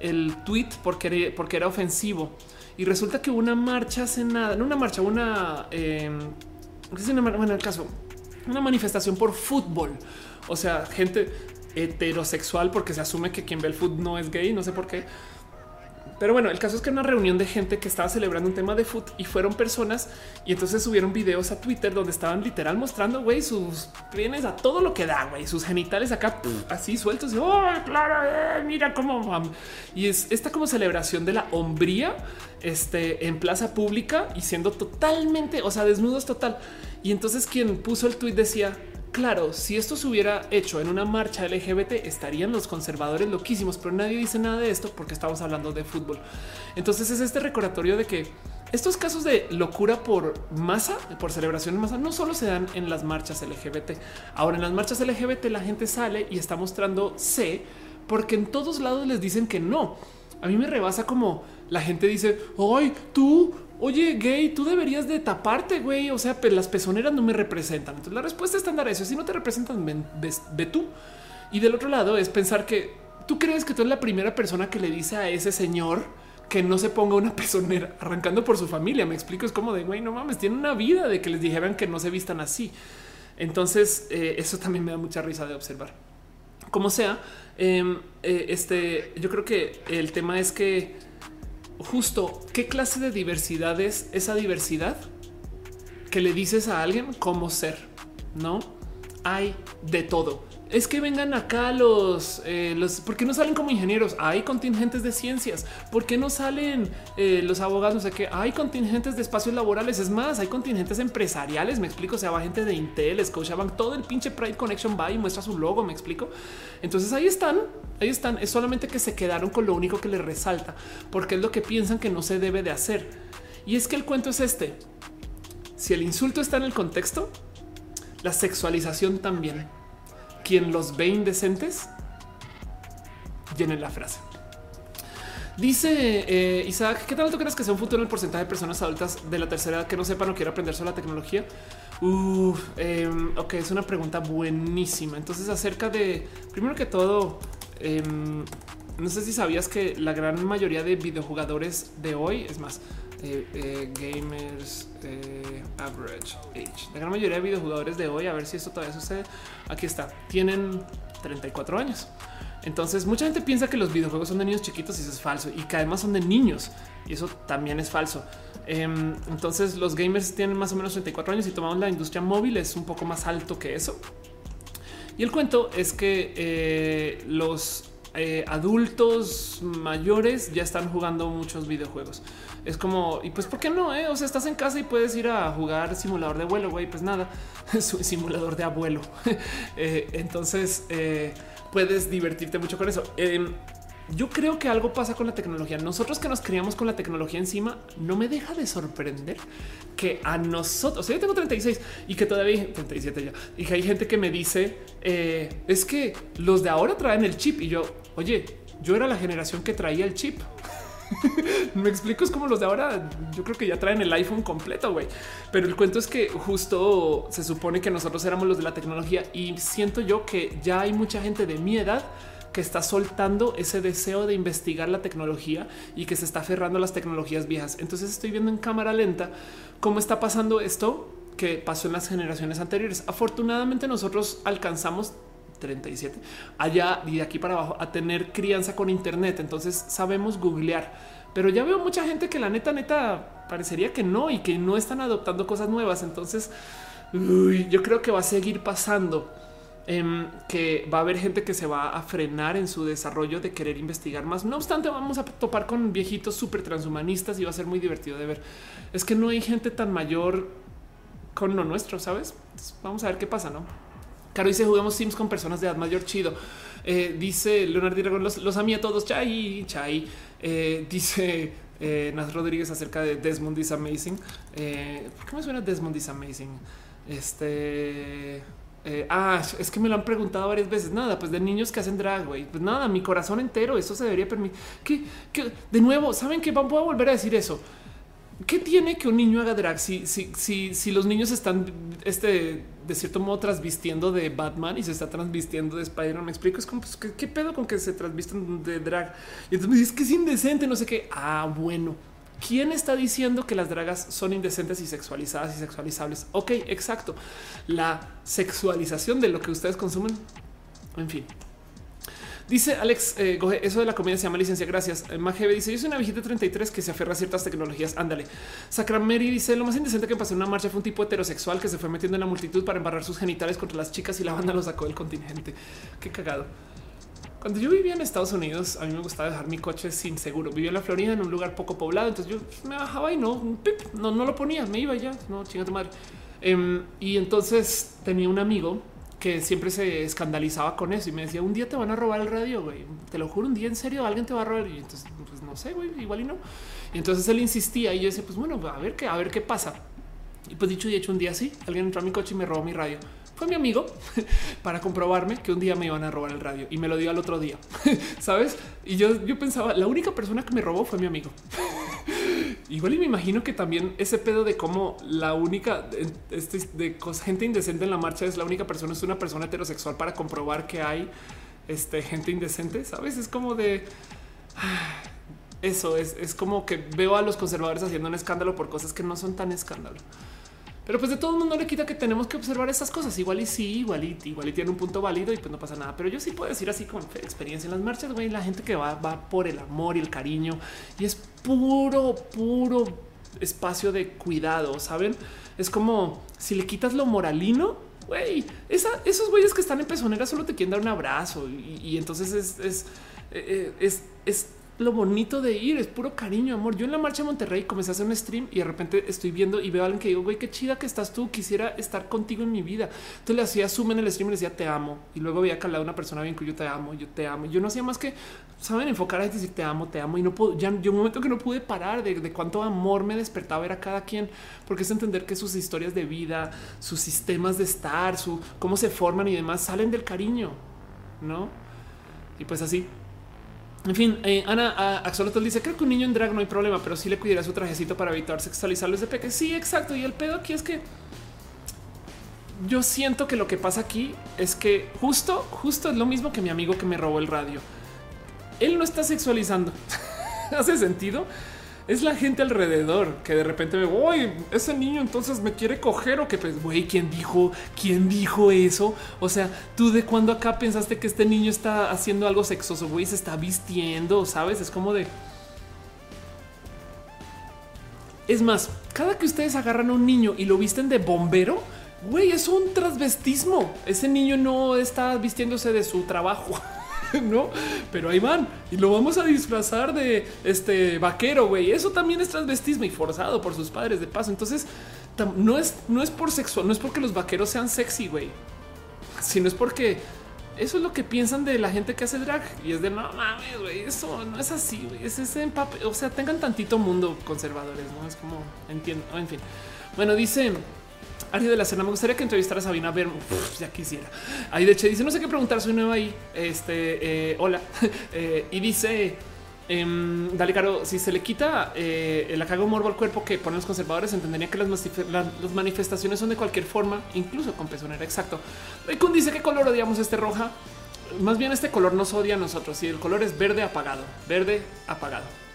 el tweet porque porque era ofensivo y resulta que una marcha hace nada, no una marcha, una, eh, una el caso, una manifestación por fútbol. O sea, gente heterosexual, porque se asume que quien ve el fútbol no es gay, no sé por qué pero bueno, el caso es que una reunión de gente que estaba celebrando un tema de foot y fueron personas y entonces subieron videos a Twitter donde estaban literal mostrando güey sus bienes a todo lo que da, güey, sus genitales acá así sueltos y oh, claro, eh, mira cómo y es esta como celebración de la hombría este en plaza pública y siendo totalmente, o sea, desnudos total. Y entonces quien puso el tweet decía Claro, si esto se hubiera hecho en una marcha LGBT, estarían los conservadores loquísimos, pero nadie dice nada de esto porque estamos hablando de fútbol. Entonces es este recordatorio de que estos casos de locura por masa, por celebración en masa, no solo se dan en las marchas LGBT. Ahora en las marchas LGBT la gente sale y está mostrando C porque en todos lados les dicen que no. A mí me rebasa como la gente dice, ay, tú oye, gay, tú deberías de taparte, güey. O sea, las pezoneras no me representan. Entonces la respuesta estándar es si no te representan, ve, tú. Y del otro lado es pensar que tú crees que tú eres la primera persona que le dice a ese señor que no se ponga una pezonera arrancando por su familia. Me explico, es como de güey, no mames, tiene una vida de que les dijeran que no se vistan así. Entonces, eh, eso también me da mucha risa de observar. Como sea, em, eh, este, yo creo que el tema es que justo qué clase de diversidad es esa diversidad que le dices a alguien cómo ser, no hay de todo es que vengan acá los, eh, los, ¿por qué no salen como ingenieros? Hay contingentes de ciencias. ¿Por qué no salen eh, los abogados? No sé qué. Hay contingentes de espacios laborales. Es más, hay contingentes empresariales. Me explico. O sea, va gente de Intel, Scotiabank, todo el pinche Pride Connection va y muestra su logo. Me explico. Entonces ahí están, ahí están. Es solamente que se quedaron con lo único que les resalta, porque es lo que piensan que no se debe de hacer. Y es que el cuento es este. Si el insulto está en el contexto, la sexualización también quien los ve indecentes, llenen la frase. Dice eh, Isaac, ¿qué tal tú crees que sea un futuro el porcentaje de personas adultas de la tercera edad que no sepan o quieran aprender sobre la tecnología? Em, ok, es una pregunta buenísima. Entonces, acerca de, primero que todo, em, no sé si sabías que la gran mayoría de videojugadores de hoy, es más, eh, eh, gamers eh, average age. La gran mayoría de videojugadores de hoy, a ver si esto todavía sucede. Aquí está, tienen 34 años. Entonces, mucha gente piensa que los videojuegos son de niños chiquitos y eso es falso y que además son de niños y eso también es falso. Em, entonces, los gamers tienen más o menos 34 años y tomamos la industria móvil, es un poco más alto que eso. Y el cuento es que los adultos mayores ya están jugando muchos videojuegos es como, y pues, ¿por qué no? Eh? O sea, estás en casa y puedes ir a jugar simulador de vuelo, güey, pues nada, es un simulador de abuelo. Eh, entonces, eh, puedes divertirte mucho con eso. Em, yo creo que algo pasa con la tecnología. Nosotros que nos criamos con la tecnología encima, no me deja de sorprender que a nosotros, o sea, yo tengo 36 y que todavía 37 ya, y que hay gente que me dice es que los de ahora traen el chip y yo, oye, yo era la generación que traía el chip. Me explico, es como los de ahora. Yo creo que ya traen el iPhone completo, güey. Pero el cuento es que justo se supone que nosotros éramos los de la tecnología y siento yo que ya hay mucha gente de mi edad que está soltando ese deseo de investigar la tecnología y que se está aferrando a las tecnologías viejas. Entonces estoy viendo en cámara lenta cómo está pasando esto que pasó en las generaciones anteriores. Afortunadamente nosotros alcanzamos 37 allá y de aquí para abajo a tener crianza con Internet. Entonces sabemos googlear, pero ya veo mucha gente que la neta, neta parecería que no y que no están adoptando cosas nuevas. Entonces yo creo que va a seguir pasando. Em, que va a haber gente que se va a frenar en su desarrollo de querer investigar más. No obstante, vamos a topar con viejitos súper transhumanistas y va a ser muy divertido de ver. Es que no hay gente tan mayor con lo nuestro, ¿sabes? vamos a ver qué pasa, ¿no? Caro dice, jugamos Sims con personas de edad mayor, chido. Eh, dice Leonardo Dragón, los, los amía todos, chai, chai. Eh, dice eh, Naz Rodríguez acerca de Desmond is Amazing. Eh, ¿Por qué me suena Desmond is Amazing? Este... ah, es que me lo han preguntado varias veces. Nada, pues de niños que hacen drag, güey. Pues nada, mi corazón entero. Eso se debería permitir. Que, de nuevo, saben que voy a volver a decir eso. ¿Qué tiene que un niño haga drag si, si, si, si los niños están este, de cierto modo transvistiendo de Batman y se está transvistiendo de Spider-Man? Me explico, es como pues, ¿qué, pedo con que se transvisten de drag? Y entonces me dices que es indecente, no sé qué. Ah, bueno. ¿Quién está diciendo que las dragas son indecentes y sexualizadas y sexualizables? Ok, exacto. La sexualización de lo que ustedes consumen. En fin, Dice Alex eh, eso de la comida se llama licencia. Gracias. Eh, Magebe dice: Yo soy una viejita 33 que se aferra a ciertas tecnologías. Ándale. Sacrameri dice: Lo más indecente que pasó en una marcha fue un tipo heterosexual que se fue metiendo en la multitud para embarrar sus genitales contra las chicas y la banda lo sacó del contingente. Qué cagado. Cuando yo vivía en Estados Unidos, a mí me gustaba dejar mi coche sin seguro. Vivía en la Florida en un lugar poco poblado. Entonces yo me bajaba y no, no, no lo ponía, me iba ya. No, chingate madre. Em, y entonces tenía un amigo que siempre se escandalizaba con eso y me decía un día te van a robar el radio, güey. Te lo juro, un día en serio alguien te va a robar. Y entonces, pues no sé, güey, igual y no. Y entonces él insistía y yo decía, pues bueno, a ver qué, a ver qué pasa. Y pues dicho y hecho, un día sí, alguien entró a mi coche y me robó mi radio. Fue mi amigo para comprobarme que un día me iban a robar el radio y me lo dio al otro día, sabes? Y yo, yo pensaba, la única persona que me robó fue mi amigo. Igual y me imagino que también ese pedo de cómo la única este, de gente indecente en la marcha es la única persona, es una persona heterosexual para comprobar que hay este, gente indecente. Sabes, es como de eso es, es como que veo a los conservadores haciendo un escándalo por cosas que no son tan escándalo. Pero pues de todo mundo le quita que tenemos que observar esas cosas. Igual y sí, igual y igual y tiene un punto válido y pues no pasa nada. Pero yo sí puedo decir así con experiencia en las marchas, güey, la gente que va, va por el amor y el cariño y es puro, puro espacio de cuidado, ¿saben? Es como si le quitas lo moralino, güey, esos güeyes que están en pezonera solo te quieren dar un abrazo y, entonces es, es, eh, eh, es, es lo bonito de ir, es puro cariño, amor. Yo en la marcha de Monterrey comencé a hacer un stream y de repente estoy viendo y veo a alguien que digo, güey, qué chida que estás tú, quisiera estar contigo en mi vida. Entonces le hacía zoom en el stream y le decía, te amo. Y luego veía que al lado una persona bien que yo te amo, yo te amo. Yo no hacía más que, saben, enfocar a decir, te amo, te amo. Y no puedo, ya yo un momento que no pude parar de, de cuánto amor me despertaba era cada quien, porque es entender que sus historias de vida, sus sistemas de estar, su cómo se forman y demás salen del cariño, ¿no? Y pues así, en fin, eh, Ana Axolotl dice: Creo que un niño en drag no hay problema, pero sí le cuidaría su trajecito para evitar sexualizarlo desde peque. Sí, exacto. Y el pedo aquí es que yo siento que lo que pasa aquí es que justo, justo es lo mismo que mi amigo que me robó el radio. Él no está sexualizando. ¿Hace sentido? Es la gente alrededor que de repente me voy, ese niño entonces me quiere coger o que pues, güey, ¿quién dijo? ¿Quién dijo eso? O sea, tú de cuando acá pensaste que este niño está haciendo algo sexoso, güey, se está vistiendo, sabes? Es como de. Es más, cada que ustedes agarran a un niño y lo visten de bombero, güey, es un transvestismo. Ese niño no está vistiéndose de su trabajo. no, pero ahí van y lo vamos a disfrazar de este vaquero. Güey, eso también es transvestismo y forzado por sus padres de paso. Entonces, no es, no es por sexual, no es porque los vaqueros sean sexy, güey, sino es porque eso es lo que piensan de la gente que hace drag y es de no mames, güey, eso no es así, güey, es ese empape. O sea, tengan tantito mundo conservadores, no es como entiendo. En fin, bueno, dice Ari de la Cena, me gustaría que entrevistara a Sabina Ver, ya quisiera. Ahí de hecho dice, no sé qué preguntar, soy nueva ahí. Este, eh, hola. Eh, y dice, em, dale caro, si se le quita eh, el acago morbo al cuerpo que ponen los conservadores, entendería que las, manifestaciones son de cualquier forma, incluso con pezonera. Exacto. Kun dice qué color odiamos este roja. Más bien este color nos odia a nosotros y el color es verde apagado, verde apagado.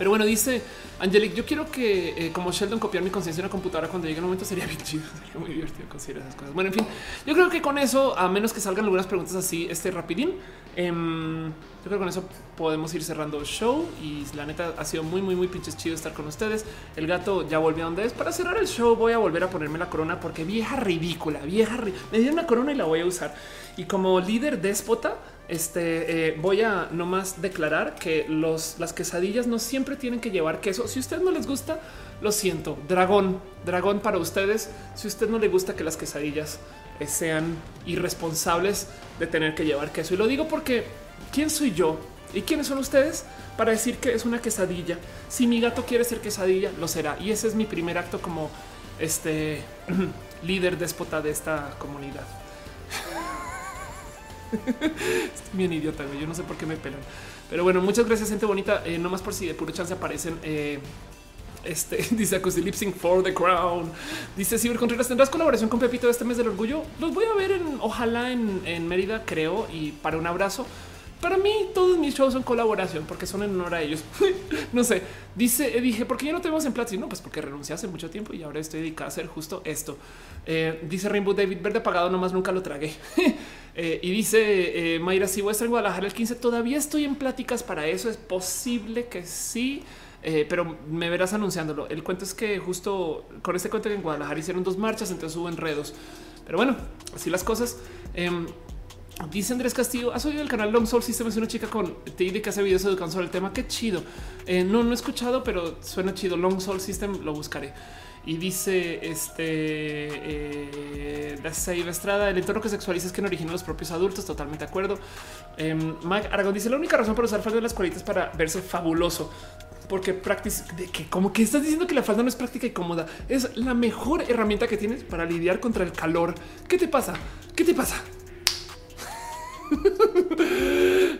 Pero bueno, dice Angelic, yo quiero que eh, como Sheldon copiar mi conciencia en una computadora cuando llegue el momento sería bien chido, sería muy divertido considerar esas cosas. Bueno, en fin, yo creo que con eso, a menos que salgan algunas preguntas así, este rapidín, em, yo creo que con eso podemos ir cerrando el show y la neta ha sido muy, muy, muy pinches chido estar con ustedes. El gato ya volvió a donde es. Para cerrar el show voy a volver a ponerme la corona porque vieja ridícula, vieja, me dieron una corona y la voy a usar. Y como líder déspota, este eh, voy a nomás declarar que las quesadillas no siempre tienen que llevar queso. Si a usted no les gusta, lo siento. Dragón, dragón para ustedes. Si a usted no le gusta que las quesadillas eh, sean irresponsables de tener que llevar queso, y lo digo porque quién soy yo y quiénes son ustedes para decir que es una quesadilla. Si mi gato quiere ser quesadilla, lo será. Y ese es mi primer acto como este líder déspota de esta comunidad. Estoy bien idiota, Yo no sé por qué me pelan. Pero bueno, muchas gracias, gente bonita. Eh, no más por si de puro chance aparecen. Eh, este dice Acoustic Lip Sync for the Crown. Dice Ciber Contreras, ¿tendrás colaboración con Pepito este mes del orgullo? Los voy a ver en ojalá en, Mérida, creo, y para un abrazo. Para mí, todos mis shows son colaboración porque son en honor a ellos. no sé. Dice, eh, dije, ¿por qué ya no tenemos en Platzi? No, pues porque renuncié hace mucho tiempo y ahora estoy dedicado a hacer justo esto. Eh, dice Rainbow David, verde apagado, nomás nunca lo tragué. Eh, y dice Mayra, si voy en Guadalajara el 15, todavía estoy en pláticas para eso. Es posible que sí. pero me verás anunciándolo. El cuento es que justo con este cuento que en Guadalajara hicieron dos marchas, entonces hubo enredos. Pero bueno, así las cosas. Em, Dice Andrés Castillo, ¿has oído el canal Long Soul System? Es una chica con TID que hace videos educando sobre el tema. Qué chido. Eh, no, no he escuchado, pero suena chido. Long Soul System lo buscaré. Y dice este eh, Save Estrada, el entorno que sexualiza es que no origina los propios adultos. Totalmente de acuerdo. Eh, Aragón dice la única razón para usar falda de las cualitas para verse fabuloso porque práctica de que como que estás diciendo que la falda no es práctica y cómoda. Es la mejor herramienta que tienes para lidiar contra el calor. ¿Qué te pasa? ¿Qué te pasa?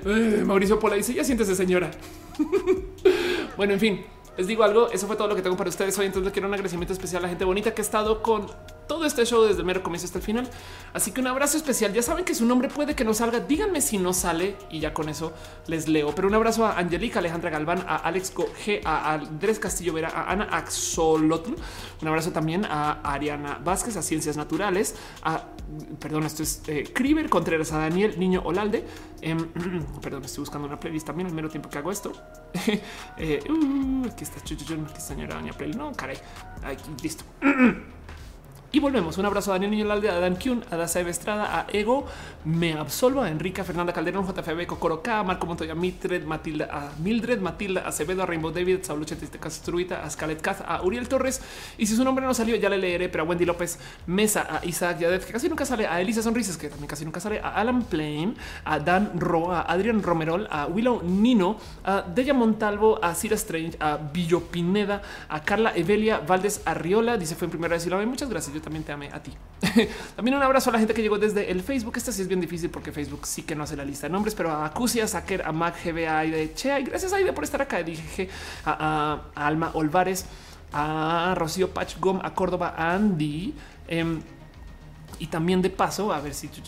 Eh, Mauricio Pola dice ya siéntese señora. bueno, en fin, les digo algo. Eso fue todo lo que tengo para ustedes hoy. Entonces, quiero un agradecimiento especial a la gente bonita que ha estado con todo este show desde el mero comienzo hasta el final. Así que un abrazo especial. Ya saben que su nombre puede que no salga. Díganme si no sale y ya con eso les leo. Pero un abrazo a Angelica, Alejandra Galván, a Alex G, a Andrés Castillo Vera, a Ana Axolotl. Un abrazo también a Ariana Vázquez, a Ciencias Naturales, a perdón, esto es eh, Contreras, a Daniel Niño Olalde. Em, perdón, estoy buscando una playlist también al mero tiempo que hago esto. eh, uh, aquí está, señora Doña. No, caray, aquí listo. Y volvemos. Un abrazo a Daniel Niño Lalde, a Dan Kuhn, a Daza Estrada, a Ego, Me Absolva, a Enrica, Fernanda Calderón, JFB, Cocoro K, Marco Montoya, Mildred Matilda, a Mildred Matilda Acevedo, a Rainbow David, Saulo Chetiste Castruita, a Scarlett Kath, a Uriel Torres. Y si su nombre no salió, ya le leeré, pero a Wendy López Mesa, a Isaac Yadet, que casi nunca sale, a Elisa Sonrises, que también casi nunca sale, a Alan Plain, a Dan Ro, a Adrian Romerol, a Willow Nino, a Deya Montalvo, a Cira Strange, a Billo Pineda, a Carla Evelia Valdés Arriola. Dice fue en primera vez y lo Muchas gracias también te amé a ti. también un abrazo a la gente que llegó desde el Facebook. Este sí es bien difícil porque Facebook sí que no hace la lista de nombres, pero a Acusia, Saker, a Mac, GBA y de Che. Y gracias Aide por estar acá. Dije a, Alma Olvares, a Rocío Pachgom, a Córdoba, a Andy. Em, y también de paso, a ver si aquí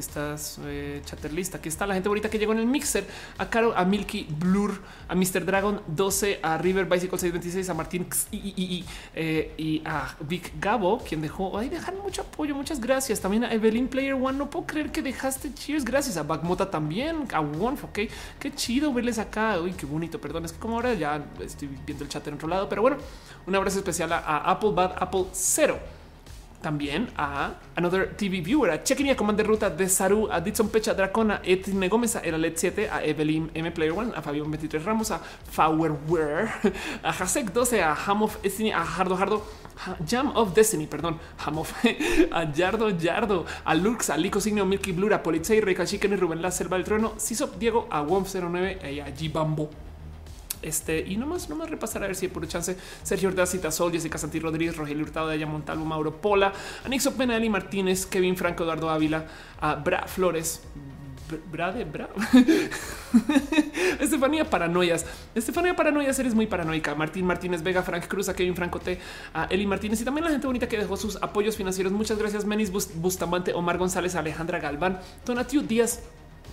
estás eh, chaterlista. Aquí está la gente bonita que llegó en el mixer. A Caro, a Milky Blur, a Mr. Dragon 12, a River Bicycle 626, a Martín y, eh, y, a Vic Gabo, quien dejó ahí dejar mucho apoyo. Muchas gracias. También a Evelyn Player One. No puedo creer que dejaste cheers. Gracias a Bagmota también, a Wonf. Ok, qué chido verles acá. Uy, qué bonito. Perdón, es que como ahora ya estoy viendo el chat en otro lado, pero bueno, un abrazo especial a, a Apple Bad Apple Zero también a Another TV Viewer, a Chequinia Commander Ruta de Saru, a Ditson Pecha Dracona, Etne Gómez, a Eralet 7, a Evelyn M Player One, a Fabio 23 Ramos, a Fowerware, a Hasek 12, a Ham of Destiny, a Hardo Hardo, Jam of Destiny, perdón, Ham of, a Yardo Yardo, a Lux, a Lico Signo, Milky Blur, a Polizei, Reca Chicken, Rubén La Selva del Trueno, Sisop Diego, a Womf 09 y a G este y nomás, nomás repasar a ver si por chance. Sergio Ordaz, Sol, Jessica Santi Rodríguez, Rogelio Hurtado, Aya Montalvo, Mauro Pola, Anixo Penali Martínez, Kevin Franco, Eduardo Ávila, a Bra Flores, Bra de Bra. Estefanía Paranoias. Estefanía Paranoias, eres muy paranoica. Martín Martínez Vega, Frank Cruz, a Kevin Franco T, a Eli Martínez y también la gente bonita que dejó sus apoyos financieros. Muchas gracias. Menis Bustamante, Omar González, Alejandra Galván, Tonatiu Díaz,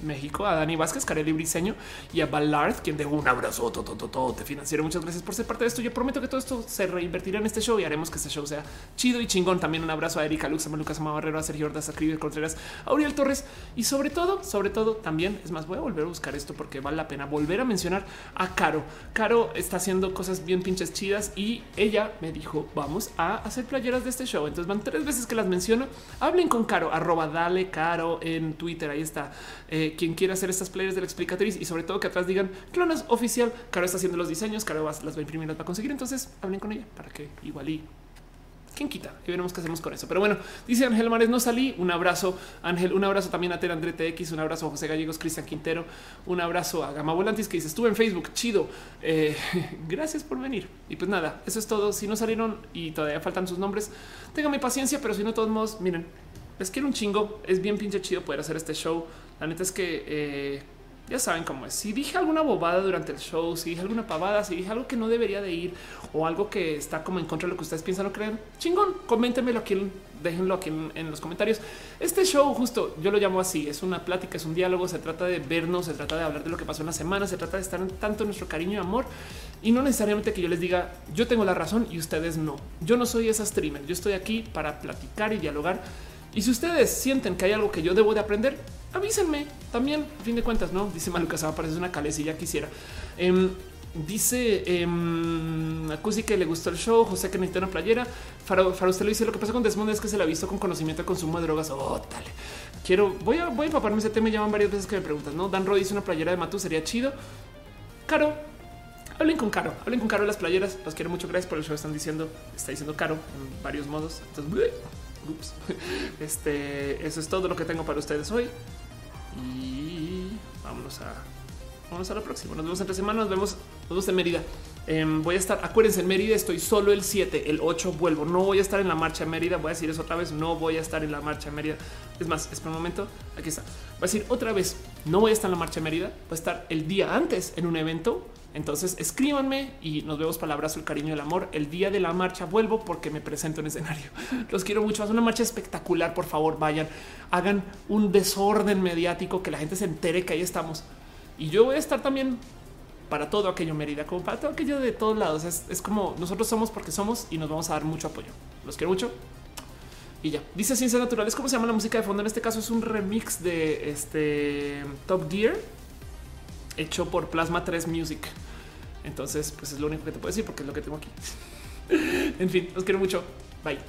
México, a Dani Vázquez, Carely Briseño y a Ballard, quien de un abrazo todo, todo, todo, te financiero. Muchas gracias por ser parte de esto. Yo prometo que todo esto se reinvertirá en este show y haremos que este show sea chido y chingón. También un abrazo a Erika Lux, a Lucas Barrero, a Sergio Ordaz, a Criver Contreras, a Uriel Torres y sobre todo, sobre todo también, es más, voy a volver a buscar esto porque vale la pena volver a mencionar a Caro. Caro está haciendo cosas bien pinches chidas y ella me dijo, vamos a hacer playeras de este show. Entonces van tres veces que las menciono. Hablen con Caro, arroba dale Caro en Twitter. Ahí está. Quien quiera hacer estas players de la explicatriz y sobre todo que atrás digan clones oficial. Caro está haciendo los diseños, Caro las va a imprimir, las va a conseguir. Entonces hablen con ella para que igual y quién quita y veremos qué hacemos con eso. Pero bueno, dice Ángel Mares, no salí. Un abrazo, Ángel. Un abrazo también a Ter André TX. Un abrazo a José Gallegos, Cristian Quintero. Un abrazo a Gama Volantis que dice estuve en Facebook. Chido. Eh, gracias por venir. Y pues nada, eso es todo. Si no salieron y todavía faltan sus nombres, tengan paciencia, pero si no, todos modos, miren, les quiero un chingo. Es bien pinche chido poder hacer este show. La neta es que eh, ya saben cómo es. Si dije alguna bobada durante el show, si dije alguna pavada, si dije algo que no debería de ir o algo que está como en contra de lo que ustedes piensan o creen, chingón, coméntenmelo aquí, déjenlo aquí en, los comentarios. Este show justo yo lo llamo así, es una plática, es un diálogo, se trata de vernos, se trata de hablar de lo que pasó en la semana, se trata de estar en tanto nuestro cariño y amor y no necesariamente que yo les diga yo tengo la razón y ustedes no. Yo no soy esa streamer, yo estoy aquí para platicar y dialogar y si ustedes sienten que hay algo que yo debo de aprender, avísenme también. A fin de cuentas, no dice Maluca, va parece una ya quisiera. Em, dice eh, Acusi que le gustó el show. José que necesita una playera. Para, usted lo dice. Lo que pasa con Desmond es que se la ha visto con conocimiento de consumo de drogas. Oh, dale. Quiero, voy a, voy a empaparme ese tema. Me llaman varias veces que me preguntan. No, Dan Roy dice una playera de Matu sería chido. Caro, hablen con Caro, hablen con Caro de las playeras. Los quiero mucho. Gracias por el show. Están diciendo, está diciendo Caro en varios modos. Entonces, Este, eso es todo lo que tengo para ustedes hoy. Y vámonos a, vamos a lo próximo. Nos vemos entre semana. Nos vemos, nos vemos en Mérida. Em, voy a estar, acuérdense, en Mérida estoy solo el 7, el 8 vuelvo. No voy a estar en la marcha en Mérida. Voy a decir eso otra vez. No voy a estar en la marcha en Mérida. Es más, espera un momento. Aquí está. Voy a decir otra vez. No voy a estar en la marcha en Mérida. Voy a estar el día antes en un evento entonces escríbanme y nos vemos para el abrazo, el cariño, el amor. El día de la marcha vuelvo porque me presento en escenario. Los quiero mucho. Haz una marcha espectacular. Por favor, vayan, hagan un desorden mediático que la gente se entere que ahí estamos. Y yo voy a estar también para todo aquello Mérida, como para todo aquello de todos lados. Es, como nosotros somos porque somos y nos vamos a dar mucho apoyo. Los quiero mucho. Y ya dice ciencias naturales. ¿Cómo se llama la música de fondo? En este caso es un remix de este Top Gear hecho por Plasma 3 Music. Entonces, pues es lo único que te puedo decir porque es lo que tengo aquí. en fin, los quiero mucho. Bye.